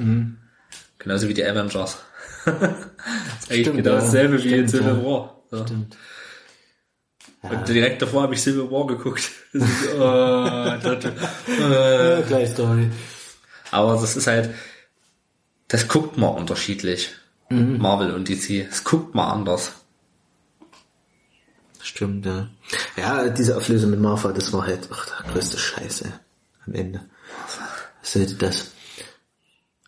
Genauso wie die Avengers. Das ist eigentlich genau ja. dasselbe wie in Civil ja. War. So. Stimmt. Und direkt davor habe ich Civil War geguckt. Das ist, oh, äh. Ja, gleich Story. Aber das ist halt, das guckt man unterschiedlich. Marvel und DC. Das guckt man anders. Stimmt, ja. Ja, diese Auflösung mit Martha, das war halt ach, der größte Scheiße am Ende. Was sollte das?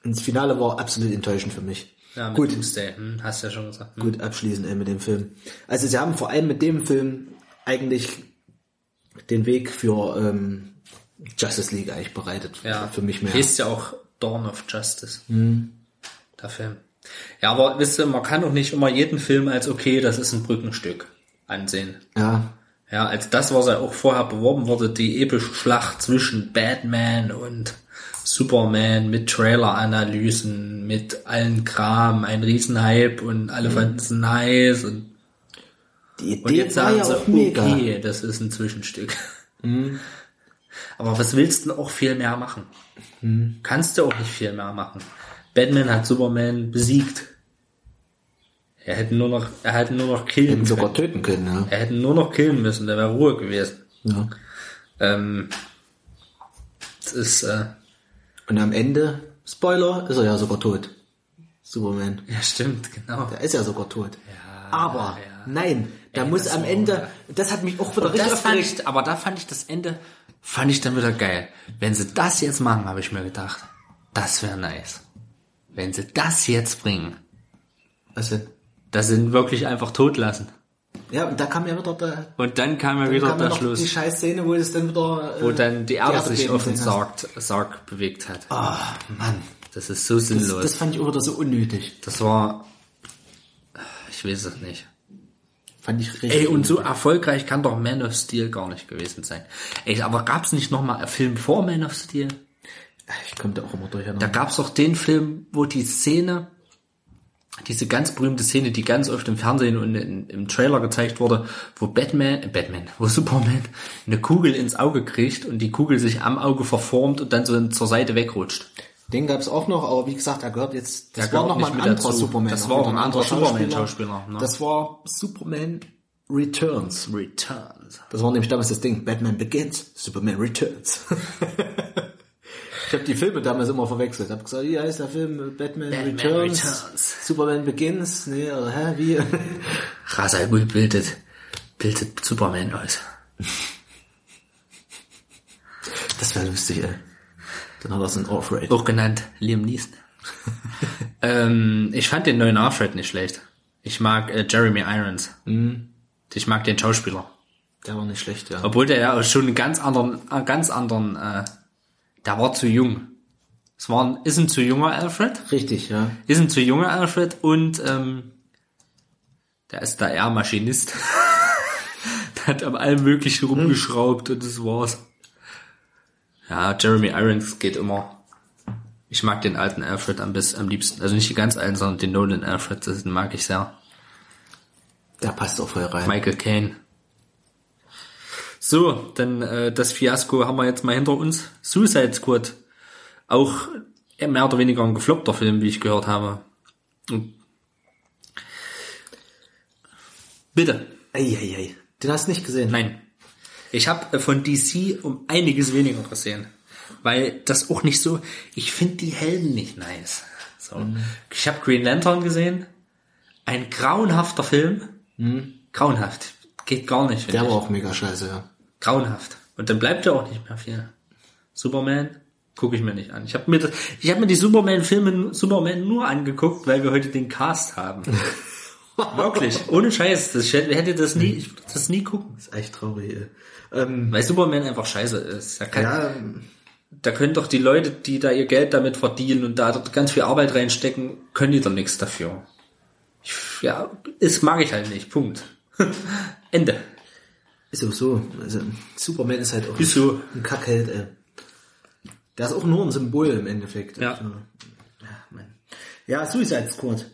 Und das Finale war absolut enttäuschend für mich. Ja, Gut. Doomsday, hm, hast du ja schon gesagt. Hm. Gut abschließend ey, mit dem Film. Also sie haben vor allem mit dem Film eigentlich den Weg für ähm, Justice League eigentlich bereitet. Ja, Für mich mehr. Heißt ja auch Dawn of Justice. Der Film. Ja, aber wisst ihr, man kann doch nicht immer jeden Film als okay, das ist ein Brückenstück ansehen. Ja. Ja, als das, was ja auch vorher beworben wurde, die epische Schlacht zwischen Batman und Superman mit Trailer-Analysen, mit allen Kram, ein Riesenhype und alle fanden es nice und, Die und Idee jetzt war sagen ja sie, okay, das ist ein Zwischenstück. Aber was willst du denn auch viel mehr machen? Kannst du auch nicht viel mehr machen. Batman hat Superman besiegt. Er hätte nur noch, er hätte nur noch killen Hätten können. sogar töten können, ja. Er hätte nur noch killen müssen, der wäre Ruhe gewesen. ja. Ähm, das ist, äh, Und am Ende, Spoiler, ist er ja sogar tot. Superman. ja stimmt, genau. Er ist ja sogar tot. Aber ja. nein, da Ey, muss am war- Ende, das hat mich auch wieder richtig Das fand ich, aber da fand ich das Ende, fand ich dann wieder geil. Wenn sie das jetzt machen, habe ich mir gedacht, das wäre nice. wenn sie das jetzt bringen, Also, das sind wirklich einfach totlassen. Ja, und da kam ja wieder der, Und dann kam ja dann wieder kam der Schluss, die scheiß Szene, wo es dann wieder, äh, wo dann die Erde sich beben auf den. Sarg, Sarg bewegt hat. Ah, Mann. Das ist so Das, sinnlos. das fand ich auch wieder so unnötig. Das war, ich weiß es nicht. Fand ich richtig. Ey, und so erfolgreich kann doch Man of Steel gar nicht gewesen sein. Ey, aber gab's nicht noch mal einen Film vor Man of Steel? Ich komme da auch immer durcheinander. Da gab's doch den Film, wo die Szene, diese ganz berühmte Szene, die ganz oft im Fernsehen und in, im Trailer gezeigt wurde, wo Batman, äh, Batman, wo Superman eine Kugel ins Auge kriegt und die Kugel sich am Auge verformt und dann so zur Seite wegrutscht. Den gab's auch noch, aber wie gesagt, er gehört jetzt, das Der war gehört noch mal nicht ein mit anderer. Superman. Das war auch ein anderer Superman-Schauspieler, ne? Das war Superman Returns. Returns. Das war nämlich damals das Ding. Batman Begins, Superman Returns. ich habe die Filme damals immer verwechselt. Hab gesagt, wie heißt der Film? Batman, Batman Returns, Returns. Superman Begins, nee, oder hä, wie? Ra's al Ghul bildet, bildet Superman aus. Das wäre lustig, ey. Dann hat er so ein Off-Rate. Auch genannt Liam Neeson. ähm, ich fand den neuen Alfred nicht schlecht. Ich mag äh, Jeremy Irons. Ich mag den Schauspieler. Der war nicht schlecht, ja. Obwohl der ja auch schon einen ganz anderen, äh, ganz anderen, äh, der war zu jung. Es war ein, ist ein zu junger Alfred, Richtig, ja. ist ein zu junger Alfred und ähm, der ist da eher Maschinist. der hat am allem möglichen rumgeschraubt und das war's. Ja, Jeremy Irons geht immer. Ich mag den alten Alfred am besten, am liebsten. Also nicht die ganz alten, sondern den Nolan Alfred, das mag ich sehr. Der passt auch voll rein. Michael Caine. So, dann äh, das Fiasko haben wir jetzt mal hinter uns. Suicide Squad. Auch äh, mehr oder weniger ein gefloppter Film, wie ich gehört habe. Bitte. Eieiei. Den hast du nicht gesehen? Nein. Ich habe von DC um einiges weniger gesehen. Weil das auch nicht so, ich finde die Helden nicht nice. So. Ich habe Green Lantern gesehen. Ein grauenhafter Film. Grauenhaft. Geht gar nicht. Der war ich. auch mega scheiße, ja. Grauenhaft. Und dann bleibt ja auch nicht mehr viel. Superman gucke ich mir nicht an. Ich habe mir, das, ich habe mir die Superman-Filme Superman nur angeguckt, weil wir heute den Cast haben. Wirklich, ohne Scheiß. Das, ich hätte das nie, ich würde das nie gucken. ist echt traurig, ey. Ähm, Weil Superman einfach scheiße ist. Da, kann, ja, da können doch die Leute, die da ihr Geld damit verdienen und da dort ganz viel Arbeit reinstecken, können die doch nichts dafür. Ich, ja, das mag ich halt nicht. Punkt. Ende. Ist auch so. Also, Superman ist halt auch Ist so. ein Kackheld, ey. Der ist auch nur ein Symbol im Endeffekt. Ja. Also, ja, Mann. ja Suicide Squad.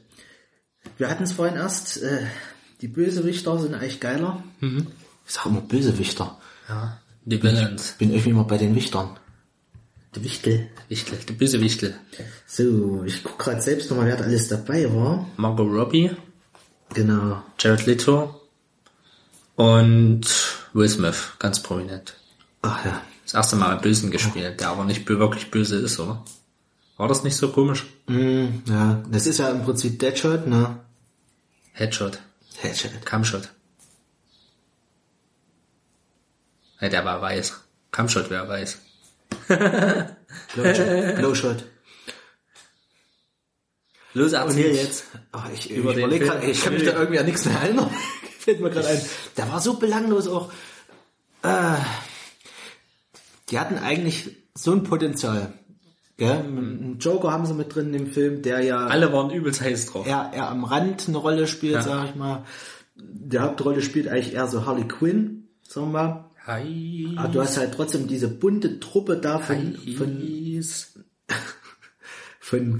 Wir hatten es vorhin erst, äh, die Bösewichter sind eigentlich geiler. Mhm. Ich sag immer Bösewichter. Ja. Die Villains. Bin irgendwie immer bei den Wichtern. Die Wichtel. Wichtel. Die böse Wichtel. So, ich guck gerade selbst nochmal, wer da alles dabei war. Margot Robbie, Genau. Jared Leto und Will Smith, ganz prominent. Ach ja. Das erste Mal einen Bösen gespielt, der aber nicht wirklich böse ist, oder? War das nicht so komisch? Mm, ja, das ist ja im Prinzip Deadshot, ne? Headshot, Headshot. Cumshot. Ja, der war weiß. Cumshot wäre weiß. Blowshot. Blowshot. Los, erzähl jetzt. Oh, ich überlege gerade, ich kann mich da irgendwie an nichts mehr erinnern. Fällt mir gerade ein. Der war so belanglos auch. Äh, die hatten eigentlich so ein Potenzial. Gell? Einen Joker haben sie mit drin im Film, der ja Alle waren übelst heiß drauf. eher, eher am Rand eine Rolle spielt, Ja. sag ich mal. Die Hauptrolle spielt eigentlich eher so Harley Quinn, sagen wir mal. Aber du hast halt trotzdem diese bunte Truppe da von, von, Heiß. von,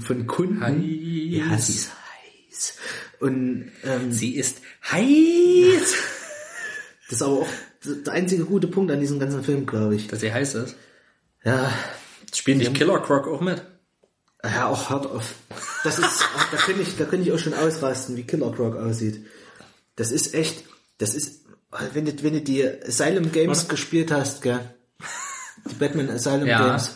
von Kunden. Heiß. Ja, sie ist heiß. Und ähm, Sie ist heiß. das ist aber auch der einzige gute Punkt an diesem ganzen Film, glaube ich. Dass sie heiß ist. Ja, Spielen nicht Killer Croc auch mit? ja, auch hart auf. Das ist, da könnte ich, da könnte ich auch schon ausrasten, wie Killer Croc aussieht. Das ist echt, das ist, wenn du, wenn du die Asylum Games gespielt hast, gell? Die Batman Asylum Ja. Games.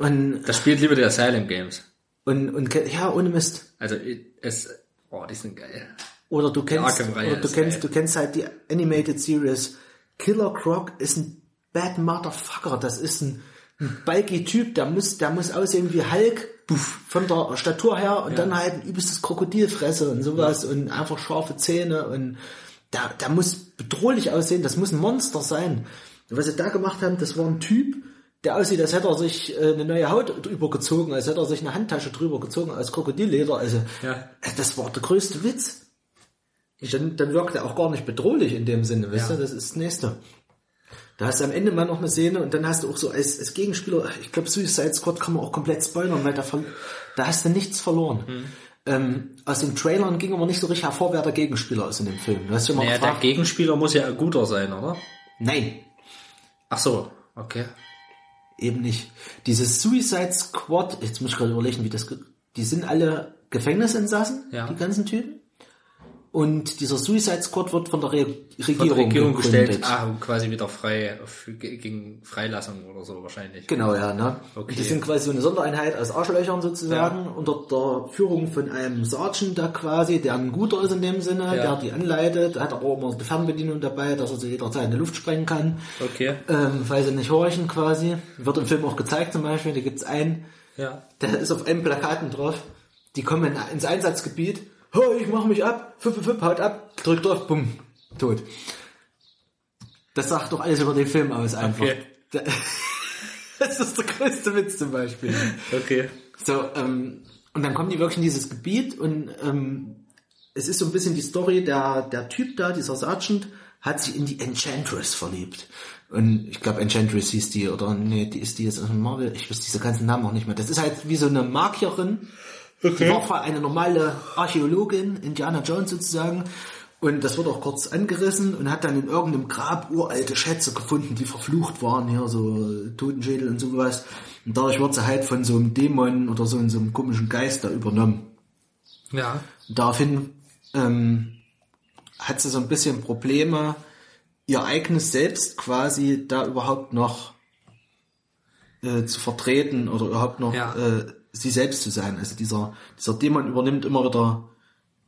Und, Das spielt lieber die Asylum Games. und, und, ja, ohne Mist. Also es, oh, die sind geil. Oder du kennst, oder du kennst, geil. du kennst halt die Animated Series. Killer Croc ist ein Bad Motherfucker. Das ist ein ein bulky Typ, der muss, der muss aussehen wie Hulk von der Statur her und dann halt ein übelstes Krokodilfresse und sowas und einfach scharfe Zähne und der, der muss bedrohlich aussehen, das muss ein Monster sein. Und was sie da gemacht haben, das war ein Typ, der aussieht, als hätte er sich äh, eine neue Haut drüber gezogen, als hätte er sich eine Handtasche drüber gezogen aus Krokodilleder. Also Ja. äh, das war der größte Witz. Dann, dann wirkt er auch gar nicht bedrohlich in dem Sinne, weißt Ja. du, das ist das Nächste. Da hast du am Ende mal noch eine Szene und dann hast du auch so als, als Gegenspieler, ich glaube Suicide Squad kann man auch komplett spoilern, weil da, da hast du nichts verloren. Mhm. Ähm, aus den Trailern ging aber nicht so richtig hervor, wer der Gegenspieler ist in dem Film. Du hast immer Naja, der gefragt, Gegenspieler muss ja ein guter sein, oder? nein, Ach so, okay. Eben nicht. Dieses Suicide Squad, jetzt muss ich gerade überlegen, wie das, die sind alle Gefängnisinsassen, Ja. die ganzen Typen. Und dieser Suicide Squad wird von der Re Regierung, Von der Regierung gestellt, ah, quasi wieder frei, gegen Freilassung oder so wahrscheinlich. Genau, ja, ne? Okay. Die sind quasi so eine Sondereinheit aus Arschlöchern sozusagen, unter der Führung von einem Sergeant da quasi, der ein Guter ist in dem Sinne, Ja. der die anleitet, hat aber auch immer die Fernbedienung dabei, dass er sie jederzeit in die Luft sprengen kann, Okay. ähm, weil sie nicht horchen quasi. Wird im Film auch gezeigt zum Beispiel, da gibt's einen, Ja. der ist auf einem Plakaten drauf, die kommen in, ins Einsatzgebiet, oh, ich mach mich ab, füpp, füpp, füpp, haut ab, drückt drauf, bumm, tot. Das sagt doch alles über den Film aus einfach. Okay. Da- Das ist der größte Witz zum Beispiel. Okay. So, ähm, und dann kommen die wirklich in dieses Gebiet und ähm, es ist so ein bisschen die Story, der, der Typ da, dieser Sergeant, hat sich in die Enchantress verliebt. Und ich glaube, Enchantress hieß die, oder nee, die ist die jetzt aus Marvel, ich weiß diese ganzen Namen auch nicht mehr. Das ist halt wie so eine Magierin. Die war vorher eine normale Archäologin, Indiana Jones sozusagen. Und das wird auch kurz angerissen und hat dann in irgendeinem Grab uralte Schätze gefunden, die verflucht waren, hier so Totenschädel und sowas. Und dadurch wird sie halt von so einem Dämon oder so, so einem komischen Geist da übernommen. Ja. Und daraufhin ähm, hat sie so ein bisschen Probleme, ihr eigenes Selbst quasi da überhaupt noch äh, zu vertreten oder überhaupt noch Ja. äh, sie selbst zu sein. Also dieser, dieser Dämon übernimmt immer wieder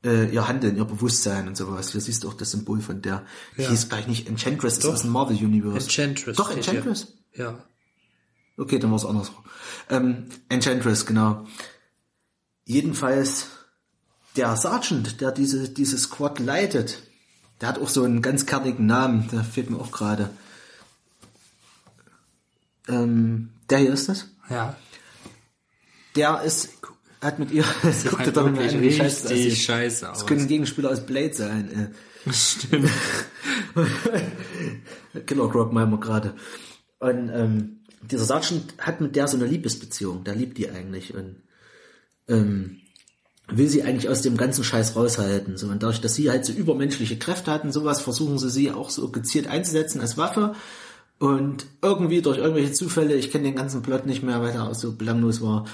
äh, ihr Handeln, ihr Bewusstsein und sowas. Hier siehst du auch das Symbol von der. Ja. hieß gleich nicht Enchantress, ist aus dem Marvel Universe. Enchantress. Doch. Enchantress. Ja. Okay, dann war es andersrum. Ähm, Enchantress, genau. Jedenfalls der Sergeant, der diese, diese Squad leitet, der hat auch so einen ganz kernigen Namen, der fehlt mir auch gerade. Ähm, der hier ist das? Ja. Der ist, hat mit ihr, guckt halt wirklich an, wie scheiße das aussieht. scheiße Das aus. könnte ein Gegenspieler aus Blade sein. Äh. Stimmt. Killer Croc meinen wir gerade. Und ähm, dieser Sergeant hat mit der so eine Liebesbeziehung. Der liebt die eigentlich und ähm, will sie eigentlich aus dem ganzen Scheiß raushalten. So, und dadurch, dass sie halt so übermenschliche Kräfte hatten, sowas versuchen sie sie auch so gezielt einzusetzen als Waffe. Und irgendwie durch irgendwelche Zufälle, ich kenne den ganzen Plot nicht mehr, weil er auch so belanglos war,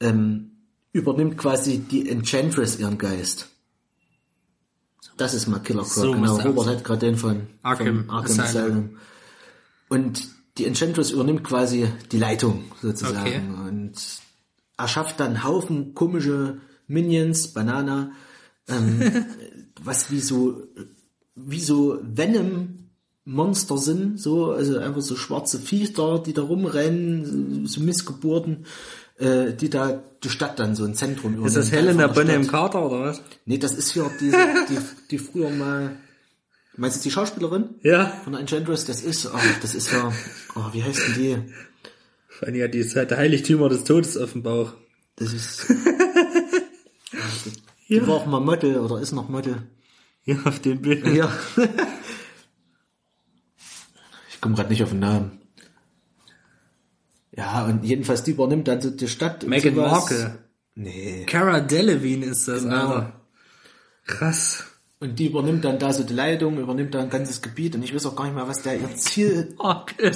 ähm, übernimmt quasi die Enchantress ihren Geist. Das ist mal Killer Croc, So genau. Robert hat gerade den von Arkham von Arkham Asylum. Asylum. Und die Enchantress übernimmt quasi die Leitung sozusagen Okay. und erschafft dann Haufen komische Minions, Banana, ähm, was wie so wie so Venom Monster sind, so also einfach so schwarze Viecher, die da rumrennen, so Missgeburten, äh, die da die Stadt dann so ein Zentrum Ist das Helena Bonham. Carter oder was? Nee, das ist hier diese, die, die früher mal. Meinst du die Schauspielerin? Ja. Von der Enchantress, das ist, oh, das ist ja, oh, wie heißt denn die? Fanny hat die hat der Heiligtümer des Todes auf dem Bauch. Das ist. die, die war auch mal Model oder ist noch Model. Ja, auf dem Bild. Ja. ich komme gerade nicht auf den Namen. Ja, und jedenfalls die übernimmt dann so die Stadt. sowas. Markle. Nee. Cara Delevingne ist das, Genau. Alter. Krass. Und die übernimmt dann da so die Leitung, übernimmt da ein ganzes Gebiet und ich weiß auch gar nicht mal, was da ihr Ziel Markle.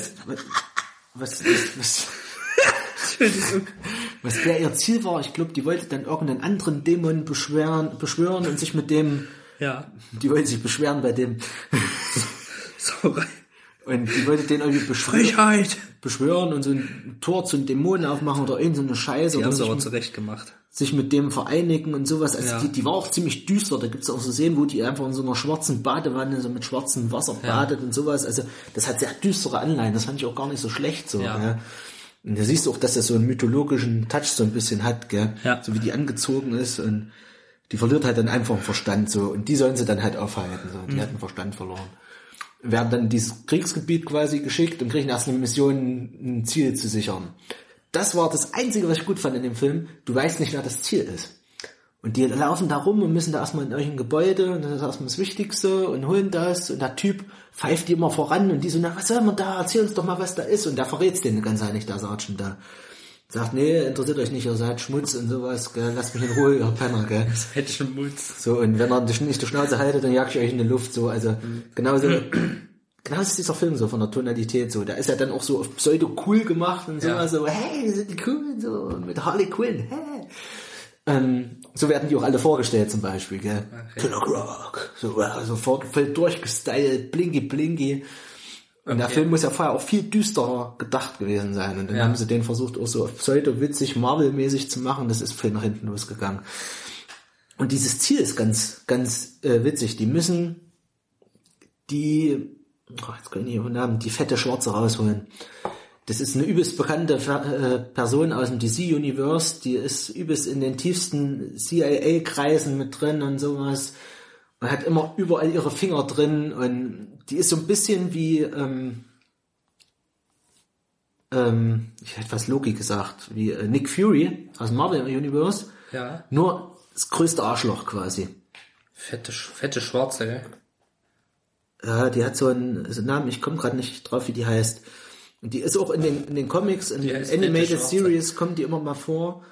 was, was, was, was der ihr Ziel war. Ich glaube, die wollte dann irgendeinen anderen Dämon beschwören, beschwören und sich mit dem, Ja. die wollte sich beschweren bei dem, Sauerei. Und die wollte den irgendwie beschwören, Frechheit. beschwören und so ein Tor zum Dämonen aufmachen oder irgend so eine Scheiße Die oder haben sie sich, aber mit- zurecht gemacht. sich mit dem vereinigen und sowas. Also Ja. die, die war auch ziemlich düster. Da gibt's auch so Szenen, wo die einfach in so einer schwarzen Badewanne so mit schwarzem Wasser badet und sowas. Also das hat sehr düstere Anleihen. Das fand ich auch gar nicht so schlecht so. Ja. Ja. Und da siehst du auch, dass er so einen mythologischen Touch so ein bisschen hat, gell? Ja. So wie die angezogen ist und die verliert halt dann einfach den Verstand so. Und die sollen sie dann halt aufhalten. So. Die hat den Verstand verloren. Werden dann in dieses Kriegsgebiet quasi geschickt und kriegen erst eine Mission, ein Ziel zu sichern. Das war das Einzige, was ich gut fand in dem Film. Du weißt nicht, wer das Ziel ist. Und die laufen da rum und müssen da erstmal in irgendein Gebäude und das ist erstmal das Wichtigste und holen das und der Typ pfeift die immer voran und die so, na, was soll man da? Erzähl uns doch mal, was da ist. Und der verrät's denen ganz eigentlich, der Sergeant da. Sagt, nee, interessiert euch nicht, ihr seid Schmutz und sowas, gell, lasst mich in Ruhe, ihr Penner, gell. Hätte schon Mutz. So, und wenn ihr nicht die Schnauze haltet, dann jagt ihr euch in die Luft, so, also, genauso, genauso ist dieser Film so, von der Tonalität, so, der ist ja dann auch so auf Pseudo cool gemacht und so, Ja. so, hey, sind die cool, so, mit Harley Quinn, hey. Ähm, so werden die auch alle vorgestellt zum Beispiel, gell? Killer Croc, so, sofort voll durchgestylt, blinky blinky. Und der Film muss ja vorher auch viel düsterer gedacht gewesen sein. Und dann Ja. haben sie den versucht, auch so auf pseudo-witzig, Marvel-mäßig zu machen. Das ist voll nach hinten losgegangen. Und dieses Ziel ist ganz, ganz äh, witzig. Die müssen die, oh, jetzt nicht den Namen, die fette Schwarze rausholen. Das ist eine übelst bekannte äh, Person aus dem DC-Universe, die ist übelst in den tiefsten CIA-Kreisen mit drin und sowas. Und hat immer überall ihre Finger drin und die ist so ein bisschen wie, ähm, ähm, ich hätte was Loki gesagt, wie äh, Nick Fury aus Marvel Universe. Ja. Nur das größte Arschloch quasi. Fette, fette Schwarze, gell? Ja, die hat so einen, so einen Namen, ich komme gerade nicht drauf, wie die heißt. Und die ist auch in den, in den Comics, in Die den Animated. Series kommt die immer mal vor.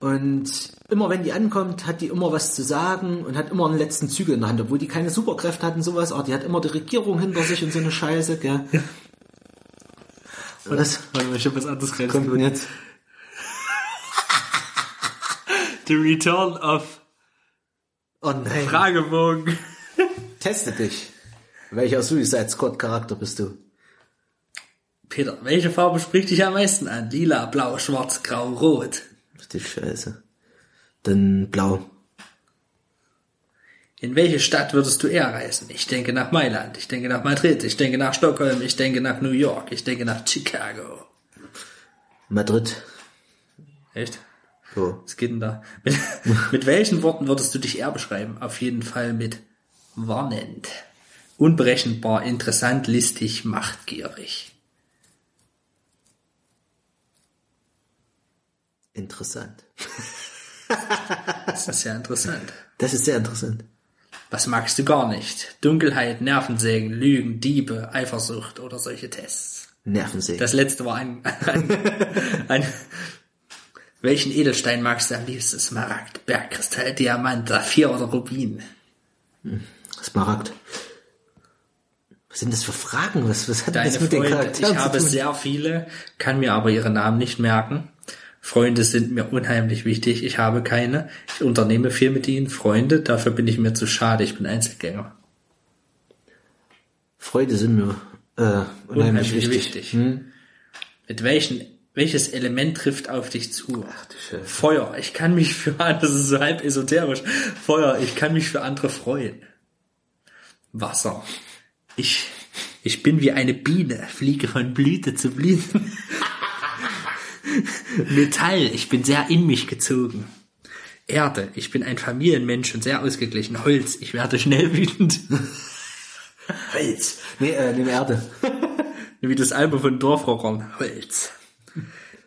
Und immer wenn die ankommt, hat die immer was zu sagen und hat immer einen letzten Zügel in der Hand, obwohl die keine Superkräfte hat und sowas, aber die hat immer die Regierung hinter sich und so eine Scheiße, gell. Und das Warte mal, ich hab was anderes kommt nun jetzt. The Return of Oh nein. Fragebogen. Teste dich. Welcher Suicide Squad Charakter bist du? Peter, welche Farbe spricht dich am meisten an? Lila, blau, schwarz, grau, rot. Die Scheiße. Dann blau. In welche Stadt würdest du eher reisen? Ich denke nach Mailand, ich denke nach Madrid, ich denke nach Stockholm, ich denke nach New York, ich denke nach Chicago. Madrid. Echt? So. Was geht denn da? Mit, mit welchen Worten würdest du dich eher beschreiben? Auf jeden Fall mit warnend. Unberechenbar, interessant, listig, machtgierig. Interessant. Das ist ja interessant. Das ist sehr interessant. Was magst du gar nicht? Dunkelheit, Nervensägen, Lügen, Diebe, Eifersucht oder solche Tests? Nervensäge. Das letzte war ein, ein, ein welchen Edelstein magst du am liebsten? Smaragd, Bergkristall, Diamant, Saphir oder Rubin? Smaragd. Was sind das für Fragen? Was, was hat Deine das mit den Freunde, Charakteren ich habe sehr viele, kann mir aber ihre Namen nicht merken. Freunde sind mir unheimlich wichtig. Ich habe keine. Ich unternehme viel mit ihnen. Freunde, dafür bin ich mir zu schade. Ich bin Einzelgänger. Freude sind mir äh, unheimlich, wichtig. Hm? Mit welchen, welches Element trifft auf dich zu? Scheiße. Feuer. Ich kann mich für andere, das ist so halb esoterisch. Feuer. Ich kann mich für andere freuen. Wasser. Ich, ich bin wie eine Biene, fliege von Blüte zu Blüte. Metall. Ich bin sehr in mich gezogen. Erde. Ich bin ein Familienmensch und sehr ausgeglichen. Holz. Ich werde schnell wütend. Holz. Nee, äh, nimm Erde. Wie das Album von Dorfrockern. Holz.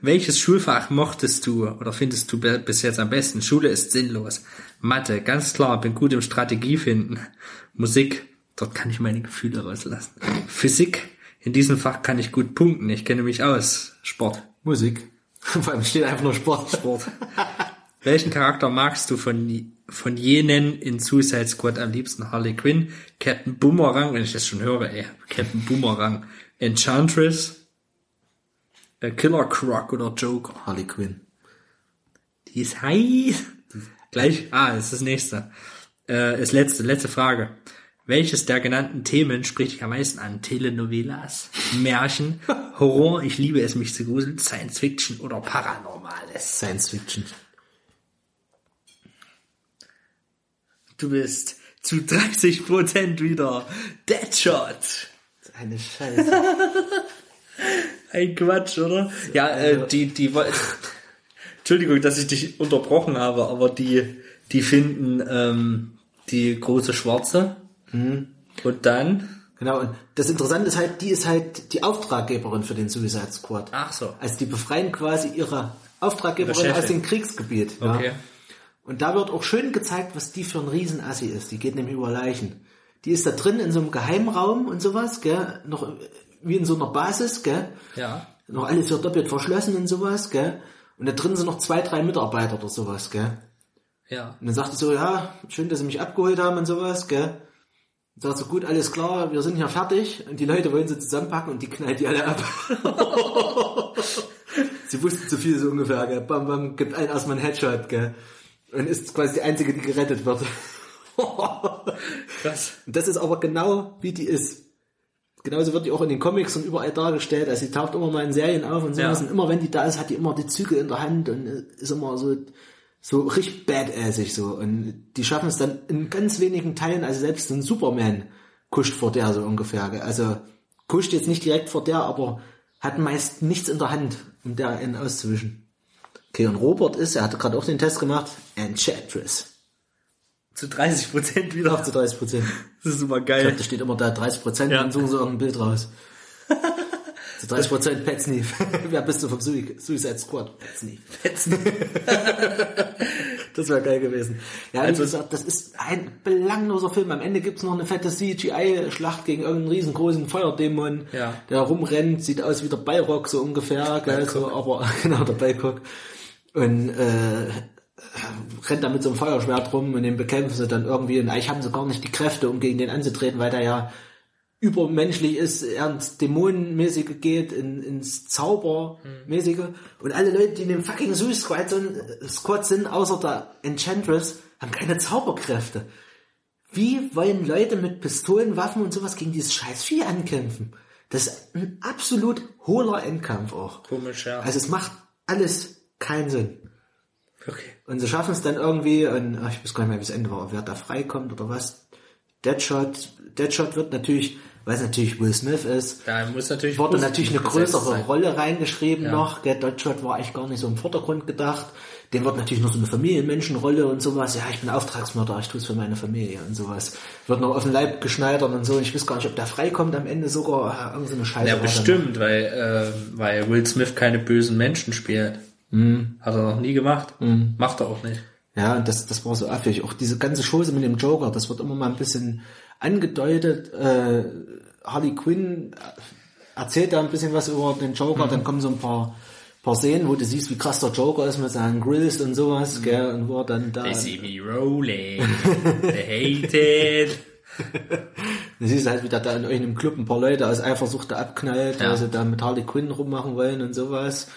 Welches Schulfach mochtest du oder findest du bis jetzt am besten? Schule ist sinnlos. Mathe, ganz klar, bin gut im Strategie finden. Musik, dort kann ich meine Gefühle rauslassen. Physik, in diesem Fach kann ich gut punkten, ich kenne mich aus. Sport. Musik. Vor allem steht einfach nur Sport. Sport. Welchen Charakter magst du von, von jenen in Suicide Squad am liebsten? Harley Quinn, Captain Boomerang, wenn ich das schon höre, ey. Captain Boomerang, Enchantress, äh, Killer Croc oder Joker. Harley Quinn. Die ist heiß. Gleich, ah, das ist das nächste. Äh, das letzte, letzte Frage. Welches der genannten Themen spricht dich am meisten an? Telenovelas, Märchen, Horror, ich liebe es, mich zu gruseln, Science Fiction oder Paranormales? Science Fiction. Du bist zu 30% wieder Deadshot. Eine Scheiße. Ein Quatsch, oder? Ja, äh, die, die, woll- Entschuldigung, dass ich dich unterbrochen habe, aber die, die finden ähm, die große Schwarze. Und dann? Genau, und das Interessante ist halt, die ist halt die Auftraggeberin für den Suicide Squad. Ach so. Also die befreien quasi ihre Auftraggeberin Ihre aus dem Kriegsgebiet. Okay. Ja. Und da wird auch schön gezeigt, was die für ein Riesenassi ist. Die geht nämlich über Leichen. Die ist da drin in so einem Geheimraum und sowas, gell, noch wie in so einer Basis, gell. Ja. Noch alles wird doppelt verschlossen und sowas, gell. Und da drin sind noch zwei, drei Mitarbeiter oder sowas, gell. Ja. Und dann sagt er so, ja, schön, dass sie mich abgeholt haben und sowas, gell. Sagt so, gut, alles klar, wir sind hier fertig. Und die Leute wollen sie zusammenpacken und die knallt die alle ab. sie wussten zu viel so ungefähr, gell. Bam, bam, gibt einen erstmal einen Headshot, gell. Und ist quasi die einzige, die gerettet wird. Krass. Und das ist aber genau, wie die ist. Genauso wird die auch in den Comics und überall dargestellt. Also sie taucht immer mal in Serien auf und sowas. Ja. Und immer wenn die da ist, hat die immer die Zügel in der Hand und ist immer so, so richtig badassig so. Und die schaffen es dann in ganz wenigen Teilen, also selbst ein Superman kuscht vor der so ungefähr. Also kuscht jetzt nicht direkt vor der, aber hat meist nichts in der Hand, um der einen auszuwischen. Okay, und Robert ist, er hatte gerade auch den Test gemacht, Enchantress. Zu 30 Prozent wieder. Auch zu 30 Prozent. Das ist immer Ich glaub, geil. da steht immer da 30 Prozent, Ja. dann suchen sie irgendein Bild raus. Zu 30 Prozent Pet Sneef. Wer bist du vom Sui- Suicide Squad? Pet Sneef. Das wäre geil gewesen. Ja, wie Also- gesagt, das ist ein belangloser Film. Am Ende gibt's noch eine fette CGI-Schlacht gegen irgendeinen riesengroßen Feuerdämon, Ja. der rumrennt, sieht aus wie der Bayrock so ungefähr, gell, so, aber genau, der Baycock. Und äh, rennt da mit so einem Feuerschwert rum und den bekämpfen sie dann irgendwie. Und eigentlich haben sie gar nicht die Kräfte, um gegen den anzutreten, weil der ja übermenschlich ist, er ins Dämonenmäßige geht, in, ins Zaubermäßige. Und alle Leute, die in dem fucking Suicide Squad sind, Squad sind, außer der Enchantress, haben keine Zauberkräfte. Wie wollen Leute mit Pistolen, Waffen und sowas gegen dieses scheiß Vieh ankämpfen? Das ist ein absolut hohler Endkampf auch. Komisch, ja. Also es macht alles keinen Sinn. Okay. Und sie schaffen es dann irgendwie, und ach, ich weiß gar nicht mehr, wie es Ende war, wer da freikommt oder was. Deadshot, Deadshot wird natürlich, weil es natürlich Will Smith ist, Da muss natürlich wurde natürlich eine größere sein. Rolle reingeschrieben Ja. noch. Gell, Deadshot war eigentlich gar nicht so im Vordergrund gedacht. Dem wird natürlich noch so eine Familienmenschenrolle und sowas. Ja, ich bin Auftragsmörder, ich tue es für meine Familie und sowas. Wird noch auf den Leib geschneidert und so. Und ich weiß gar nicht, ob der freikommt am Ende sogar. Irgend so eine Scheiße. Ja, bestimmt, weil, äh, weil Will Smith keine bösen Menschen spielt. Mhm. Hat er noch nie gemacht. Macht er auch nicht. Ja, und das, das war so affig. Auch diese ganze Chose mit dem Joker, das wird immer mal ein bisschen angedeutet. Äh, Harley Quinn erzählt da ein bisschen was über den Joker, dann kommen so ein paar, paar Szenen, wo du siehst, wie krass der Joker ist mit seinen Grills und sowas, gell, und wo er dann da... They see me rolling. They hate it. Du siehst halt, wie der da in irgendeinem Club ein paar Leute aus Eifersucht da abknallt, Ja. weil sie da mit Harley Quinn rummachen wollen und sowas.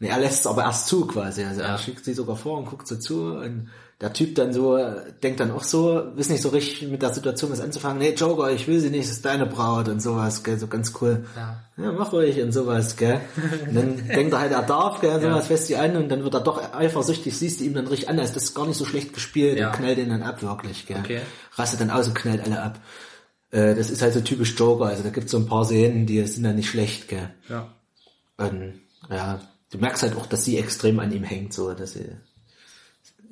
Und er lässt es aber erst zu quasi. Also er schickt sie sogar vor und guckt so zu und der Typ dann so, denkt dann auch so, wisst nicht so richtig mit der Situation was anzufangen. Nee, Joker, ich will sie nicht, das ist deine Braut und sowas, gell, so ganz cool. Ja. Ja, mach ruhig und sowas, gell. Und dann denkt er halt, er darf, gell, sowas fässt sie an und dann wird er doch eifersüchtig, siehst du ihm dann richtig an, als das ist gar nicht so schlecht gespielt Ja. und knallt ihn dann ab, wirklich, gell. Okay. Rastet dann aus und knallt alle ab. Äh, das ist halt so typisch Joker, also da gibt's so ein paar Szenen, die sind dann nicht schlecht, gell. Ja. Und, ja, du merkst halt auch, dass sie extrem an ihm hängt, so, dass sie,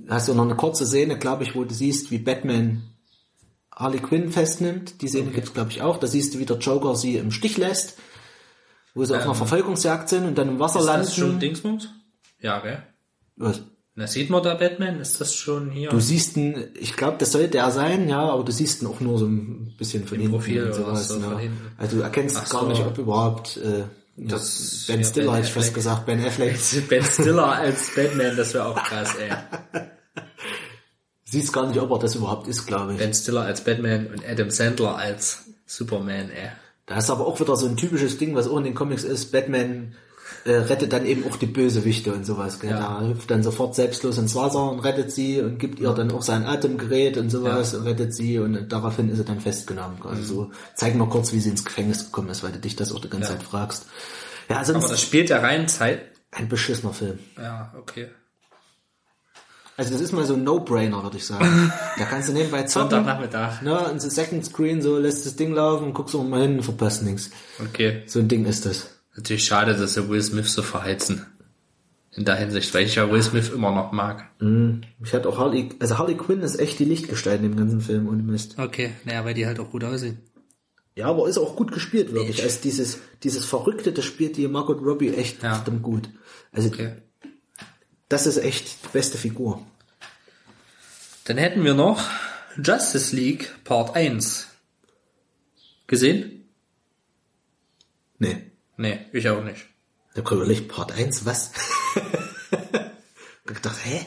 hast du noch eine kurze Szene, glaube ich, wo du siehst, wie Batman Harley Quinn festnimmt. Die Szene gibt's glaube ich, auch. Da siehst du, wie der Joker sie im Stich lässt, wo sie auf einer Verfolgungsjagd sind und dann im Wasser Ähm. Ist landen. das schon Dingsbums? Ja, gell? Was? Na, sieht man da Batman? Ist das schon hier? Du siehst ihn, ich glaube, das sollte er sein, ja, aber du siehst ihn auch nur so ein bisschen von Im hinten Profil und oder sowas. so von ja. hinten. Also du erkennst Ach gar so. nicht, ob überhaupt äh, Das- Ben Stiller, Ben hätte ich fast gesagt, Ben Affleck. Ben Stiller als Batman, das wäre auch krass, ey. Siehst gar nicht, ob er das überhaupt ist, glaube ich. Ben Stiller als Batman und Adam Sandler als Superman, ey. Da ist aber auch wieder so ein typisches Ding, was auch in den Comics ist. Batman äh, rettet dann eben auch die Bösewichte und sowas. Gell? Ja. Da hüpft dann sofort selbstlos ins Wasser und rettet sie und gibt ihr dann auch sein Atemgerät und sowas Ja. und rettet sie und daraufhin ist sie dann festgenommen. Also so, zeig mal kurz, wie sie ins Gefängnis gekommen ist, weil du dich das auch die ganze Ja. Zeit fragst. Ja, Aber sonst das spielt ja rein Zeit. ein beschissener Film. Ja, okay. Also das ist mal so ein No-Brainer, würde ich sagen. Da kannst du nebenbei zocken. Sonntagnachmittag. Ne, und so Second Screen, so lässt das Ding laufen, guckst auch mal hin, verpasst nichts. Okay. So ein Ding ist das. Natürlich schade, dass sie Will Smith so verheizen. In der Hinsicht, weil ich ja Will Smith immer noch mag. Ich hatte auch Harley, also Harley Quinn ist echt die Lichtgestalt in dem ganzen Film, ohne Mist. Okay, naja, weil die halt auch gut aussehen. Ja, aber ist auch gut gespielt, wirklich. Also dieses, dieses Verrückte, das spielt die Margot Robbie echt Ja. verdammt gut. Also, Okay. das ist echt die beste Figur. Dann hätten wir noch Justice League Part 1. Gesehen? Nee. Nee, ich auch nicht. Da kommt überlegt, Part 1, was? ich gedacht, hä?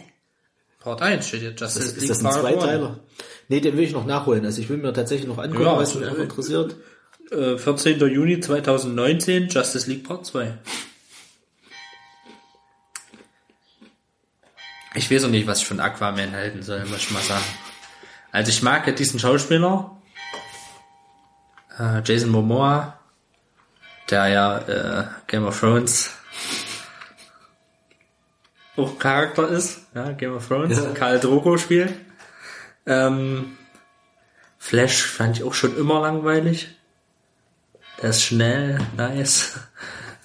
Part 1 steht hier Justice Ist League das ein Part 1. Zweiteiler? Nee, den will ich noch nachholen. Also ich will mir tatsächlich noch angucken, Ja, was mich äh, einfach interessiert. Äh, 14. Juni 2019, Justice League Part 2. Ich weiß auch nicht, was ich von Aquaman halten soll, muss ich mal sagen. Also ich mag ja diesen Schauspieler, äh, Jason Momoa, der ja äh, Game of Thrones auch Charakter ist, ja, Game of Thrones, Ja. Karl Drogo spielt. Ähm, Flash fand ich auch schon immer langweilig. Der ist schnell, nice.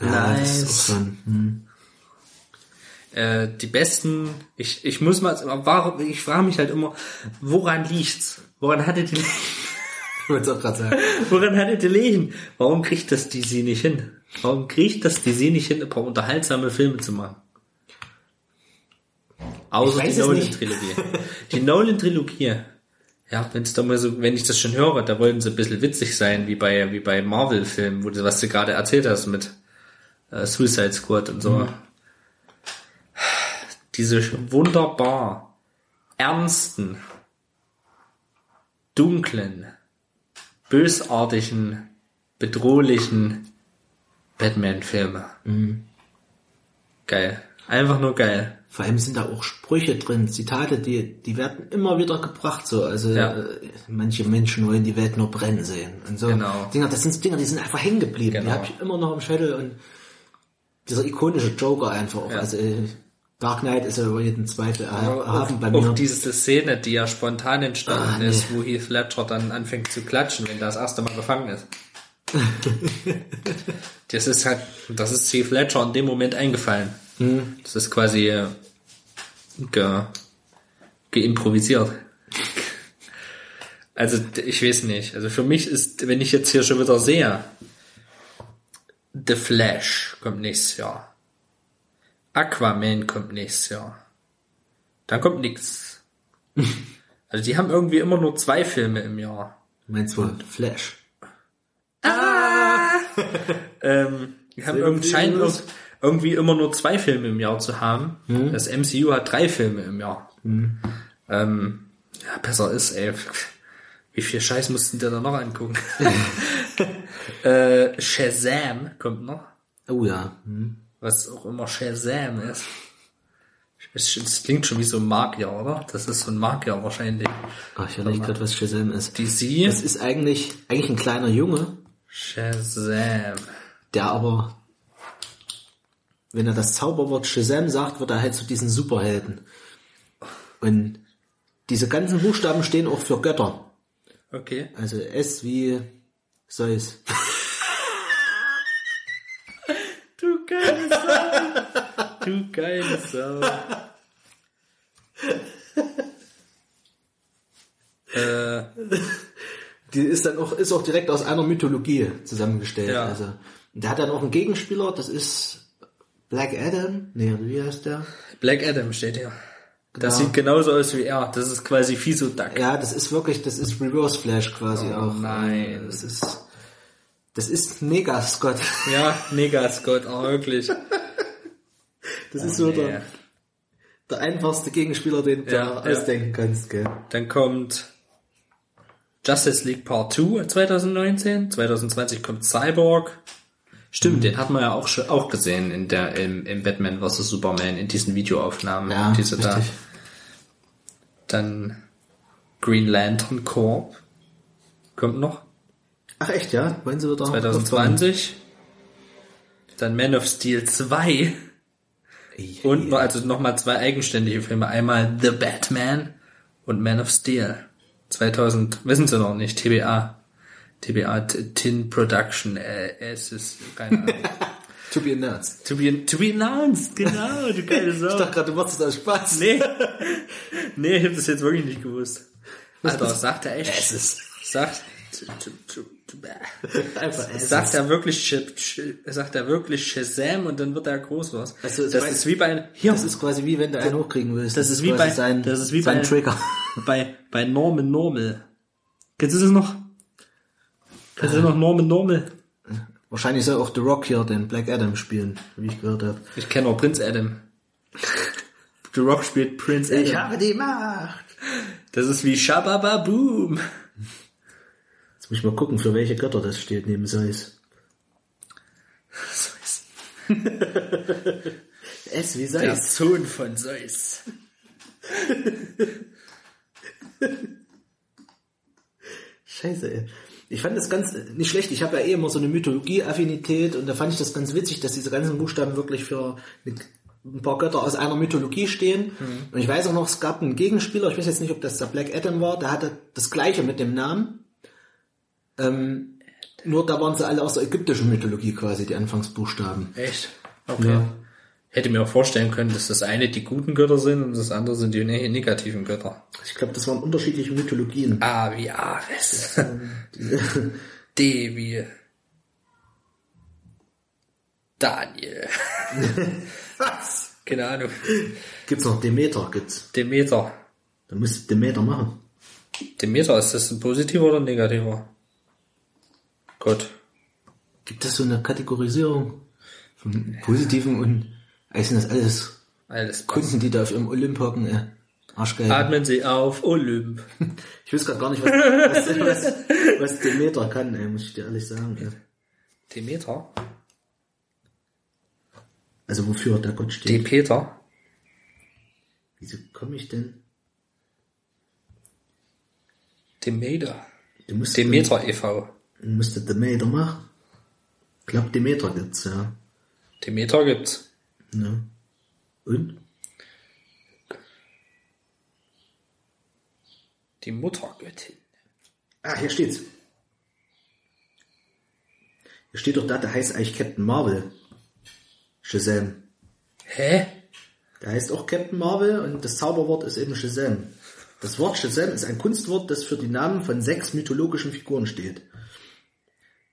Ja, das nice. hm. Äh, die besten, ich, ich muss mal, warum, ich frage mich halt immer, woran liegt's? Woran hatte die, wollte auch gerade sagen. woran hatte die liegen? Warum kriegt das die sie nicht hin? Warum kriegt das die sie nicht hin, ein paar unterhaltsame Filme zu machen? Außer die Nolan-Trilogie. Die Nolan-Trilogie. Ja, wenn es da mal so, wenn ich das schon höre, da wollten sie ein bisschen witzig sein, wie bei, wie bei Marvel-Filmen, wo du, was du gerade erzählt hast mit äh, Suicide Squad und so. Diese wunderbar ernsten, dunklen, bösartigen, bedrohlichen Batman-Filme. Geil. Einfach nur geil. Vor allem sind da auch Sprüche drin, Zitate, die, die werden immer wieder gebracht, so. Also, Ja. äh, manche Menschen wollen die Welt nur brennen sehen. Und so. Genau. Dinger, das sind Dinger, die sind einfach hängen geblieben. Die Genau. habe ich immer noch im Schädel und dieser ikonische Joker einfach auch. Ja. Also, äh, Dark Knight ist ja über jeden Zweifel erha- erhaben bei mir. Auch diese Szene, die ja spontan entstanden Ah, nee. ist, wo Heath Ledger dann anfängt zu klatschen, wenn er das erste Mal gefangen ist. das ist halt, das ist Heath Ledger in dem Moment eingefallen. Hm. Das ist quasi äh, ge, geimprovisiert. Also ich weiß nicht. Also für mich ist, wenn ich jetzt hier schon wieder sehe, The Flash kommt nächstes Jahr. Aquaman kommt nächstes Jahr. Dann kommt nix. Also die haben irgendwie immer nur zwei Filme im Jahr. Meinst du Flash? Ähm, die haben irgendwie, scheinen irgendwie immer nur zwei Filme im Jahr zu haben. Das MCU hat drei Filme im Jahr. Ähm, ja, besser ist, ey. Wie viel Scheiß mussten die da noch angucken? äh, Shazam kommt noch. Oh ja. Hm. Was auch immer Shazam ist. Es klingt schon wie so ein Magier, oder? Das ist so ein Magier wahrscheinlich. Ach, ich überlege gerade, was Shazam ist. DC? Das ist eigentlich, eigentlich ein kleiner Junge, Shazam. der aber, wenn er das Zauberwort Shazam sagt, wird er halt zu diesen Superhelden. Und diese ganzen Buchstaben stehen auch für Götter. Okay. Also S wie Zeus. Du geile Sau. äh, Die ist dann auch, ist auch direkt aus einer Mythologie zusammengestellt. Ja. Also, der hat dann auch einen Gegenspieler, das ist Black Adam. Nee, wie heißt der? Black Adam steht hier. Das Genau. sieht genauso aus wie er. Das ist quasi Fiso Duck. Ja, das ist wirklich, das ist Reverse Flash quasi Oh auch. nein. Das ist, das ist Mega Scott. Ja, mega Scott, oh, wirklich. Das ist so nee. der, der einfachste Gegenspieler, den du Ja, da ausdenken kannst, gell? Dann kommt Justice League Part 2 2019. 2020 kommt Cyborg. Stimmt, den hat man ja auch schon auch gesehen in der im, im Batman vs Superman in diesen Videoaufnahmen. Ja, diese da. Dann Green Lantern Corps kommt noch Ach echt, ja? Wollen sie wieder? 2020. Dann Man of Steel 2 und noch, also nochmal zwei eigenständige Filme. Einmal The Batman und Man of Steel. 2000, wissen Sie noch nicht, TBA. TBA, Tin Production, äh, es ist, keine Ahnung. To be announced. To be, to be announced, genau, du geile Ich Sau. dachte gerade, du machst das aus Spaß. Nee. nee, ich hab das jetzt wirklich nicht gewusst. Alter, sagt er echt. Es ist Sagt, to, to, to. Einfach es sagt er wirklich, sagt er wirklich Shazam und dann wird er groß was. Also, das war- ist wie bei, hier, Das ist quasi wie wenn du einen hochkriegen willst. Das ist wie bei- sein, das ist wie bei- Trigger. bei, bei Norman Normal. Kennst du das noch? Kennst du noch Norman Normal? Wahrscheinlich soll auch The Rock hier den Black Adam spielen, wie ich gehört habe. Ich kenne auch Prince Adam. The Rock spielt Prince Adam. habe die Macht. Das ist wie Shababa Boom. Jetzt muss ich mal gucken, für welche Götter das steht neben Zeus. Es wie Der Zeus. Sohn von Zeus. Scheiße, ey. Ich fand das ganz äh, nicht schlecht. Ich habe ja eh immer so eine Mythologie-Affinität und da fand ich das ganz witzig, dass diese ganzen Buchstaben wirklich für ein paar Götter aus einer Mythologie stehen. Und ich weiß auch noch, es gab einen Gegenspieler, ich weiß jetzt nicht, ob das der Black Adam war, der hatte das gleiche mit dem Namen. Ähm, nur da waren sie alle aus der ägyptischen Mythologie quasi, die Anfangsbuchstaben. Echt? Okay. Ja. Hätte mir auch vorstellen können, dass das eine die guten Götter sind und das andere sind die ne- negativen Götter. Ich glaube, das waren unterschiedliche Mythologien. A wie Ares. D wie Daniel. Was? Keine Ahnung. Gibt's noch Demeter, gibt's. Demeter. Da musst du Demeter machen. Demeter, ist das ein positiver oder ein negativer? Gott. Gibt es so eine Kategorisierung von positiven und sind das alles Alles. Kunden, die da auf ihrem Olymp hocken, äh, Arschgeil. Atmen Sie auf Olymp. Ich weiß gerade gar nicht, was, was, was, was Demeter kann, ey, muss ich dir ehrlich sagen. Ey. Demeter? Also wofür der Gott steht. Depeter? Wieso komme ich denn? Demeter. Demeter e.V. Musst du Demeter machen. Ich glaube, Demeter gibt's, ja. Demeter gibt's. Ne? Und? Die Muttergöttin. Ah, hier steht's. Hier steht doch da, der heißt eigentlich Captain Marvel. Shazam. Hä? Der heißt auch Captain Marvel und das Zauberwort ist eben Shazam. Das Wort Shazam ist ein Kunstwort, das für die Namen von sechs mythologischen Figuren steht.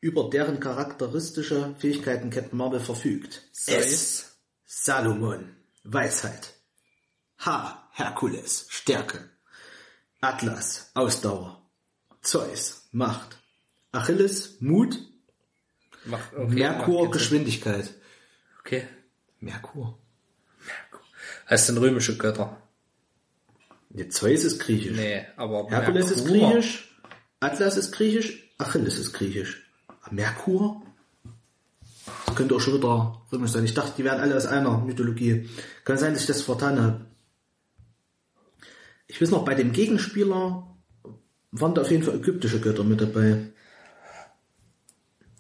Über deren charakteristische Fähigkeiten Captain Marvel verfügt. S. Salomon. Weisheit. H. Herkules. Stärke. Atlas. Ausdauer. Zeus. Macht. Achilles. Mut. Mach, okay, Merkur. Geschwindigkeit. Okay. Merkur. Heißt sind römische Götter. Der Zeus ist griechisch. Nee, aber Herkules ist Merkur. griechisch, Atlas ist griechisch, Achilles ist griechisch. Merkur? Das könnte auch schon wieder römisch sein. Ich dachte, die wären alle aus einer Mythologie. Kann sein, dass ich das vertan habe. Ich weiß noch, bei dem Gegenspieler waren da auf jeden Fall ägyptische Götter mit dabei.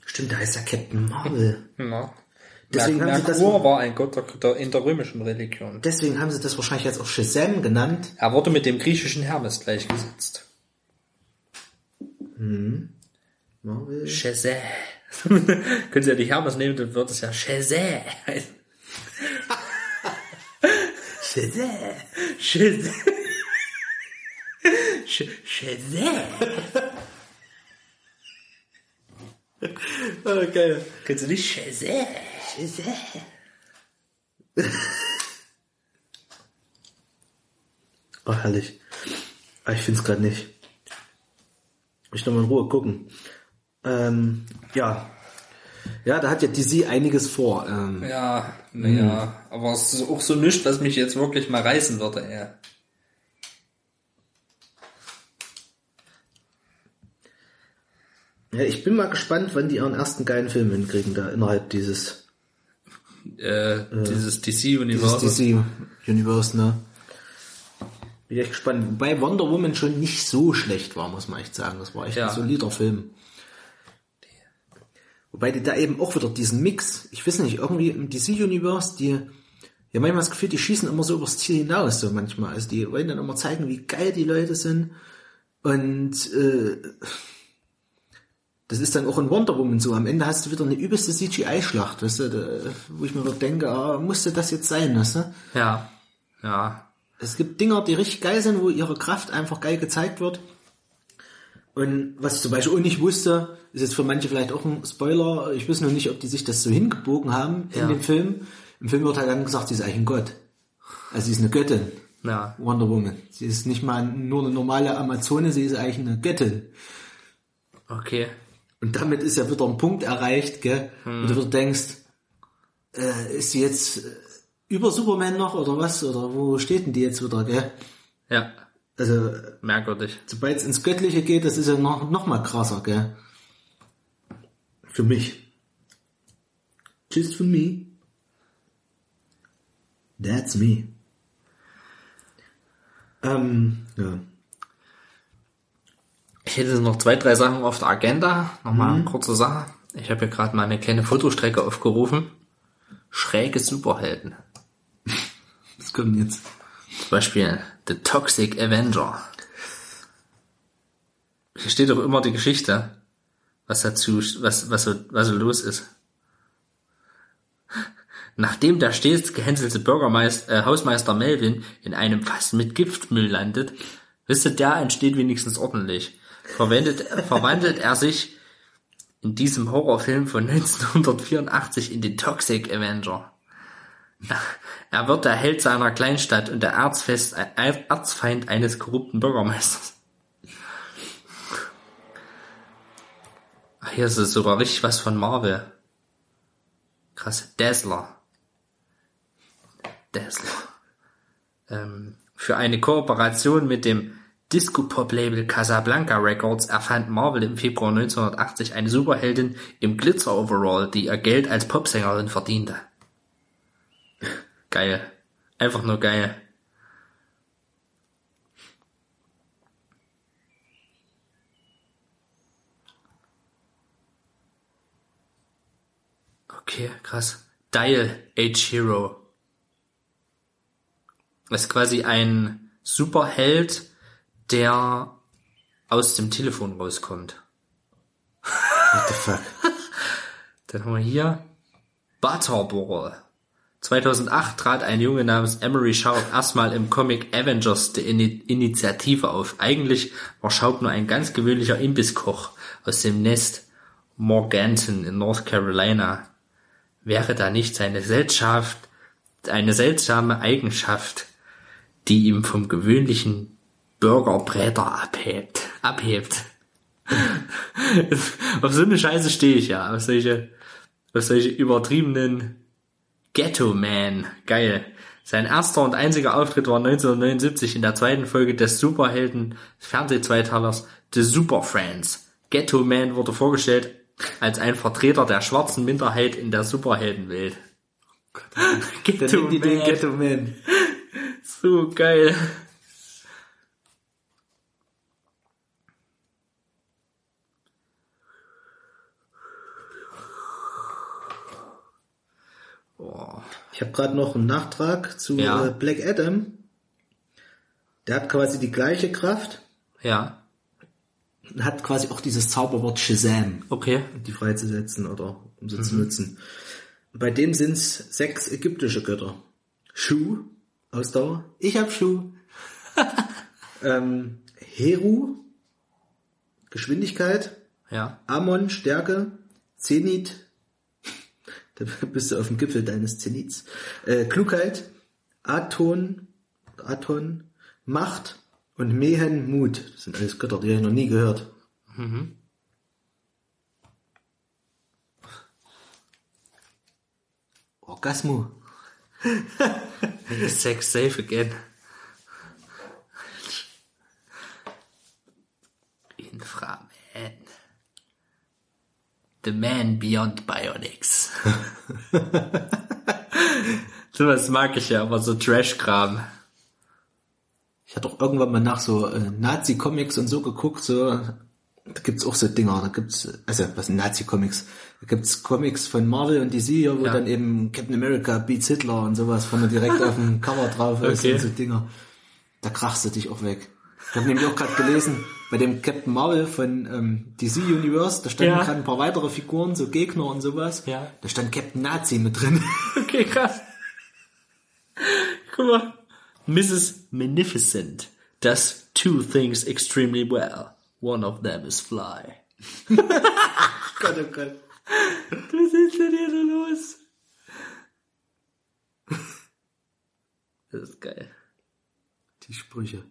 Stimmt, da heißt ja Captain Marvel. Ja. Deswegen Mer haben sie das- Merkur war ein Gott der, in der römischen Religion. Deswegen haben sie das wahrscheinlich jetzt auch Shazam genannt. Er wurde mit dem griechischen Hermes gleichgesetzt. Marvel. Shazam. Können Sie ja die Hermes nehmen, dann wird es ja Shazam heißen. Shazam. Shazam. Sh- Shazam. Oh, geil. Kennst du nicht Shazam? Oh, herrlich. Ah, Ich finde es gerade nicht. Ich noch mal in Ruhe gucken. Ähm, ja. Ja, da hat ja DC einiges vor. Ähm, Ja, naja, aber es ist auch so nichts, was mich jetzt wirklich mal reißen würde, ey. ja, ich bin mal gespannt, wann die ihren ersten geilen Film hinkriegen, da innerhalb dieses, Äh, dieses dieses DC-Universum. Ne? Bin echt gespannt. Wobei Wonder Woman schon nicht so schlecht war, muss man echt sagen. Das war echt Ja. ein solider Film. Wobei die da eben auch wieder diesen Mix, ich weiß nicht, irgendwie im DC-Universe, die, ja manchmal das Gefühl, die schießen immer so übers Ziel hinaus, so manchmal. Also die wollen dann immer zeigen, wie geil die Leute sind. Und äh, Das ist dann auch in Wonder Woman so. Am Ende hast du wieder eine übelste CGI-Schlacht, weißt du, da, wo ich mir doch denke, ah, musste das jetzt sein, weißt du? Ja. Ja. Es gibt Dinger, die richtig geil sind, wo ihre Kraft einfach geil gezeigt wird. Und was ich zum Beispiel auch nicht wusste, ist jetzt für manche vielleicht auch ein Spoiler, ich weiß noch nicht, ob die sich das so hingebogen haben in Ja. dem Film. Im Film wird halt dann gesagt, sie ist eigentlich ein Gott. Also sie ist eine Göttin, Ja. Wonder Woman. Sie ist nicht mal nur eine normale Amazone, sie ist eigentlich eine Göttin. Okay. Und damit ist ja wieder ein Punkt erreicht, gell? Und du wieder denkst, äh, ist sie jetzt äh, über Superman noch oder was? Oder wo steht denn die jetzt wieder, gell? Ja. Also, Merkwürdig. sobald es ins Göttliche geht, das ist ja noch, noch mal krasser, gell? Für mich. Just for me. That's me. Ähm, ja. Ich hätte noch zwei, drei Sachen auf der Agenda. Nochmal eine kurze Sache. Ich habe hier gerade mal eine kleine Fotostrecke aufgerufen. Schräge Superhelden. Was kommt jetzt? Zum Beispiel The Toxic Avenger. Hier steht doch immer die Geschichte, was dazu, was, was so, was so los ist. Nachdem der stets gehänselte Bürgermeister, äh, Hausmeister Melvin in einem Fass mit Giftmüll landet, wisst ihr, der entsteht wenigstens ordentlich. Verwendet, verwandelt er sich in diesem Horrorfilm von 1984 in den Toxic Avenger. Er wird der Held seiner Kleinstadt und der äh, Erzfeind eines korrupten Bürgermeisters. Ach, hier ist es sogar richtig was von Marvel. Krass. Dazzler. Dazzler. Ähm, für eine Kooperation mit dem Disco-Pop-Label Casablanca Records erfand Marvel im Februar 1980 eine Superheldin im Glitzer-Overall, die ihr Geld als Popsängerin verdiente. Geil. Einfach nur geil. Okay, krass. Dial Age Hero. Das ist quasi ein Superheld, der aus dem Telefon rauskommt. What the fuck? Dann haben wir hier Butterball. 2008 trat ein Junge namens Emery Schaub erstmal im Comic Avengers der Ini Initiative auf. Eigentlich war Schaub nur ein ganz gewöhnlicher Imbisskoch aus dem Nest Morganton in North Carolina. Wäre da nicht seine Seltschaft, eine seltsame Eigenschaft, die ihm vom gewöhnlichen Burgerbräter abhebt, abhebt. auf so eine Scheiße stehe ich ja, auf solche, auf solche übertriebenen Ghetto Man. Geil. Sein erster und einziger Auftritt war 1979 in der zweiten Folge des Superhelden Fernsehzweitalers The Super Friends. Ghetto Man wurde vorgestellt als ein Vertreter der schwarzen Minderheit in der Superheldenwelt. Dann Ghetto Man. Ghetto Man. So geil. Ich habe gerade noch einen Nachtrag zu Ja. äh, Black Adam. Der hat quasi die gleiche Kraft, Ja, hat quasi auch dieses Zauberwort Shazam, okay. um die freizusetzen oder um sie zu nutzen. Bei dem sind's sechs ägyptische Götter. Shu, Ausdauer. Ich hab Shu. ähm, Heru, Geschwindigkeit. Ja. Amon, Stärke. Zenit, da bist du auf dem Gipfel deines Zenits. Äh, Klugheit. Aton, Aton, Macht und Mehen, Mut. Das sind alles Götter, die habe ich noch nie gehört. Orgasmo. Sex safe again. Inframan. The man beyond bionics. Sowas mag ich ja, aber so Trash-Kram. Ich hatte auch irgendwann mal nach so äh, Nazi-Comics und so geguckt, so, da gibt's auch so Dinger, da gibt's, also was sind Nazi-Comics? Da gibt's Comics von Marvel und DC, ja, wo Ja. dann eben Captain America beats Hitler und sowas vorne direkt auf dem Cover drauf ist Okay. und so Dinger. Da krachst du dich auch weg. Ich habe nämlich auch gerade gelesen, bei dem Captain Marvel von ähm, DC Universe, da standen Ja. gerade ein paar weitere Figuren, so Gegner und sowas. Ja. Da stand Captain Nazi mit drin. Okay, krass. Guck mal. Mrs. Magnificent does two things extremely well. One of them is fly. Gott, oh Gott. Was ist denn hier so los? Das ist geil. Die Sprüche.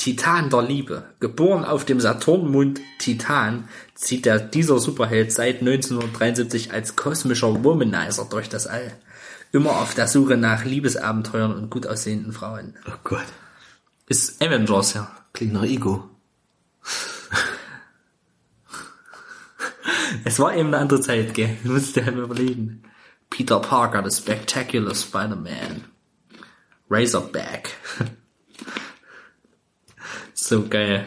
Titan der Liebe. Geboren auf dem Saturnmond Titan, zieht der, dieser Superheld seit 1973 als kosmischer Womanizer durch das All. Immer auf der Suche nach Liebesabenteuern und gut aussehenden Frauen. Oh Gott. Ist Avengers, ja. Klingt nach Ego. Es war eben eine andere Zeit, gell? Du musst dir halt überlegen. Peter Parker, the Spectacular Spider-Man. Razorback. So geil.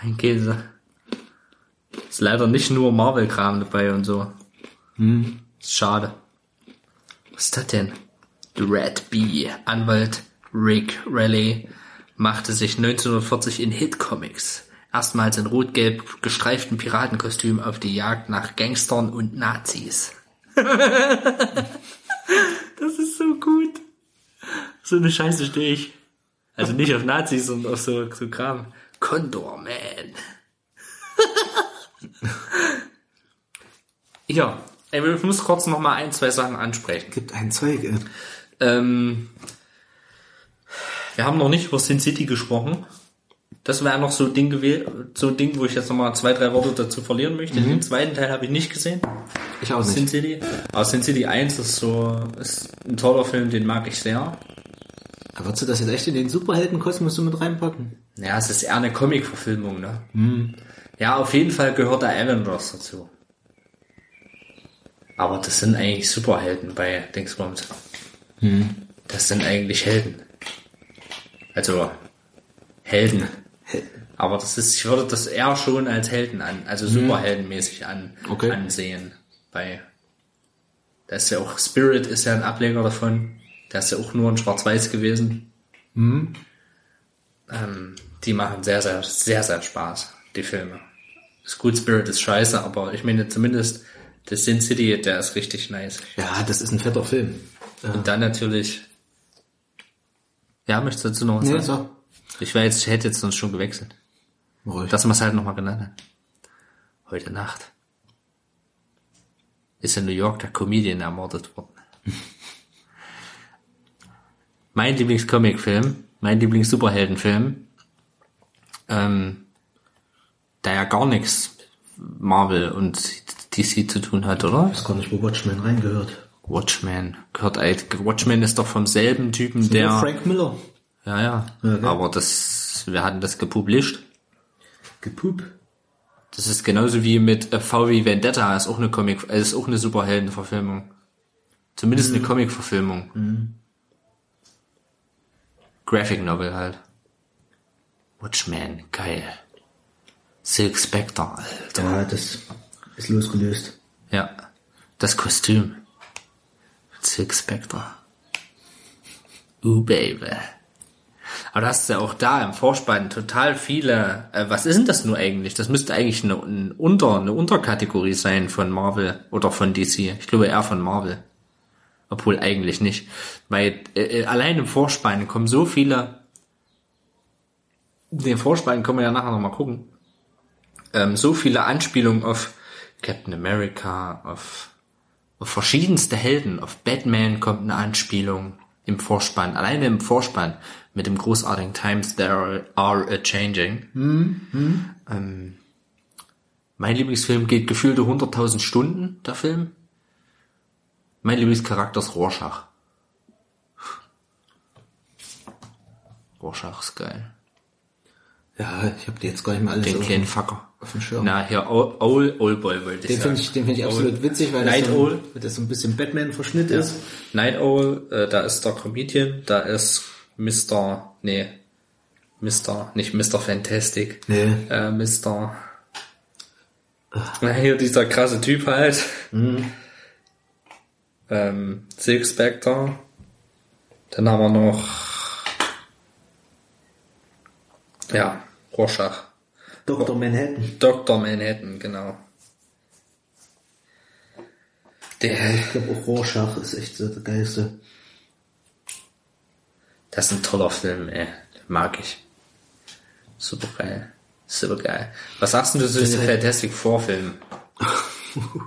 Ein Käse. Ist leider nicht nur Marvel-Kram dabei und so. Ist schade. Was ist das denn? The Red Bee, Anwalt Rick Raleigh, machte sich 1940 in Hit-Comics erstmals in rot-gelb gestreiften Piratenkostüm auf die Jagd nach Gangstern und Nazis. das ist so gut. So eine Scheiße stehe ich. Also nicht auf Nazis, sondern auf so, so Kram. Condor Man. ja, ich muss kurz noch mal ein, zwei Sachen ansprechen. Gibt ein Zeug. Äh, Ähm, wir haben noch nicht über Sin City gesprochen. Das wäre noch so ein Ding gewesen, so ein Ding, wo ich jetzt noch mal zwei, drei Worte dazu verlieren möchte. Den zweiten Teil habe ich nicht gesehen. ich auch Sin nicht. City. Aber Sin City 1 ist so, ist ein toller Film, den mag ich sehr. Aber würdest du das jetzt echt in den Superheldenkosmos so mit reinpacken? Ja, es ist eher eine Comic-Verfilmung, ne? Ja, auf jeden Fall gehört der Avengers dazu. Aber das sind eigentlich Superhelden bei Dingsbums. Das sind eigentlich Helden. Also Helden. Aber das ist, ich würde das eher schon als Helden an, also superheldenmäßig an, Okay. ansehen. Bei, da ist ja auch Spirit ist ja ein Ableger davon. Der ist ja auch nur in Schwarz-Weiß gewesen. Ähm, die machen sehr, sehr, sehr, sehr Spaß, die Filme. Das Good Spirit ist scheiße, aber ich meine zumindest der Sin City, der ist richtig nice. Ja, das ist ein fetter Film. Und dann natürlich. Ja, möchtest du dazu noch was Nee, sagen? so. Ich wäre jetzt, ich hätte jetzt sonst schon gewechselt. Ruhig. Dass man es halt nochmal genannt hat. Heute Nacht ist in New York der Comedian ermordet worden. mein Lieblingscomicfilm, mein Lieblings-Superheldenfilm, ähm, der ja gar nichts Marvel und DC zu tun hat, oder? Ich weiß gar nicht, wo Watchmen reingehört. Watchmen gehört eigentlich. Watchmen ist doch vom selben Typen, der. Frank Miller. Ja, ja. Gell? Aber das, wir hatten das gepublished. Gepup. Das ist genauso wie mit äh, VW Vendetta, ist auch eine Comic, äh, ist auch eine Superheldenverfilmung. Zumindest Mhm. eine Comic-Verfilmung. Graphic Novel halt. Watchmen, geil. Silk Spectre, Alter. Ja, das ist losgelöst. Ja. Das Kostüm. Silk Spectre. Uh, Baby. Aber du hast ja auch da im Vorspann total viele, äh, was ist denn das nur eigentlich? Das müsste eigentlich eine, ein Unter, eine Unterkategorie sein von Marvel oder von DC. Ich glaube eher von Marvel. Obwohl eigentlich nicht. Weil äh, äh, allein im Vorspann kommen so viele, den Vorspann können wir ja nachher nochmal gucken, ähm, so viele Anspielungen auf Captain America, auf, auf verschiedenste Helden, auf Batman kommt eine Anspielung im Vorspann, alleine im Vorspann mit dem großartigen Times There Are a Changing. Ähm, mein Lieblingsfilm geht gefühlte 100.000 Stunden, der Film. Mein Lieblingscharakter ist Rorschach. Rorschach ist geil. Ja, ich habe die jetzt gar nicht mehr alles Den kleinen Fucker. auf dem Schirm. Na, hier, Old, Old, Old Boy wollte ich den sagen. finde ich, den finde ich Owl. absolut witzig, weil Night das, so, Owl. das so ein bisschen Batman-Verschnitt ist. Night Owl, äh, da ist der Comedian, da ist Mr. Nee, Mr. nicht Mr. Fantastic. Nee. Äh, Mr. Na, hier dieser krasse Typ halt. Ähm, Silk Spectre. Dann haben wir noch ja, Rorschach. Dr. Manhattan. Dr. Manhattan, genau. Der, Ich glaube auch Rorschach ist echt so der geilste. Das ist ein toller Film, ey. Mag ich. Super geil. Super geil. Was sagst du zu den Fantastic Four Filmen?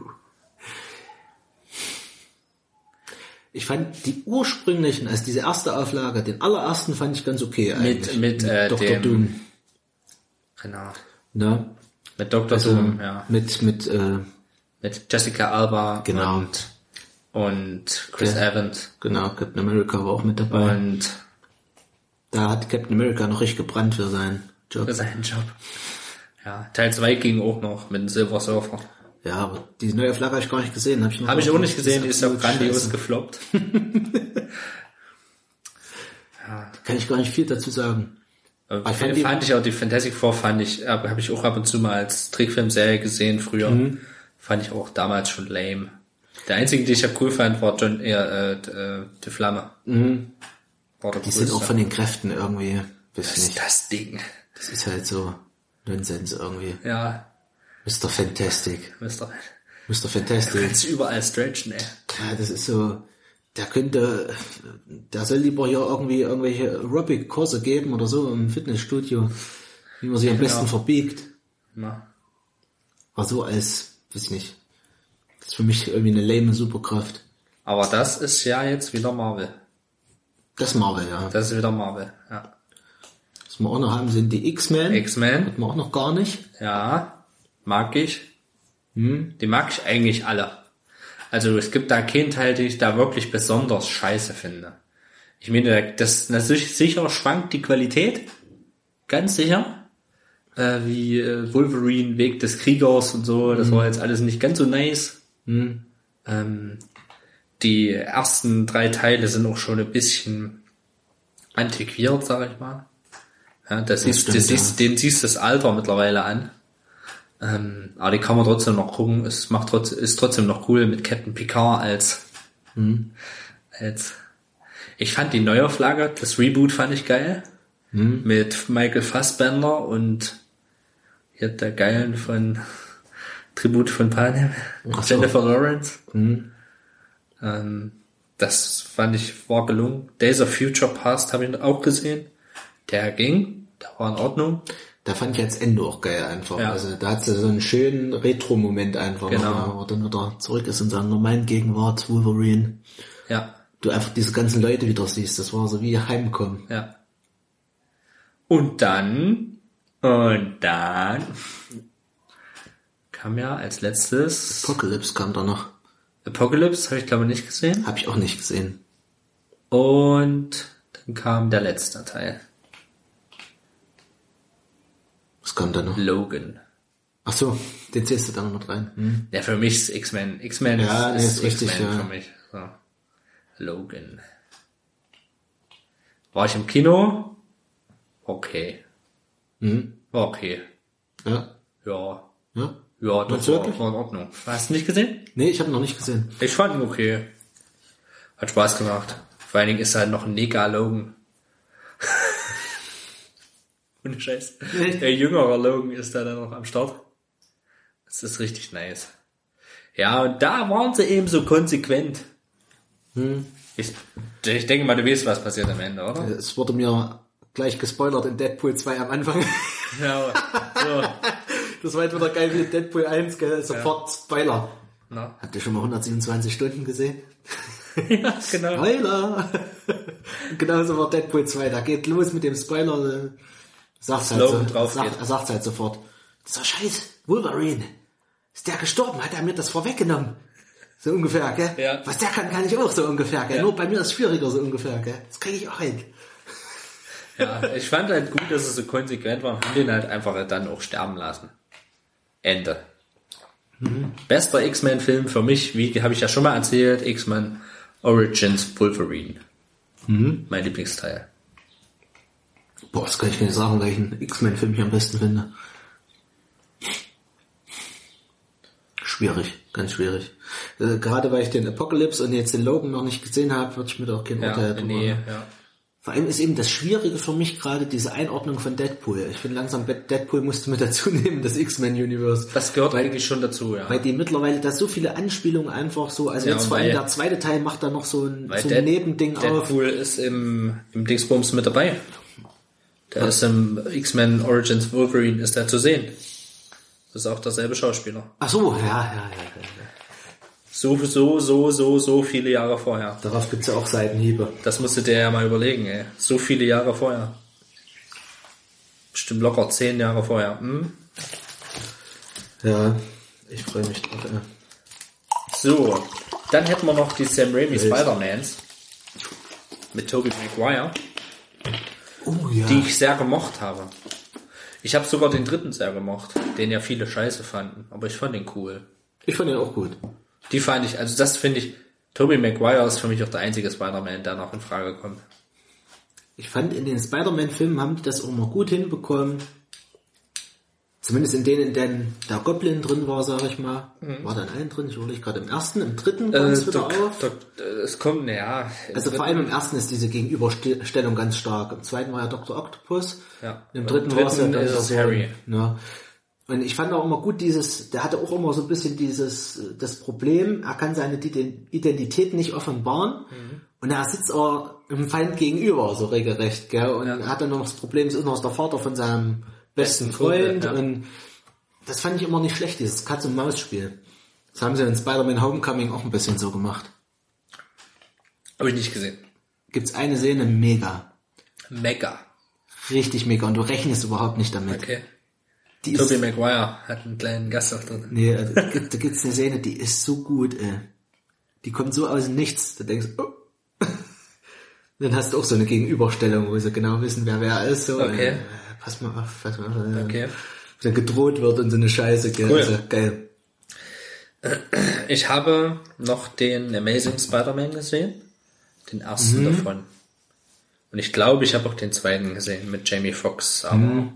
Ich fand die ursprünglichen, also diese erste Auflage, den allerersten fand ich ganz okay eigentlich. mit, äh, Dr. dem- Doom. Genau. Ne? Mit Dr. Also, Doom, ja. Mit, mit, äh, Mit Jessica Alba Genau. und, und Chris Der- Evans. genau, Captain America war auch mit dabei. Und Da hat Captain America noch richtig gebrannt für seinen Job. für seinen Job. Ja, Teil 2 ging auch noch mit dem Silver Surfer. Ja, aber die neue Flagge habe ich gar nicht gesehen. Habe ich, Habe ich auch nicht gesehen, die ist ja grandios scheiße. gefloppt. Kann ich gar nicht viel dazu sagen. Ich fand, fand die- fand ich auch, die Fantastic Four fand ich, habe hab ich auch ab und zu mal als Trickfilmserie gesehen früher. Mhm. Fand ich auch damals schon lame. Der einzige, den ich ja cool fand, war John, eher, äh, äh, die Flamme. War Mhm. Die sind auch von den Kräften irgendwie, ich ist nicht. das Ding? Das ist halt so Nonsens irgendwie. Ja, Mr. Fantastic. Mr. Mr. Fantastic. Kannst du überall stretchen, ey. Ja, das ist so, der könnte, der soll lieber hier irgendwie irgendwelche Aerobic-Kurse geben oder so im Fitnessstudio, wie man sich am besten verbiegt. Na, War so als, weiß ich nicht. Das ist für mich irgendwie eine lame Superkraft. Aber das ist ja jetzt wieder Marvel. Das Marvel, ja. Das ist wieder Marvel, ja. Was wir auch noch haben, sind die X-Men. X-Men, Hatten wir auch noch gar nicht. ja, mag ich. Hm? Die mag ich eigentlich alle. Also es gibt da keinen Teil, den ich da wirklich besonders scheiße finde. Ich meine, das natürlich sicher schwankt die Qualität. Ganz sicher. Äh, wie äh, Wolverine, Weg des Kriegers und so. Das war jetzt alles nicht ganz so nice. Ähm, die ersten drei Teile sind auch schon ein bisschen antiquiert, sag ich mal. Ja, das ist, stimmt, das siehst, den siehst du das Alter mittlerweile an. Ähm, aber die kann man trotzdem noch gucken. Es macht trotz, ist trotzdem noch cool mit Captain Picard als, als, ich fand die Neuauflage, das Reboot fand ich geil. Mit Michael Fassbender und hier der Geilen von Tribut von Panem, so. Jennifer Lawrence. Ähm, das fand ich war gelungen. Days of Future Past habe ich auch gesehen. Der ging, der war in Ordnung. Da fand ich jetzt Ende auch geil einfach. Ja. Also da hat sie so einen schönen Retro-Moment einfach. Genau. noch, wo er dann wieder zurück ist in seiner normalen Gegenwart, Wolverine. Ja, Du einfach diese ganzen Leute wieder siehst. Das war so wie Heimkommen. ja. Und dann, und dann kam ja als letztes Apocalypse kam da noch. Apocalypse, habe ich glaube nicht gesehen. Hab ich auch nicht gesehen. Und dann kam der letzte Teil, Was kam da noch? Logan. Ach so, den zählst du da noch mit rein. Hm. Ja, für mich ist X-Men. X-Men Ja, ist, ist, ist richtig, X-Men ja. für mich. So. Logan. War ich im Kino? Okay. Mhm. War okay. Ja. Ja. Ja. Ja, das war, war in Ordnung. Hast du nicht gesehen? Nee, ich habe noch nicht gesehen. Ich fand ihn okay. Hat Spaß gemacht. Vor allen Dingen ist halt noch ein Nega Logan. Ohne Scheiß. Der jüngere Logan ist da dann noch am Start. Das ist richtig nice. Ja, und da waren sie eben so konsequent. Ich, ich denke mal, du weißt, was passiert am Ende, oder? Es wurde mir gleich gespoilert in Deadpool 2 am Anfang. Ja, so. Das war entweder geil wie Deadpool 1, gell? Sofort Spoiler. Na, Habt ihr schon mal 127 Stunden gesehen? ja, genau. Spoiler! Genauso war Deadpool 2. Da geht los mit dem Spoiler. Sagt's halt, Logan so, drauf sagt, sagt's halt sofort. Dieser Scheiß, Wolverine. Ist der gestorben? Hat er mir das vorweggenommen? So ungefähr, gell? Ja. Was der kann, kann ich auch so ungefähr, gell? Ja. Nur bei mir ist es schwieriger so ungefähr, gell? Das kriege ich auch hin. Ja, ich fand halt gut, dass es so konsequent war und haben den halt einfach dann auch sterben lassen. Ende. Bester X-Men-Film für mich, wie habe ich ja schon mal erzählt, X-Men Origins Wolverine. Mein Lieblingsteil. Boah, das kann ich nicht sagen, welchen X-Men-Film ich am besten finde. Schwierig, ganz schwierig. Äh, gerade weil ich den Apocalypse und jetzt den Logan noch nicht gesehen habe, würde ich mir da auch kein Urteil Ja, drüber nee, ja. Vor allem ist eben das Schwierige für mich gerade diese Einordnung von Deadpool. Ich finde langsam, Deadpool musste mit dazu nehmen, das X-Men-Universe. Das gehört eigentlich schon dazu, ja. Weil die mittlerweile da so viele Anspielungen einfach so, also Ja, jetzt vor allem weil- der zweite Teil macht da noch so ein, Weil so ein Dead- Nebending auf. Deadpool ist im, im Dingsbums mit dabei. Der ist im X-Men Origins Wolverine ist der zu sehen. Das ist auch derselbe Schauspieler. Ach so, ja, ja, ja, ja. So, so, so, so, so viele Jahre vorher. Darauf gibt's ja auch Seitenhiebe. Das musste der ja mal überlegen, ey. So viele Jahre vorher. Bestimmt locker zehn Jahre vorher. Hm? Ja, ich freue mich drauf. Ja. So, dann hätten wir noch die Sam Raimi Spider-Mans mit Tobey Maguire, Oh ja. die ich sehr gemocht habe. Ich habe sogar den dritten sehr gemocht, den ja viele scheiße fanden, aber ich fand den cool. ich fand den auch gut. Die fand ich, also das finde ich, Tobey Maguire ist für mich auch der einzige Spider-Man, der noch in Frage kommt. Ich fand in den Spider-Man-Filmen haben die das auch mal gut hinbekommen. Zumindest in denen, in denen der Goblin drin war, sag ich mal. War da in allen drin? Ich überlege gerade im ersten, im dritten Äh, es wieder Doc, auf. Doc, es kommt, naja. Also vor allem im ersten ist diese Gegenüberstellung ganz stark. Im zweiten war ja Dr. Octopus. Ja. Im Im dritten, war es ja dritten dann ist Harry. Ja. Und ich fand auch immer gut dieses, der hatte auch immer so ein bisschen dieses, das Problem, er kann seine Iden- Identität nicht offenbaren. Mhm. Und er sitzt aber im Feind gegenüber, so regelrecht, gell? Und Ja. hat dann noch das Problem, ist noch der Vater von seinem besten Freund. ja. Und das fand ich immer nicht schlecht, dieses Katz-und-Maus-Spiel. Das haben sie in Spider-Man Homecoming auch ein bisschen so gemacht. Habe ich nicht gesehen. Gibt's eine Szene, mega. Mega. Richtig mega. Und du rechnest überhaupt nicht damit. Okay. Die Tobey Maguire hat einen kleinen Gast drin. nee, also, da gibt- gibt's eine Szene, die ist so gut, ey. Die kommt so aus Nichts. Da denkst du, oh. Dann hast du auch so eine Gegenüberstellung, wo sie genau wissen, wer wer ist. So. Okay. Und, äh, pass mal auf, pass mal auf. Okay. Dann gedroht wird und so eine Scheiße, gell. Cool. Also, geil. Ich habe noch den Amazing Spider-Man gesehen. Den ersten Mhm. davon. Und ich glaube, ich habe auch den zweiten gesehen mit Jamie Foxx. Aber Mhm.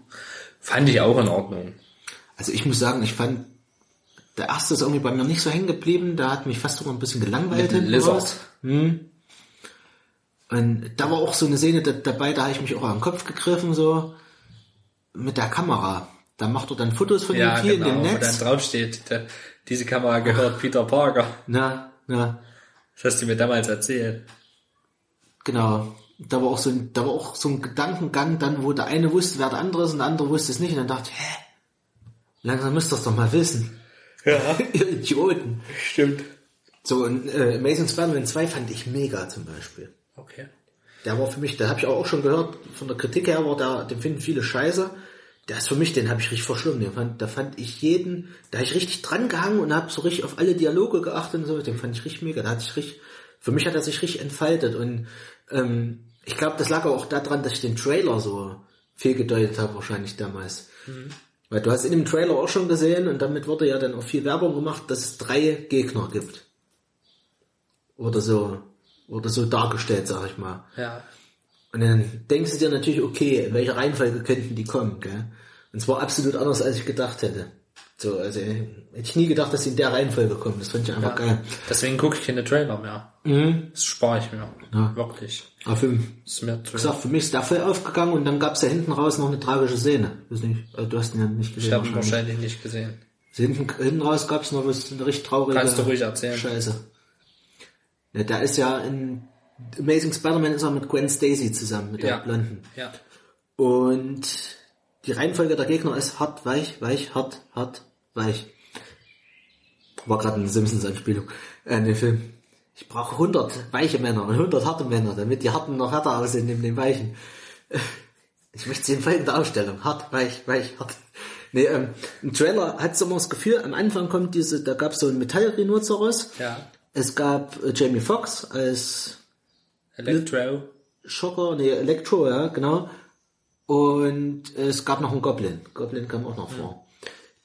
fand ich auch in Ordnung. Also ich muss sagen, ich fand, der erste ist irgendwie bei mir nicht so hängen geblieben. Da hat mich fast sogar ein bisschen gelangweilt. Mit Lizard. raus. Und da war auch so eine Szene da, dabei, da habe ich mich auch am Kopf gegriffen, so mit der Kamera. Da macht er dann Fotos von Ja, dem Vieh genau. in dem Wo dann Netz. drauf steht, der, diese Kamera gehört Peter Parker. Na, na, Das hast du mir damals erzählt. genau. Da war auch so ein, da war auch so ein Gedankengang dann, wo der eine wusste, wer der andere ist und der andere wusste es nicht. Und dann dachte ich, hä? Langsam müsst ihr es doch mal wissen. Ja, Ihr Idioten. stimmt. So, und äh, Amazing Spider-Man 2 fand ich mega zum Beispiel. Okay. Der war für mich, da habe ich auch schon gehört, von der Kritik her war der, den finden viele scheiße. Der ist für mich, den habe ich richtig verschlungen. Den fand, da fand ich jeden, da habe ich richtig dran gehangen und habe so richtig auf alle Dialoge geachtet und so. Den fand ich richtig mega. Da hatte ich richtig, für mich hat er sich richtig entfaltet und ähm, ich glaube, das lag auch daran, dass ich den Trailer so fehlgedeutet habe wahrscheinlich damals. Weil du hast in dem Trailer auch schon gesehen und damit wurde ja dann auch viel Werbung gemacht, dass es drei Gegner gibt. Oder so, oder so dargestellt, sag ich mal. Ja. Und dann denkst du dir natürlich, okay, in welcher Reihenfolge könnten die kommen, gell? Und zwar absolut anders, als ich gedacht hätte. So, also hätte ich nie gedacht, dass sie in der Reihenfolge kommen. Das fand ich einfach geil. Deswegen gucke ich keine Trailer mehr. Das spare ich mir. Wirklich. Aber für, ist mir gesagt, für mich ist der voll aufgegangen und dann gab's ja hinten raus noch eine tragische Szene. Weiß nicht, also du hast ihn ja nicht gesehen. Ich habe ihn wahrscheinlich. nicht gesehen. Hinten, hinten raus gab's noch was, eine richtig traurige Kannst du ruhig erzählen. Scheiße. Ja, da ist ja in Amazing Spider-Man ist er mit Gwen Stacy zusammen, mit der Ja. Blonden. Ja. Und die Reihenfolge der Gegner ist hart, weich, weich, hart, hart, weich. War gerade eine Simpsons-Anspielung äh, in dem Film. Ich brauche 100 weiche Männer und 100 harte Männer, damit die harten noch härter aussehen neben den weichen. Ich möchte sie in folgender Ausstellung. Hart, weich, weich, hart. Nee, ähm, im Trailer hat so immer das Gefühl, am Anfang kommt diese, da gab es so ein Metallrhinoceros. Ja. Es gab äh, Jamie Foxx als Electro. Schocker, nee, Electro, ja, genau. und es gab noch einen Goblin. Goblin kam auch noch vor.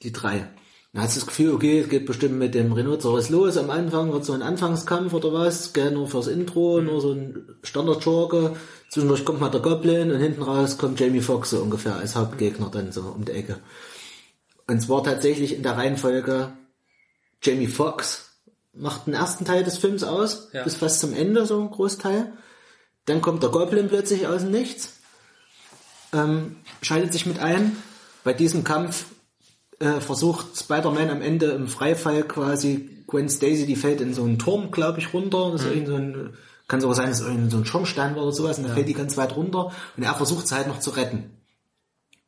Die drei. Dann hast du das Gefühl, okay, es geht bestimmt mit dem Rhinoceros los. Am Anfang wird so ein Anfangskampf oder was, gell, nur fürs Intro, nur so ein Standard-Jorge. Zwischendurch kommt mal der Goblin und hinten raus kommt Jamie Foxx so ungefähr als Hauptgegner dann so um die Ecke. Und zwar tatsächlich in der Reihenfolge Jamie Foxx macht den ersten Teil des Films aus, Ja. bis fast zum Ende, so ein Großteil. Dann kommt der Goblin plötzlich aus dem Nichts, ähm, schaltet sich mit ein. Bei diesem Kampf äh, versucht Spider-Man am Ende im Freifall quasi Gwen Stacy, die fällt in so einen Turm, glaube ich, runter. Das ist irgend so ein, kann sogar sein, dass es irgend so ein Schornstein war oder sowas, und dann fällt die ganz weit runter und er versucht sie halt noch zu retten.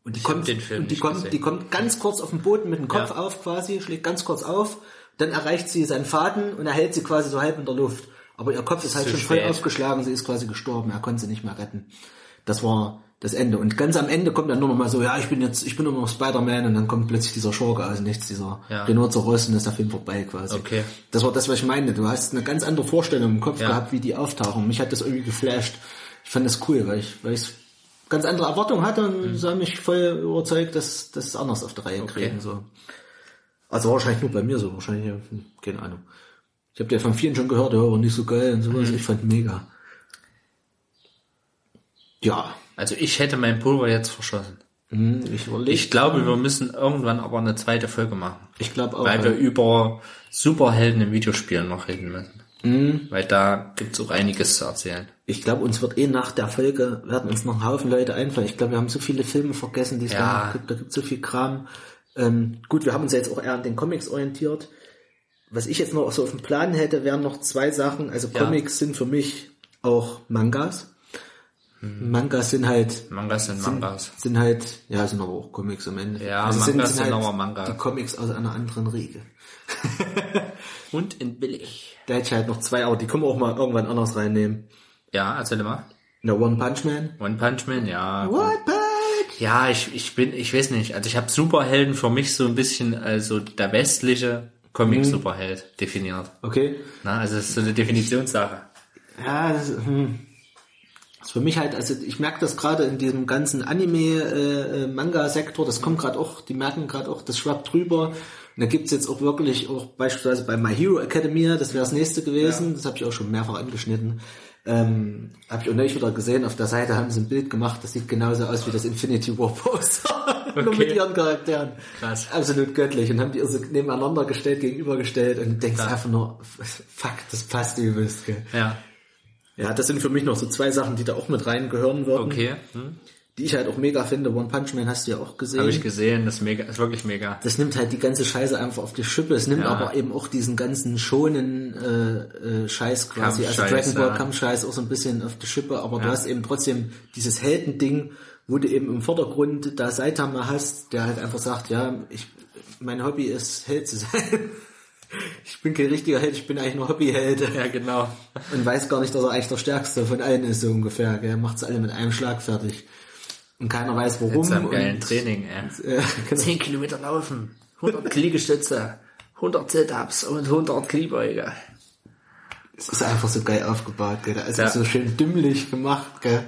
Und die hab kommt, den Film und die kommt, gesehen. die kommt ganz kurz auf den Boden mit dem Kopf Ja. auf quasi, schlägt ganz kurz auf, dann erreicht sie seinen Faden und er hält sie quasi so halb in der Luft. Aber ihr Kopf ist halt schon voll spät. aufgeschlagen, sie ist quasi gestorben, er konnte sie nicht mehr retten. Das war das Ende. Und ganz am Ende kommt dann nur noch mal so, ja, ich bin jetzt, ich bin immer noch Spider-Man und dann kommt plötzlich dieser Schurke aus dem nichts, dieser Ja. Rhinoceros und ist der Film vorbei quasi. Okay. Das war das, was ich meine. Du hast eine ganz andere Vorstellung im Kopf Ja. gehabt, wie die auftauchen. Mich hat das irgendwie geflasht. Ich fand das cool, weil ich, weil ich ganz andere Erwartungen hatte und sie haben mich voll überzeugt, dass das anders auf der Reihe Mhm. Okay. kriegen. So. Also wahrscheinlich nur bei mir so, wahrscheinlich, keine Ahnung. Ich habe ja von vielen schon gehört, ja, war nicht so geil und sowas. Mhm. Ich fand mega. Ja, Also ich hätte mein Pulver jetzt verschossen. hm, ich. Ich glaube, wir müssen irgendwann aber eine zweite Folge machen. ich glaube auch. Weil wir ja. über Superhelden in Videospielen noch reden müssen. Mhm. Weil da gibt's auch einiges zu erzählen. Ich glaube, uns wird eh nach der Folge, werden uns noch ein Haufen Leute einfallen. Ich glaube, wir haben so viele Filme vergessen, die es Ja. da gibt. Da gibt so viel Kram. Ähm, gut, wir haben uns ja jetzt auch eher an den Comics orientiert. Was ich jetzt noch so auf dem Plan hätte, wären noch zwei Sachen. Also Ja. Comics sind für mich auch Mangas. Mangas sind halt Mangas sind Mangas. sind halt, ja, sind aber auch Comics am Ende. Ja, also Mangas sind aber Manga. Die Comics aus einer anderen Riege. Und in billig. Da hätte ich halt noch zwei, aber die können wir auch mal irgendwann anders reinnehmen. Ja, erzähl mal. Na, One Punch Man. One Punch Man, ja. One Punch! Ja, ich, ich bin, ich weiß nicht. Also ich habe Superhelden für mich so ein bisschen, also der westliche Comic-Superheld definiert. Okay. Na, also das ist so eine Definitionssache. Ja, das, hm. das ist für mich halt, also ich merke das gerade in diesem ganzen Anime-Manga-Sektor, das kommt gerade auch, die merken gerade auch, das schwappt drüber. Und da gibt's jetzt auch wirklich, auch beispielsweise bei My Hero Academia, das wäre das nächste gewesen, das habe ich auch schon mehrfach angeschnitten. Ähm, habe ich auch neulich wieder gesehen, auf der Seite haben sie ein Bild gemacht, das sieht genauso aus wie das Infinity War Poster. Nur Okay. mit ihren Charakteren. Krass. Absolut göttlich. Und haben die so nebeneinander gestellt, gegenübergestellt und denkst einfach nur, fuck, das passt übelst, gell. Ja. Ja, das sind für mich noch so zwei Sachen, die da auch mit reingehören würden. Okay. Hm. Die ich halt auch mega finde. One Punch Man hast du ja auch gesehen. Habe ich gesehen, das ist mega, ist wirklich mega. das nimmt halt die ganze Scheiße einfach auf die Schippe. Es nimmt Ja. aber eben auch diesen ganzen schonen äh, äh, Scheiß quasi. Also Dragon Ball ja. Kampfscheiß auch so ein bisschen auf die Schippe, aber du Ja. hast eben trotzdem dieses Heldending, wo du eben im Vordergrund da Saitama hast, der halt einfach sagt, ja, ich mein Hobby ist Held zu sein. ich bin kein richtiger Held, ich bin eigentlich nur Hobbyheld. Ja, genau. Und weiß gar nicht, dass er eigentlich der Stärkste von allen ist, so ungefähr. Gell? Macht's alle mit einem Schlag fertig. Und keiner weiß warum. Mit seinem geilen Training, ey. Ja, genau. 10 Kilometer laufen, 100 Liegestütze, 100 Sit-Ups und 100 Kniebeuge. Es ist einfach so geil aufgebaut, gell? Ist Ja. es so schön dümmlich gemacht, gell?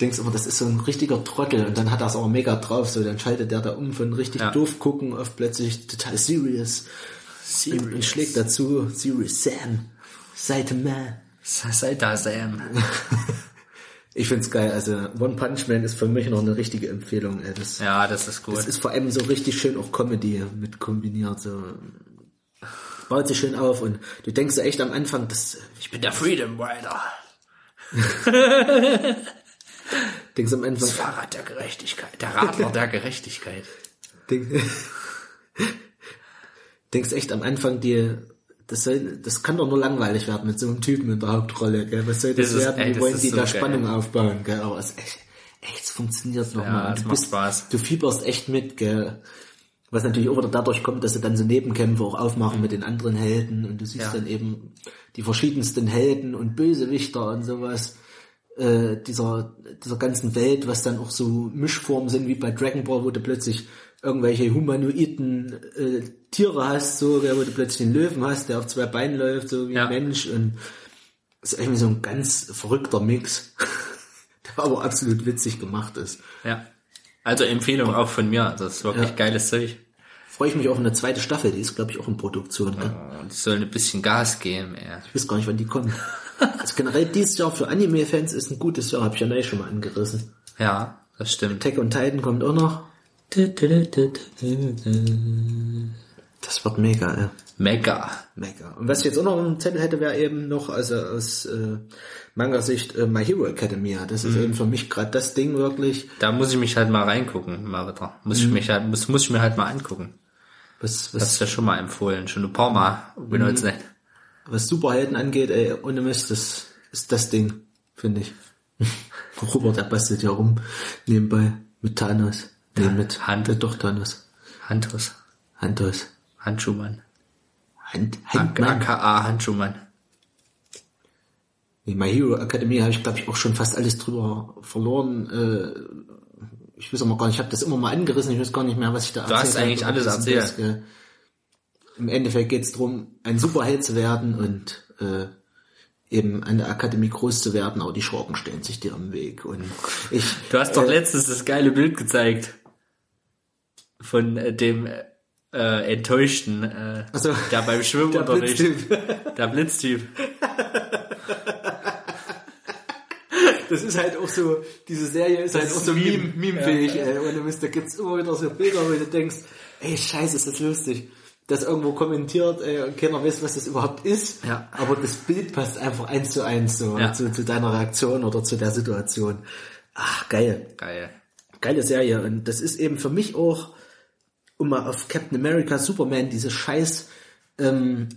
Denkst immer, das ist so ein richtiger Trottel und dann hat er es aber mega drauf, so dann schaltet der da um von richtig Ja. doof gucken auf plötzlich total serious. Und, und schlägt dazu Serious Sam. Seite Man. Sei da, Sam. Ich find's geil, also One Punch Man ist für mich noch eine richtige Empfehlung, ey. Das, Ja, das ist gut. Das ist vor allem so richtig schön auch Comedy mit kombiniert. So. Baut sich schön auf und du denkst echt am Anfang, das, ich bin der Freedom Rider. denkst am Anfang, Das Fahrrad der Gerechtigkeit. Der Radler der Gerechtigkeit. denk, denkst echt am Anfang dir, das soll, das kann doch nur langweilig werden mit so einem Typen in der Hauptrolle, gell? Was soll das, Das ist- werden? ey, Wie wollen ist die so da geil. Spannung aufbauen, gell? Aber es ist echt, echt, es funktioniert nochmal. Ja, du Spaß. Du fieberst echt mit, gell? Was natürlich auch wieder dadurch kommt, dass sie dann so Nebenkämpfe auch aufmachen mit den anderen Helden und du siehst Ja. dann eben die verschiedensten Helden und Bösewichter und sowas äh, dieser dieser ganzen Welt, was dann auch so Mischformen sind wie bei Dragon Ball, wo du plötzlich irgendwelche humanoiden äh, Tiere hast, so gell, wo du plötzlich einen Löwen hast, der auf zwei Beinen läuft, so wie Ja. ein Mensch und das ist irgendwie so ein ganz verrückter Mix. aber absolut witzig gemacht ist. Ja. Also Empfehlung auch von mir. Das ist wirklich Ja. geiles Zeug. Freue ich mich auf eine zweite Staffel, die ist, glaube ich, auch in Produktion. Gell? Und es soll ein bisschen Gas geben, ey. Ich weiß gar nicht, wann die kommen. Also generell dieses Jahr für Anime-Fans ist ein gutes Jahr, habe ich ja neu schon mal angerissen. Ja, das stimmt. Attack on Titan kommt auch noch. Das wird mega, ey. Mega. Mega. Und was ich jetzt auch noch im Zettel hätte, wäre eben noch, also aus äh, Manga-Sicht, äh, My Hero Academia. Das ist eben für mich gerade das Ding wirklich, Da muss ich mich halt mal reingucken, mal wieder. Muss ich mich halt, muss, muss ich mir halt mal angucken. was, Das was, ist ja schon mal empfohlen, schon ein paar Mal. Benutzt nicht. was Superhelden angeht, ey, ohne Mist, das ist das Ding, finde ich. Robert, der bastelt ja rum, nebenbei, mit Thanos. Nee, mit, Hand. mit doch Thanos. Handtuss. Handtos. Handschuhmann. Hand, Handmann. AKA Handschuhmann. Nee, My Hero Academy habe ich, glaube ich, auch schon fast alles drüber verloren. Äh, ich weiß aber gar nicht, ich habe das immer mal angerissen, ich weiß gar nicht mehr, was ich da Du hast habe. eigentlich alles erzählt. das. Im Endeffekt geht es darum, ein Superheld zu werden und äh, eben an der Akademie groß zu werden, aber die Schurken stellen sich dir im Weg. Und ich, Du hast doch äh, letztens das geile Bild gezeigt. Von äh, dem äh, enttäuschten, äh, Ach so. der beim Schwimmunterricht. Blitztyp. Der Blitztyp. Das ist halt auch so, diese Serie ist halt ist auch so Meme. meme- meme-fähig, ey. Ohne Mist, da gibt's immer wieder so Bilder, wo du denkst, ey, scheiße, ist das lustig. Das irgendwo kommentiert, ey, und keiner weiß, was das überhaupt ist. Ja. Aber das Bild passt einfach eins zu eins so Ja. zu, zu deiner Reaktion oder zu der Situation. Ach, geil. Geil. Geile Serie. Und das ist eben für mich auch, um mal auf Captain America, Superman, diese scheiß ähm,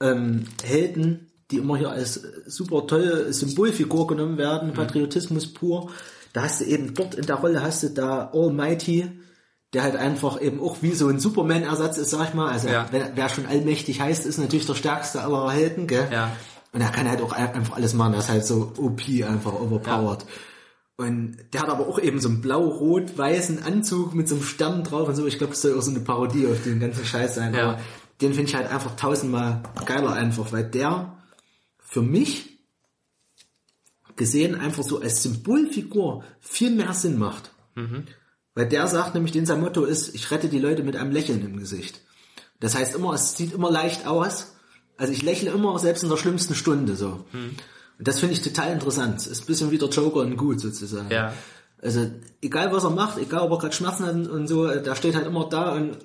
ähm, Helden, die immer hier als super tolle Symbolfigur genommen werden, Patriotismus pur. Da hast du eben dort in der Rolle hast du da Almighty, der halt einfach eben auch wie so ein Superman-Ersatz ist, sag ich mal. Also Ja. wer, wer schon allmächtig heißt, ist natürlich der stärkste aller Helden, gell? Ja. Und er kann halt auch ein- einfach alles machen, er ist halt so OP, einfach overpowered. Und der hat aber auch eben so einen blau-rot-weißen Anzug mit so einem Stern drauf und so. Ich glaube, das soll auch so eine Parodie auf den ganzen Scheiß sein. Ja. Aber den finde ich halt einfach tausendmal geiler einfach, weil der für mich gesehen einfach so als Symbolfigur viel mehr Sinn macht. Weil der sagt nämlich, den sein Motto ist, ich rette die Leute mit einem Lächeln im Gesicht. Das heißt immer, es sieht immer leicht aus. Also ich lächle immer, selbst in der schlimmsten Stunde so. Und das finde ich total interessant. Ist ein bisschen wie der Joker und gut sozusagen. Ja. Also egal was er macht, egal ob er gerade Schmerzen hat und so, der steht halt immer da und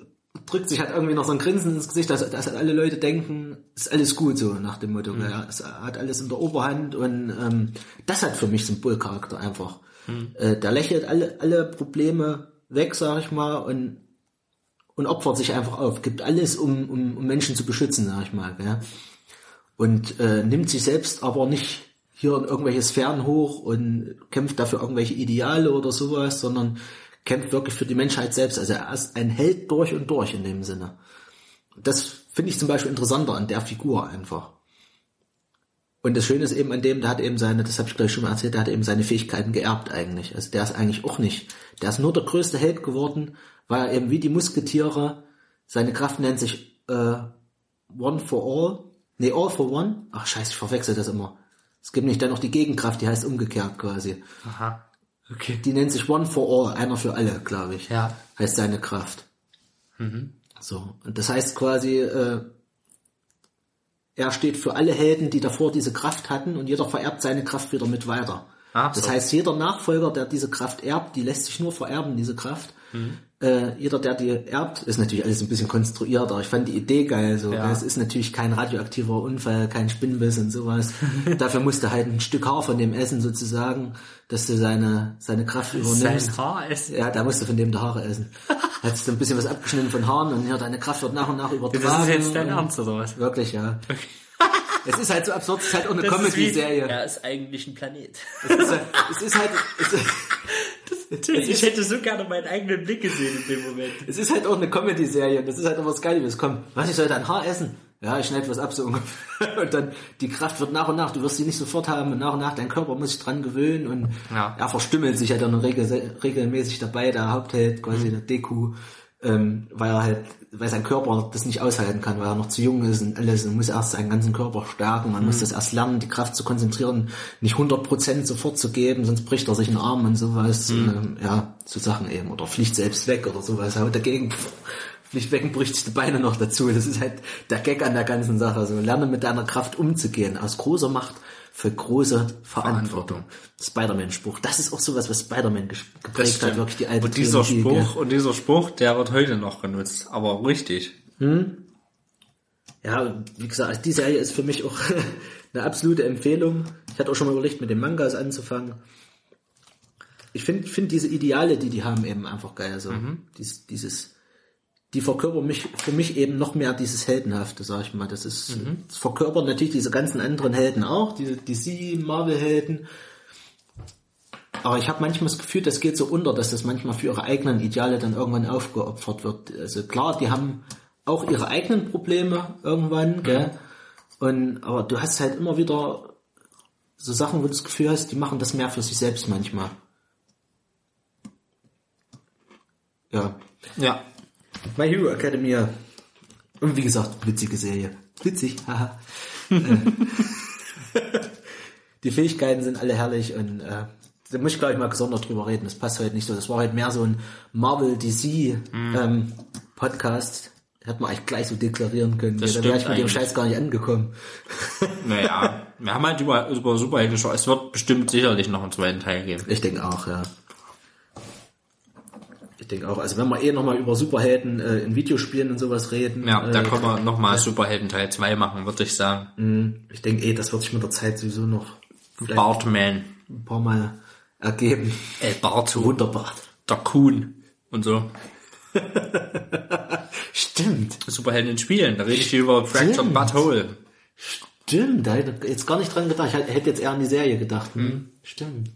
drückt sich halt irgendwie noch so ein Grinsen ins Gesicht, dass, dass halt alle Leute denken, ist alles gut so nach dem Motto. Mhm. Ja, es hat alles in der Oberhand und ähm, das hat für mich Symbolcharakter einfach. Äh, der lächelt alle, alle Probleme weg, sag ich mal, und und opfert sich einfach auf, gibt alles, um, um, um Menschen zu beschützen, sag ich mal. Gell? Und äh, nimmt sich selbst aber nicht hier in irgendwelche Sphären hoch und kämpft dafür irgendwelche Ideale oder sowas, sondern kämpft wirklich für die Menschheit selbst. Also er ist ein Held durch und durch in dem Sinne. Das finde ich zum Beispiel interessanter an der Figur einfach. Und das Schöne ist eben an dem, der hat eben seine, das habe ich gleich schon mal erzählt, der hat eben seine Fähigkeiten geerbt eigentlich. Also der ist eigentlich auch nicht. Der ist nur der größte Held geworden, weil er eben wie die Musketiere, seine Kraft nennt sich äh, One for All. Nee, All for One. Ach scheiße, ich verwechsel das immer. Es gibt nicht dann noch die Gegenkraft, die heißt umgekehrt quasi. Aha. Okay. Die nennt sich One for All, einer für alle, glaube ich. Ja. Heißt seine Kraft. So. Und das heißt quasi, äh, er steht für alle Helden, die davor diese Kraft hatten und jeder vererbt seine Kraft wieder mit weiter. Ah, das so. heißt, jeder Nachfolger, der diese Kraft erbt, die lässt sich nur vererben, diese Kraft. Äh, jeder, der die erbt, ist natürlich alles ein bisschen konstruiert, aber ich fand die Idee geil. So. Ja. Es ist natürlich kein radioaktiver Unfall, kein Spinnbiss und sowas. Dafür musste halt ein Stück Haar von dem essen sozusagen, dass du seine, seine Kraft übernimmst. Sein Haar essen. Ja, da musst du von dem der Haare essen. Hat sich so ein bisschen was abgeschnitten von Haaren und ja, deine Kraft wird nach und nach übertragen. Das ist jetzt dein Ernst oder was? Wirklich, ja. es ist halt so absurd, es ist halt auch eine Das ist wie- Comedy-Serie. Er ist eigentlich ein Planet. Es, ist halt- es ist halt, es ist, ich hätte so gerne meinen eigenen Blick gesehen in dem Moment. es ist halt auch eine Comedy-Serie und das ist halt immer das Geile, wie es kommt. Was, ich soll dein Haar essen? Ja, ich schneide was ab, so ungefähr. Und dann, die Kraft wird nach und nach, du wirst sie nicht sofort haben und nach und nach, dein Körper muss sich dran gewöhnen und Ja. er verstümmelt sich ja dann regel, regelmäßig dabei, der Hauptheld, quasi der Deku. Ähm, weil er halt, weil sein Körper das nicht aushalten kann, weil er noch zu jung ist und alles und muss erst seinen ganzen Körper stärken, man muss das erst lernen, die Kraft zu konzentrieren, nicht 100% sofort zu geben, sonst bricht er sich einen Arm und sowas, ähm, ja, so Sachen eben, oder fliegt selbst weg oder sowas, haut dagegen, fliegt weg und bricht sich die Beine noch dazu, das ist halt der Gag an der ganzen Sache, also lerne mit deiner Kraft umzugehen, aus großer Macht für große Verantwortung. Spider-Man-Spruch. Das ist auch sowas, was Spider-Man geprägt hat, wirklich die alte Und dieser Trilogie, gell? Spruch, und dieser Spruch, der wird heute noch genutzt. Aber richtig. Ja, wie gesagt, die Serie ist für mich auch eine absolute Empfehlung. Ich hatte auch schon mal überlegt, mit den Mangas anzufangen. Ich finde find diese Ideale, die die haben, eben einfach geil. So. Dies, dieses, die verkörpern mich, für mich eben noch mehr dieses Heldenhafte, sag ich mal. Das ist, das verkörpert natürlich diese ganzen anderen Helden auch, diese DC, Marvel-Helden. Aber ich habe manchmal das Gefühl, das geht so unter, dass das manchmal für ihre eigenen Ideale dann irgendwann aufgeopfert wird. Also klar, die haben auch ihre eigenen Probleme irgendwann, gell? Und, aber du hast halt immer wieder so Sachen, wo du das Gefühl hast, die machen das mehr für sich selbst manchmal. Ja. Ja. My Hero Academia. Und wie gesagt, witzige Serie. Witzig, haha. Äh, die Fähigkeiten sind alle herrlich und äh, da muss ich gleich mal gesondert drüber reden. Das passt heute nicht so. Das war halt mehr so ein Marvel DC ähm, Podcast. Hätte man eigentlich gleich so deklarieren können. Das da wäre ich mit dem eigentlich. Scheiß gar nicht angekommen. Naja, wir haben halt über, über Superhelden gesprochen. Es wird bestimmt sicherlich noch einen zweiten Teil geben. Ich denke auch, ja. Ich denke auch. Also wenn wir eh nochmal über Superhelden äh, in Videospielen und sowas reden. Ja, äh, da können wir nochmal Superhelden Teil 2 machen, würde ich sagen. Ich denke eh, das wird sich mit der Zeit sowieso noch Bartman, ein paar Mal ergeben. El Barto, Wunderbar. der Kuhn und so. Stimmt, Superhelden in Spielen, da rede ich hier über Fractured. Butthole. stimmt. Da hätte ich jetzt gar nicht dran gedacht. Ich hätte jetzt eher an die Serie gedacht. Hm. Stimmt.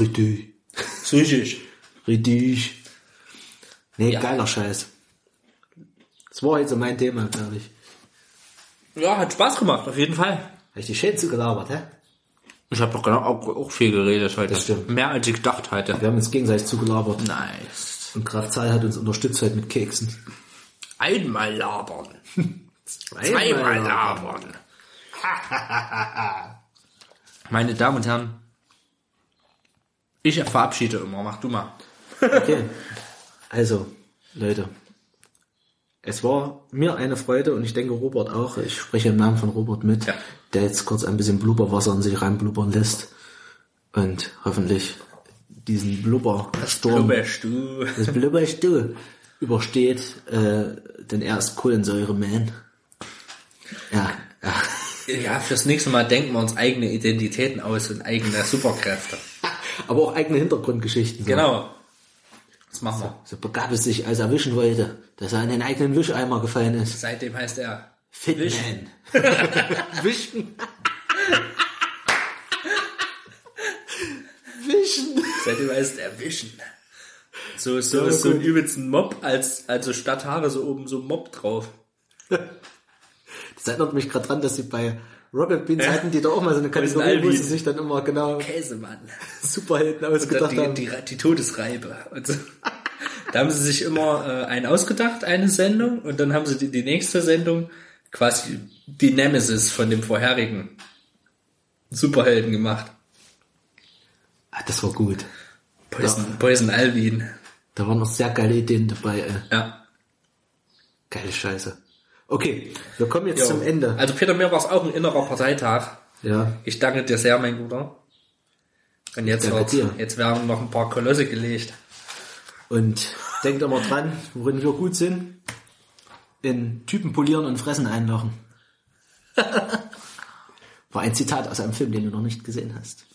Richtig. Psychisch. Richtig. Nee, Ja. geiler Scheiß. Das war jetzt so mein Thema, glaube ich. Ja, hat Spaß gemacht, auf jeden Fall. Habe ich die Schätze gelabert, hä? Ich habe doch genau auch, auch viel geredet heute. Das stimmt. Mehr als ich gedacht hatte. Wir haben uns gegenseitig zugelabert. Nice. Und Graf Zahl hat uns unterstützt halt mit Keksen. Einmal labern. Zweimal labern. Meine Damen und Herren, ich verabschiede immer. Mach du mal. Okay. Also, Leute. Es war mir eine Freude und ich denke Robert auch. Ich spreche im Namen von Robert mit, Ja. der jetzt kurz ein bisschen Blubberwasser in sich reinblubbern lässt und hoffentlich diesen Blubbersturm, Blubberst du. das übersteht, äh, denn er ist Kohlensäure-Man. Ja, ja. Ja, fürs nächste Mal denken wir uns eigene Identitäten aus und eigene Superkräfte. Aber auch eigene Hintergrundgeschichten. So. Genau. Das machen wir. So begab es sich, als er wischen wollte, dass er in den eigenen Wischeimer gefallen ist. Seitdem heißt er Fitman. Wischen. Wischen. Seitdem heißt er Wischen. So, so, Ja, so ein übelsten Mob, als, also statt Haare so oben so ein Mob drauf. Das erinnert mich gerade dran, dass sie bei Rocket Beans hatten, die da auch mal so eine Kategorie, wo sie sich dann immer genau Käsemann. Superhelden ausgedacht haben. die, die, Todesreibe. Und so. Da haben sie sich immer äh, einen ausgedacht, eine Sendung, und dann haben sie die, die nächste Sendung quasi die Nemesis von dem vorherigen Superhelden gemacht. Ah, das war gut. Poison, Poison Alvin. Da waren noch sehr geile Ideen dabei. Ey. Ja. Geile Scheiße. Okay, wir kommen jetzt Jo. zum Ende. Also Peter, mir war es auch ein innerer Parteitag. Ja, Ich danke dir sehr, mein Guter. Und jetzt, wird, jetzt werden noch ein paar Kolosse gelegt. und denkt immer dran, worin wir gut sind. In Typen polieren und fressen einlochen. War ein Zitat aus einem Film, den du noch nicht gesehen hast.